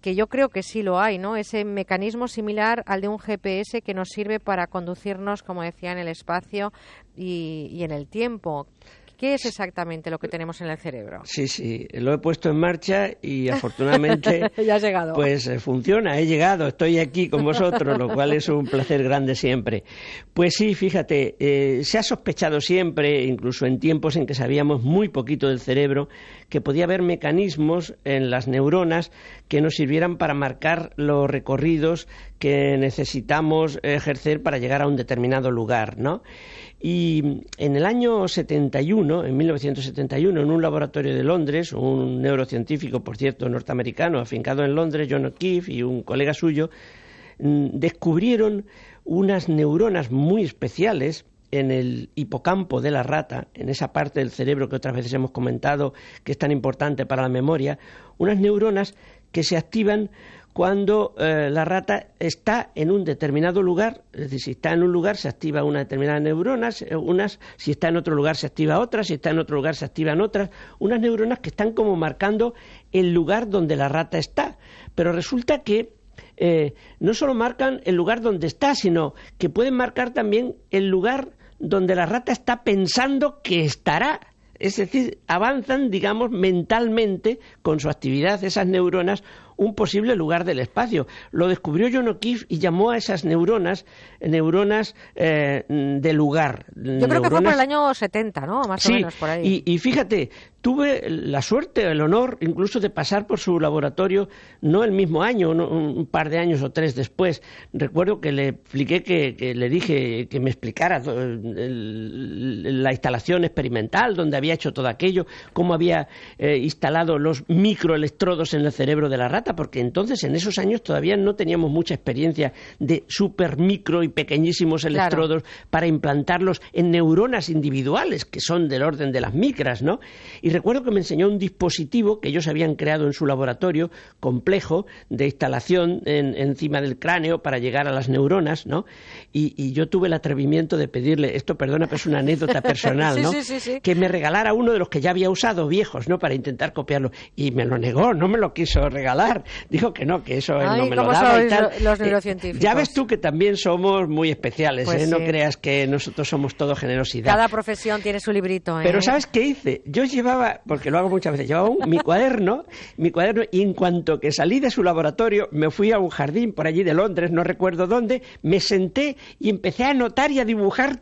que yo creo que sí lo hay, ¿no? Ese mecanismo similar al de un GPS que nos sirve para conducirnos, como decía, en el espacio y en el tiempo. ¿Qué es exactamente lo que tenemos en el cerebro? Sí, sí, lo he puesto en marcha y afortunadamente ya llegado. pues eh, funciona, he llegado, estoy aquí con vosotros, lo cual es un placer grande siempre. Pues sí, fíjate, eh, se ha sospechado siempre, incluso en tiempos en que sabíamos muy poquito del cerebro, que podía haber mecanismos en las neuronas que nos sirvieran para marcar los recorridos que necesitamos ejercer para llegar a un determinado lugar, ¿no? Y en el año 71, en 1971, en un laboratorio de Londres, un neurocientífico, por cierto, norteamericano, afincado en Londres, John O'Keefe, y un colega suyo, mm, descubrieron unas neuronas muy especiales en el hipocampo de la rata, en esa parte del cerebro que otras veces hemos comentado que es tan importante para la memoria, unas neuronas que se activan cuando eh, la rata está en un determinado lugar, es decir, si está en un lugar se activa una determinada neurona, unas, si está en otro lugar se activa otra, si está en otro lugar se activan otras, unas neuronas que están como marcando el lugar donde la rata está. Pero resulta que eh, no solo marcan el lugar donde está, sino que pueden marcar también el lugar donde la rata está pensando que estará. Es decir, avanzan, digamos, mentalmente con su actividad esas neuronas un posible lugar del espacio. Lo descubrió John O'Keefe y llamó a esas neuronas neuronas eh, de lugar. Yo creo que fue por el año 70, ¿no? Más sí, o menos por ahí. Y, y fíjate, tuve la suerte, el honor incluso de pasar por su laboratorio, no el mismo año, no, un par de años o tres después. Recuerdo que le expliqué que, que le dije que me explicara el- la instalación experimental donde había hecho todo aquello, cómo había eh, instalado los microelectrodos en el cerebro de la rata, porque entonces en esos años todavía no teníamos mucha experiencia de super micro y pequeñísimos Claro. electrodos para implantarlos en neuronas individuales, que son del orden de las micras, ¿no? Y recuerdo que me enseñó un dispositivo que ellos habían creado en su laboratorio, complejo, de instalación en- encima del cráneo para llegar a las neuronas, ¿no? Y, y yo tuve el atrevimiento de pedirle, esto perdona, pero es una anécdota personal, ¿no? sí, sí, sí. Que me regalara uno de los que ya había usado, viejos, ¿no? Para intentar copiarlo. Y me lo negó, no me lo quiso regalar. Dijo que no, que eso él Ay, no me lo ¿cómo daba y tal. lo- los Eh, neurocientíficos? ya ves tú que también somos muy especiales, Pues ¿eh? No creas que nosotros somos todo generosidad. Cada profesión tiene su librito, ¿eh? Pero ¿sabes qué hice? Yo llevaba, porque lo hago muchas veces, llevaba un- mi cuaderno, mi cuaderno, y en cuanto que salí de su laboratorio, me fui a un jardín por allí de Londres, no recuerdo dónde, me senté y empecé a anotar y a dibujar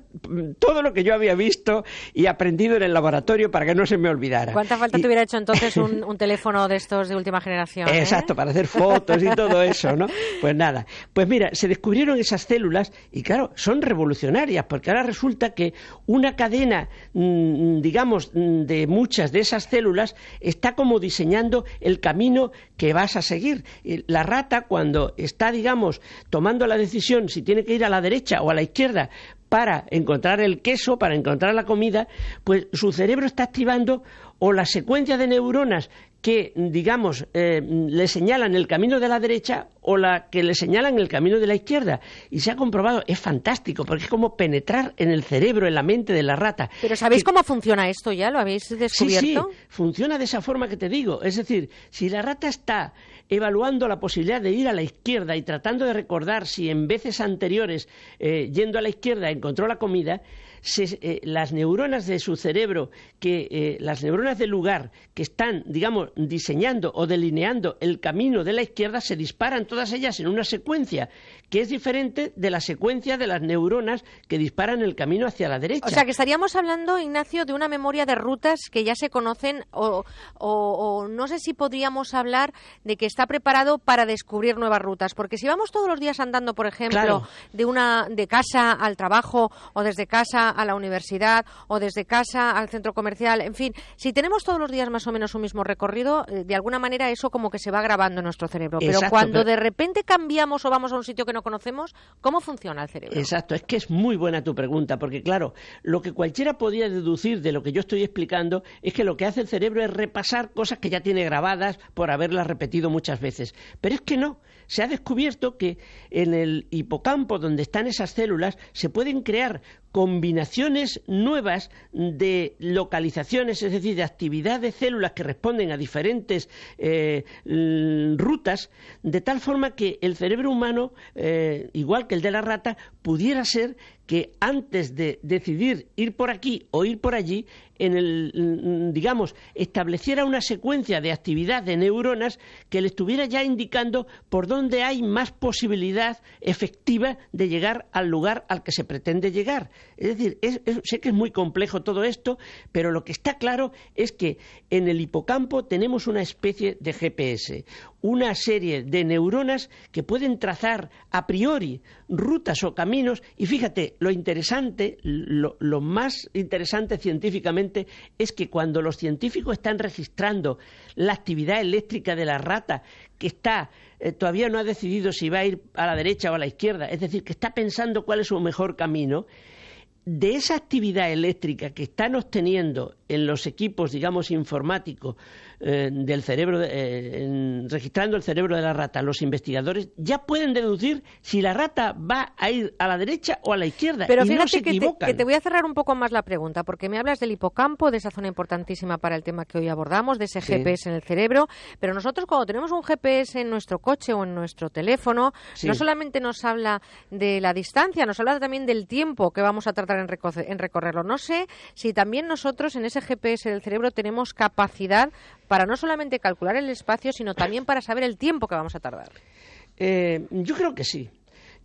todo lo que yo había visto y aprendido en el laboratorio para que no se me olvidara. ¿Cuánta falta Y- te hubiera hecho entonces un, un teléfono de estos de última generación? eh? Exacto, para hacer fotos y todo eso, ¿no? Pues nada, pues mira, se descubrieron esas células y claro, son revolucionarias porque ahora resulta que una cadena, mm, digamos, mm, de muchas de esas células está como diseñando el camino que vas a seguir. La rata cuando está, digamos, tomando la decisión si tiene que ir a la derecha o a la izquierda para encontrar el queso, para encontrar la comida, pues su cerebro está activando o la secuencia de neuronas que, digamos, eh, le señalan el camino de la derecha o la que le señalan el camino de la izquierda. Y se ha comprobado, es fantástico, porque es como penetrar en el cerebro, en la mente de la rata. ¿Pero sabéis cómo funciona esto ya? ¿Lo habéis Sí, descubierto? sí, funciona de esa forma que te digo. Es decir, si la rata está evaluando la posibilidad de ir a la izquierda y tratando de recordar si en veces anteriores, eh, yendo a la izquierda, encontró la comida, se- eh, las neuronas de su cerebro, que eh, las neuronas del lugar que están, digamos, diseñando o delineando el camino de la izquierda, se disparan todas ellas en una secuencia que es diferente de la secuencia de las neuronas que disparan el camino hacia la derecha. O sea, que estaríamos hablando, Ignacio, de una memoria de rutas que ya se conocen o, o- o no sé si podríamos hablar de que está preparado para descubrir nuevas rutas. Porque si vamos todos los días andando, por ejemplo, Claro. de, una, de casa al trabajo o desde casa a la universidad o desde casa al centro comercial, en fin, si tenemos todos los días más o menos un mismo recorrido, eh, de alguna manera eso como que se va grabando en nuestro cerebro. Pero Exacto, cuando pero- de repente cambiamos o vamos a un sitio que no conocemos, ¿cómo funciona el cerebro? Exacto, es que es muy buena tu pregunta, porque claro, lo que cualquiera podía deducir de lo que yo estoy explicando es que lo que hace el cerebro es repasar cosas que ya tiene grabadas por haberlas repetido muchas veces. Pero es que no, se ha descubierto que en el hipocampo donde están esas células se pueden crear combinaciones nuevas de localizaciones, es decir, de actividad de células que responden a diferentes eh, l- rutas, de tal forma que el cerebro humano, eh, igual que el de la rata, pudiera ser que antes de decidir ir por aquí o ir por allí, en el, mm, digamos, estableciera una secuencia de actividad de neuronas que le estuviera ya indicando por dónde hay más posibilidad efectiva de llegar al lugar al que se pretende llegar. Es decir, es- sé que es muy complejo todo esto, pero lo que está claro es que en el hipocampo tenemos una especie de GPS, una serie de neuronas que pueden trazar a priori rutas o caminos. Y fíjate, lo interesante, lo, más interesante científicamente es que cuando los científicos están registrando la actividad eléctrica de la rata que está eh, todavía no ha decidido si va a ir a la derecha o a la izquierda, es decir, que está pensando cuál es su mejor camino, de esa actividad eléctrica que están obteniendo en los equipos, digamos, informáticos eh, del cerebro, eh, registrando el cerebro de la rata, los investigadores ya pueden deducir si la rata va a ir a la derecha o a la izquierda. Pero y fíjate no se que, te, equivocan. que te voy a cerrar un poco más la pregunta, porque me hablas del hipocampo, de esa zona importantísima para el tema que hoy abordamos, de ese Sí. GPS en el cerebro, pero nosotros cuando tenemos un GPS en nuestro coche o en nuestro teléfono, Sí. no solamente nos habla de la distancia, nos habla también del tiempo que vamos a tratar en, en recorrerlo. No sé si también nosotros en ese GPS del cerebro tenemos capacidad para no solamente calcular el espacio, sino también para saber el tiempo que vamos a tardar. Eh, yo creo que sí.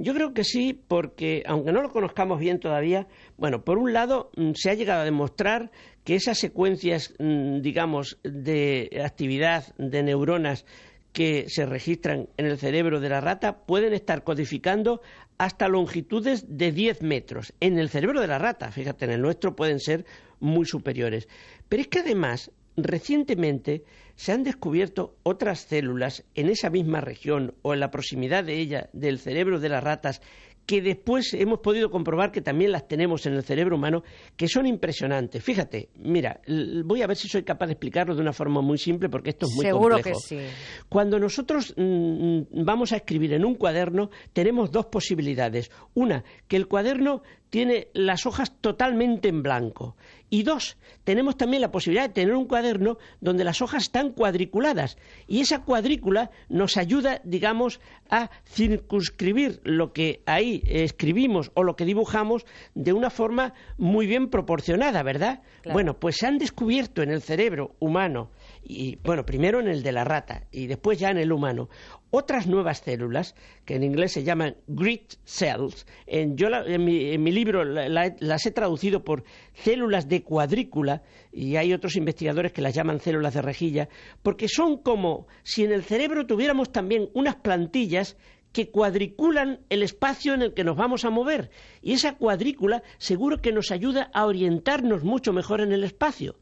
Yo creo que sí, porque aunque no lo conozcamos bien todavía, bueno, por un lado mm, se ha llegado a demostrar que esas secuencias, mm, digamos, de actividad de neuronas que se registran en el cerebro de la rata pueden estar codificando hasta longitudes de 10 metros. En el cerebro de la rata, fíjate, en el nuestro pueden ser muy superiores. Pero es que además, recientemente se han descubierto otras células en esa misma región o en la proximidad de ella del cerebro de las ratas que después hemos podido comprobar que también las tenemos en el cerebro humano, que son impresionantes. Fíjate, mira, voy a ver si soy capaz de explicarlo de una forma muy simple, porque esto es muy Seguro complejo. que sí. Cuando nosotros mm, vamos a escribir en un cuaderno, tenemos dos posibilidades. Una, que el cuaderno tiene las hojas totalmente en blanco. Y dos, tenemos también la posibilidad de tener un cuaderno donde las hojas están cuadriculadas. Y esa cuadrícula nos ayuda, digamos, a circunscribir lo que ahí escribimos o lo que dibujamos de una forma muy bien proporcionada, ¿verdad? Claro. Bueno, pues se han descubierto en el cerebro humano y bueno, primero en el de la rata y después ya en el humano, otras nuevas células que en inglés se llaman grid cells. En, yo la- en, mi, en mi libro la- la- las he traducido por células de cuadrícula y hay otros investigadores que las llaman células de rejilla, porque son como si en el cerebro tuviéramos también unas plantillas que cuadriculan el espacio en el que nos vamos a mover. Y esa cuadrícula seguro que nos ayuda a orientarnos mucho mejor en el espacio.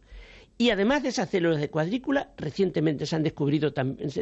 Y además de esas células de cuadrícula, recientemente se han descubrido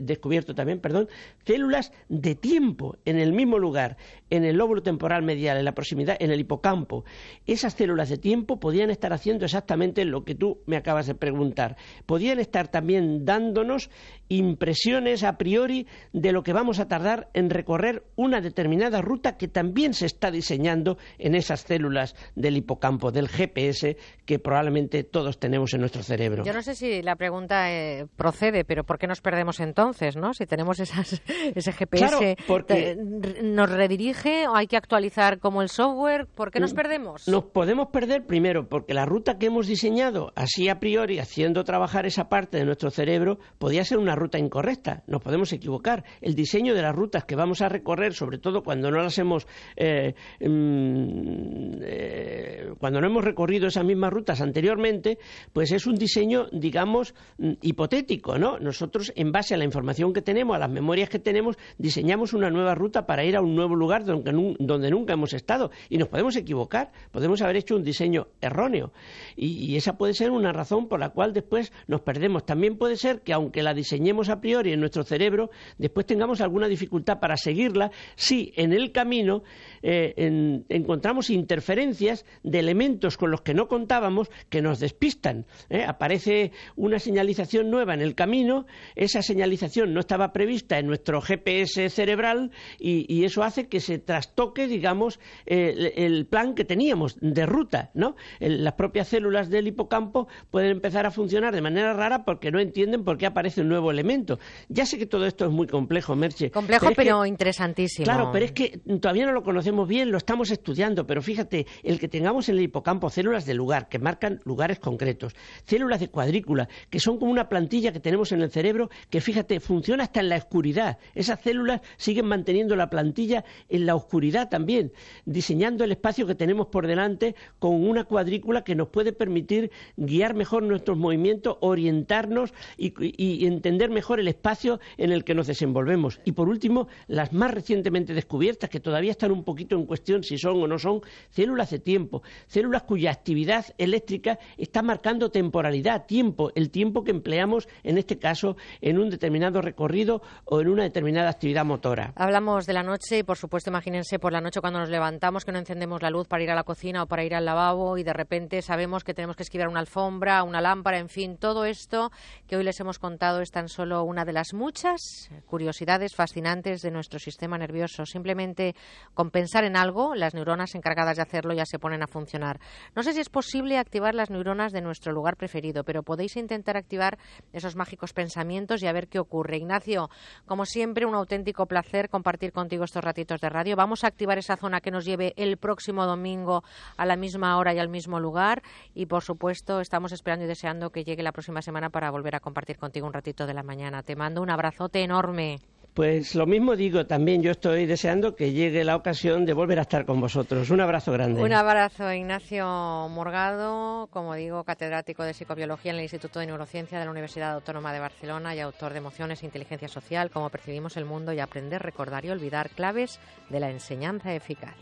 descubierto también perdón, células de tiempo en el mismo lugar, en el lóbulo temporal medial, en la proximidad, en el hipocampo. Esas células de tiempo podían estar haciendo exactamente lo que tú me acabas de preguntar. Podían estar también dándonos impresiones a priori de lo que vamos a tardar en recorrer una determinada ruta que también se está diseñando en esas células del hipocampo, del GPS, que probablemente todos tenemos en nuestro cerebro. Yo no sé si la pregunta eh, procede, pero ¿por qué nos perdemos entonces, no? Si tenemos esas, ese GPS, Claro, porque- te- r- ¿nos redirige o hay que actualizar como el software? ¿Por qué nos Mm, perdemos? Nos podemos perder primero porque la ruta que hemos diseñado, así a priori, haciendo trabajar esa parte de nuestro cerebro, podía ser una ruta incorrecta. Nos podemos equivocar. El diseño de las rutas que vamos a recorrer, sobre todo cuando no las hemos, eh, mm, eh, cuando no hemos recorrido esas mismas rutas anteriormente, pues es un diseño, digamos, mm, hipotético, ¿no? Nosotros, en base a la información que tenemos, a las memorias que tenemos, diseñamos una nueva ruta para ir a un nuevo lugar donde, nu- donde nunca hemos estado. Y nos podemos equivocar, podemos haber hecho un diseño erróneo. Y, esa puede ser una razón por la cual después nos perdemos. También puede ser que, aunque la diseñemos a priori en nuestro cerebro, después tengamos alguna dificultad para seguirla si en el camino eh, en- encontramos interferencias de elementos con los que no contábamos que nos despistan. ¿eh? Aparece una señalización nueva en el camino, esa señalización no estaba prevista en nuestro GPS cerebral y, y eso hace que se trastoque, digamos, el, el plan que teníamos de ruta, ¿no? El- las propias células del hipocampo pueden empezar a funcionar de manera rara porque no entienden por qué aparece un nuevo elemento. Ya sé que todo esto es muy complejo, Merche. Complejo, que- pero interesantísimo. Claro, pero es que todavía no lo conocemos bien, lo estamos estudiando, pero fíjate, el que tengamos en el hipocampo células de lugar, que marcan lugares concretos, células de cuadrícula, que son como una plantilla que tenemos en el cerebro, que fíjate, funciona hasta en la oscuridad. Esas células siguen manteniendo la plantilla en la oscuridad también, diseñando el espacio que tenemos por delante con una cuadrícula que nos puede permitir guiar mejor nuestros movimientos, orientarnos y, y- y entender mejor el espacio en el que nos desenvolvemos. Y por último, las más recientemente descubiertas, que todavía están un poquito en cuestión si son o no son, células de tiempo, células cuya actividad eléctrica está marcando temporalidad calidad, tiempo, el tiempo que empleamos en este caso en un determinado recorrido o en una determinada actividad motora. Hablamos de la noche y, por supuesto, imagínense por la noche cuando nos levantamos que no encendemos la luz para ir a la cocina o para ir al lavabo y de repente sabemos que tenemos que esquivar una alfombra, una lámpara, en fin, todo esto que hoy les hemos contado es tan solo una de las muchas curiosidades fascinantes de nuestro sistema nervioso. Simplemente con pensar en algo, las neuronas encargadas de hacerlo ya se ponen a funcionar. No sé si es posible activar las neuronas de nuestro lugar preferido, pero podéis intentar activar esos mágicos pensamientos y a ver qué ocurre. Ignacio, como siempre, un auténtico placer compartir contigo estos ratitos de radio. Vamos a activar esa zona que nos lleve el próximo domingo a la misma hora y al mismo lugar y, por supuesto, estamos esperando y deseando que llegue la próxima semana para volver a compartir contigo un ratito de la mañana. Te mando un abrazote enorme. Pues lo mismo digo, también yo estoy deseando que llegue la ocasión de volver a estar con vosotros. Un abrazo grande. Un abrazo, Ignacio Morgado, como digo, catedrático de psicobiología en el Instituto de Neurociencia de la Universidad Autónoma de Barcelona y autor de Emociones e Inteligencia Social, cómo percibimos el mundo y aprender, recordar y olvidar claves de la enseñanza eficaz.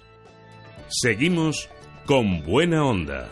Seguimos con buena onda.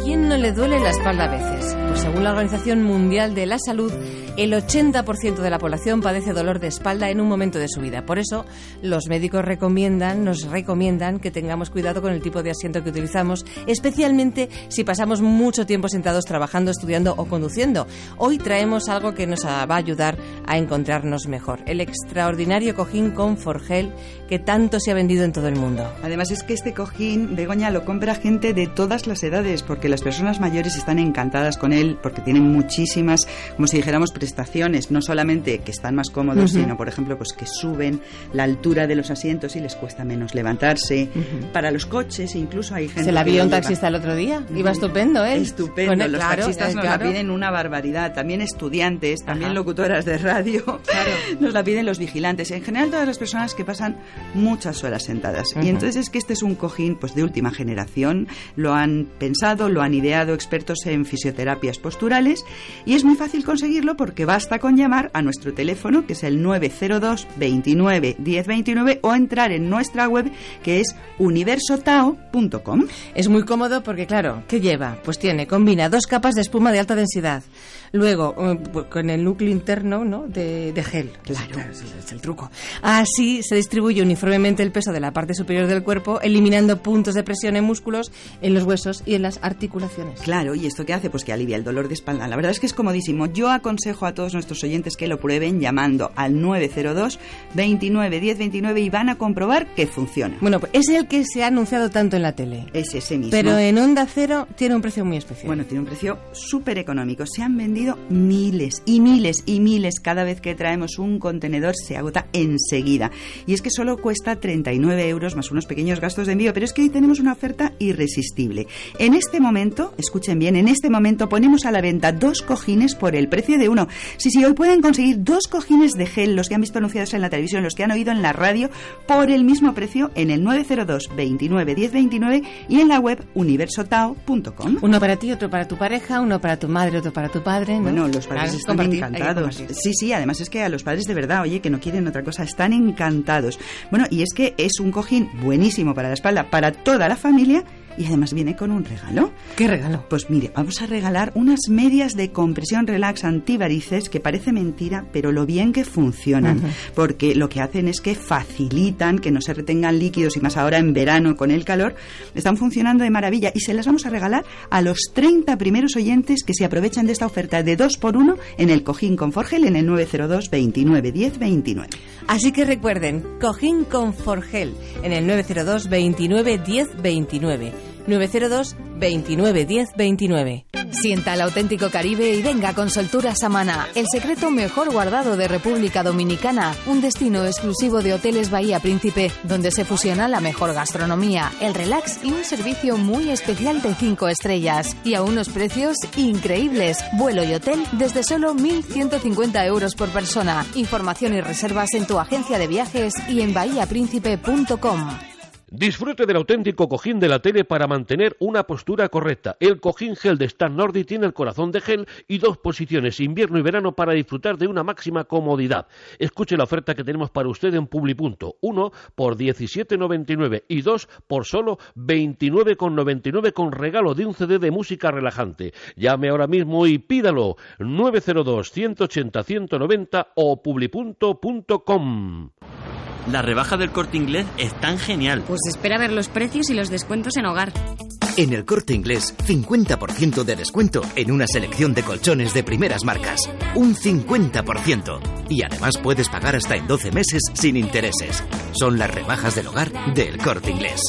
¿A quién no le duele la espalda a veces? Pues según la Organización Mundial de la Salud, el 80% de la población padece dolor de espalda en un momento de su vida. Por eso, los médicos recomiendan, nos recomiendan que tengamos cuidado con el tipo de asiento que utilizamos, especialmente si pasamos mucho tiempo sentados trabajando, estudiando o conduciendo. Hoy traemos algo que nos va a ayudar a encontrarnos mejor, el extraordinario cojín con Forgel que tanto se ha vendido en todo el mundo. Además es que este cojín, Begoña, lo compra gente de todas las edades, porque las personas mayores están encantadas con él, porque tienen muchísimas, como si dijéramos, prestaciones, no solamente que están más cómodos, sino, por ejemplo, pues que suben la altura de los asientos y les cuesta menos levantarse. Para los coches, incluso hay gente Se la vio un taxista el otro día. Iba estupendo, ¿eh? Estupendo, los claro, taxistas nos claro. la piden una barbaridad, también estudiantes, también locutoras de radio, nos la piden los vigilantes, en general todas las personas que pasan muchas horas sentadas. Y entonces es que este es un cojín pues de última generación, lo han pensado, lo han ideado expertos en fisioterapias posturales y es muy fácil conseguirlo porque basta con llamar a nuestro teléfono que es el 902 29 1029 o entrar en nuestra web que es universotao.com. Es muy cómodo porque, claro, ¿qué lleva? Pues tiene, combina dos capas de espuma de alta densidad. Luego, eh, pues, con el núcleo interno ¿no? de, de gel. Claro, es, es el truco. Así se distribuye uniformemente el peso de la parte superior del cuerpo, eliminando puntos de presión en músculos, en los huesos y en las articulaciones. Claro, ¿y esto qué hace? Pues que alivia el dolor de espalda. La verdad es que es comodísimo. Yo aconsejo a todos nuestros oyentes que lo prueben llamando al 902 29 10 29 y van a comprobar que funciona. Bueno, pues es el que se ha anunciado tanto en la tele. Es ese mismo. Pero en Onda Cero tiene un precio muy especial. Bueno, tiene un precio súper económico. Se han vendido miles y miles y miles. Cada vez que traemos un contenedor se agota enseguida. Y es que solo cuesta 39 euros más unos pequeños gastos de envío. Pero es que hoy tenemos una oferta irresistible. En este momento, escuchen bien, en este momento ponemos a la venta dos cojines por el precio de uno. Sí, sí, hoy pueden conseguir dos cojines de gel, los que han visto anunciados en la televisión, los que han oído en la radio, por el mismo precio en el 902 29 10 29 y en la web universotao.com. Uno para ti, otro para tu pareja, uno para tu madre, otro para tu padre. ¿no? Bueno, los padres están compartir, encantados. Sí, sí, además es que a los padres de verdad, oye, que no quieren otra cosa, están encantados. Bueno, y es que es un cojín buenísimo para la espalda, para toda la familia. Y además viene con un regalo. ¿Qué regalo? Pues mire, vamos a regalar unas medias de compresión relax antivarices que parece mentira, pero lo bien que funcionan. Porque lo que hacen es que facilitan que no se retengan líquidos y más ahora en verano con el calor. Están funcionando de maravilla y se las vamos a regalar a los 30 primeros oyentes que se aprovechan de esta oferta de 2 por 1 en el cojín con Forgel en el 902 29 10 29. Así que recuerden, cojín con Forgel en el 902 29 10 29. 902 29 10 29. Sienta el auténtico Caribe y venga con Soltura Samana, el secreto mejor guardado de República Dominicana, un destino exclusivo de Hoteles Bahía Príncipe, donde se fusiona la mejor gastronomía, el relax y un servicio muy especial de 5 estrellas. Y a unos precios increíbles. Vuelo y hotel desde solo 1.150 euros por persona. Información y reservas en tu agencia de viajes y en bahíapríncipe.com. Disfrute del auténtico cojín de la tele para mantener una postura correcta. El cojín gel de Stan Nordi tiene el corazón de gel y dos posiciones, invierno y verano, para disfrutar de una máxima comodidad. Escuche la oferta que tenemos para usted en Publipunto. Uno por 17,99 y dos por solo 29,99 con regalo de un CD de música relajante. Llame ahora mismo y pídalo. 902 180 190 o publipunto.com. La rebaja del corte inglés es tan genial. Pues espera a ver los precios y los descuentos en hogar. En el corte inglés, 50% de descuento en una selección de colchones de primeras marcas. Un 50%. Y además puedes pagar hasta en 12 meses sin intereses. Son las rebajas del hogar del corte inglés.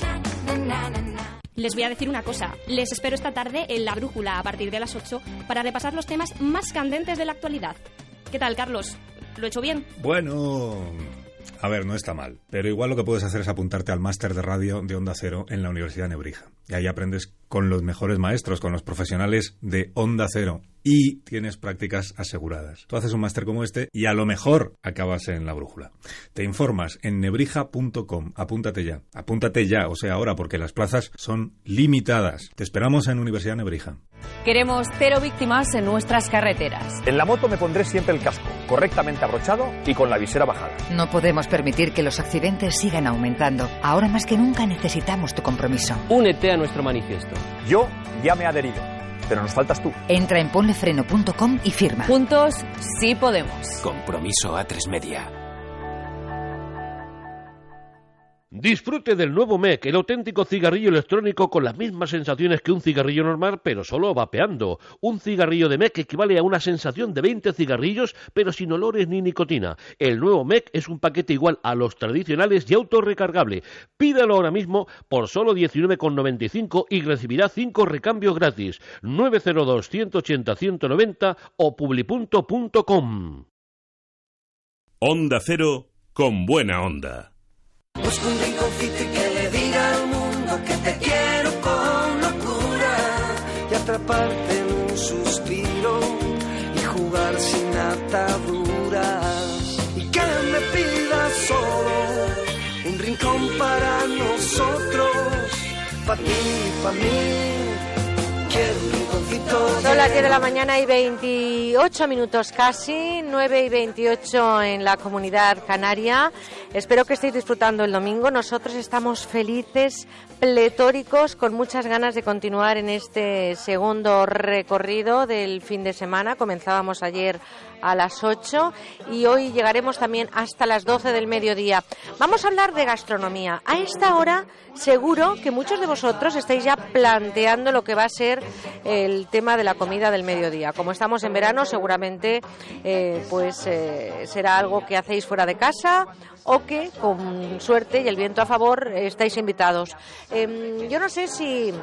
Les voy a decir una cosa. Les espero esta tarde en La Brújula a partir de las 8 para repasar los temas más candentes de la actualidad. ¿Qué tal, Carlos? ¿Lo he hecho bien? Bueno, a ver, no está mal. Pero igual lo que puedes hacer es apuntarte al máster de radio de Onda Cero en la Universidad de Nebrija. Y ahí aprendes con los mejores maestros, con los profesionales de Onda Cero. Y tienes prácticas aseguradas. Tú haces un máster como este y a lo mejor acabas en la brújula. Te informas en nebrija.com. Apúntate ya. Apúntate ya, o sea, ahora, porque las plazas son limitadas. Te esperamos en Universidad Nebrija. Queremos cero víctimas en nuestras carreteras. En la moto me pondré siempre el casco, correctamente abrochado y con la visera bajada. No podemos permitir que los accidentes sigan aumentando. Ahora más que nunca necesitamos tu compromiso. Únete a nuestro manifiesto. Yo ya me he adherido, pero nos faltas tú. Entra en ponlefreno.com y firma. Juntos sí podemos. Compromiso a tres media. Disfrute del nuevo MEC, el auténtico cigarrillo electrónico con las mismas sensaciones que un cigarrillo normal, pero solo vapeando. Un cigarrillo de MEC equivale a una sensación de 20 cigarrillos, pero sin olores ni nicotina. El nuevo MEC es un paquete igual a los tradicionales y autorrecargable. Pídalo ahora mismo por solo 19,95 y recibirá 5 recambios gratis. 902 180 190 o publipunto.com. Onda Cero con buena onda. Busco un rinconcito y que le diga al mundo que te quiero con locura y atraparte en un suspiro y jugar sin ataduras y que me pidas solo un rincón para nosotros, para ti para mí. Quiero. Son las 10 de la mañana y 28 minutos casi, 9 y 28 en la comunidad canaria. Espero que estéis disfrutando el domingo. Nosotros estamos felices, pletóricos, con muchas ganas de continuar en este segundo recorrido del fin de semana. Comenzábamos ayer a las 8 y hoy llegaremos también hasta las 12 del mediodía. Vamos a hablar de gastronomía. A esta hora seguro que muchos de vosotros estáis ya planteando lo que va a ser el tema de la comida del mediodía. Como estamos en verano, seguramente eh, pues eh, será algo que hacéis fuera de casa o que con suerte y el viento a favor estáis invitados. Em, yo no sé si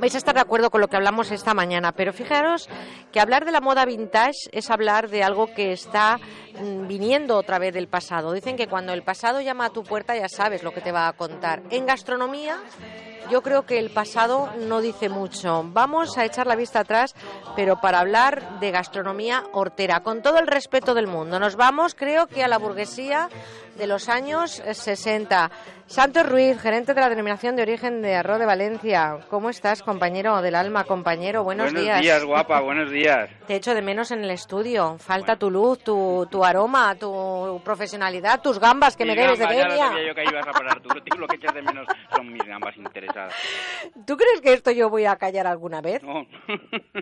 vais a estar de acuerdo con lo que hablamos esta mañana, pero fijaros que hablar de la moda vintage es hablar de algo que está mm, viniendo otra vez del pasado. Dicen que cuando el pasado llama a tu puerta ya sabes lo que te va a contar. En gastronomía yo creo que el pasado no dice mucho. Vamos a echar la vista atrás, pero para hablar de gastronomía hortera, con todo el respeto del mundo. Nos vamos, creo que a la burguesía de los años 60. Santos Ruiz, gerente de la denominación de origen de Arroz de Valencia. ¿Cómo estás, compañero del alma, compañero? Buenos, buenos días. guapa, buenos días. Te echo de menos en el estudio. Falta tu luz, tu, tu aroma, tu profesionalidad, tus gambas que Mi me debes de lo Denia. sabía yo que ibas a parar tú. Lo- que echas de menos son mis gambas interesadas. ¿Tú crees que esto yo voy a callar alguna vez? No.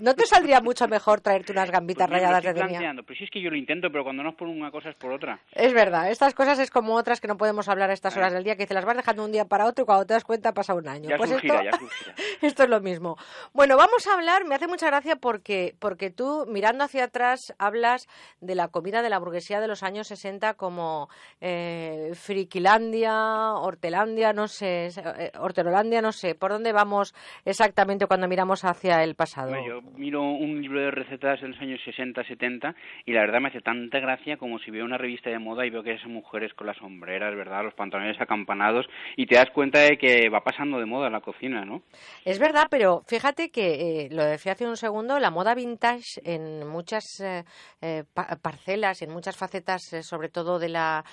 ¿No te saldría mucho mejor traerte unas gambitas Pues rayadas de planteando. Pues sí es que yo lo intento, pero cuando no es por una cosa es por otra. Es verdad, estas cosas es como otras que no podemos hablar a estas horas del día, que te las vas dejando un día para otro y cuando te das cuenta pasa un año. Ya pues surgirá, esto, ya esto es lo mismo. Bueno, vamos a hablar, me hace mucha gracia porque, porque tú, mirando hacia atrás, hablas de la comida de la burguesía de los años 60 como eh, Friquilandia, Hortelandia, no sé, eh, Horterolandia, no sé. ¿Por dónde vamos exactamente cuando miramos hacia el pasado? Bueno, yo miro un libro de recetas de los años 60, 70 y la verdad me hace tanta gracia como si veo una revista de moda y veo que esas mujeres con las sombreras, ¿verdad? Los pantalones acampanados y te das cuenta de que va pasando de moda la cocina, ¿no? Es verdad, pero fíjate que eh, lo decía hace un segundo, la moda vintage en muchas eh, eh, pa- parcelas, en muchas facetas, eh, sobre todo de la,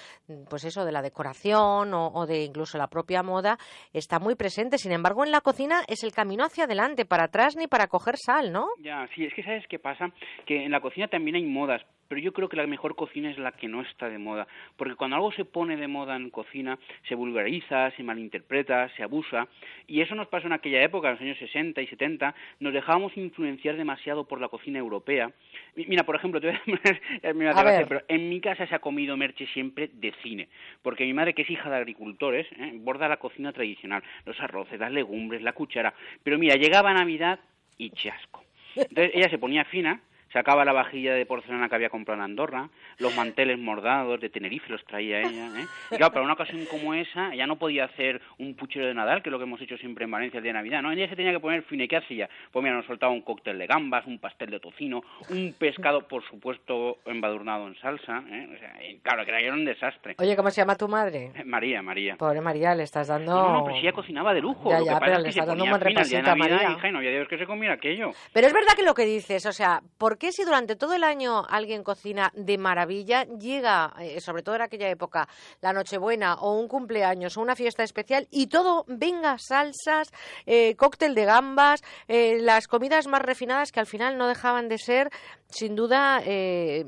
pues eso, de la decoración o, o de incluso la propia moda, está muy presente. Sin embargo, en la cocina es el camino hacia adelante, para atrás ni para coger sal, ¿no? Ya, sí, es que sabes qué pasa, que en la cocina también hay modas, pero yo creo que la mejor cocina es la que no está de moda, porque cuando algo se pone de moda en cocina, se vulgariza, se malinterpreta, se abusa, y eso nos pasó en aquella época, en los años 60 y 70, nos dejábamos influenciar demasiado por la cocina europea. Mi- Mira, por ejemplo, te voy a poner, eh, me A gracia, pero en mi casa se ha comido merche siempre de cine, porque mi madre, que es hija de agricultores, ¿eh? borda la cocina tradicional, los arroces, las legumbres, la cuchara, pero mira, llegaba Navidad y chasco. Entonces ella se ponía fina, sacaba la vajilla de porcelana que había comprado en Andorra, los manteles mordados de Tenerife los traía ella, ¿eh? Y claro, para una ocasión como esa, ella no podía hacer un puchero de Nadal, que es lo que hemos hecho siempre en Valencia el día de Navidad, ¿no? Ella se tenía que poner fina, ¿y qué hacía? Pues mira, nos soltaba un cóctel de gambas, un pastel de tocino, un pescado, por supuesto, embadurnado en salsa, ¿eh? O sea, y claro, que era un desastre. Oye, ¿cómo se llama tu madre? María, María. Pobre María, le estás dando... No, no, pero si ella cocinaba de lujo. Ya, lo que ya, pasa pero es le que está dando un buen repasito a María. hija, y no había Dios que se comiera aquello. Pero es verdad que lo que dices, o sea, ¿por qué si durante todo el año alguien cocina de maravilla, llega, eh, sobre todo en aquella época, la Nochebuena o un cumpleaños o una fiesta especial y todo, venga, salsas, eh, cóctel de gambas, eh, las comidas más refinadas que al final no dejaban de ser, sin duda, eh,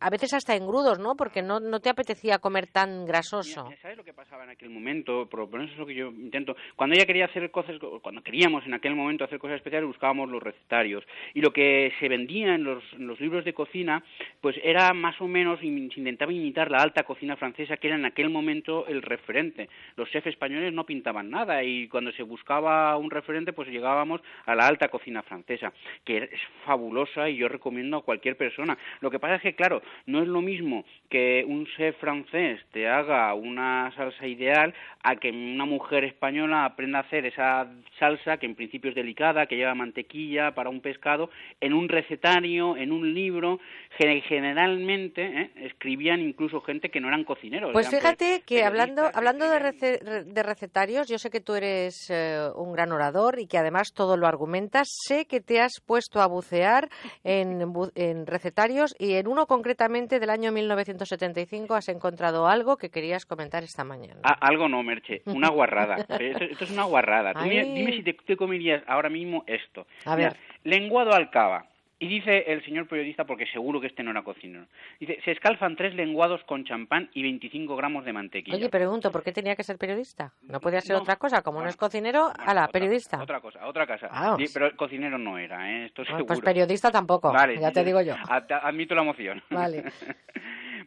a veces hasta engrudos, ¿no? Porque no, no te apetecía comer tan grasoso. ¿Sabes lo que pasaba en aquel momento? Por eso es lo que yo intento. Cuando ella quería hacer cosas, cuando queríamos en aquel momento hacer cosas especiales, buscábamos los recetarios. Y lo que se vendía en los, en los libros de cocina, pues era más o menos, se intentaba imitar la alta cocina francesa, que era en aquel momento el referente. Los chefs españoles no pintaban nada y cuando se buscaba un referente, pues llegábamos a la alta cocina francesa, que es fabulosa y yo recomiendo cualquier persona. Lo que pasa es que, claro, no es lo mismo que un chef francés te haga una salsa ideal a que una mujer española aprenda a hacer esa salsa que en principio es delicada, que lleva mantequilla para un pescado, en un recetario, en un libro. Gen- Generalmente ¿eh? escribían incluso gente que no eran cocineros. Pues eran, fíjate que hablando, hablando de, rece- re- de recetarios, yo sé que tú eres eh, un gran orador y que además todo lo argumentas. Sé que te has puesto a bucear en, en recetarios y en uno concretamente del año 1975 has encontrado algo que querías comentar esta mañana. Ah, algo no, Merche, una guarrada. esto, esto es una guarrada. Tú mira- Ay. dime si te, te comerías ahora mismo esto. A Mira, ver. lenguado al cava. Y dice el señor periodista, porque seguro que este no era cocinero, dice, se escalfan tres lenguados con champán y 25 gramos de mantequilla. Oye, pregunto, ¿por qué tenía que ser periodista? ¿No podía ser No. otra cosa? Como no es cocinero, a la periodista. Otra cosa, otra cosa. Vamos. Sí, pero cocinero no era, ¿eh? Esto Ah, seguro. pues periodista tampoco, Vale, ya te digo yo. ad- Admito la moción. Vale.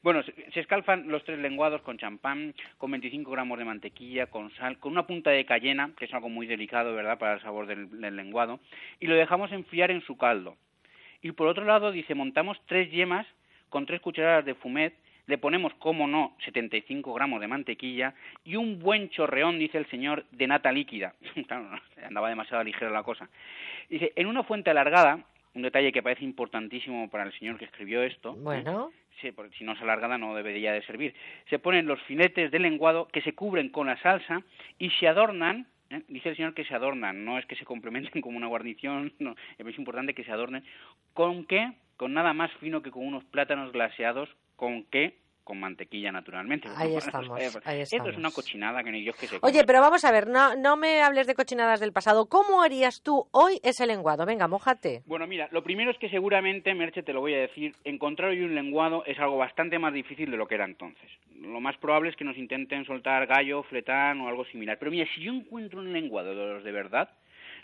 Bueno, se se escalfan los tres lenguados con champán, con 25 gramos de mantequilla, con sal, con una punta de cayena, que es algo muy delicado, ¿verdad?, para el sabor del, del lenguado, y lo dejamos enfriar en su caldo. Y por otro lado, dice, montamos tres yemas con tres cucharadas de fumet, le ponemos, como no, 75 gramos de mantequilla y un buen chorreón, dice el señor, de nata líquida. claro, andaba demasiado ligera la cosa. Dice, en una fuente alargada, un detalle que parece importantísimo para el señor que escribió esto, Bueno. Sí, porque si no es alargada no debería de servir. Se ponen los filetes de lenguado que se cubren con la salsa y se adornan, dice el señor que se adornan, no es que se complementen como una guarnición, no, es importante que se adornen. ¿Con qué? Con nada más fino que con unos plátanos glaseados, ¿con qué? Con mantequilla, naturalmente. Ahí estamos, ahí Esto es una cochinada que ni Dios que se Oye, pero vamos a ver, no, no me hables de cochinadas del pasado. ¿Cómo harías tú hoy ese lenguado? Venga, mójate. Bueno, mira, lo primero es que seguramente, Merche, te lo voy a decir, encontrar hoy un lenguado es algo bastante más difícil de lo que era entonces. Lo más probable es que nos intenten soltar gallo, fletán o algo similar. Pero mira, si yo encuentro un lenguado de los de verdad,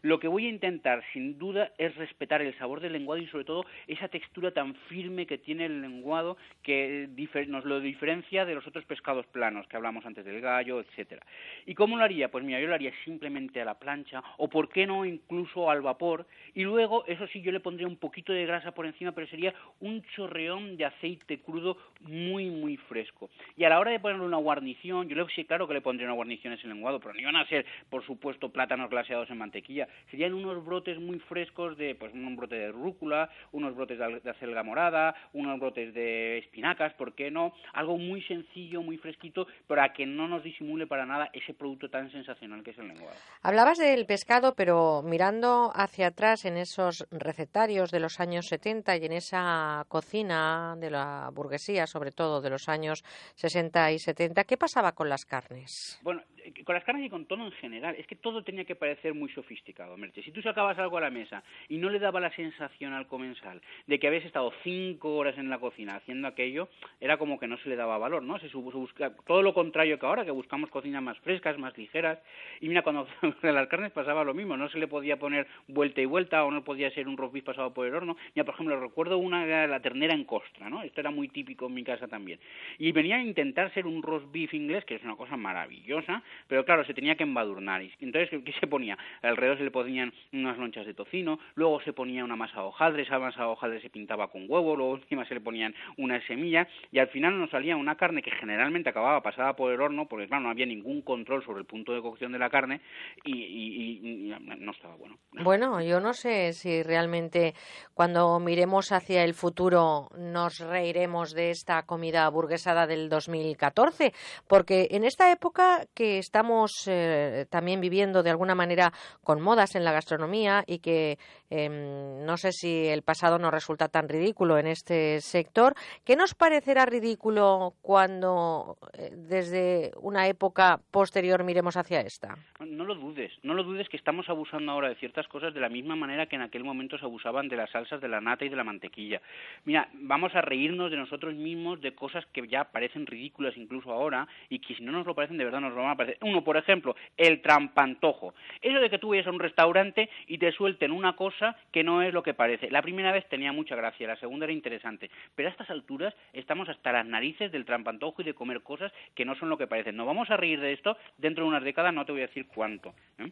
lo que voy a intentar, sin duda, es respetar el sabor del lenguado y, sobre todo, esa textura tan firme que tiene el lenguado que nos lo diferencia de los otros pescados planos que hablamos antes del gallo, etcétera. ¿Y cómo lo haría? Pues mira, yo lo haría simplemente a la plancha o, ¿por qué no, incluso al vapor? Y luego, eso sí, yo le pondría un poquito de grasa por encima, pero sería un chorreón de aceite crudo muy, muy fresco. Y a la hora de ponerle una guarnición, yo le sí, claro que le pondría una guarnición a ese lenguado, pero no iban a ser, por supuesto, plátanos glaseados en mantequilla. Sería? Serían unos brotes muy frescos de, pues un brote de rúcula, unos brotes de acelga morada, unos brotes de espinacas, ¿por qué no? Algo muy sencillo, muy fresquito, para que no nos disimule para nada ese producto tan sensacional que es el lenguado. Hablabas del pescado, pero mirando hacia atrás en esos recetarios de los años 70 y en esa cocina de la burguesía, sobre todo de los años 60 y 70, ¿qué pasaba con las carnes? Bueno, eh, con las carnes y con todo en general, es que todo tenía que parecer muy sofisticado, Merche. Si tú sacabas algo a la mesa y no le daba la sensación al comensal de que habías estado cinco horas en la cocina haciendo aquello, era como que no se le daba valor, ¿no? Se, busca todo lo contrario que ahora, que buscamos cocinas más frescas, más ligeras. Y mira, cuando con las carnes pasaba lo mismo, no se le podía poner vuelta y vuelta o no podía ser un roast beef pasado por el horno. Mira, por ejemplo, recuerdo una la ternera en costra, ¿no? Esto era muy típico en mi casa también. Y venía a intentar ser un roast beef inglés, que es una cosa maravillosa, pero claro, se tenía que embadurnar. Entonces, ¿qué, qué se ponía? Alrededor se le ponían unas lonchas de tocino, luego se ponía una masa de hojaldre, esa masa de hojaldre se pintaba con huevo, luego encima se le ponían unas semillas, y al final nos salía una carne que generalmente acababa pasada por el horno, porque claro, no había ningún control sobre el punto de cocción de la carne, y, y- y- y no estaba bueno. Bueno, yo no sé si realmente cuando miremos hacia el futuro nos reiremos de esta comida burguesada del 2014, porque en esta época que estamos eh, también viviendo de alguna manera con en la gastronomía y que em, no sé si el pasado nos resulta tan ridículo en este sector, ¿qué nos parecerá ridículo cuando eh, desde una época posterior miremos hacia esta? No lo dudes, no lo dudes que estamos abusando ahora de ciertas cosas de la misma manera que en aquel momento se abusaban de las salsas, de la nata y de la mantequilla. Mira, vamos a reírnos de nosotros mismos de cosas que ya parecen ridículas incluso ahora y que si no nos lo parecen de verdad nos lo van a parecer. Uno, por ejemplo, el trampantojo. Eso de que tú vayas a un restaurante y te suelten una cosa que no es lo que parece. La primera vez tenía mucha gracia, la segunda era interesante, pero a estas alturas estamos hasta las narices del trampantojo y de comer cosas que no son lo que parecen. Nos vamos a reír de esto dentro de unas décadas, no te voy a decir cuánto. ¿eh?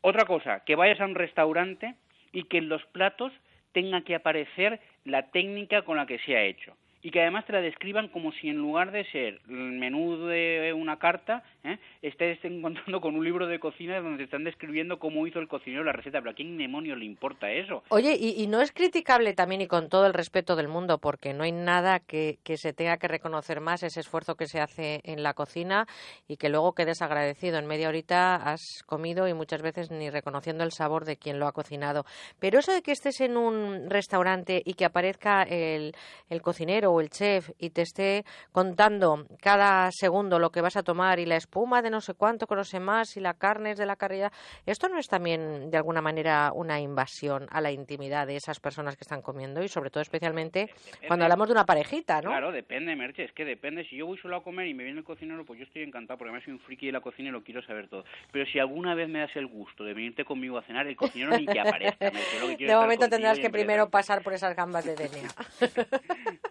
Otra cosa, que vayas a un restaurante y que en los platos tenga que aparecer la técnica con la que se ha hecho. Y que además te la describan como si en lugar de ser el menú de una carta, ¿eh? estés encontrando con un libro de cocina donde te están describiendo cómo hizo el cocinero la receta. Pero ¿a quién demonio le importa eso? Oye, y, y no es criticable también y con todo el respeto del mundo, porque no hay nada que, que se tenga que reconocer más ese esfuerzo que se hace en la cocina y que luego quedes agradecido. En media horita has comido y muchas veces ni reconociendo el sabor de quien lo ha cocinado. Pero eso de que estés en un restaurante y que aparezca el, el cocinero o el chef y te esté contando cada segundo lo que vas a tomar y la espuma de no sé cuánto, que no sé más, y la carne es de la carrera, ¿esto no es también de alguna manera una invasión a la intimidad de esas personas que están comiendo y sobre todo especialmente cuando hablamos de una parejita, ¿no? Claro, depende, Merche, es que depende. Si yo voy solo a comer y me viene el cocinero, pues yo estoy encantado, porque además soy un friki de la cocina y lo quiero saber todo. Pero si alguna vez me das el gusto de venirte conmigo a cenar, el cocinero ni que aparezca. Merche, lo que De momento tendrás que primero pasar por esas gambas de DNA.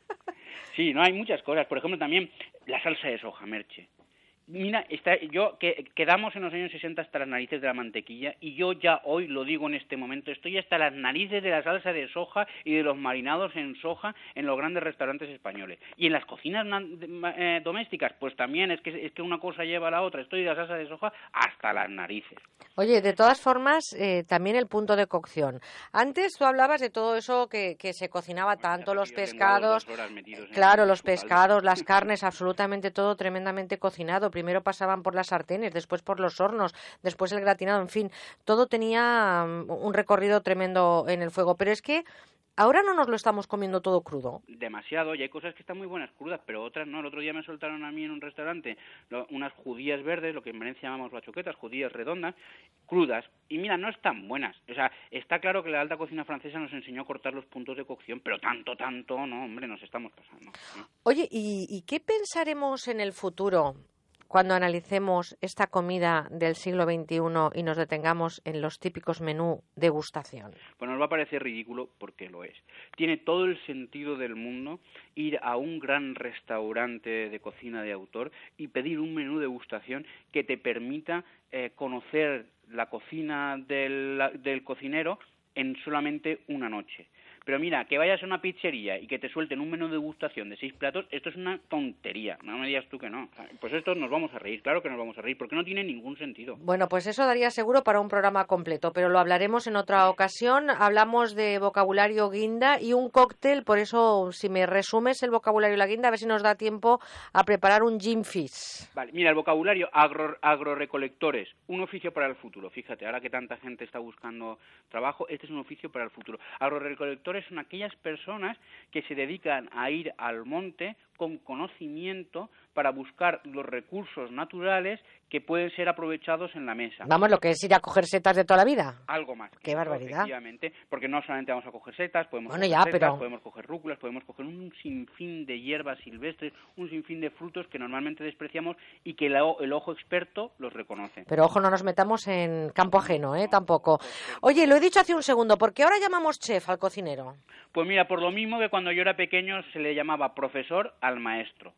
Sí, no, hay muchas cosas. Por ejemplo, también la salsa de soja, Merche. Mira, está, yo que quedamos en los años 60 hasta las narices de la mantequilla y yo ya hoy lo digo en este momento, estoy hasta las narices de la salsa de soja y de los marinados en soja en los grandes restaurantes españoles. Y en las cocinas eh, domésticas, pues también es que, es que una cosa lleva a la otra. Estoy de la salsa de soja hasta las narices. Oye, de todas formas, eh, también el punto de cocción. Antes tú hablabas de todo eso que, que se cocinaba tanto, los pescados, claro, los pescados, las carnes, absolutamente todo tremendamente cocinado. Primero pasaban por las sartenes, después por los hornos, después el gratinado, en fin, todo tenía mm, un recorrido tremendo en el fuego. Pero es que ahora no nos lo estamos comiendo todo crudo. demasiado y hay cosas que están muy buenas crudas, pero otras no. El otro día me soltaron a mí en un restaurante lo- unas judías verdes, lo que en Valencia llamamos bachoquetas, judías redondas, crudas. Y mira, no están buenas. O sea, está claro que la alta cocina francesa nos enseñó a cortar los puntos de cocción, pero tanto, tanto, no, hombre, nos estamos pasando. ¿no? Oye, ¿y, y qué pensaremos en el futuro cuando analicemos esta comida del siglo XXI y nos detengamos en los típicos menú degustación? Pues nos va a parecer ridículo porque lo es. Tiene todo el sentido del mundo ir a un gran restaurante de cocina de autor y pedir un menú de degustación que te permita eh, conocer la cocina del cocinero en solamente una noche. Pero mira, que vayas a una pizzería y que te suelten un menú de degustación de seis platos, esto es una tontería. No me digas tú que no. Pues esto nos vamos a reír, claro que nos vamos a reír, porque no tiene ningún sentido. Bueno, pues eso daría seguro para un programa completo, pero lo hablaremos en otra ocasión. Hablamos de vocabulario guinda y un cóctel, por eso si me resumes el vocabulario y la guinda, a ver si nos da tiempo a preparar un gin fizz. Vale, mira, el vocabulario agro, agrorecolectores, un oficio para el futuro. Fíjate, ahora que tanta gente está buscando trabajo, este es un oficio para el futuro. Agrorecolectores son aquellas personas que se dedican a ir al monte con conocimiento para buscar los recursos naturales que pueden ser aprovechados en la mesa. Vamos, lo que es ir a coger setas de toda la vida. Algo más. Qué barbaridad. Efectivamente, porque no solamente vamos a coger setas, podemos Bueno, coger ya, setas, pero- podemos coger rúculas, podemos coger un sinfín de hierbas silvestres, un sinfín de frutos que normalmente despreciamos y que el ojo experto los reconoce. Pero ojo, no nos metamos en campo ajeno, ¿eh? Tampoco. Oye, lo he dicho hace un segundo, ¿por qué ahora llamamos chef al cocinero? Pues mira, por lo mismo que cuando yo era pequeño se le llamaba profesor al maestro.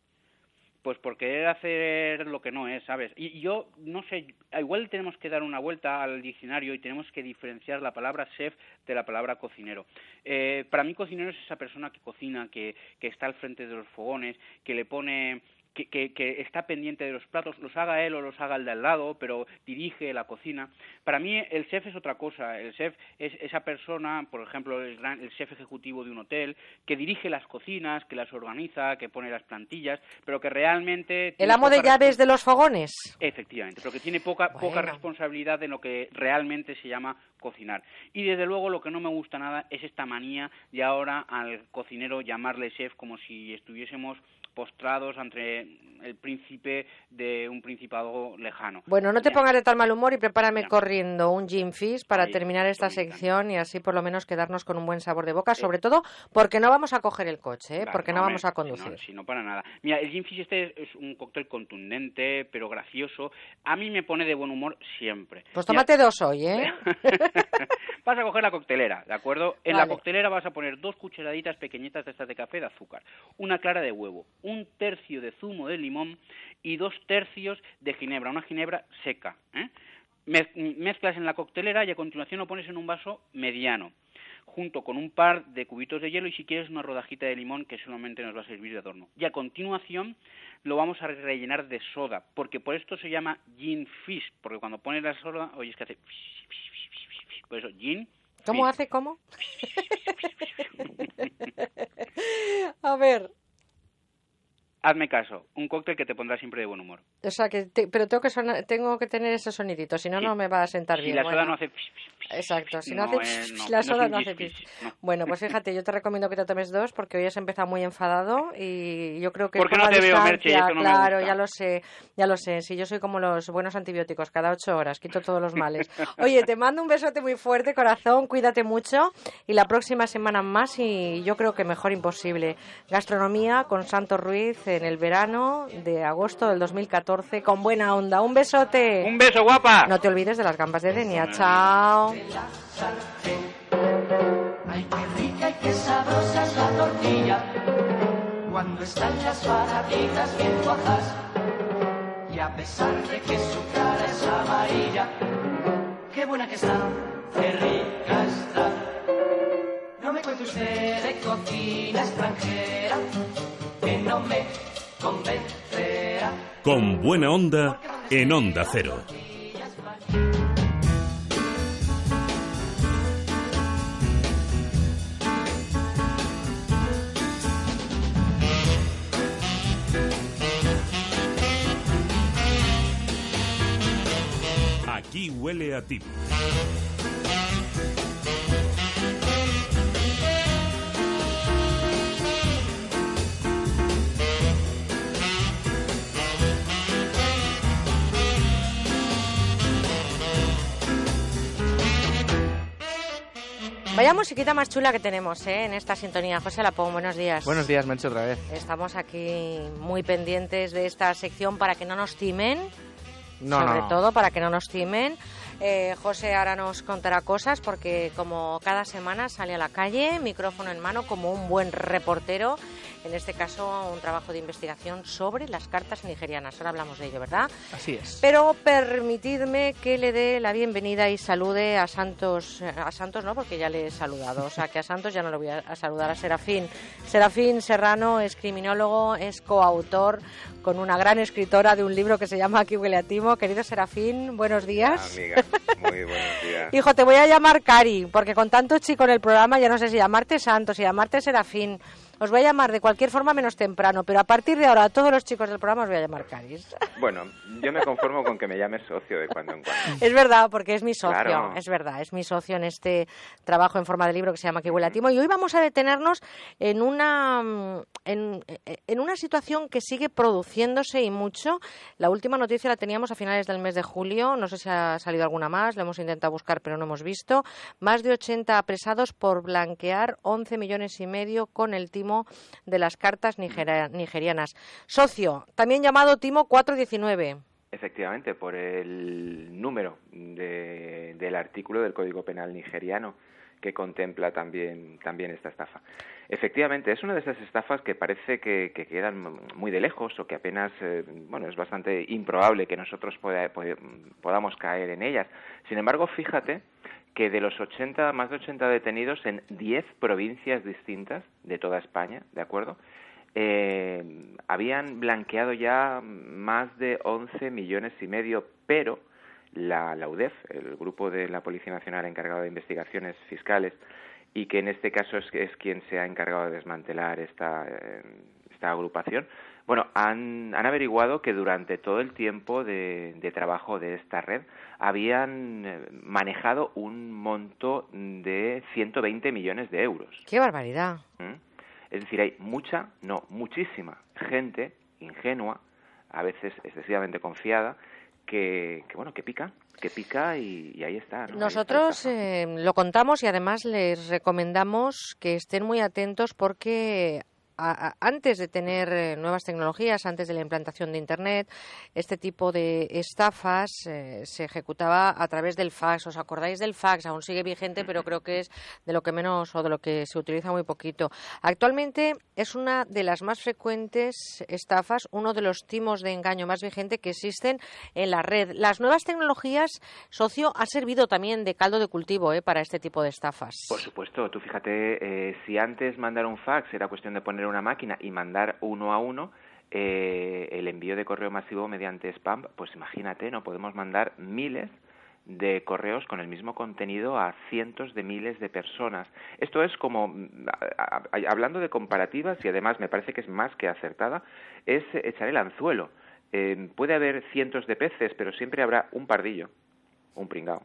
Pues por querer hacer lo que no es, ¿sabes? Y yo, no sé, igual tenemos que dar una vuelta al diccionario y tenemos que diferenciar la palabra chef de la palabra cocinero. Eh, para mí cocinero es esa persona que cocina, que, que está al frente de los fogones, que le pone... Que, que, que está pendiente de los platos, los haga él o los haga el de al lado, pero dirige la cocina. Para mí el chef es otra cosa. El chef es esa persona, por ejemplo, el, gran- el chef ejecutivo de un hotel, que dirige las cocinas, que las organiza, que pone las plantillas, pero que realmente... ¿El amo de llaves de los fogones? Efectivamente, pero que tiene poca, poca responsabilidad en lo que realmente se llama cocinar. Y desde luego lo que no me gusta nada es esta manía de ahora al cocinero llamarle chef como si estuviésemos postrados ante el príncipe de un principado lejano. Bueno, no te pongas de tal mal humor y prepárame Ya. corriendo un gin fizz para terminar esta sección y así por lo menos quedarnos con un buen sabor de boca, sobre todo porque no vamos a coger el coche, ¿eh? Claro, porque no, vamos a conducir. no- Si no, para nada. Mira, el gin fizz este es, un cóctel contundente, pero gracioso. A mí me pone de buen humor siempre. Pues Mira, tómate dos hoy, ¿eh? vas a coger la coctelera, ¿de acuerdo? En Vale. la coctelera vas a poner dos cucharaditas pequeñitas de estas de café de azúcar, una clara de huevo, un tercio de zumo de limón y dos tercios de ginebra, una ginebra seca. ¿eh? Mez- Mezclas en la coctelera y a continuación lo pones en un vaso mediano junto con un par de cubitos de hielo y si quieres una rodajita de limón que solamente nos va a servir de adorno. Y a continuación lo vamos a rellenar de soda, porque por esto se llama gin fizz, porque cuando pones la soda, oye, es que hace... Por eso, gin ¿Cómo hace? ¿Cómo? a ver, Hazme caso, un cóctel que te pondrá siempre de buen humor. o sea, que te- pero tengo que, sonar- tengo que tener ese sonidito, si no, Sí. no me va a sentar Si bien. la soda Bueno. no hace... Exacto, si no, no hace no, la soda no hace pis. no. Bueno, pues fíjate, yo te recomiendo que te tomes dos porque hoy has empezado muy enfadado y yo creo que ¿Por qué por no te veo, Merche? Eso no me claro, gusta. ya lo sé, ya lo sé. Si yo soy como los buenos antibióticos, cada ocho horas quito todos los males. Oye, te mando un besote muy fuerte, corazón, cuídate mucho y la próxima semana más y yo creo que mejor imposible. Gastronomía con Santos Ruiz en el verano de agosto del 2014 con buena onda. Un besote. Un beso, guapa. No te olvides de las gambas de Denia. Chao. Ay, qué rica y qué sabrosa es la tortilla cuando están las patatitas bien cuajas. Y a pesar de que su cara es amarilla, qué buena que está, qué rica está. No me cuente usted de cocina extranjera, que no me Con buena onda en Onda Cero. Aquí huele a ti. Vaya musiquita más chula que tenemos ¿eh? en esta sintonía. José Lapón, buenos días. Buenos días, Mencho, otra vez. Estamos aquí muy pendientes de esta sección para que no nos timen. No, sobre no. todo para que no nos timen. Eh, José ahora nos contará cosas porque como cada semana sale a la calle, micrófono en mano, como un buen reportero, en este caso un trabajo de investigación sobre las cartas nigerianas. Ahora hablamos de ello, ¿verdad? Así es. Pero permitidme que le dé la bienvenida y salude a Santos, a Santos no, porque ya le he saludado, o sea que a Santos ya no le voy a, a saludar, a Serafín. Serafín Serrano es criminólogo, es coautor con una gran escritora de un libro que se llama Aquí huele a timo. Querido Serafín, buenos días. Amiga, muy buenos días. Hijo, te voy a llamar Cari, porque con tanto chico en el programa ya no sé si llamarte Santos, si llamarte Serafín. Os voy a llamar de cualquier forma menos temprano, pero a partir de ahora a todos los chicos del programa os voy a llamar Caris. Bueno, yo me conformo con que me llames socio de cuando en cuando. Es verdad, porque es mi socio, Claro. es verdad, es mi socio en este trabajo en forma de libro que se llama Que huele a timo. Y hoy vamos a detenernos en una, mm, en, en una situación que sigue produciéndose y mucho. La última noticia la teníamos a finales del mes de julio, no sé si ha salido alguna más, la hemos intentado buscar pero no hemos visto. Más de 80 apresados por blanquear 11 millones y medio con el timo de las cartas nigerianas. Socio, también llamado timo 419. Efectivamente, por el número de- del artículo del Código Penal nigeriano que contempla también, también esta estafa. Efectivamente, es una de esas estafas que parece que, que quedan muy de lejos o que apenas, eh, bueno, es bastante improbable que nosotros poda- pod- podamos caer en ellas. Sin embargo, fíjate que de los 80, más de 80 detenidos en 10 provincias distintas de toda España, ¿de acuerdo? Eh, habían blanqueado ya más de 11 millones y medio, pero la, la UDEF, el grupo de la Policía Nacional encargado de investigaciones fiscales, y que en este caso es, es quien se ha encargado de desmantelar esta, eh, esta agrupación, bueno, han, han averiguado que durante todo el tiempo de, de trabajo de esta red habían eh, manejado un monto de 120 millones de euros. ¡Qué barbaridad! ¿Mm? Es decir, hay mucha, no, muchísima gente ingenua, a veces excesivamente confiada, que, que bueno, que pica, que pica y, y ahí está. ¿no? Ahí está Nosotros eh, lo contamos y además les recomendamos que estén muy atentos porque antes de tener eh, nuevas tecnologías, antes de la implantación de Internet, este tipo de estafas eh, se ejecutaba a través del fax. ¿Os acordáis del fax? Aún sigue vigente, pero creo que es de lo que menos o de lo que se utiliza muy poquito. Actualmente es una de las más frecuentes estafas, uno de los timos de engaño más vigente que existen en la red. Las nuevas tecnologías, socio, ha servido también de caldo de cultivo eh, para este tipo de estafas. Por supuesto, tú fíjate, eh, si antes mandar un fax era cuestión de poner una máquina y mandar uno a uno, eh, el envío de correo masivo mediante spam, pues imagínate, ¿no? Podemos mandar miles de correos con el mismo contenido a cientos de miles de personas. Esto es como, mm, hablando de comparativas, y además me parece que es más que acertada, es echar el anzuelo. Eh, puede haber cientos de peces, pero siempre habrá un pardillo, un pringao,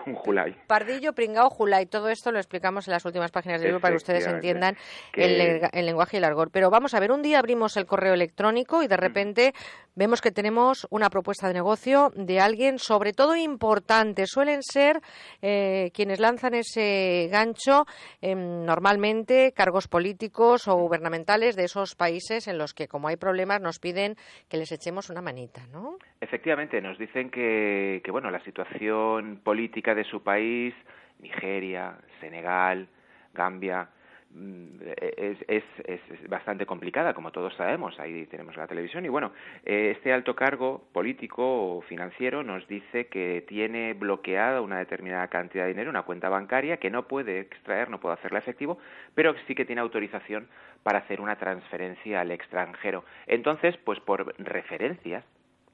un julay. Pardillo, pringao, julay, todo esto lo explicamos en las últimas páginas del libro para que ustedes entiendan Que- el, lenguaje y el argot. Pero vamos a ver, un día abrimos el correo electrónico y de repente vemos que tenemos una propuesta de negocio de alguien, sobre todo importante. Suelen ser eh, quienes lanzan ese gancho, em, normalmente cargos políticos o gubernamentales de esos países en los que, como hay problemas, nos piden que les echemos una manita, ¿no? Efectivamente, nos dicen que, que bueno, la situación política de su país, Nigeria, Senegal, Gambia, mm, es, es, es bastante complicada, como todos sabemos. Ahí tenemos la televisión. Y bueno, eh, este alto cargo político o financiero nos dice que tiene bloqueada una determinada cantidad de dinero, una cuenta bancaria, que no puede extraer, no puede hacerla efectivo, pero sí que tiene autorización para hacer una transferencia al extranjero. Entonces, pues por referencias,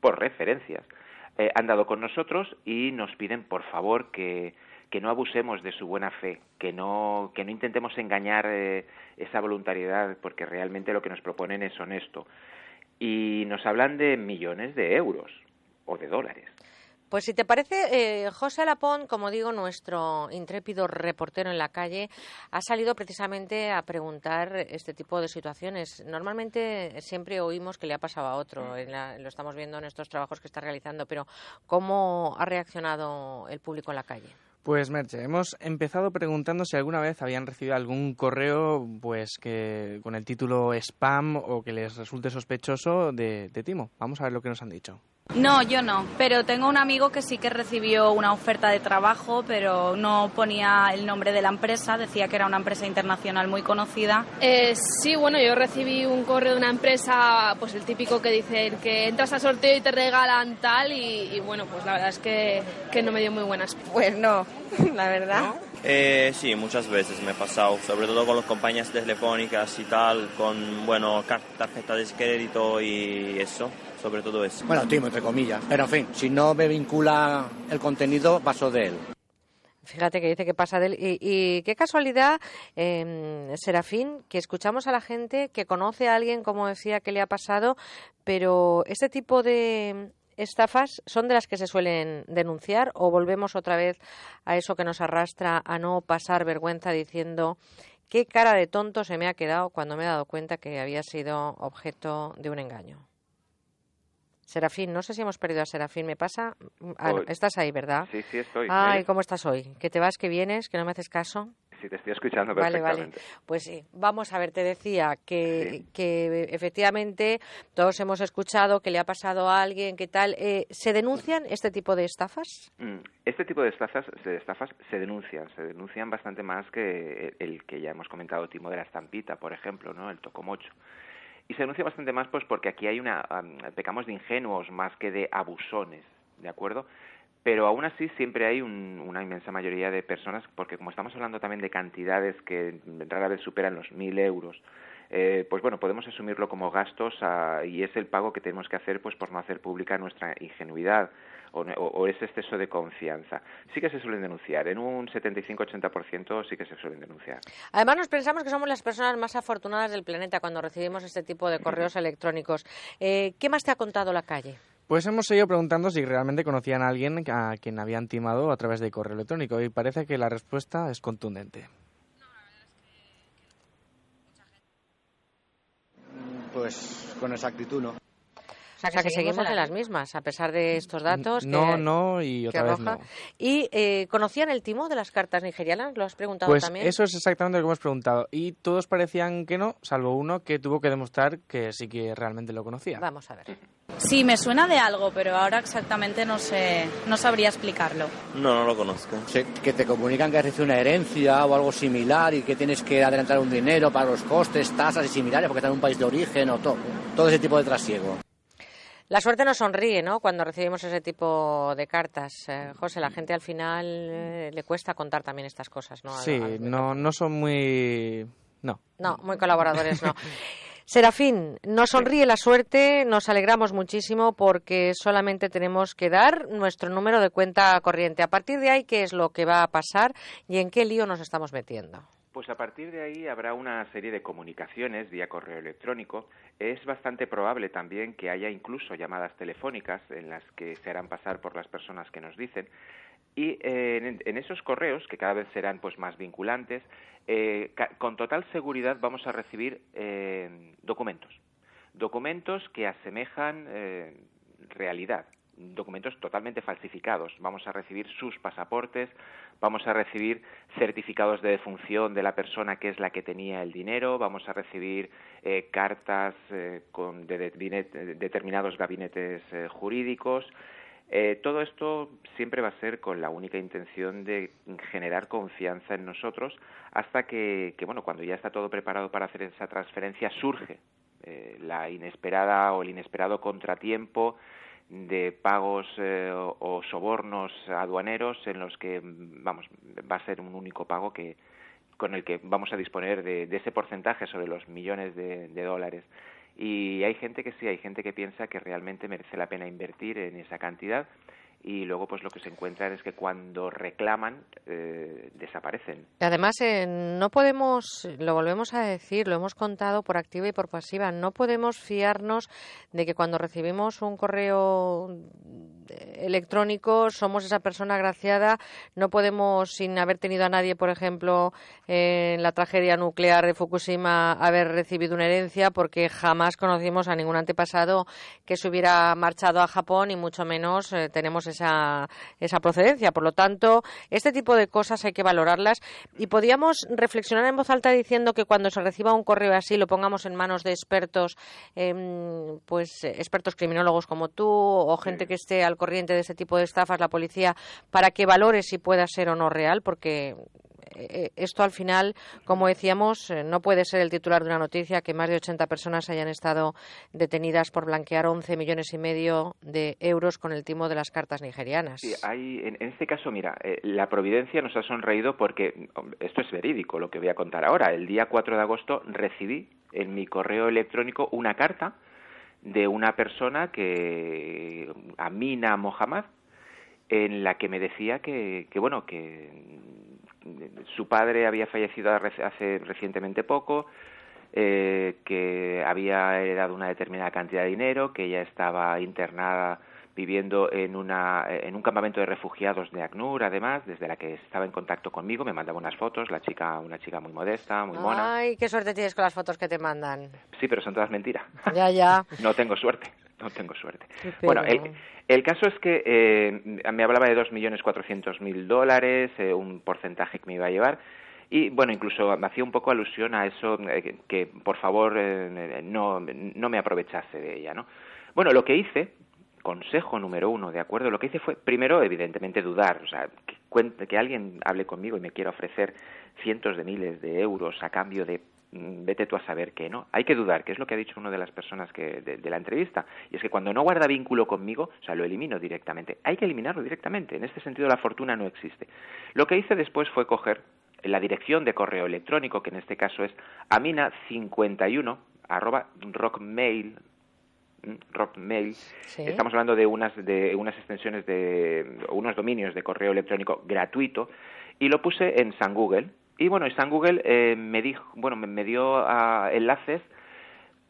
por referencias, eh, han dado con nosotros y nos piden, por favor, que, que no abusemos de su buena fe, que no, que no intentemos engañar eh, esa voluntariedad, porque realmente lo que nos proponen es honesto. Y nos hablan de millones de euros o de dólares. Pues si te parece, eh, José Lapón, como digo, nuestro intrépido reportero en la calle, ha salido precisamente a preguntar este tipo de situaciones. Normalmente siempre oímos que le ha pasado a otro, en la- lo estamos viendo en estos trabajos que está realizando, pero ¿cómo ha reaccionado el público en la calle? Pues Merche, hemos empezado preguntando si alguna vez habían recibido algún correo pues que con el título spam o que les resulte sospechoso de, de timo. Vamos a ver lo que nos han dicho. No, yo no, pero tengo un amigo que sí que recibió una oferta de trabajo, pero no ponía el nombre de la empresa, decía que era una empresa internacional muy conocida. Eh, sí, bueno, yo recibí un correo de una empresa, pues el típico que dicen que entras al sorteo y te regalan tal, y, y bueno, pues la verdad es que, que no me dio muy buenas. Pues no, la verdad. Eh, sí, muchas veces me he pasado, sobre todo con las compañías telefónicas y tal, con, bueno, car- tarjeta de crédito y eso, sobre todo eso. Bueno, timo, entre comillas. Pero en fin, si no me vincula el contenido, paso de él. Fíjate que dice que pasa de él. Y, y qué casualidad, eh, Serafín, que escuchamos a la gente que conoce a alguien, como decía, que le ha pasado, pero este tipo de estafas son de las que se suelen denunciar o volvemos otra vez a eso que nos arrastra a no pasar vergüenza diciendo qué cara de tonto se me ha quedado cuando me he dado cuenta que había sido objeto de un engaño. Serafín, no sé si hemos perdido a Serafín, me pasa. Ah, no, Hoy- estás ahí, ¿verdad? Sí, sí, estoy. ¿Me Ay? ¿cómo estás hoy? ¿Que te vas, que vienes, que no me haces caso? Sí, te estoy escuchando Vale, vale. perfectamente. Pues sí, vamos a ver, te decía que, que efectivamente todos hemos escuchado que le ha pasado a alguien, ¿qué tal? Eh, ¿Se denuncian este tipo de estafas? Mm, Este tipo de estafas, de estafas se denuncian, se denuncian bastante más que el que ya hemos comentado, Timo de la Estampita, por ejemplo, ¿no? El Tocomocho. Y se denuncia bastante más pues porque aquí hay una am, pecamos de ingenuos más que de abusones, ¿de acuerdo? Pero aún así siempre hay un- una inmensa mayoría de personas, porque como estamos hablando también de cantidades que rara vez superan los mil euros, eh, pues bueno, podemos asumirlo como gastos ah, y es el pago que tenemos que hacer pues por no hacer pública nuestra ingenuidad o, o- ese exceso de confianza. Sí que se suelen denunciar, en un 75-80% sí que se suelen denunciar. Además, nos pensamos que somos las personas más afortunadas del planeta cuando recibimos este tipo de correos electrónicos. Eh, ¿Qué más te ha contado la calle? Pues hemos seguido preguntando si realmente conocían a alguien a quien habían timado a través de correo electrónico y parece que la respuesta es contundente. Pues con exactitud no. O sea, que seguimos en las mismas, a pesar de estos datos. No, que- no y que otra vez no. ¿Y eh, conocían el timo de las cartas nigerianas? ¿Lo has preguntado Pues también? eso es exactamente lo que hemos preguntado y todos parecían que no, salvo uno que tuvo que demostrar que sí que realmente lo conocía. Vamos a ver. Sí, me suena de algo, pero ahora exactamente no sé, no sabría explicarlo. No, no lo conozco. Sí, que te comunican que has recibido una herencia o algo similar y que tienes que adelantar un dinero para los costes, tasas y similares porque estás en un país de origen o todo. Todo ese tipo de trasiego. La suerte nos sonríe, ¿no? Cuando recibimos ese tipo de cartas. Eh, José, la gente al final eh, le cuesta contar también estas cosas, ¿no? Sí, no, no son muy... No. No, muy colaboradores, no. Serafín, nos sonríe la suerte, nos alegramos muchísimo porque solamente tenemos que dar nuestro número de cuenta corriente. A partir de ahí, ¿qué es lo que va a pasar y en qué lío nos estamos metiendo? Pues a partir de ahí habrá una serie de comunicaciones vía correo electrónico. Es bastante probable también que haya incluso llamadas telefónicas en las que se harán pasar por las personas que nos dicen. Y eh, en, esos correos, que cada vez serán pues más vinculantes, eh, con total seguridad vamos a recibir eh, documentos. Documentos que asemejan eh, realidad, documentos totalmente falsificados. Vamos a recibir sus pasaportes, vamos a recibir certificados de defunción de la persona que es la que tenía el dinero, vamos a recibir eh, cartas eh, con de, de- de- determinados gabinetes eh, jurídicos. Eh, todo esto siempre va a ser con la única intención de generar confianza en nosotros hasta que, que, bueno, cuando ya está todo preparado para hacer esa transferencia surge eh, la inesperada o el inesperado contratiempo de pagos eh, o, sobornos aduaneros en los que vamos va a ser un único pago que con el que vamos a disponer de, de ese porcentaje sobre los millones de, de dólares. Y hay gente que sí hay gente que piensa que realmente merece la pena invertir en esa cantidad y luego pues lo que se encuentran es que cuando reclaman eh, desaparecen. Además, eh, no podemos, lo volvemos a decir, lo hemos contado por activa y por pasiva, no podemos fiarnos de que cuando recibimos un correo electrónico somos esa persona agraciada, no podemos, sin haber tenido a nadie, por ejemplo, en la tragedia nuclear de Fukushima, haber recibido una herencia, porque jamás conocimos a ningún antepasado que se hubiera marchado a Japón y mucho menos eh, tenemos esa, esa procedencia. Por lo tanto, este tipo de cosas hay que valorarlas y podríamos reflexionar en voz alta diciendo que cuando se reciba un correo así lo pongamos en manos de expertos, em, pues expertos criminólogos como tú o gente que esté al corriente de ese tipo de estafas, la policía, para que valore si pueda ser o no real, porque esto al final, como decíamos, eh, no puede ser el titular de una noticia que más de 80 personas hayan estado detenidas por blanquear 11 millones y medio de euros con el timo de las cartas nigerianas. Sí, hay, en, este caso, mira, eh, la providencia nos ha sonreído porque esto es verídico, lo que voy a contar ahora. El día 4 de agosto recibí en mi correo electrónico una carta de una persona que, Amina Mohammad, en la que me decía que, que bueno, que su padre había fallecido hace hace recientemente poco, eh, que había heredado una determinada cantidad de dinero, que ella estaba internada viviendo en, una, en un campamento de refugiados de ACNUR, además, desde la que estaba en contacto conmigo, me mandaba unas fotos, la chica, una chica muy modesta, muy mona. Ay, qué suerte tienes con las fotos que te mandan. Sí, pero son todas mentiras. Ya, ya. No tengo suerte, no tengo suerte. Bueno, el, el caso es que eh, me hablaba de 2.400.000 dólares, eh, un porcentaje que me iba a llevar, y bueno, incluso me hacía un poco alusión a eso, eh, que, por favor eh, no, no me aprovechase de ella, ¿no? Bueno, lo que hice, consejo número uno, ¿de acuerdo? Lo que hice fue, primero, evidentemente, dudar, o sea, que, que alguien hable conmigo y me quiera ofrecer cientos de miles de euros a cambio de vete tú a saber qué, ¿no? Hay que dudar, que es lo que ha dicho una de las personas que, de, de la entrevista, y es que cuando no guarda vínculo conmigo, o sea, lo elimino directamente. Hay que eliminarlo directamente. En este sentido, la fortuna no existe. Lo que hice después fue coger la dirección de correo electrónico, que en este caso es amina51 arroba rockmail mm, rockmail Sí. estamos hablando de unas de unas extensiones de unos dominios de correo electrónico gratuito y lo puse en San Google y bueno San Google eh, me dijo bueno me, dio ah, enlaces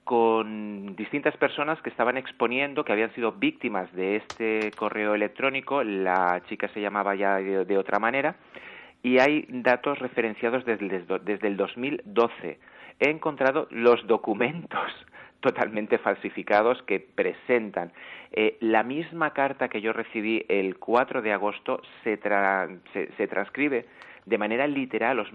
con distintas personas que estaban exponiendo que habían sido víctimas de este correo electrónico. La chica se llamaba ya de, otra manera. Y hay datos referenciados desde, el- desde el 2012 he encontrado los documentos totalmente falsificados que presentan. Eh, la misma carta que yo recibí el 4 de agosto se, tra- se, se transcribe de manera literal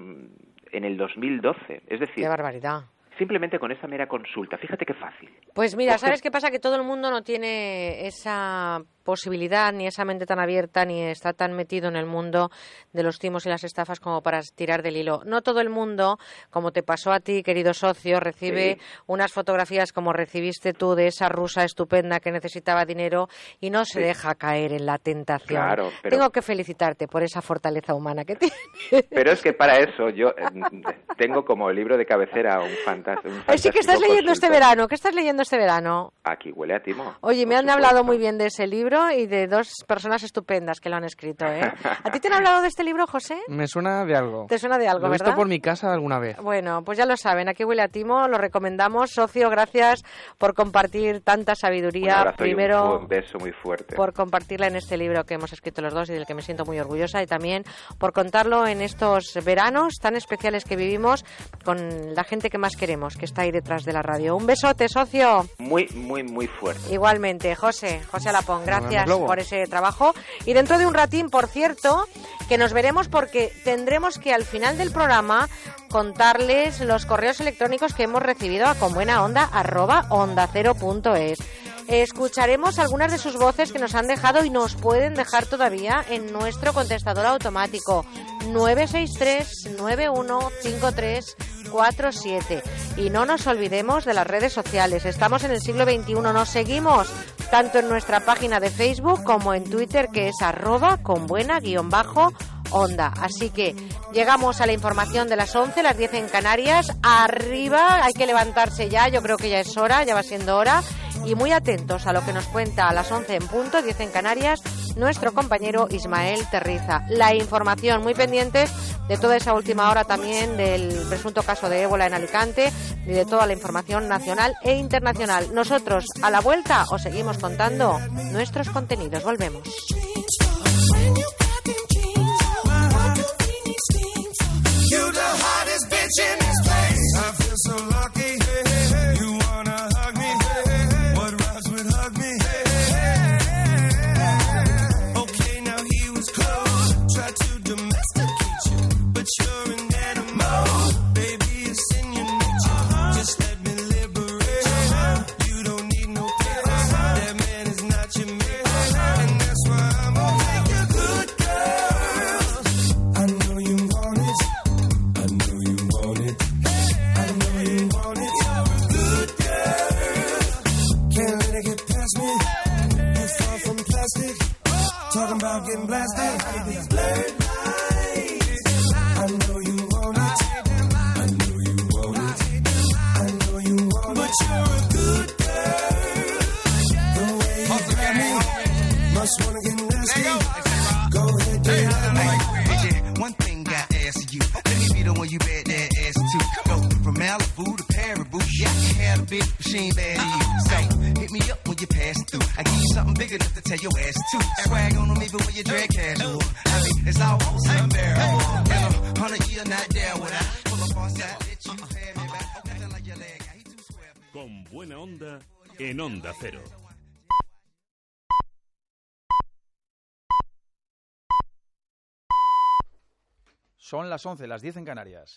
en el 2012 es decir Qué barbaridad. Simplemente con esa mera consulta fíjate qué fácil Pues mira, ¿sabes qué pasa? Que todo el mundo no tiene esa posibilidad, ni esa mente tan abierta, ni está tan metido en el mundo de los timos y las estafas como para tirar del hilo. No todo el mundo, como te pasó a ti, querido socio, recibe Sí. unas fotografías como recibiste tú de esa rusa estupenda que necesitaba dinero y no se Sí. deja caer en la tentación. Claro, pero- Tengo que felicitarte por esa fortaleza humana que tienes. pero es que para eso yo eh, tengo como libro de cabecera un fantasma Ay, sí que estás leyendo este verano. ¿Qué estás leyendo este verano? aquí huele a timo Oye, me han hablado muy bien de ese libro y de dos personas estupendas que lo han escrito, ¿eh? ¿A ti te han hablado de este libro, José? Me suena de algo. ¿Te suena de algo, Lo he visto verdad? por mi casa alguna vez. Bueno, pues ya lo saben, aquí huele a Timo, lo recomendamos. Socio, gracias por compartir tanta un sabiduría. y un Primero, fu- beso muy fuerte por compartirla en este libro que hemos escrito los dos y del que me siento muy orgullosa y también por contarlo en estos veranos tan especiales que vivimos con la gente que más queremos, que está ahí detrás de la radio. Un besote, socio. muy muy muy fuerte Igualmente, José, José Alapón, gracias por ese trabajo. Y dentro de un ratín, por cierto, que nos veremos porque tendremos que al final del programa contarles los correos electrónicos que hemos recibido a conbuenaonda Escucharemos algunas de sus voces que nos han dejado y nos pueden dejar todavía en nuestro contestador automático 963 9153 47. Y no nos olvidemos de las redes sociales. Estamos en el siglo XXI. Nos seguimos tanto en nuestra página de Facebook como en Twitter, que es arroba con buena guion bajo onda. Así que llegamos a la información de las 11, las 10 en Canarias. Arriba hay que levantarse ya. Yo creo que ya es hora, ya va siendo hora. Y muy atentos a lo que nos cuenta a las 11 en punto, 10 en Canarias, nuestro compañero Ismael Terriza. La información, muy pendientes de toda esa última hora también del presunto caso de ébola en Alicante y de toda la información nacional e internacional. Nosotros, a la vuelta, os seguimos contando nuestros contenidos. Volvemos. In this place. I feel so lucky. You wanna I getting blasted. These blurred lines. I know you want it. I know you want it. I know you want it. But you're a good girl. The way you grab me must wanna get nasty. Go ahead, do it. One thing I ask you, let me be the one you bet that ass to. Go from Malibu to Paribu. Yeah, you had a big machine, she bad you. Something big enough to tell your ass to. Swag on them even when you drag casual. I mean, it's almost unbearable. In a hundred year, not there when I pull up on side, let you pay me back. Okay, tell like your leg. I hate too square. Con buena onda en Onda Cero. Son las 11, las 10 en Canarias.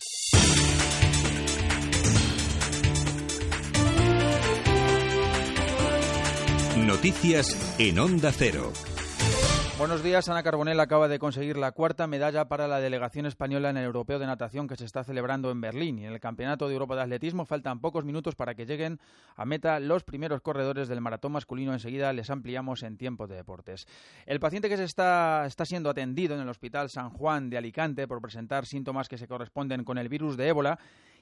Noticias en Onda Cero. Buenos días. Ana Carbonell acaba de conseguir la cuarta medalla para la delegación española en el Europeo de Natación que se está celebrando en Berlín. Y en el Campeonato de Europa de Atletismo faltan pocos minutos para que lleguen a meta los primeros corredores del maratón masculino. Enseguida les ampliamos en tiempo de deportes. El paciente que se está, está siendo atendido en el Hospital San Juan de Alicante por presentar síntomas que se corresponden con el virus de ébola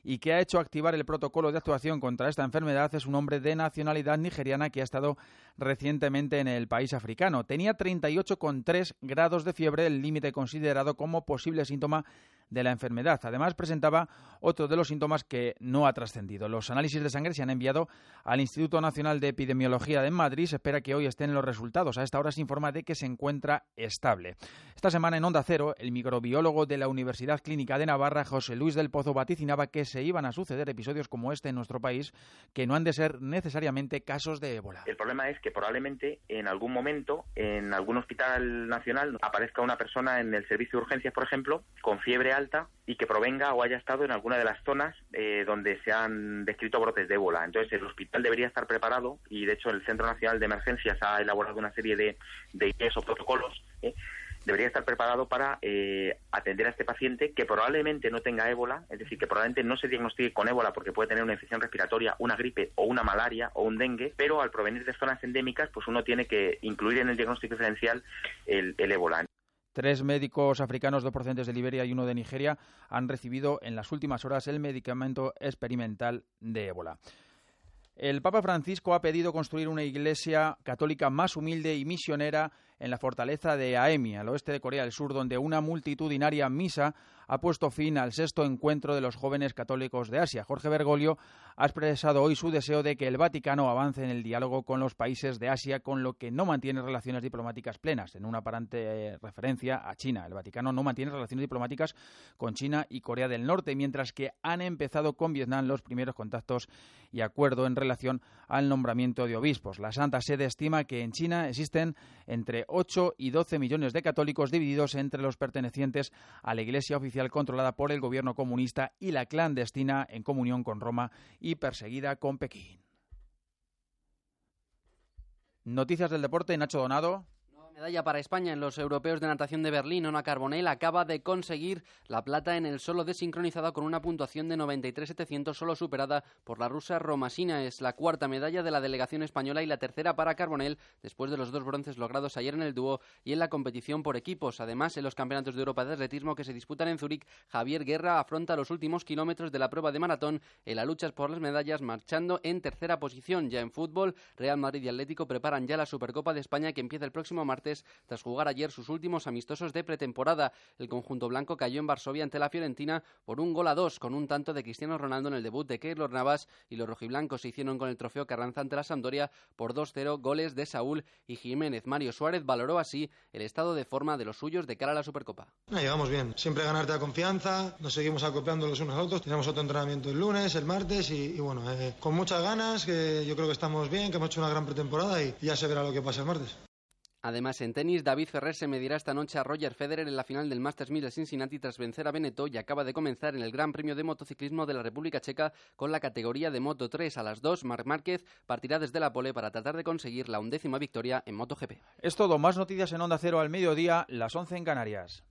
y que ha hecho activar el protocolo de actuación contra esta enfermedad es un hombre de nacionalidad nigeriana que ha estado recientemente en el país africano. Tenía 38,3 grados de fiebre, el límite considerado como posible síntoma de la enfermedad. Además, presentaba otro de los síntomas que no ha trascendido. Los análisis de sangre se han enviado al Instituto Nacional de Epidemiología de Madrid. Se espera que hoy estén los resultados. A esta hora se informa de que se encuentra estable. Esta semana en Onda Cero, el microbiólogo de la Universidad Clínica de Navarra, José Luis del Pozo, vaticinaba que se iban a suceder episodios como este en nuestro país que no han de ser necesariamente casos de ébola. El problema es que probablemente en algún momento en algún hospital nacional aparezca una persona en el servicio de urgencias, por ejemplo, con fiebre alta y que provenga o haya estado en alguna de las zonas eh, donde se han descrito brotes de ébola. Entonces el hospital debería estar preparado y de hecho el Centro Nacional de Emergencias ha elaborado una serie de, de guías o protocolos. ¿eh? Debería estar preparado para eh, atender a este paciente que probablemente no tenga ébola, es decir, que probablemente no se diagnostique con ébola porque puede tener una infección respiratoria, una gripe o una malaria o un dengue, pero al provenir de zonas endémicas, pues uno tiene que incluir en el diagnóstico diferencial el, el ébola. Tres médicos africanos, dos procedentes de Liberia y uno de Nigeria, han recibido en las últimas horas el medicamento experimental de ébola. El Papa Francisco ha pedido construir una iglesia católica más humilde y misionera en la fortaleza de Aemi, al oeste de Corea del Sur, donde una multitudinaria misa ha puesto fin al sexto encuentro de los jóvenes católicos de Asia. Jorge Bergoglio ha expresado hoy su deseo de que el Vaticano avance en el diálogo con los países de Asia, con lo que no mantiene relaciones diplomáticas plenas, en una aparente eh, referencia a China. El Vaticano no mantiene relaciones diplomáticas con China y Corea del Norte, mientras que han empezado con Vietnam los primeros contactos y acuerdo en relación al nombramiento de obispos. La Santa Sede estima que en China existen entre 8 y 12 millones de católicos divididos entre los pertenecientes a la Iglesia oficial controlada por el gobierno comunista y la clandestina en comunión con Roma y perseguida con Pekín. Noticias del deporte, Nacho Donado. Medalla para España en los europeos de natación de Berlín. Ona Carbonell acaba de conseguir la plata en el solo desincronizado con una puntuación de 93.700, solo superada por la rusa Romasina. Es la cuarta medalla de la delegación española y la tercera para Carbonell, después de los dos bronces logrados ayer en el dúo y en la competición por equipos. Además, en los campeonatos de Europa de atletismo que se disputan en Zúrich, Javier Guerra afronta los últimos kilómetros de la prueba de maratón en la lucha por las medallas, marchando en tercera posición. Ya en fútbol, Real Madrid y Atlético preparan ya la Supercopa de España que empieza el próximo martes tras jugar ayer sus últimos amistosos de pretemporada. El conjunto blanco cayó en Varsovia ante la Fiorentina por un gol a dos, con un tanto de Cristiano Ronaldo en el debut de Keylor Navas y los rojiblancos se hicieron con el trofeo Carranza ante la Sampdoria por 2-0 goles de Saúl y Jiménez. Mario Suárez valoró así el estado de forma de los suyos de cara a la Supercopa. No, llevamos bien, siempre ganarte la confianza, nos seguimos acoplando los unos a otros, tenemos otro entrenamiento el lunes, el martes y, y bueno, eh, con muchas ganas, que yo creo que estamos bien, que hemos hecho una gran pretemporada y ya se verá lo que pasa el martes. Además, en tenis, David Ferrer se medirá esta noche a Roger Federer en la final del Masters 1000 de Cincinnati tras vencer a Beneto y acaba de comenzar en el Gran Premio de Motociclismo de la República Checa con la categoría de Moto 3. A las 2, Marc Márquez partirá desde la pole para tratar de conseguir la undécima victoria en MotoGP. Es todo, más noticias en Onda Cero al mediodía, las 11 en Canarias.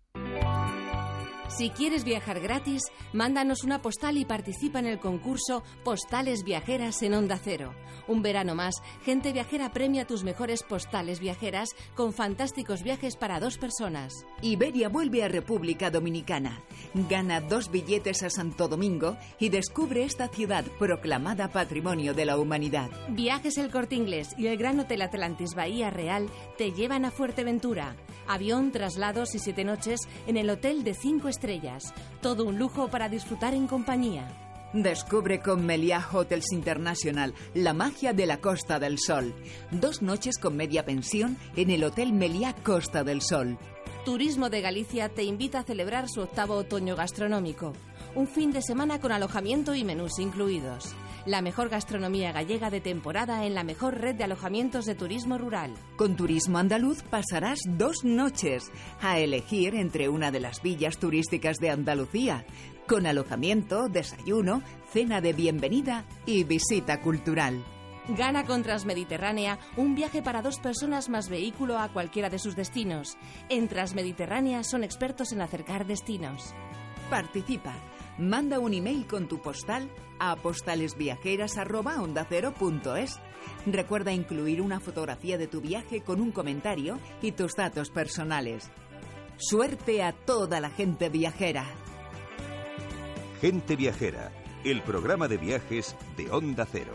Si quieres viajar gratis, mándanos una postal y participa en el concurso Postales Viajeras en Onda Cero. Un verano más, Gente Viajera premia tus mejores postales viajeras con fantásticos viajes para dos personas. Iberia vuelve a República Dominicana. Gana dos billetes a Santo Domingo y descubre esta ciudad proclamada Patrimonio de la Humanidad. Viajes El Corte Inglés y el Gran Hotel Atlantis Bahía Real te llevan a Fuerteventura. Avión, traslados y siete noches en el hotel de cinco estrellas. Todo un lujo para disfrutar en compañía. Descubre con Meliá Hotels International la magia de la Costa del Sol. Dos noches con media pensión en el Hotel Meliá Costa del Sol. Turismo de Galicia te invita a celebrar su octavo otoño gastronómico. Un fin de semana con alojamiento y menús incluidos. La mejor gastronomía gallega de temporada en la mejor red de alojamientos de turismo rural. Con Turismo Andaluz pasarás dos noches a elegir entre una de las villas turísticas de Andalucía, con alojamiento, desayuno, cena de bienvenida y visita cultural. Gana con Transmediterránea un viaje para dos personas más vehículo a cualquiera de sus destinos. En Transmediterránea son expertos en acercar destinos. Participa. Manda un email con tu postal a postalesviajeras@ondacero.es. Recuerda incluir una fotografía de tu viaje con un comentario y tus datos personales. Suerte a toda la gente viajera. Gente Viajera, el programa de viajes de Onda Cero.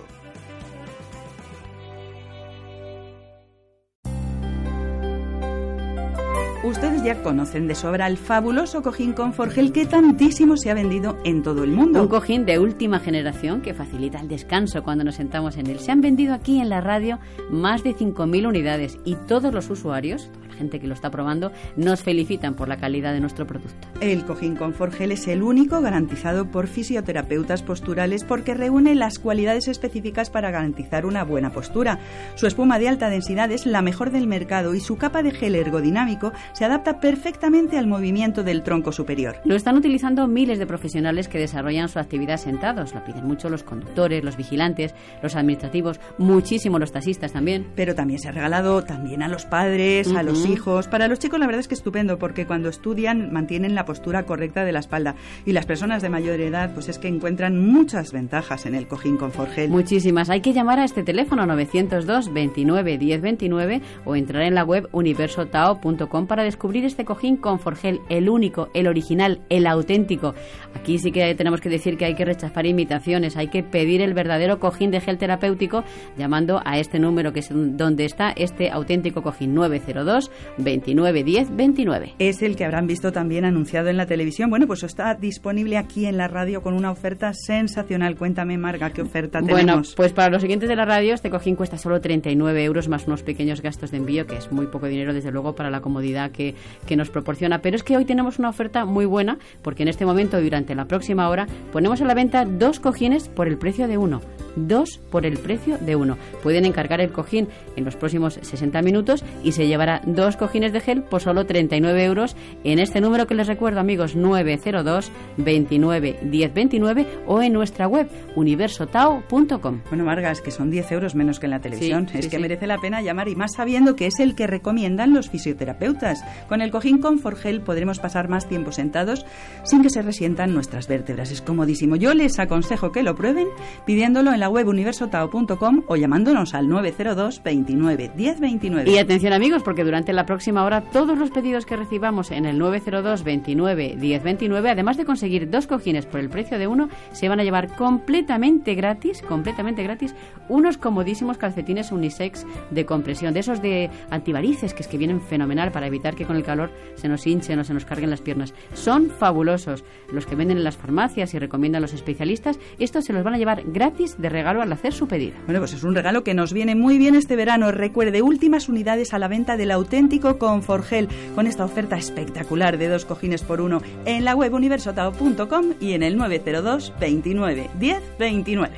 Ustedes ya conocen de sobra el fabuloso cojín Conforgel que tantísimo se ha vendido en todo el mundo. Un cojín de última generación que facilita el descanso cuando nos sentamos en él. Se han vendido aquí en la radio más de 5.000 unidades y todos los usuarios, gente que lo está probando, nos felicitan por la calidad de nuestro producto. El cojín Conforgel es el único garantizado por fisioterapeutas posturales porque reúne las cualidades específicas para garantizar una buena postura. Su espuma de alta densidad es la mejor del mercado y su capa de gel ergodinámico se adapta perfectamente al movimiento del tronco superior. Lo están utilizando miles de profesionales que desarrollan su actividad sentados. Lo piden mucho los conductores, los vigilantes, los administrativos, muchísimo los taxistas también. Pero también se ha regalado también a los padres, a los. Hijos. Para los chicos la verdad es que estupendo porque cuando estudian mantienen la postura correcta de la espalda y las personas de mayor edad pues es que encuentran muchas ventajas en el cojín Conforgel. Muchísimas. Hay que llamar a este teléfono 902 29 10 29 o entrar en la web universotao.com para descubrir este cojín Conforgel, el único, el original, el auténtico. Aquí sí que tenemos que decir que hay que rechazar imitaciones, hay que pedir el verdadero cojín de gel terapéutico llamando a este número que es donde está este auténtico cojín 902 29 10 29. Es el que habrán visto también anunciado en la televisión. Bueno, pues está disponible aquí en la radio con una oferta sensacional. Cuéntame, Marga, qué oferta Bueno, tenemos. pues para los siguientes de la radio, este cojín cuesta solo 39 euros más unos pequeños gastos de envío, que es muy poco dinero, desde luego, para la comodidad que, que nos proporciona. Pero es que hoy tenemos una oferta muy buena, porque en este momento durante la próxima hora ponemos a la venta dos cojines por el precio de uno. Dos por el precio de uno. Pueden encargar el cojín en los próximos 60 minutos y se llevará dos cojines de gel por solo 39 euros en este número que les recuerdo, amigos, 902 29 10 29 o en nuestra web universotao.com. Bueno, Marga, es que son 10 euros menos que en la televisión. Sí, es sí, que sí. merece la pena llamar y más sabiendo que es el que recomiendan los fisioterapeutas. Con el cojín Conforgel podremos pasar más tiempo sentados sin que se resientan nuestras vértebras. Es comodísimo. Yo les aconsejo que lo prueben pidiéndolo en la web universotao.com o llamándonos al 902 29 10 29. Y atención amigos, porque durante la próxima hora todos los pedidos que recibamos en el 902 29 10 29, además de conseguir dos cojines por el precio de uno, se van a llevar completamente gratis, completamente gratis, unos comodísimos calcetines unisex de compresión, de esos de antivarices, que es que vienen fenomenal para evitar que con el calor se nos hinchen o se nos carguen las piernas. Son fabulosos. Los que venden en las farmacias y recomiendan los especialistas, estos se los van a llevar gratis de regalo al hacer su pedido. Bueno, pues es un regalo que nos viene muy bien este verano. Recuerde, últimas unidades a la venta del auténtico Conforgel con esta oferta espectacular de dos cojines por uno en la web universotao.com y en el 902 29 10 29.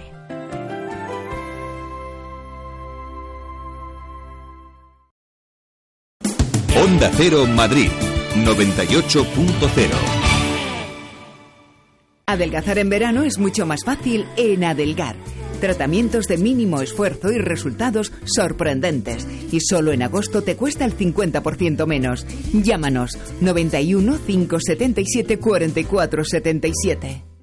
Onda Cero Madrid 98.0. Adelgazar en verano es mucho más fácil en Adelgar. Tratamientos de mínimo esfuerzo y resultados sorprendentes. Y solo en agosto te cuesta el 50% menos. Llámanos 91 577 44 77.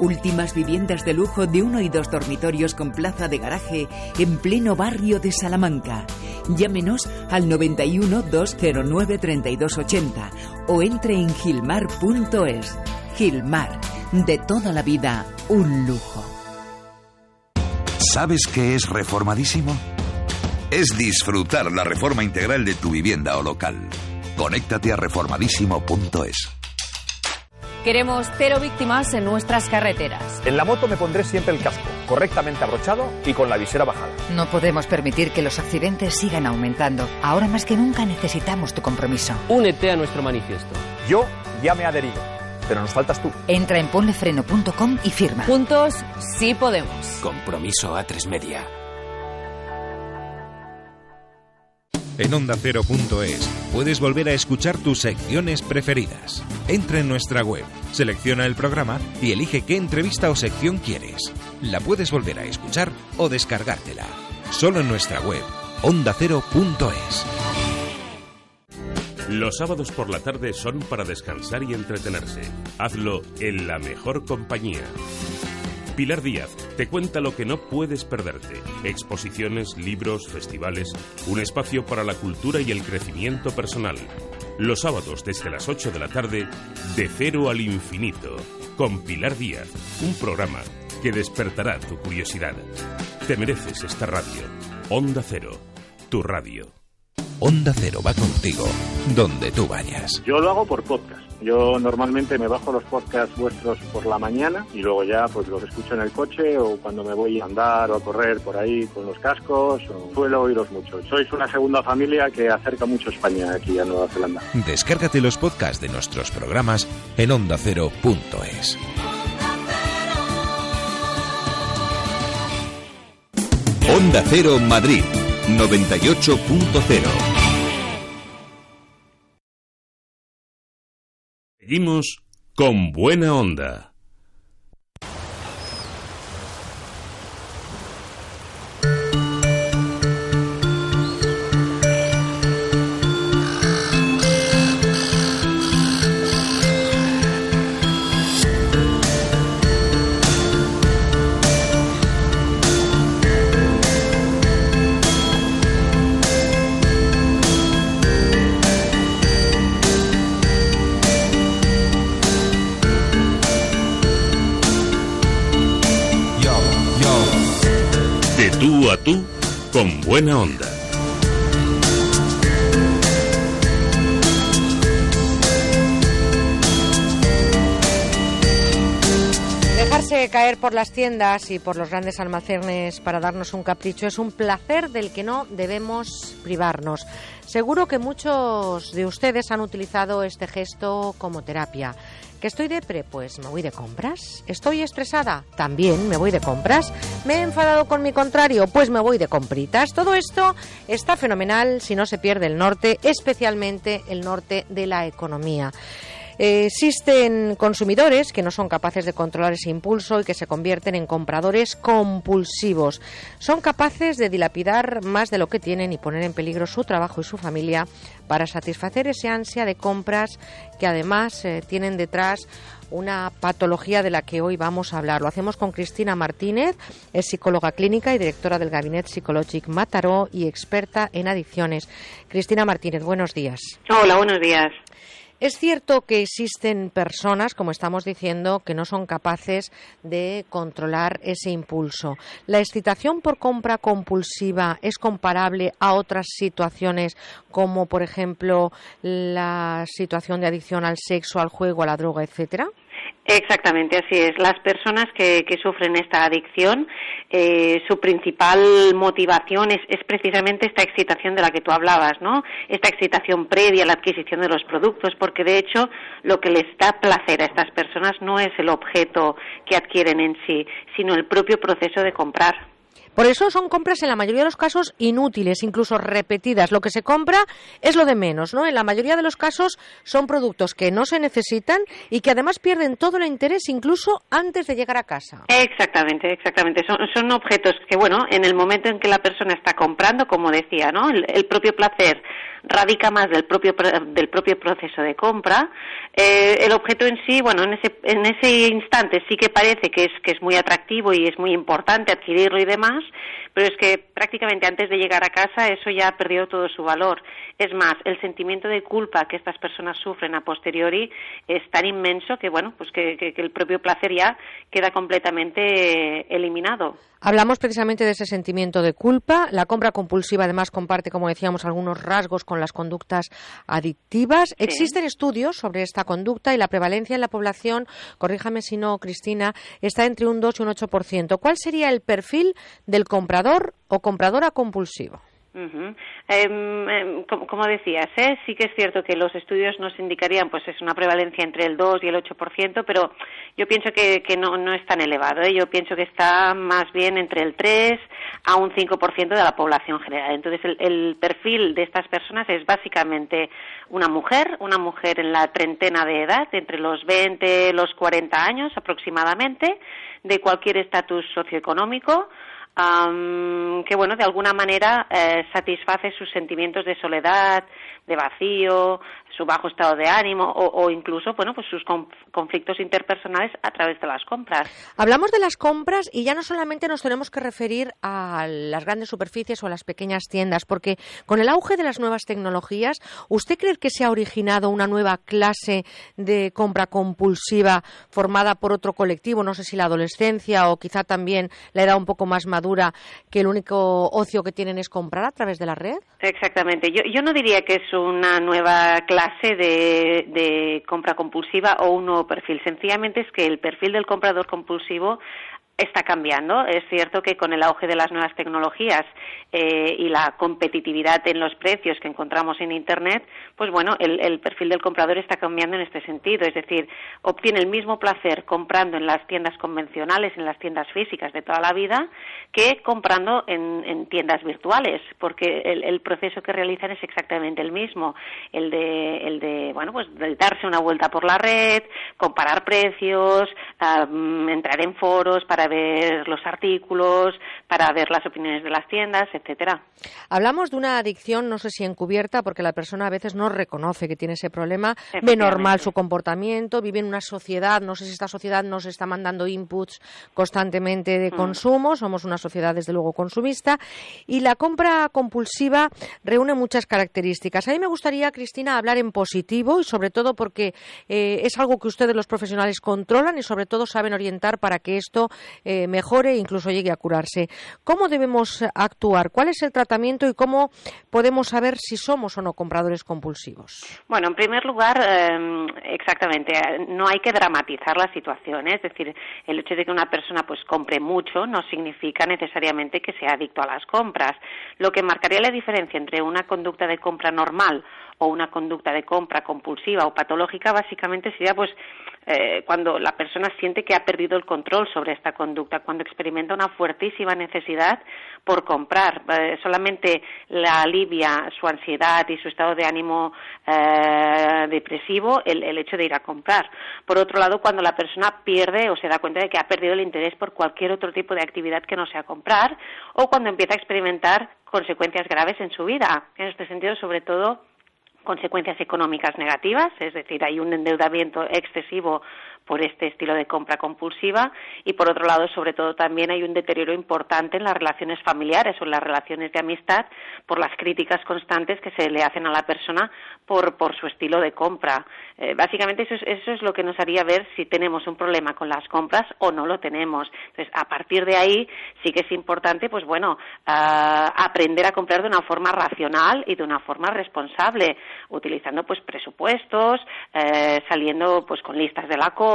Últimas viviendas de lujo de uno y dos dormitorios con plaza de garaje en pleno barrio de Salamanca. Llámenos al 91 209 3280 o entre en gilmar.es. Gilmar, de toda la vida, un lujo. ¿Sabes qué es reformadísimo? Es disfrutar la reforma integral de tu vivienda o local. Conéctate a reformadísimo.es. Queremos cero víctimas en nuestras carreteras. En la moto me pondré siempre el casco, correctamente abrochado y con la visera bajada. No podemos permitir que los accidentes sigan aumentando. Ahora más que nunca necesitamos tu compromiso. Únete a nuestro manifiesto. Yo ya me he adherido, pero nos faltas tú. Entra en ponlefreno.com y firma. Juntos sí podemos. Compromiso a tres media. En ondacero.es puedes volver a escuchar tus secciones preferidas. Entra en nuestra web, selecciona el programa y elige qué entrevista o sección quieres. La puedes volver a escuchar o descargártela. Solo en nuestra web, ondacero.es. Los sábados por la tarde son para descansar y entretenerse. Hazlo en la mejor compañía. Pilar Díaz te cuenta lo que no puedes perderte. Exposiciones, libros, festivales, un espacio para la cultura y el crecimiento personal. Los sábados desde las 8 de la tarde, de cero al infinito, con Pilar Díaz, un programa que despertará tu curiosidad. Te mereces esta radio. Onda Cero, tu radio. Onda Cero va contigo, donde tú vayas. Yo lo hago por podcast. Yo normalmente me bajo los podcasts vuestros por la mañana y luego ya pues los escucho en el coche o cuando me voy a andar o a correr por ahí con los cascos o suelo oíros mucho. Sois una segunda familia que acerca mucho España aquí a Nueva Zelanda. Descárgate los podcasts de nuestros programas en ondacero.es. Onda Cero Madrid 98.0 Seguimos con buena onda. Tú, con buena onda. Dejarse caer por las tiendas y por los grandes almacenes para darnos un capricho es un placer del que no debemos privarnos. Seguro que muchos de ustedes han utilizado este gesto como terapia. ¿Que estoy depre? Pues me voy de compras. ¿Estoy estresada? También me voy de compras. ¿Me he enfadado con mi contrario? Pues me voy de compritas. Todo esto está fenomenal si no se pierde el norte, especialmente el norte de la economía. Existen consumidores que no son capaces de controlar ese impulso y que se convierten en compradores compulsivos. Son capaces de dilapidar más de lo que tienen y poner en peligro su trabajo y su familia para satisfacer ese ansia de compras que además eh, tienen detrás una patología de la que hoy vamos a hablar. Lo hacemos con Cristina Martínez, es psicóloga clínica y directora del Gabinete Psicológic Mataró y experta en adicciones. Cristina Martínez, buenos días. Hola, buenos días. Es cierto que existen personas, como estamos diciendo, que no son capaces de controlar ese impulso. ¿La excitación por compra compulsiva es comparable a otras situaciones como, por ejemplo, la situación de adicción al sexo, al juego, a la droga, etcétera? Exactamente, así es. Las personas que, que sufren esta adicción, eh, su principal motivación es, es, precisamente esta excitación de la que tú hablabas, ¿no? Esta excitación previa a la adquisición de los productos, porque de hecho lo que les da placer a estas personas no es el objeto que adquieren en sí, sino el propio proceso de comprar. Por eso son compras en la mayoría de los casos inútiles, incluso repetidas. Lo que se compra es lo de menos, ¿no? En la mayoría de los casos son productos que no se necesitan y que además pierden todo el interés incluso antes de llegar a casa. Exactamente, exactamente. Son, son objetos que, bueno, en el momento en que la persona está comprando, como decía, ¿no? El, el propio placer radica más del propio pro- del propio proceso de compra. Eh, el objeto en sí, bueno, en ese en ese instante sí que parece que es que es muy atractivo y es muy importante adquirirlo y demás, años pero es que prácticamente antes de llegar a casa eso ya ha perdido todo su valor. Es más, el sentimiento de culpa que estas personas sufren a posteriori es tan inmenso que, bueno, pues que, que- que el propio placer ya queda completamente eh, eliminado. Hablamos precisamente de ese sentimiento de culpa. La compra compulsiva además comparte, como decíamos, algunos rasgos con las conductas adictivas. Existen estudios sobre esta conducta y la prevalencia en la población, corríjame si no, Cristina, está entre un 2 y un 8%. ¿Cuál sería el perfil del comprador o compradora compulsivo? Ujú. Em, em, como, como decías, ¿eh? sí que es cierto que los estudios nos indicarían pues es una prevalencia entre el 2 y el 8%, pero yo pienso que, que no, no es tan elevado. ¿eh? Yo pienso que está más bien entre el 3 a un 5% de la población general. Entonces, el, el perfil de estas personas es básicamente una mujer, una mujer en la treintena de edad, entre los 20 y los 40 años aproximadamente, de cualquier estatus socioeconómico, am, que bueno de alguna manera eh, satisface sus sentimientos de soledad de vacío su bajo estado de ánimo o, o incluso bueno pues sus conf- conflictos interpersonales a través de las compras Hablamos de las compras y ya no solamente nos tenemos que referir a las grandes superficies o a las pequeñas tiendas, porque con el auge de las nuevas tecnologías, ¿usted cree que se ha originado una nueva clase de compra compulsiva formada por otro colectivo? No sé si la adolescencia o quizá también la edad un poco más madura, que el único ocio que tienen es comprar a través de la red. Exactamente. Yo, yo no diría que es una nueva clase de, de compra compulsiva o un nuevo perfil. Sencillamente es que el perfil del comprador compulsivo está cambiando. Es cierto que con el auge de las nuevas tecnologías eh, y la competitividad en los precios que encontramos en Internet, pues bueno, el, el perfil del comprador está cambiando en este sentido. Es decir, obtiene el mismo placer comprando en las tiendas convencionales, en las tiendas físicas de toda la vida, que comprando en, en tiendas virtuales, porque el, el proceso que realizan es exactamente el mismo, el de, el de bueno, pues de darse una vuelta por la red, comparar precios, am, entrar en foros para ver los artículos, para ver las opiniones de las tiendas, etcétera. Hablamos de una adicción, no sé si encubierta, porque la persona a veces no reconoce que tiene ese problema, ve normal su comportamiento, vive en una sociedad, no sé si esta sociedad nos está mandando inputs constantemente de Mm. consumo, somos una sociedad desde luego consumista, y la compra compulsiva reúne muchas características. A mí me gustaría, Cristina, hablar en positivo y sobre todo porque eh, es algo que ustedes los profesionales controlan y sobre todo saben orientar para que esto eh, mejore e incluso llegue a curarse. ¿Cómo debemos actuar? ¿Cuál es el tratamiento y cómo podemos saber si somos o no compradores compulsivos? Bueno, en primer lugar, eh, exactamente, no hay que dramatizar la situación. ¿eh? Es decir, el hecho de que una persona pues compre mucho no significa necesariamente que sea adicto a las compras. Lo que marcaría la diferencia entre una conducta de compra normal o una conducta de compra compulsiva o patológica básicamente sería pues eh, cuando la persona siente que ha perdido el control sobre esta conducta, cuando experimenta una fuertísima necesidad por comprar. Eh, solamente la alivia su ansiedad y su estado de ánimo eh, depresivo el, el hecho de ir a comprar. Por otro lado, cuando la persona pierde o se da cuenta de que ha perdido el interés por cualquier otro tipo de actividad que no sea comprar o cuando empieza a experimentar consecuencias graves en su vida. En este sentido, sobre todo, consecuencias económicas negativas, es decir, hay un endeudamiento excesivo por este estilo de compra compulsiva y por otro lado, sobre todo también hay un deterioro importante en las relaciones familiares o en las relaciones de amistad por las críticas constantes que se le hacen a la persona por, por su estilo de compra. Eh, básicamente eso es, eso es lo que nos haría ver si tenemos un problema con las compras o no lo tenemos. Entonces, a partir de ahí sí que es importante, pues bueno, ah, aprender a comprar de una forma racional y de una forma responsable, utilizando pues presupuestos, eh, saliendo pues con listas de la compra,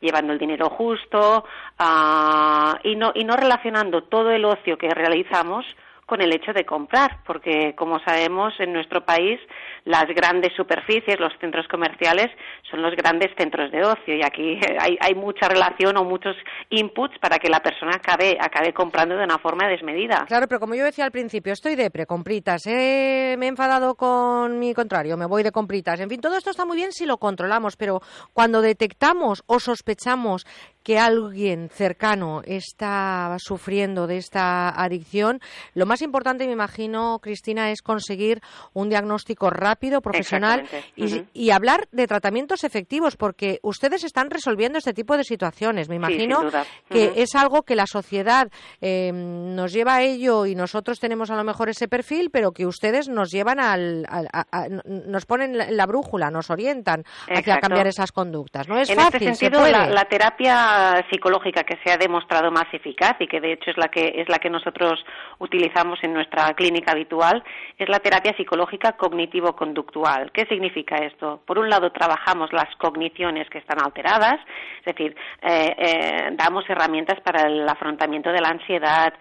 llevando el dinero justo ah, y no y no relacionando todo el ocio que realizamos con el hecho de comprar, porque como sabemos en nuestro país las grandes superficies, los centros comerciales son los grandes centros de ocio y aquí hay, hay mucha relación o muchos inputs para que la persona acabe, acabe comprando de una forma desmedida. Claro, pero como yo decía al principio, estoy de precompritas, eh, me he enfadado con mi contrario, me voy de compritas. En fin, todo esto está muy bien si lo controlamos, pero cuando detectamos o sospechamos que alguien cercano está sufriendo de esta adicción, lo más importante, me imagino, Cristina, es conseguir un diagnóstico rápido, profesional y, y hablar de tratamientos efectivos, porque ustedes están resolviendo este tipo de situaciones. Me Sí, imagino que es algo que la sociedad eh, nos lleva a ello y nosotros tenemos a lo mejor ese perfil, pero que ustedes nos llevan al, al- a- a- nos ponen la, la brújula, nos orientan hacia cambiar esas conductas. No es en fácil, este se sentido, puede. la, la terapia psicológica que se ha demostrado más eficaz y que de hecho es la que es la que nosotros utilizamos en nuestra clínica habitual es la terapia psicológica cognitivo-conductual. ¿Qué significa esto? Por un lado, trabajamos las cogniciones que están alteradas, es decir, eh, eh, damos herramientas para el afrontamiento de la ansiedad,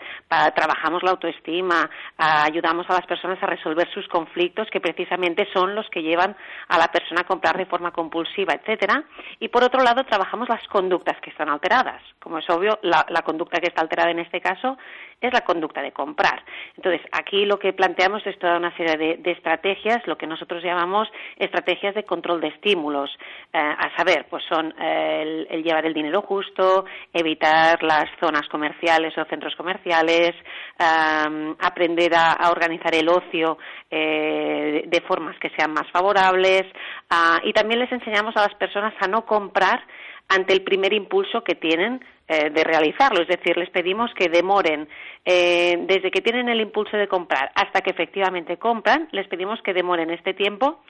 trabajamos la autoestima, ayudamos a las personas a resolver sus conflictos que precisamente son los que llevan a la persona a comprar de forma compulsiva, etcétera. Y por otro lado, trabajamos las conductas que están alteradas. Como es obvio, la, la conducta que está alterada en este caso es la conducta de comprar. Entonces, aquí lo que planteamos es toda una serie de, de estrategias, lo que nosotros llamamos estrategias de control de estímulos. Eh, a saber, pues son eh, el, el llevar el dinero justo, evitar las zonas comerciales o centros comerciales, am, aprender a, organizar el ocio eh, de formas que sean más favorables ah, y también les enseñamos a las personas a no comprar ante el primer impulso que tienen eh, de realizarlo. Es decir, les pedimos que demoren eh, desde que tienen el impulso de comprar hasta que efectivamente compran, les pedimos que demoren este tiempo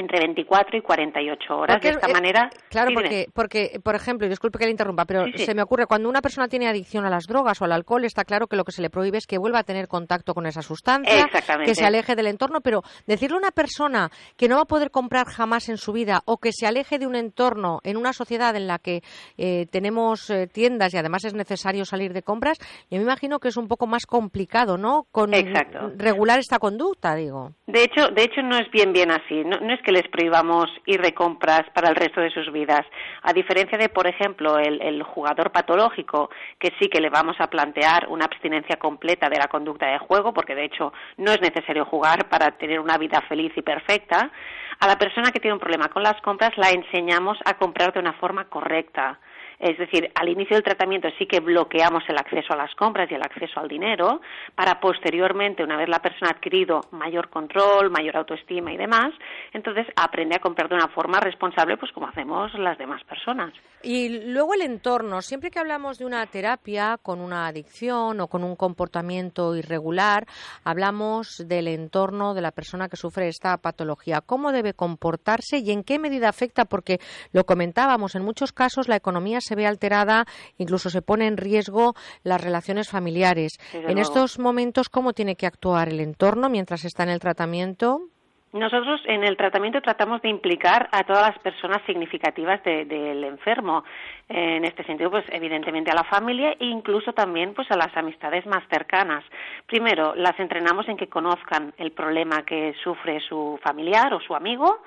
entre 24 y 48 horas. Porque, de esta eh, manera. Claro, Sí, porque, porque, por ejemplo, y disculpe que le interrumpa, pero Sí, sí. se me ocurre, cuando una persona tiene adicción a las drogas o al alcohol, está claro que lo que se le prohíbe es que vuelva a tener contacto con esa sustancia, que se aleje del entorno, pero decirle a una persona que no va a poder comprar jamás en su vida o que se aleje de un entorno en una sociedad en la que eh, tenemos eh, tiendas y además es necesario salir de compras, yo me imagino que es un poco más complicado, ¿no? Con Exacto. regular esta conducta, digo. De hecho, de hecho no es bien bien así. No, no es que les prohibamos ir de compras para el resto de sus vidas. A diferencia de, por ejemplo, el, el jugador patológico, que sí que le vamos a plantear una abstinencia completa de la conducta de juego, porque de hecho no es necesario jugar para tener una vida feliz y perfecta. A la persona que tiene un problema con las compras la enseñamos a comprar de una forma correcta. Es decir, al inicio del tratamiento sí que bloqueamos el acceso a las compras y el acceso al dinero para posteriormente, una vez la persona ha adquirido mayor control, mayor autoestima y demás, entonces aprende a comprar de una forma responsable, pues como hacemos las demás personas. Y luego el entorno. Siempre que hablamos de una terapia con una adicción o con un comportamiento irregular, hablamos del entorno de la persona que sufre esta patología. ¿Cómo debe comportarse y en qué medida afecta? Porque lo comentábamos, en muchos casos la economía se ve alterada, incluso se pone en riesgo las relaciones familiares. Desde en luego. estos momentos, ¿cómo tiene que actuar el entorno mientras está en el tratamiento? Nosotros en el tratamiento tratamos de implicar a todas las personas significativas de- del enfermo. Eh, En este sentido, pues evidentemente a la familia e incluso también pues a las amistades más cercanas. Primero, las entrenamos en que conozcan el problema que sufre su familiar o su amigo.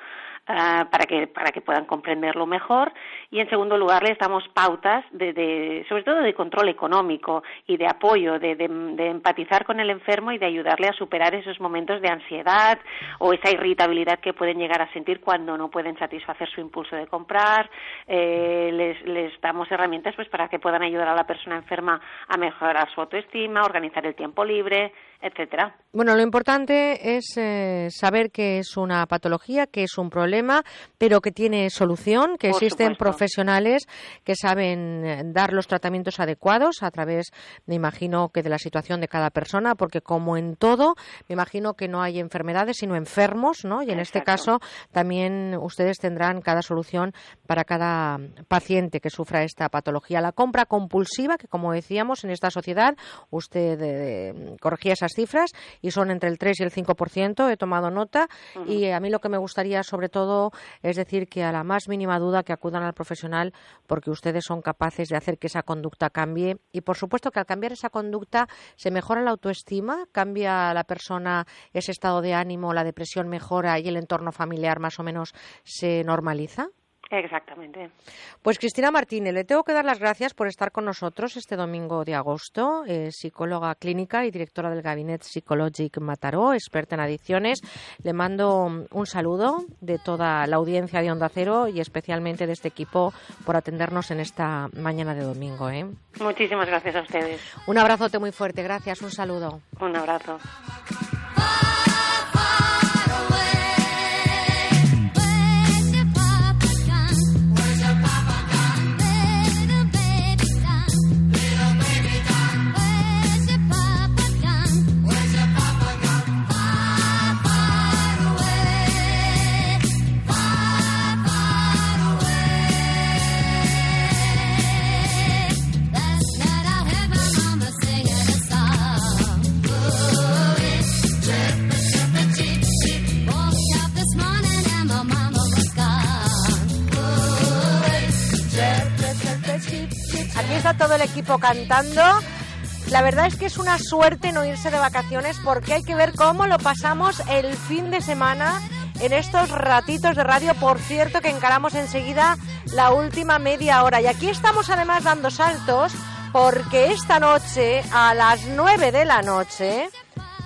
Ah, para que para que puedan comprenderlo mejor. Y en segundo lugar les damos pautas de, de- sobre todo de control económico y de apoyo de, de- de empatizar con el enfermo y de ayudarle a superar esos momentos de ansiedad o esa irritabilidad que pueden llegar a sentir cuando no pueden satisfacer su impulso de comprar. Eh, les, les damos herramientas pues para que puedan ayudar a la persona enferma a mejorar su autoestima organizar el tiempo libre etcétera Bueno, lo importante es eh, saber que es una patología, que es un problema, pero que tiene solución, que Por existen supuesto. profesionales que saben eh, dar los tratamientos adecuados a través, me imagino, que de la situación de cada persona, porque como en todo, me imagino que no hay enfermedades, sino enfermos, ¿no? Y en este caso también ustedes tendrán cada solución para cada paciente que sufra esta patología. La compra compulsiva, que como decíamos en esta sociedad, usted eh, corregía esas cifras, y son entre el 3 y el 5%, he tomado nota. Y a mí lo que me gustaría sobre todo es decir que a la más mínima duda que acudan al profesional porque ustedes son capaces de hacer que esa conducta cambie. Y por supuesto que al cambiar esa conducta se mejora la autoestima, cambia la persona ese estado de ánimo, la depresión mejora y el entorno familiar más o menos se normaliza. Exactamente. Pues Cristina Martínez, le tengo que dar las gracias por estar con nosotros este domingo de agosto, eh, psicóloga clínica y directora del Gabinete Psychologic Mataró, experta en adicciones. Le mando un saludo de toda la audiencia de Onda Cero y especialmente de este equipo por atendernos en esta mañana de domingo. ¿eh? Muchísimas gracias a ustedes. Un abrazote muy fuerte, gracias, un saludo. Un abrazo. Todo el equipo cantando. La verdad es que es una suerte no irse de vacaciones porque hay que ver cómo lo pasamos el fin de semana en estos ratitos de radio. Por cierto, que encaramos enseguida la última media hora. Y aquí estamos además dando saltos porque esta noche, a las 9 de la noche,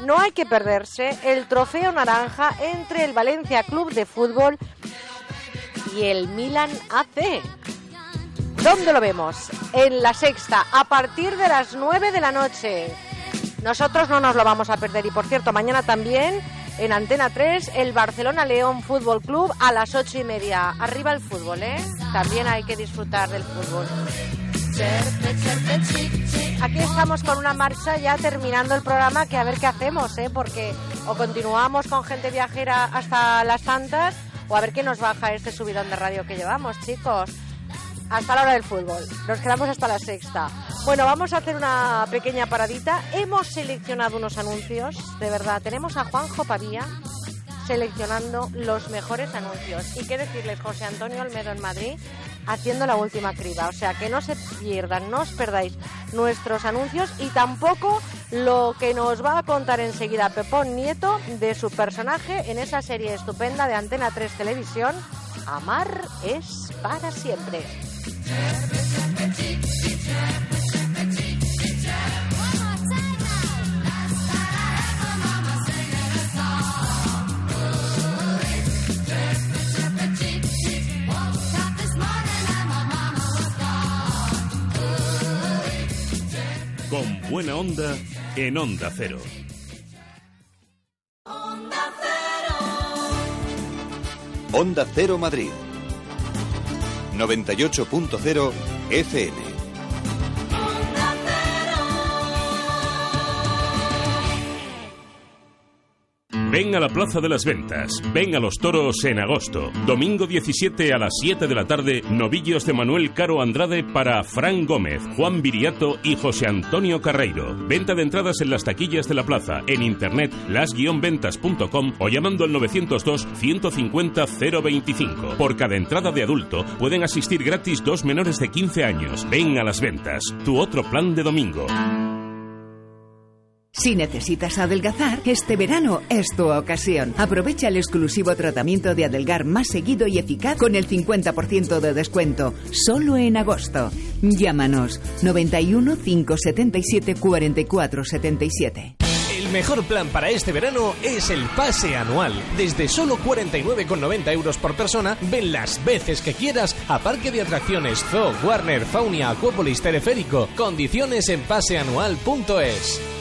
no hay que perderse el trofeo naranja entre el Valencia Club de Fútbol y el Milan AC. ¿Dónde lo vemos? En la sexta, a partir de las 9 de la noche. Nosotros no nos lo vamos a perder. Y por cierto, mañana también en Antena 3, el Barcelona León Fútbol Club a las ocho y media. Arriba el fútbol, ¿eh? También hay que disfrutar del fútbol. Aquí estamos con una marcha ya terminando el programa que a ver qué hacemos, ¿eh? Porque o continuamos con gente viajera hasta las tantas o a ver qué nos baja este subidón de radio que llevamos, chicos. Hasta la hora del fútbol. Nos quedamos hasta la sexta. Bueno, vamos a hacer una pequeña paradita. Hemos seleccionado unos anuncios, de verdad. Tenemos a Juanjo Pavía seleccionando los mejores anuncios. Y qué decirles, José Antonio Olmedo en Madrid haciendo la última criba. O sea, que no se pierdan, no os perdáis nuestros anuncios y tampoco lo que nos va a contar enseguida Pepón Nieto de su personaje en esa serie estupenda de Antena 3 Televisión, Amar es para siempre. Con buena onda en Onda Cero. Onda Cero Madrid. 98.0 FM. Ven a la Plaza de las Ventas, ven a los toros en agosto. Domingo 17 a las 7 de la tarde, novillos de Manuel Caro Andrade para Fran Gómez, Juan Viriato y José Antonio Carreiro. Venta de entradas en las taquillas de la plaza, en internet las-ventas.com o llamando al 902 150 025. Por cada entrada de adulto pueden asistir gratis dos menores de 15 años. Ven a las ventas, tu otro plan de domingo. Si necesitas adelgazar, este verano es tu ocasión. Aprovecha el exclusivo tratamiento de adelgar más seguido y eficaz con el 50% de descuento, solo en agosto. Llámanos 91 577 44 77. El mejor plan para este verano es el pase anual. Desde solo 49,90 euros por persona, ven las veces que quieras a Parque de Atracciones Zoo, Warner, Faunia, Acuópolis, Teleférico. Condiciones en paseanual.es.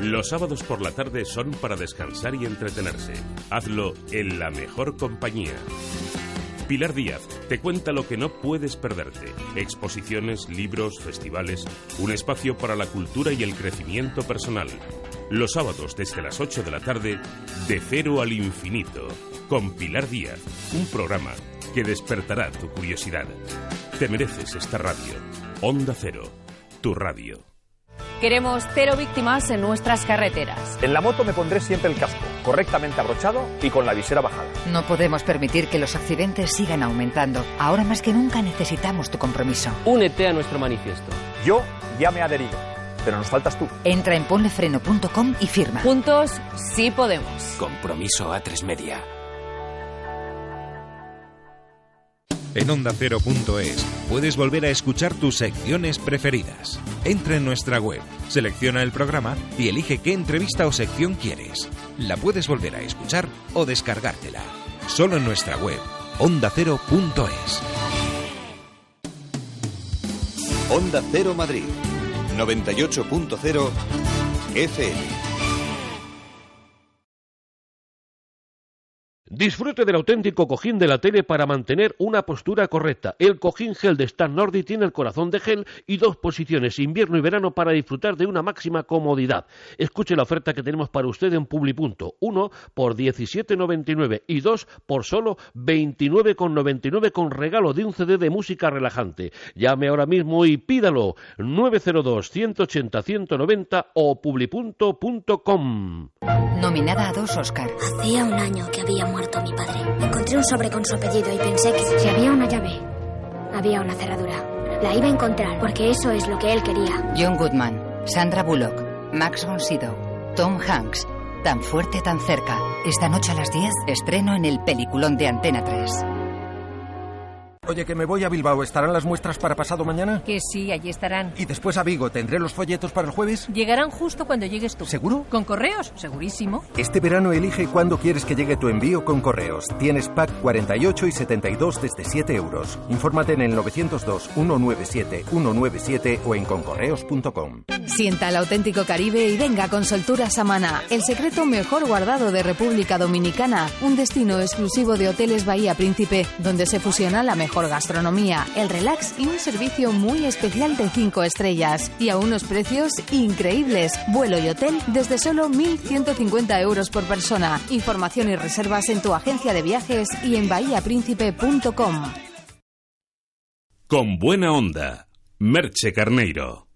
Los sábados por la tarde son para descansar y entretenerse. Hazlo en la mejor compañía. Pilar Díaz te cuenta lo que no puedes perderte. Exposiciones, libros, festivales, un espacio para la cultura y el crecimiento personal. Los sábados desde las 8 de la tarde, de cero al infinito, con Pilar Díaz, un programa que despertará tu curiosidad. Te mereces esta radio. Onda Cero, tu radio. Queremos cero víctimas en nuestras carreteras. En la moto me pondré siempre el casco, correctamente abrochado y con la visera bajada. No podemos permitir que los accidentes sigan aumentando. Ahora más que nunca necesitamos tu compromiso. Únete a nuestro manifiesto. Yo ya me he adherido, pero nos faltas tú. Entra en ponlefreno.com y firma. Juntos sí podemos. Compromiso a tres media. En onda ondacero.es puedes volver a escuchar tus secciones preferidas. Entra en nuestra web, selecciona el programa y elige qué entrevista o sección quieres. La puedes volver a escuchar o descargártela. Solo en nuestra web, ondacero.es. Onda Cero Madrid, 98.0 FM. Disfrute del auténtico cojín de la tele para mantener una postura correcta. El cojín gel de Stan Nordi tiene el corazón de gel y dos posiciones, invierno y verano, para disfrutar de una máxima comodidad. Escuche la oferta que tenemos para usted en Publipunto. Uno por 17,99 y dos por solo 29,99 con regalo de un CD de música relajante. Llame ahora mismo y pídalo. 902 180 190 o publipunto.com. Nominada a dos Oscar. Hacía un año que había muerto mi padre. Encontré un sobre con su apellido y pensé que si había una llave, había una cerradura. La iba a encontrar porque eso es lo que él quería. John Goodman, Sandra Bullock, Max von Sydow, Tom Hanks. Tan fuerte, tan cerca. Esta noche a las 10, estreno en el peliculón de Antena 3. Oye, que me voy a Bilbao. ¿Estarán las muestras para pasado mañana? Que sí, allí estarán. Y después a Vigo. ¿Tendré los folletos para el jueves? Llegarán justo cuando llegues tú. ¿Seguro? ¿Con correos? Segurísimo. Este verano elige cuándo quieres que llegue tu envío con correos. Tienes pack 48 y 72 desde 7 euros. Infórmate en el 902-197-197 o en concorreos.com. Sienta el auténtico Caribe y venga con Soltura Samana, el secreto mejor guardado de República Dominicana, un destino exclusivo de Hoteles Bahía Príncipe, donde se fusiona la mejor gastronomía, el relax y un servicio muy especial de 5 estrellas. Y a unos precios increíbles. Vuelo y hotel desde solo 1.150 euros por persona. Información y reservas en tu agencia de viajes y en bahiapríncipe.com. Con buena onda, Merche Carneiro.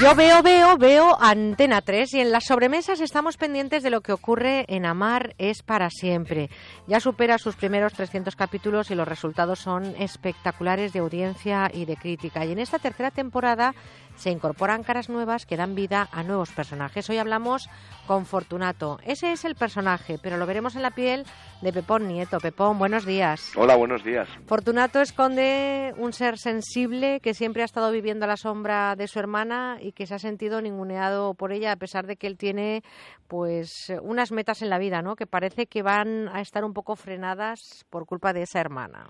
Yo veo, veo, veo Antena 3 y en las sobremesas estamos pendientes de lo que ocurre en Amar es para siempre. Ya supera sus primeros 300 capítulos y los resultados son espectaculares de audiencia y de crítica. Y en esta tercera temporada se incorporan caras nuevas que dan vida a nuevos personajes. Hoy hablamos con Fortunato. Ese es el personaje, pero lo veremos en la piel de Pepón Nieto. Pepón, buenos días. Hola, buenos días. Fortunato esconde un ser sensible que siempre ha estado viviendo a la sombra de su hermana y que se ha sentido ninguneado por ella a pesar de que él tiene pues unas metas en la vida, ¿no? Que parece que van a estar un poco frenadas por culpa de esa hermana.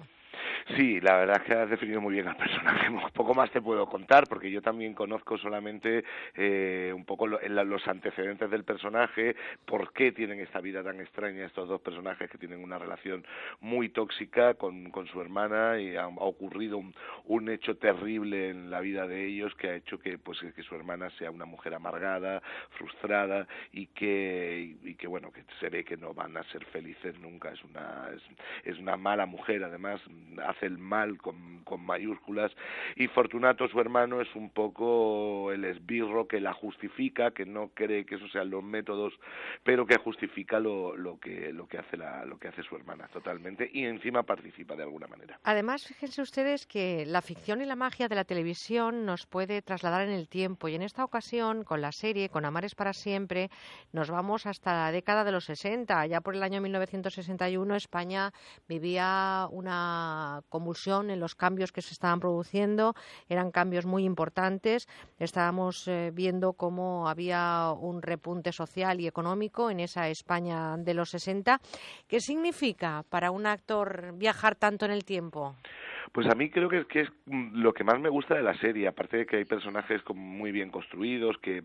Sí, la verdad es que has definido muy bien al personaje. Poco más te puedo contar porque yo también conozco solamente eh, un poco los antecedentes del personaje, por qué tienen esta vida tan extraña estos dos personajes que tienen una relación muy tóxica con, con su hermana y ha, ocurrido un, un, hecho terrible en la vida de ellos que ha hecho que pues que su hermana sea una mujer amargada, frustrada y que y, que bueno que se ve que no van a ser felices nunca. Es una es, es una mala mujer además el mal con, con mayúsculas. Y Fortunato su hermano es un poco el esbirro que la justifica que no cree que esos sean los métodos pero que justifica lo, lo que lo que hace la, lo que hace su hermana totalmente y encima participa de alguna manera. Además fíjense ustedes que la ficción y la magia de la televisión nos puede trasladar en el tiempo y en esta ocasión con la serie con Amares para siempre nos vamos hasta la década de los 60 ya por el año 1961 España vivía una convulsión en los cambios que se estaban produciendo, eran cambios muy importantes. Estábamos eh, viendo cómo había un repunte social y económico en esa España de los 60. ¿Qué significa para un actor viajar tanto en el tiempo? Pues a mí creo que, que es lo que más me gusta de la serie, aparte de que hay personajes muy bien construidos, que,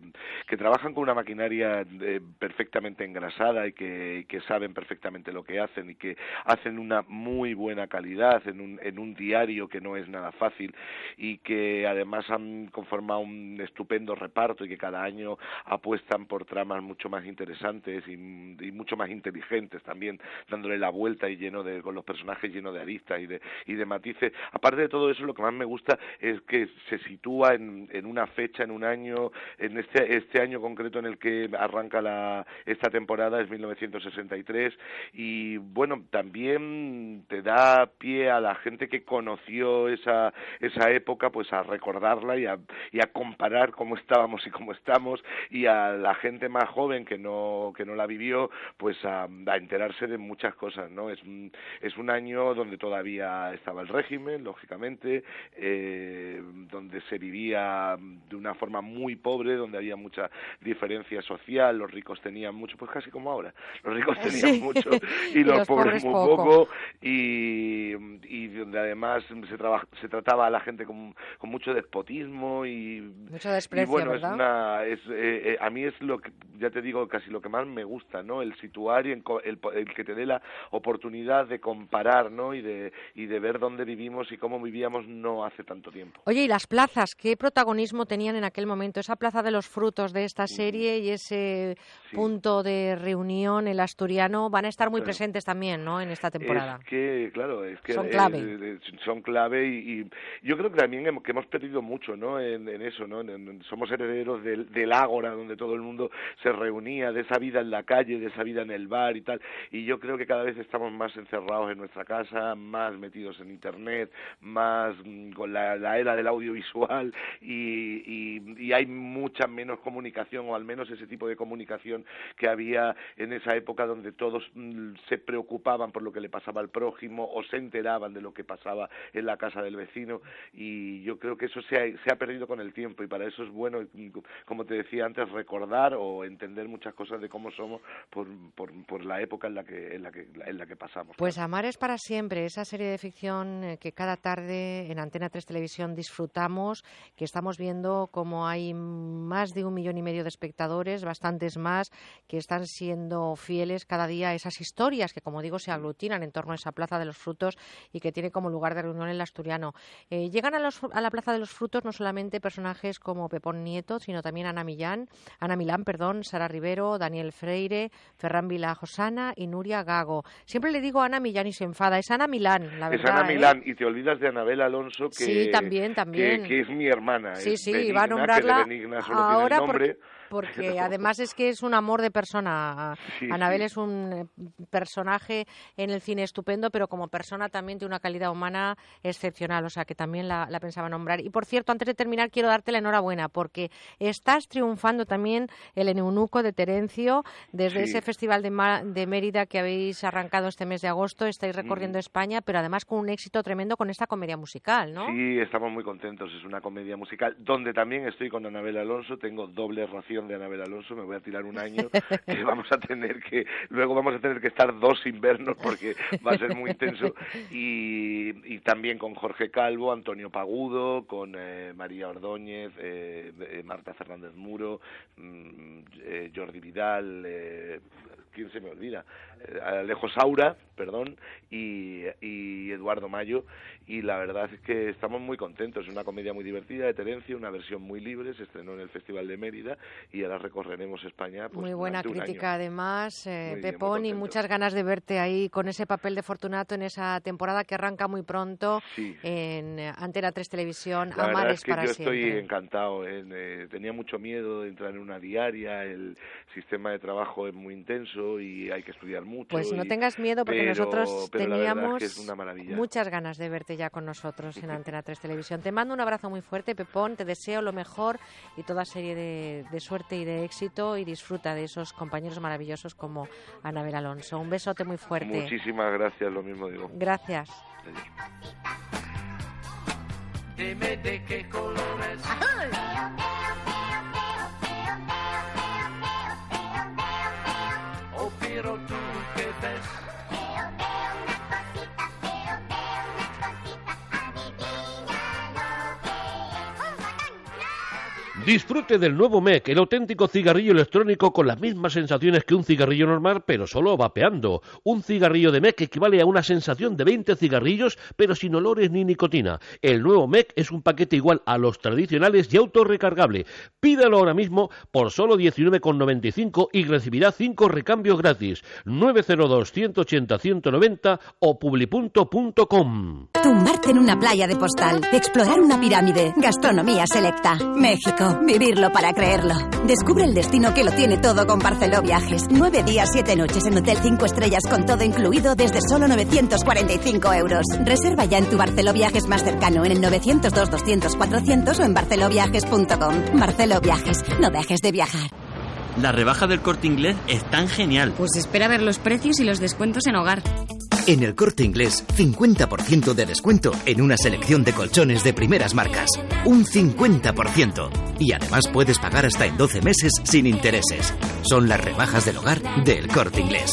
trabajan con una maquinaria eh, perfectamente engrasada y que, que, saben perfectamente lo que hacen y que hacen una muy buena calidad en un, en un diario que no es nada fácil y que además han conformado un estupendo reparto y que cada año apuestan por tramas mucho más interesantes y, y mucho más inteligentes también, dándole la vuelta y lleno de, con los personajes llenos de aristas y de, y de matices aparte de todo eso, lo que más me gusta es que se sitúa en, en una fecha, en un año, en este, este año concreto en el que arranca la, esta temporada, es 1963, y bueno, también te da pie a la gente que conoció esa, esa época, pues a recordarla y a, y a comparar cómo estábamos y cómo estamos, y a la gente más joven que no, que no la vivió, pues a, enterarse de muchas cosas, ¿no? Es, es un año donde todavía estaba el régimen, lógicamente, eh, donde se vivía de una forma muy pobre, donde había mucha diferencia social, los ricos tenían mucho, pues casi como ahora, los ricos tenían mucho y, los, pobres, muy poco, y, y, donde además se, se trataba a la gente con, con mucho despotismo y, mucho desprecio, bueno, ¿verdad? es una, es, eh, eh, a mí es lo que, ya te digo, casi lo que más me gusta, ¿no? El situar y el, el, el que te dé la oportunidad de comparar, ¿no? Y de, y de ver dónde vivimos y cómo vivíamos no hace tanto tiempo. Oye, ¿y las plazas? ¿Qué protagonismo tenían en aquel momento? Esa plaza de los frutos de esta serie y ese punto de reunión, el asturiano, van a estar muy presentes también, ¿no? En esta temporada. Es que, claro, es que son clave. Eh, son clave y, yo creo que también hemos, que hemos perdido mucho, ¿no? En, eso, ¿no? somos herederos del, del ágora donde todo el mundo se reunía, de esa vida en la calle, de esa vida en el bar y tal. Y yo creo que cada vez estamos más encerrados en nuestra casa, más metidos en internet más mm, con la, era del audiovisual y, y, hay mucha menos comunicación o al menos ese tipo de comunicación que había en esa época donde todos mm, se preocupaban por lo que le pasaba al prójimo o se enteraban de lo que pasaba en la casa del vecino y yo creo que eso se ha, perdido con el tiempo y para eso es bueno, mm, como te decía antes, recordar o entender muchas cosas de cómo somos por, por, por la época en la que, en la que, en la que pasamos. Pues Amar es para siempre, esa serie de ficción eh, que cada tarde en Antena 3 Televisión disfrutamos, que estamos viendo como hay más de un millón y medio de espectadores, bastantes más, que están siendo fieles cada día a esas historias que, como digo, se aglutinan en torno a esa Plaza de los Frutos y que tiene como lugar de reunión el asturiano. Eh, llegan a, la Plaza de los Frutos no solamente personajes como Pepón Nieto, sino también Ana Millán, Ana Milán, perdón, Sara Rivero, Daniel Freire, Ferran Vila Josana y Nuria Gago. Siempre le digo Ana Millán y se enfada, es Ana Milán, la verdad. Es Ana ¿eh? Y te olvidas de Anabel Alonso, que, sí, también, también. que, es mi hermana. Sí, sí, Benigna, va a nombrarla que de solo ahora tiene el nombre. porque además es que es un amor de persona. Sí, Anabel sí. es un eh, personaje en el cine estupendo, pero como persona también tiene una calidad humana excepcional, o sea que también la, la pensaba nombrar. Y por cierto, antes de terminar, quiero darte la enhorabuena, porque estás triunfando también el Eneunuco de Terencio desde Sí. ese festival de, Ma- de Mérida que habéis arrancado este mes de agosto. Estáis recorriendo España, pero además con un éxito tremendo con esta comedia musical, ¿no? Sí, estamos muy contentos. Es una comedia musical donde también estoy con Anabel Alonso. Tengo doble ración de Anabel Alonso. Me voy a tirar un año que vamos a tener que luego vamos a tener que estar dos inviernos porque va a ser muy intenso. Y, y también con Jorge Calvo, Antonio Pagudo, con eh, María Ordóñez, eh, eh, Marta Fernández Muro, mm, eh, Jordi Vidal. ¿Quién se me olvida? Eh, Alejo Saura, perdón, y, y Eduardo Mayo. Y la verdad es que estamos muy contentos. Es una comedia muy divertida de Terencio, una versión muy libre. Se estrenó en el Festival de Mérida y ahora recorreremos España. Pues, muy buena crítica, además, eh, Muy Pepón, y muchas ganas de verte ahí con ese papel de Fortunato en esa temporada que arranca muy pronto Sí. en eh, Antena 3 Televisión. La Amar es es que para yo siempre. estoy encantado. eh, eh, tenía mucho miedo de entrar en una diaria, el sistema de trabajo es muy intenso y hay que estudiar mucho. Pues no y- tengas miedo porque pero- nosotros pero es teníamos que es muchas ganas de verte ya con nosotros en Antena 3 Televisión. Te mando un abrazo muy fuerte, Pepón, te deseo lo mejor y toda serie de, de suerte y de éxito y disfruta de esos compañeros maravillosos como Anabel Alonso. Un besote muy fuerte. Muchísimas gracias, lo mismo digo. Gracias. Dime de qué colores. Oh, Disfrute del nuevo MEC, el auténtico cigarrillo electrónico con las mismas sensaciones que un cigarrillo normal, pero solo vapeando. Un cigarrillo de MEC equivale a una sensación de 20 cigarrillos, pero sin olores ni nicotina. El nuevo MEC es un paquete igual a los tradicionales y autorrecargable. Pídalo ahora mismo por solo 19,95 y recibirá 5 recambios gratis. 902-180-190 o publipunto.com. Tumbarte en una playa de postal, explorar una pirámide, gastronomía selecta. México, vivirlo para creerlo. Descubre el destino que lo tiene todo con Barceló Viajes. Nueve días, siete noches en Hotel 5 Estrellas con todo incluido desde solo 945 euros. Reserva ya en tu Barceló Viajes más cercano en el 902 200 400 o en barceloviajes.com. Barceló Viajes, no dejes de viajar. La rebaja del corte inglés es tan genial. Pues espera ver los precios y los descuentos en hogar. En el corte inglés, 50% de descuento en una selección de colchones de primeras marcas. Un 50%. Y además puedes pagar hasta en 12 meses sin intereses. Son las rebajas del hogar del corte inglés.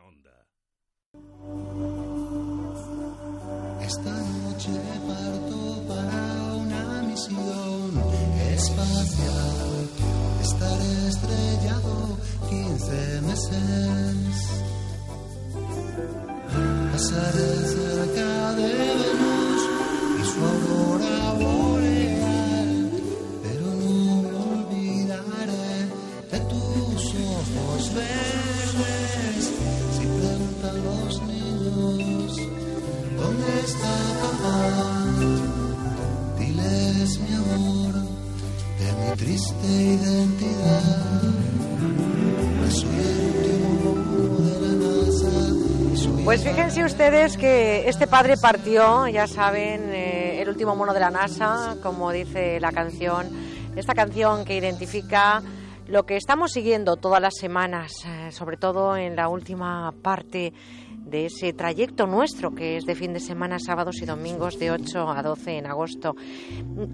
Esta noche parto para una misión espacial. Estaré estrellado 15 meses. Pasaré cerca de Venus y su aurora boreal. Pero no me olvidaré de tus ojos verdes. ¿Dónde está papá? Diles, mi amor, de mi triste identidad. El de la NASA. Pues fíjense ustedes que este padre partió, ya saben, eh, el último mono de la NASA, como dice la canción, esta canción que identifica lo que estamos siguiendo todas las semanas, eh, sobre todo en la última parte de ese trayecto nuestro que es de fin de semana, sábados y domingos de 8 a 12 en agosto.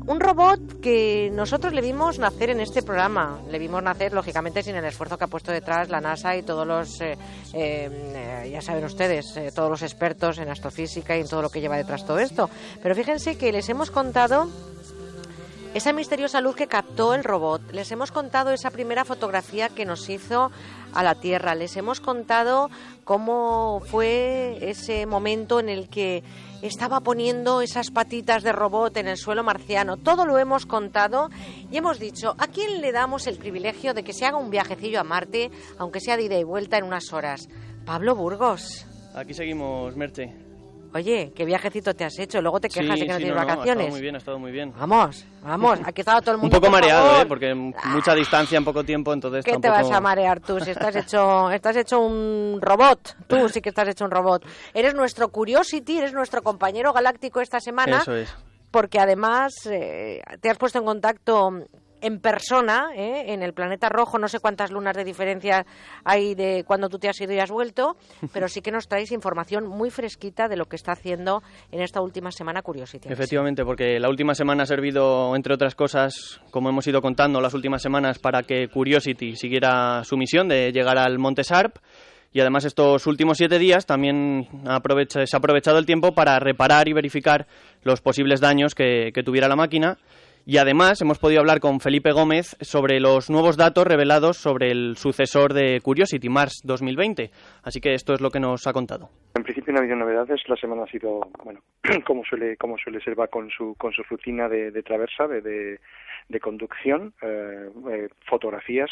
Un robot que nosotros le vimos nacer en este programa, le vimos nacer lógicamente sin el esfuerzo que ha puesto detrás la NASA y todos los, eh, eh, ya saben ustedes, eh, todos los expertos en astrofísica y en todo lo que lleva detrás todo esto. Pero fíjense que les hemos contado esa misteriosa luz que captó el robot. Les hemos contado esa primera fotografía que nos hizo a la Tierra. Les hemos contado cómo fue ese momento en el que estaba poniendo esas patitas de robot en el suelo marciano. Todo lo hemos contado y hemos dicho, ¿a quién le damos el privilegio de que se haga un viajecillo a Marte, aunque sea de ida y vuelta en unas horas? Pablo Burgos. Aquí seguimos, Merche. Oye, ¿qué viajecito te has hecho? Luego te quejas Sí, de que no sí, tienes no, no, Ha vacaciones. estado muy bien, ha estado muy bien. Vamos, vamos, aquí estaba todo el Un mundo. poco por mareado, favor. ¿eh? Porque mucha distancia en poco tiempo, entonces ¿Qué te vas a marear tú si estás hecho, estás hecho un robot? Tú sí que estás hecho un robot. Eres nuestro Curiosity, eres nuestro compañero galáctico esta semana, Eso es. porque además eh, te has puesto en contacto en persona, ¿eh? en el planeta rojo, no sé cuántas lunas de diferencia hay de cuando tú te has ido y has vuelto, pero sí que nos traéis información muy fresquita de lo que está haciendo en esta última semana Curiosity. Efectivamente, porque la última semana ha servido, entre otras cosas, como hemos ido contando las últimas semanas, para que Curiosity siguiera su misión de llegar al Monte Sarp. Y además estos últimos siete días también aprovecha- se ha aprovechado el tiempo para reparar y verificar los posibles daños que, que tuviera la máquina. Y además hemos podido hablar con Felipe Gómez sobre los nuevos datos revelados sobre el sucesor de Curiosity, Mars 2020. Así que esto es lo que nos ha contado. En principio no ha habido novedades. La semana ha sido, bueno, como suele, como suele ser, va con su, con su rutina de, de traversa, de, de, conducción, eh, eh, fotografías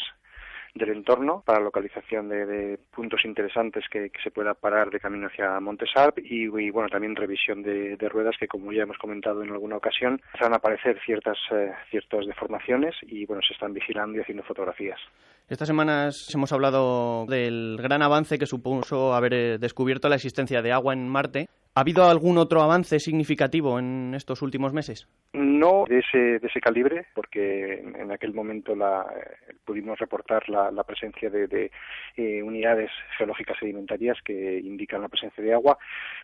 del entorno para localización de, puntos interesantes que, se pueda parar de camino hacia Montesarp y, y bueno también revisión de, de, ruedas que como ya hemos comentado en alguna ocasión van a aparecer ciertas eh, ciertas deformaciones y bueno se están vigilando y haciendo fotografías. Estas semanas hemos hablado del gran avance que supuso haber eh, descubierto la existencia de agua en Marte. ¿Ha habido algún otro avance significativo en estos últimos meses? No de ese, de ese calibre, porque en aquel momento la, eh, pudimos reportar la, presencia de, de eh, unidades geológicas sedimentarias que indican la presencia de agua,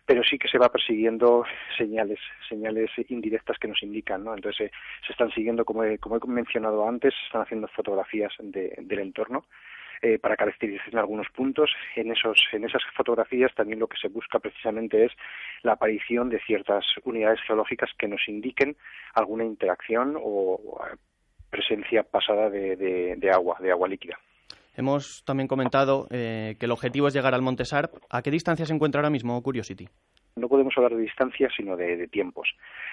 pero sí que se va persiguiendo señales, señales indirectas que nos indican, ¿no? Entonces eh, se están siguiendo, como he, como he mencionado antes, se están haciendo fotografías de, del entorno eh, para caracterizar algunos puntos. En, esos, en esas fotografías también lo que se busca precisamente es la aparición de ciertas unidades geológicas que nos indiquen alguna interacción o presencia pasada de, de, de agua, de agua líquida. Hemos también comentado eh, que el objetivo es llegar al Monte Sarp. ¿A qué distancia se encuentra ahora mismo Curiosity? No podemos hablar de distancia, sino de, de tiempos.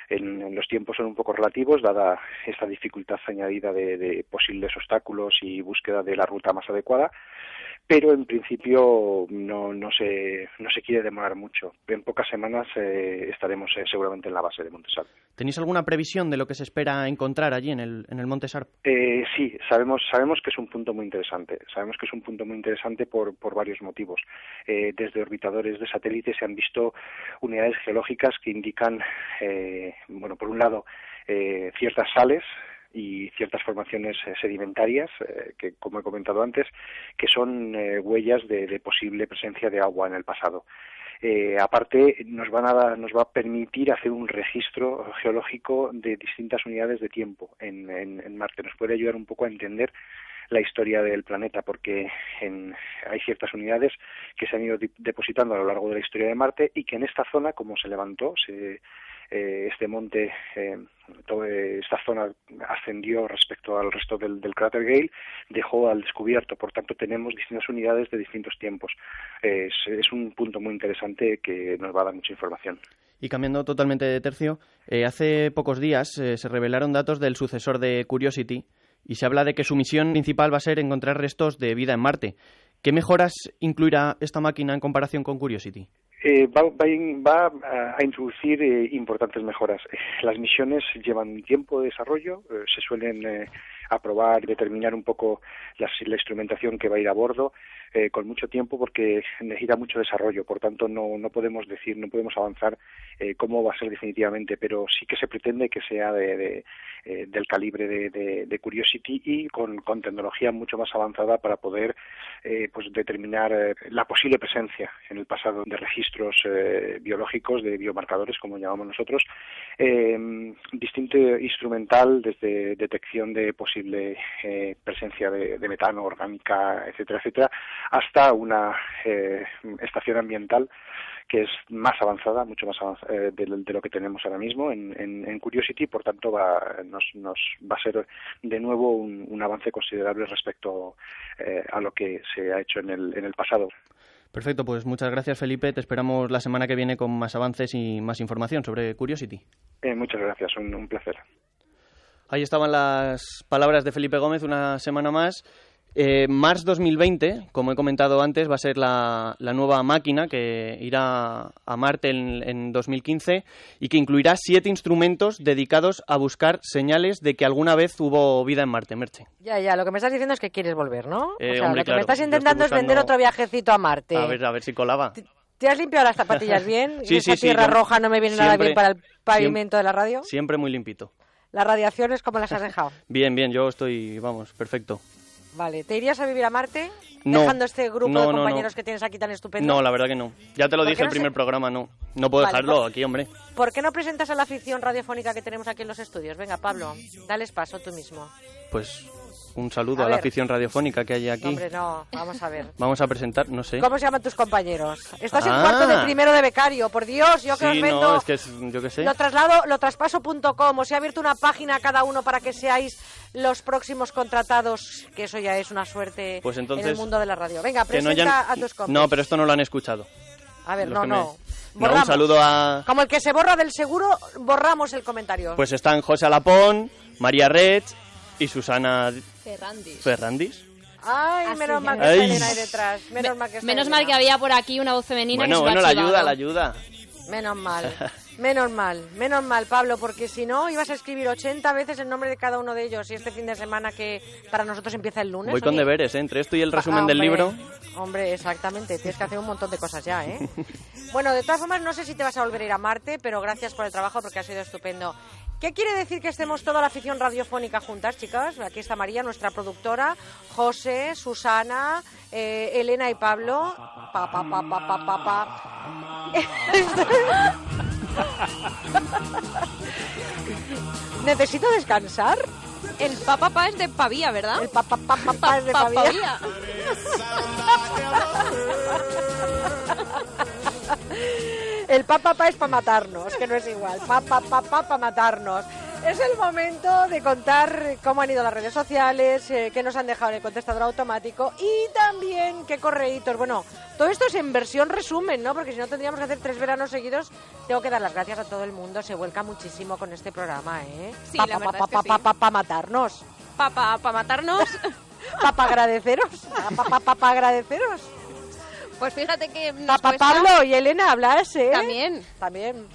En, en, los tiempos son un poco relativos, dada esta dificultad añadida de, de posibles obstáculos y búsqueda de la ruta más adecuada pero en principio no, no, se, no se quiere demorar mucho. En pocas semanas eh, estaremos eh, seguramente en la base de Montesarp. ¿Tenéis alguna previsión de lo que se espera encontrar allí en el, en el? Eh, sí, sabemos, sabemos que es un punto muy interesante. Sabemos que es un punto muy interesante por, por varios motivos. Eh, desde orbitadores de satélites se han visto unidades geológicas que indican, eh, bueno, por un lado, eh, ciertas sales y ciertas formaciones eh, sedimentarias, eh, que como he comentado antes, que son eh, huellas de, de, posible presencia de agua en el pasado. Eh, aparte, nos, van a, nos va a permitir hacer un registro geológico de distintas unidades de tiempo en, en, en Marte. Nos puede ayudar un poco a entender la historia del planeta, porque en, hay ciertas unidades que se han ido depositando a lo largo de la historia de Marte y que en esta zona, como se levantó, se, eh, este monte, eh, toda esta zona ascendió respecto al resto del, del, cráter Gale, dejó al descubierto. Por tanto, tenemos distintas unidades de distintos tiempos. Es, un punto muy interesante que nos va a dar mucha información. Y cambiando totalmente de tercio, eh, hace pocos días eh, se revelaron datos del sucesor de Curiosity y se habla de que su misión principal va a ser encontrar restos de vida en Marte. ¿Qué mejoras incluirá esta máquina en comparación con Curiosity? Eh, va, va, va, a introducir eh, importantes mejoras. Las misiones llevan tiempo de desarrollo, eh, se suelen eh, aprobar y determinar un poco la, instrumentación que va a ir a bordo eh, con mucho tiempo porque necesita mucho desarrollo. Por tanto, no, no podemos decir, no podemos avanzar eh, cómo va a ser definitivamente, pero sí que se pretende que sea de, de, eh, del calibre de, de, Curiosity y con, con, tecnología mucho más avanzada para poder eh, pues determinar la posible presencia en el pasado de registros biológicos, de biomarcadores, como llamamos nosotros, distinto instrumental desde detección de posible presencia de, metano, orgánica, etcétera, etcétera, hasta una estación ambiental que es más avanzada, mucho más avanzada eh, de, de, lo que tenemos ahora mismo en, en, en Curiosity, por tanto va, nos, nos, va a ser de nuevo un, un avance considerable respecto eh, a lo que se ha hecho en el, en el pasado. Perfecto, pues muchas gracias Felipe, te esperamos la semana que viene con más avances y más información sobre Curiosity. Eh, muchas gracias, un, un placer. Ahí estaban las palabras de Felipe Gómez una semana más. Eh, Mars 2020, como he comentado antes, va a ser la, la nueva máquina que irá a Marte en, en, 2015 y que incluirá siete instrumentos dedicados a buscar señales de que alguna vez hubo vida en Marte, Merche. Ya, ya, lo que me estás diciendo es que quieres volver, ¿no? Eh, o sea, hombre, lo que claro, me estás intentando buscando... es vender otro viajecito a Marte. A ver, a ver si colaba. ¿Te, te has limpiado las zapatillas bien? sí, ¿Y esa sí, tierra sí, roja no me viene siempre, nada bien para el pavimento siempre, de la radio? Siempre muy limpito. ¿Las radiaciones cómo las has dejado? bien, bien, yo estoy, vamos, perfecto. Vale, ¿te irías a vivir a Marte? No, dejando este grupo no, de compañeros no, que tienes aquí tan estupendo. No, la verdad que no. Ya te lo dije el no primer se... programa, no. No puedo vale, dejarlo por... aquí, hombre. ¿Por qué no presentas a la afición radiofónica que tenemos aquí en los estudios? Venga, Pablo, dales paso tú mismo. Pues Un saludo A a, la afición radiofónica que hay aquí. Hombre, no, vamos a ver. Vamos a presentar, no sé. ¿Cómo se llaman tus compañeros? Estás en Ah. cuarto de primero de becario, por Dios, yo que os Sí, vendo... no, es que es, yo qué sé. Lo traslado, lo traspaso.com, os he abierto una página a cada uno para que seáis los próximos contratados, que eso ya es una suerte Pues entonces, en el mundo de la radio. Venga, que no presenta hayan- a tus compis. No, pero esto no lo han escuchado. A ver, los no, que me- no. No, un saludo a... Como el que se borra del seguro, borramos el comentario. Pues están José Alapón, María Red y Susana Ferrandis. Ferrandis. Ay, Así menos mal que está Ay. Elena ahí detrás. Menos mal que Menos mal que había por aquí una voz femenina Bueno, que bueno, la ayuda, la ayuda. Menos mal, menos mal, menos mal, Pablo, porque si no ibas a escribir 80 veces el nombre de cada uno de ellos y este fin de semana que para nosotros empieza el lunes. Voy con oye, deberes, ¿eh? Entre esto y el resumen Ah, del libro. Hombre, exactamente, tienes que hacer un montón de cosas ya, ¿eh? bueno, de todas formas, no sé si te vas a volver a ir a Marte, pero gracias por el trabajo porque ha sido estupendo. ¿Qué quiere decir que estemos toda la afición radiofónica juntas, chicas? Aquí está María, nuestra productora, José, Susana, eh, Elena y Pablo. Pa, pa, pa, pa, pa, pa, pa. ¿Necesito descansar? El papá es de Pavía, ¿verdad? El papá papá es de Pavía. El papá pa es para matarnos, que no es igual. Papá papá para matarnos. Es el momento de contar cómo han ido las redes sociales, eh, qué nos han dejado en el contestador automático y también qué correitos. Bueno, todo esto es en versión resumen, ¿no? Porque si no tendríamos que hacer tres veranos seguidos. Tengo que dar las gracias a todo el mundo. Se vuelca muchísimo con este programa, ¿eh? Sí, Pa, la pa, verdad pa, es que pa, sí. pa, pa, pa matarnos. Matarnos. Para agradeceros. Agradeceros. Pues fíjate que nos Papá cuesta- Pablo y Elena, hablas, ¿eh? También. También.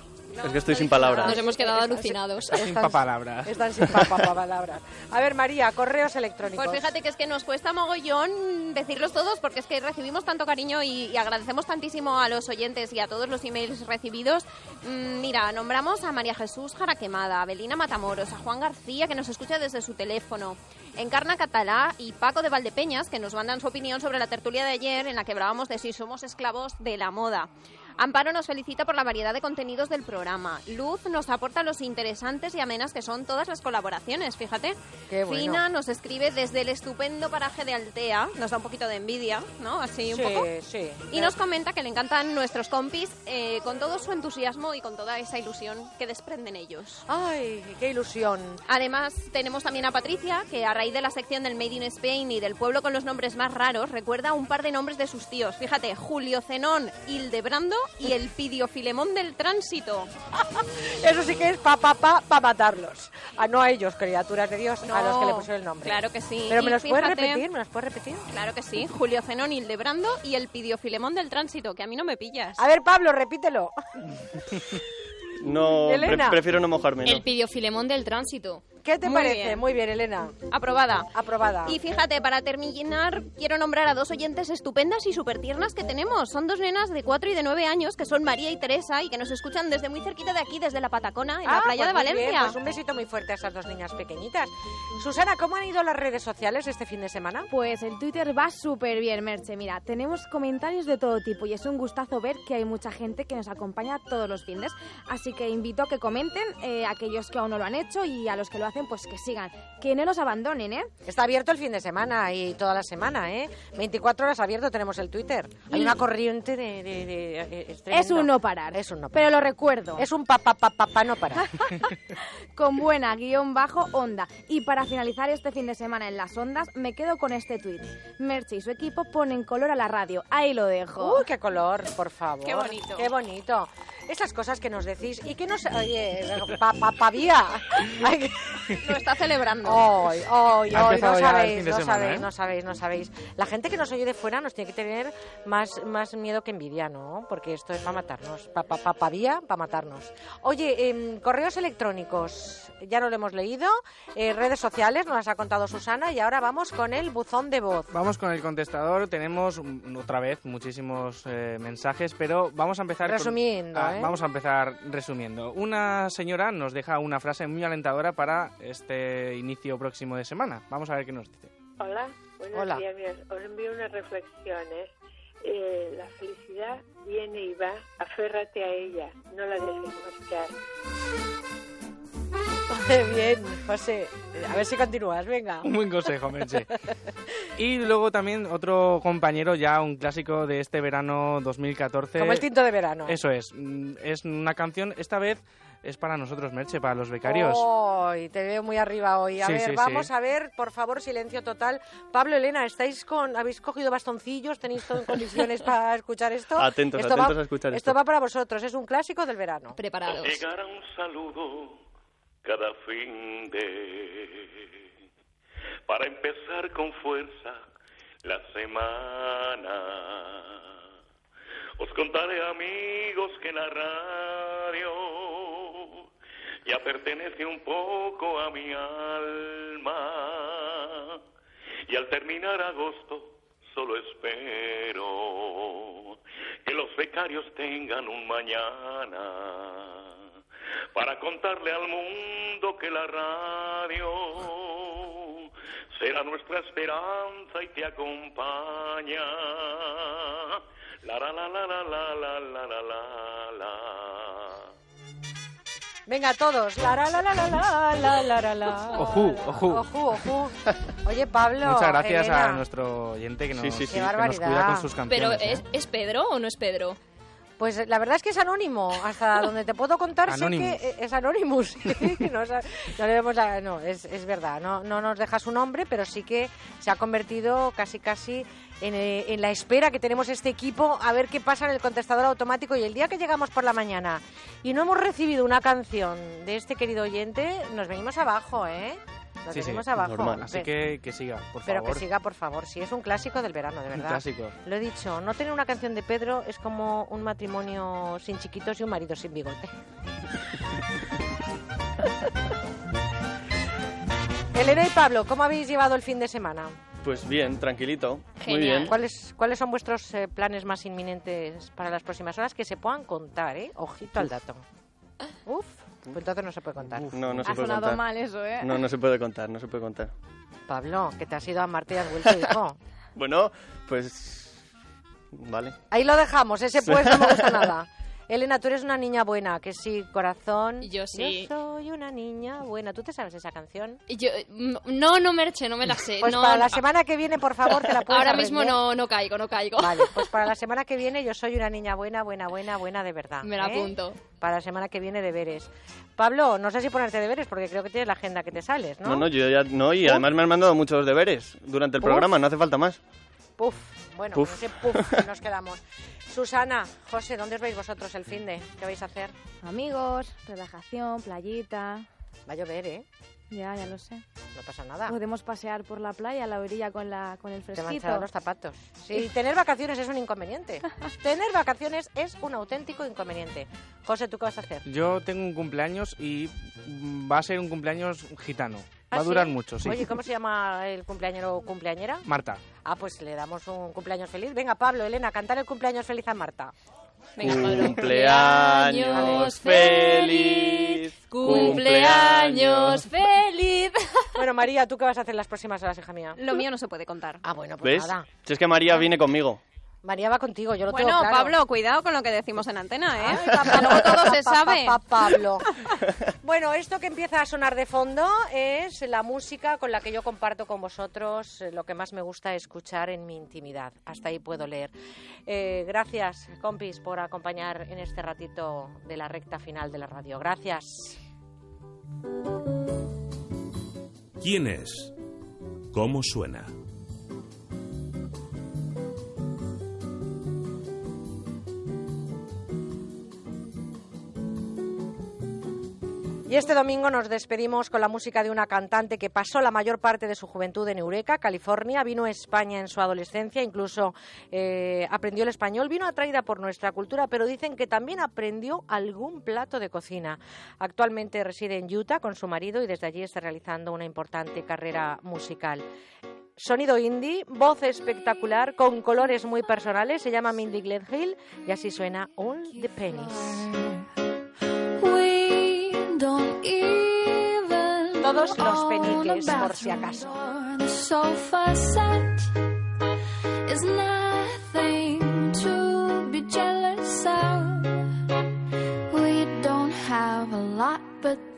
Es que estoy sin palabras. Nos hemos quedado alucinados. Están- palabras. Están sin palabras. A ver, María, correos electrónicos. Pues fíjate que es que nos cuesta mogollón decirlos todos porque es que recibimos tanto cariño y, y agradecemos tantísimo a los oyentes y a todos los emails recibidos. Mm, mira, nombramos a María Jesús Jaraquemada, a Belina Matamoros, a Juan García que nos escucha desde su teléfono, Encarna Catalá y Paco de Valdepeñas que nos mandan su opinión sobre la tertulia de ayer en la que hablábamos de si somos esclavos de la moda. Amparo nos felicita por la variedad de contenidos del programa. Luz nos aporta los interesantes y amenas que son todas las colaboraciones, fíjate. Qué bueno. Fina nos escribe desde el estupendo paraje de Altea, nos da un poquito de envidia, ¿no? Así un Sí, poco. sí. Y nos comenta que le encantan nuestros compis eh, con todo su entusiasmo y con toda esa ilusión que desprenden ellos. Ay, qué ilusión. Además, tenemos también a Patricia, que a raíz de la sección del Made in Spain y del pueblo con los nombres más raros, recuerda un par de nombres de sus tíos. Fíjate, Julio Zenón, Hildebrando y el Pidio Filemón del Tránsito. Eso sí que es pa, pa, pa, pa matarlos. Ah, no a ellos, criaturas de Dios, a los que le pusieron el nombre. Claro que sí. Pero me los puedes fíjate- repetir, me los puedes repetir. Claro que sí. Julio Zenón, Hildebrando y el Pidio Filemón del Tránsito, que a mí no me pillas. A ver, Pablo, repítelo. No, pre- prefiero no mojarme, ¿no? El Pidio Filemón del Tránsito. ¿Qué te Muy parece? bien. Muy bien, Elena. Aprobada. Aprobada. Y fíjate, para terminar, quiero nombrar a dos oyentes estupendas y súper tiernas que tenemos. Son dos nenas de 4 y de 9 años, que son María y Teresa, y que nos escuchan desde muy cerquita de aquí, desde la Patacona, en la Ah, playa pues de muy bien, Valencia. pues un besito muy fuerte a esas dos niñas pequeñitas. Susana, ¿cómo han ido las redes sociales este fin de semana? Pues el Twitter va súper bien, Merche. Mira, tenemos comentarios de todo tipo y es un gustazo ver que hay mucha gente que nos acompaña todos los fines. Así que invito a que comenten, eh, aquellos que aún no lo han hecho y a los que lo hacen, pues que sigan. Que no nos abandonen, ¿eh? Está abierto el fin de semana y toda la semana, ¿eh? 24 horas abierto tenemos el Twitter. Hay Y- una corriente de... de- de- eh, es, Es un no parar. Es un no Pero lo recuerdo. Es un papá papá pa, no parar. con buena guion bajo onda. Y para finalizar este fin de semana en las ondas, me quedo con este tuit. Merche y su equipo ponen color a la radio. Ahí lo dejo. ¡Uy, qué color, por favor! Qué bonito. ¡Qué bonito! Esas cosas que nos decís y que nos... Oye, pa, pa, pavía. Ay, que- Lo está celebrando. Hoy, hoy, hoy, no sabéis, no semana, sabéis, ¿eh? no sabéis, no sabéis. La gente que nos oye de fuera nos tiene que tener más, más miedo que envidia, ¿no? Porque esto es para matarnos, para pa, pa, pa vía, para matarnos. Oye, em, correos electrónicos, ya no lo hemos leído, eh, redes sociales, nos las ha contado Susana y ahora vamos con el buzón de voz. Vamos con el contestador. Tenemos otra vez muchísimos eh, mensajes, pero vamos a empezar. con- Resumiendo, Ah, ¿eh? Vamos a empezar resumiendo. Una señora nos deja una frase muy alentadora para este inicio próximo de semana. Vamos a ver qué nos dice. Hola, buenos Hola. días. Mira, os envío unas reflexiones. Eh, la felicidad viene y va, aférrate a ella, no la dejes marchar. Bien, José. A ver si continúas, venga. Un buen consejo, Merche. Y luego también otro compañero, ya un clásico de este verano 2014. Como el tinto de verano. Eso es. Mm, Es una canción, esta vez es para nosotros, Merche, para los becarios. Hoy te veo muy arriba hoy. A Sí, ver, sí, vamos sí. a ver, por favor, silencio total. Pablo, Elena, ¿estáis con, habéis cogido bastoncillos? ¿Tenéis todo en condiciones para escuchar esto? Atentos, Esto atentos va- a escuchar Esto esto. va para vosotros, es un clásico del verano. Preparados. Llegará un saludo cada fin de para empezar con fuerza la semana. Os contaré amigos que la radio ya pertenece un poco a mi alma y al terminar agosto solo espero que los becarios tengan un mañana para contarle al mundo que la radio será nuestra esperanza y te acompaña. La la la la la la la la la la la. Venga, todos. La, la, la, la, la, la, la, la, la, la. Ojú, ojú. Ojú, ojú. Oye, Pablo. Muchas gracias Elena. a nuestro oyente que nos, Sí, sí, sí. Nos cuida con sus Pero canciones. ¿eh? ¿es, ¿es Pedro o no es Pedro? Pues la verdad es que es anónimo. Hasta donde te puedo contar sé Anonymous. que es Anonymous. no, sa- no le vemos la- no, es, es verdad. No, no nos deja su nombre, pero sí que se ha convertido casi casi en, eh, en la espera que tenemos este equipo a ver qué pasa en el contestador automático. Y el día que llegamos por la mañana y no hemos recibido una canción de este querido oyente, nos venimos abajo, ¿eh? Nos Sí, sí, abajo. normal. Así que que siga, por pero favor. que siga, por favor. Sí, es un clásico del verano, de Un verdad. clásico. Lo he dicho, no tener una canción de Pedro es como un matrimonio sin chiquitos y un marido sin bigote. Elena y Pablo, ¿cómo habéis llevado el fin de semana? Pues bien, tranquilito. Muy bien. ¿Cuáles, ¿Cuáles son vuestros eh, planes más inminentes para las próximas horas que se puedan contar, eh? Ojito al dato. Uf, pues entonces no se puede contar. No, no se Ha puede sonado contar. mal eso, ¿eh? No, no se puede contar, no se puede contar. Pablo, que te has ido a Marte y has vuelto, hijo. Bueno, pues... Vale. Ahí lo dejamos, ese pues no me gusta nada. Elena, tú eres una niña buena, que sí, corazón. Yo sí. Yo soy una niña buena. ¿Tú te sabes esa canción? Yo, mm, no, no, Merche, no me la sé. Pues no, para la semana que viene, por favor, te la puedes Ahora mismo aprender. no, no caigo, no caigo. Vale, pues para la semana que viene yo soy una niña buena, buena, buena, buena de verdad. Me la ¿eh? apunto. Para la semana que viene deberes. Pablo, no sé si ponerte deberes porque creo que tienes la agenda que te sales, ¿no? No, no, yo ya no, y además me han mandado muchos deberes durante el Uf. programa, no hace falta más. Puf, bueno, Puf. ese puf que nos quedamos. Susana, José, ¿dónde os veis vosotros el fin de? ¿Qué vais a hacer? Amigos, relajación, playita. Va a llover, ¿eh? Ya, ya lo sé. No pasa nada. Podemos pasear por la playa, a la orilla con, la, con el Te fresquito. mancharán los zapatos. Sí, tener vacaciones es un inconveniente. tener vacaciones es un auténtico inconveniente. José, ¿tú qué vas a hacer? Yo tengo un cumpleaños y mm, va a ser un cumpleaños gitano. ¿Ah, Va a sí? durar mucho, sí. Oye, ¿cómo se llama el cumpleañero o cumpleañera? Marta. Ah, pues le damos un cumpleaños feliz. Venga, Pablo, Elena, cantar el cumpleaños feliz a Marta. Cumpleaños feliz. Cumpleaños feliz. Bueno, María, ¿tú qué vas a hacer las próximas horas, hija mía? Lo mío no se puede contar. Ah, bueno, pues ¿Ves? nada. Si es que María viene conmigo. María va contigo, yo lo tengo Bueno, claro. Pablo, cuidado con lo que decimos en antena, ¿eh? Ay, papá, Luego todo se pa, pa, sabe. pa, Pablo. Bueno, esto que empieza a sonar de fondo es la música con la que yo comparto con vosotros lo que más me gusta escuchar en mi intimidad. Hasta ahí puedo leer. Eh, gracias, compis, por acompañar en este ratito de la recta final de la radio. Gracias. ¿Quién es? ¿Cómo suena? Y este domingo nos despedimos con la música de una cantante que pasó la mayor parte de su juventud en Eureka, California, vino a España en su adolescencia, incluso eh, aprendió el español, vino atraída por nuestra cultura, pero dicen que también aprendió algún plato de cocina. Actualmente reside en Utah con su marido y desde allí está realizando una importante carrera musical. Sonido indie, voz espectacular, con colores muy personales, se llama Mindy Gledhill y así suena All the Pennies. todos los peniques, por si acaso.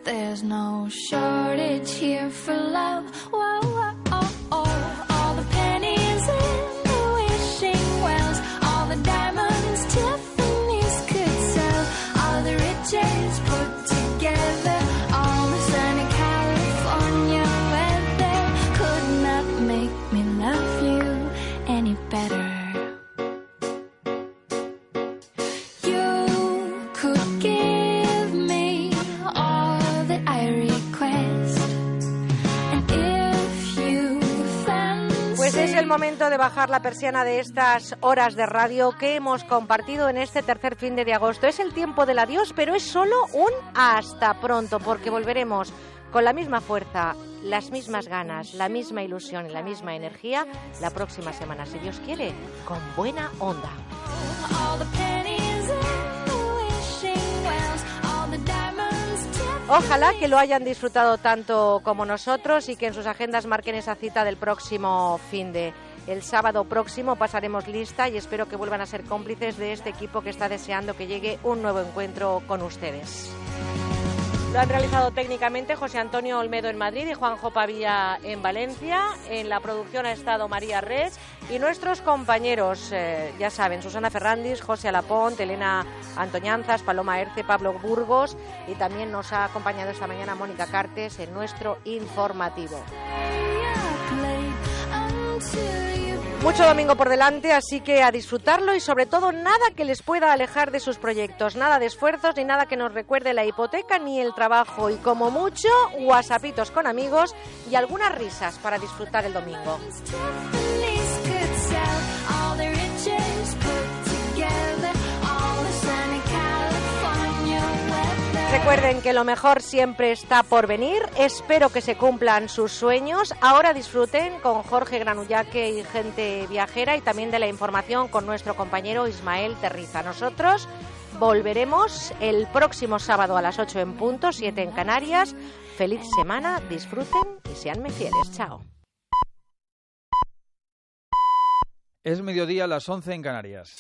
there's no shortage here for love. Whoa, whoa, oh, oh. De bajar la persiana de estas horas de radio que hemos compartido en este tercer fin de agosto. Es el tiempo del adiós, pero es solo un hasta pronto, porque volveremos con la misma fuerza, las mismas ganas, la misma ilusión y la misma energía la próxima semana, si Dios quiere, con buena onda. Ojalá que lo hayan disfrutado tanto como nosotros y que en sus agendas marquen esa cita del próximo fin de. El sábado próximo pasaremos lista y espero que vuelvan a ser cómplices de este equipo que está deseando que llegue un nuevo encuentro con ustedes. Lo han realizado técnicamente José Antonio Olmedo en Madrid y Juanjo Pavía en Valencia. En la producción ha estado María Red y nuestros compañeros, eh, ya saben, Susana Ferrandis, José Alapont, Elena Antoñanzas, Paloma Erce, Pablo Burgos y también nos ha acompañado esta mañana Mónica Cartes en nuestro informativo. Mucho domingo por delante, así que a disfrutarlo y sobre todo nada que les pueda alejar de sus proyectos, nada de esfuerzos ni nada que nos recuerde la hipoteca ni el trabajo y como mucho, whatsappitos con amigos y algunas risas para disfrutar el domingo. Recuerden que lo mejor siempre está por venir. Espero que se cumplan sus sueños. Ahora disfruten con Jorge Granullaque y gente viajera y también de la información con nuestro compañero Ismael Terriza. Nosotros volveremos el próximo sábado a las 8 en punto, 7 en Canarias. Feliz semana, disfruten y seanme fieles. Chao. Es mediodía a las 11 en Canarias.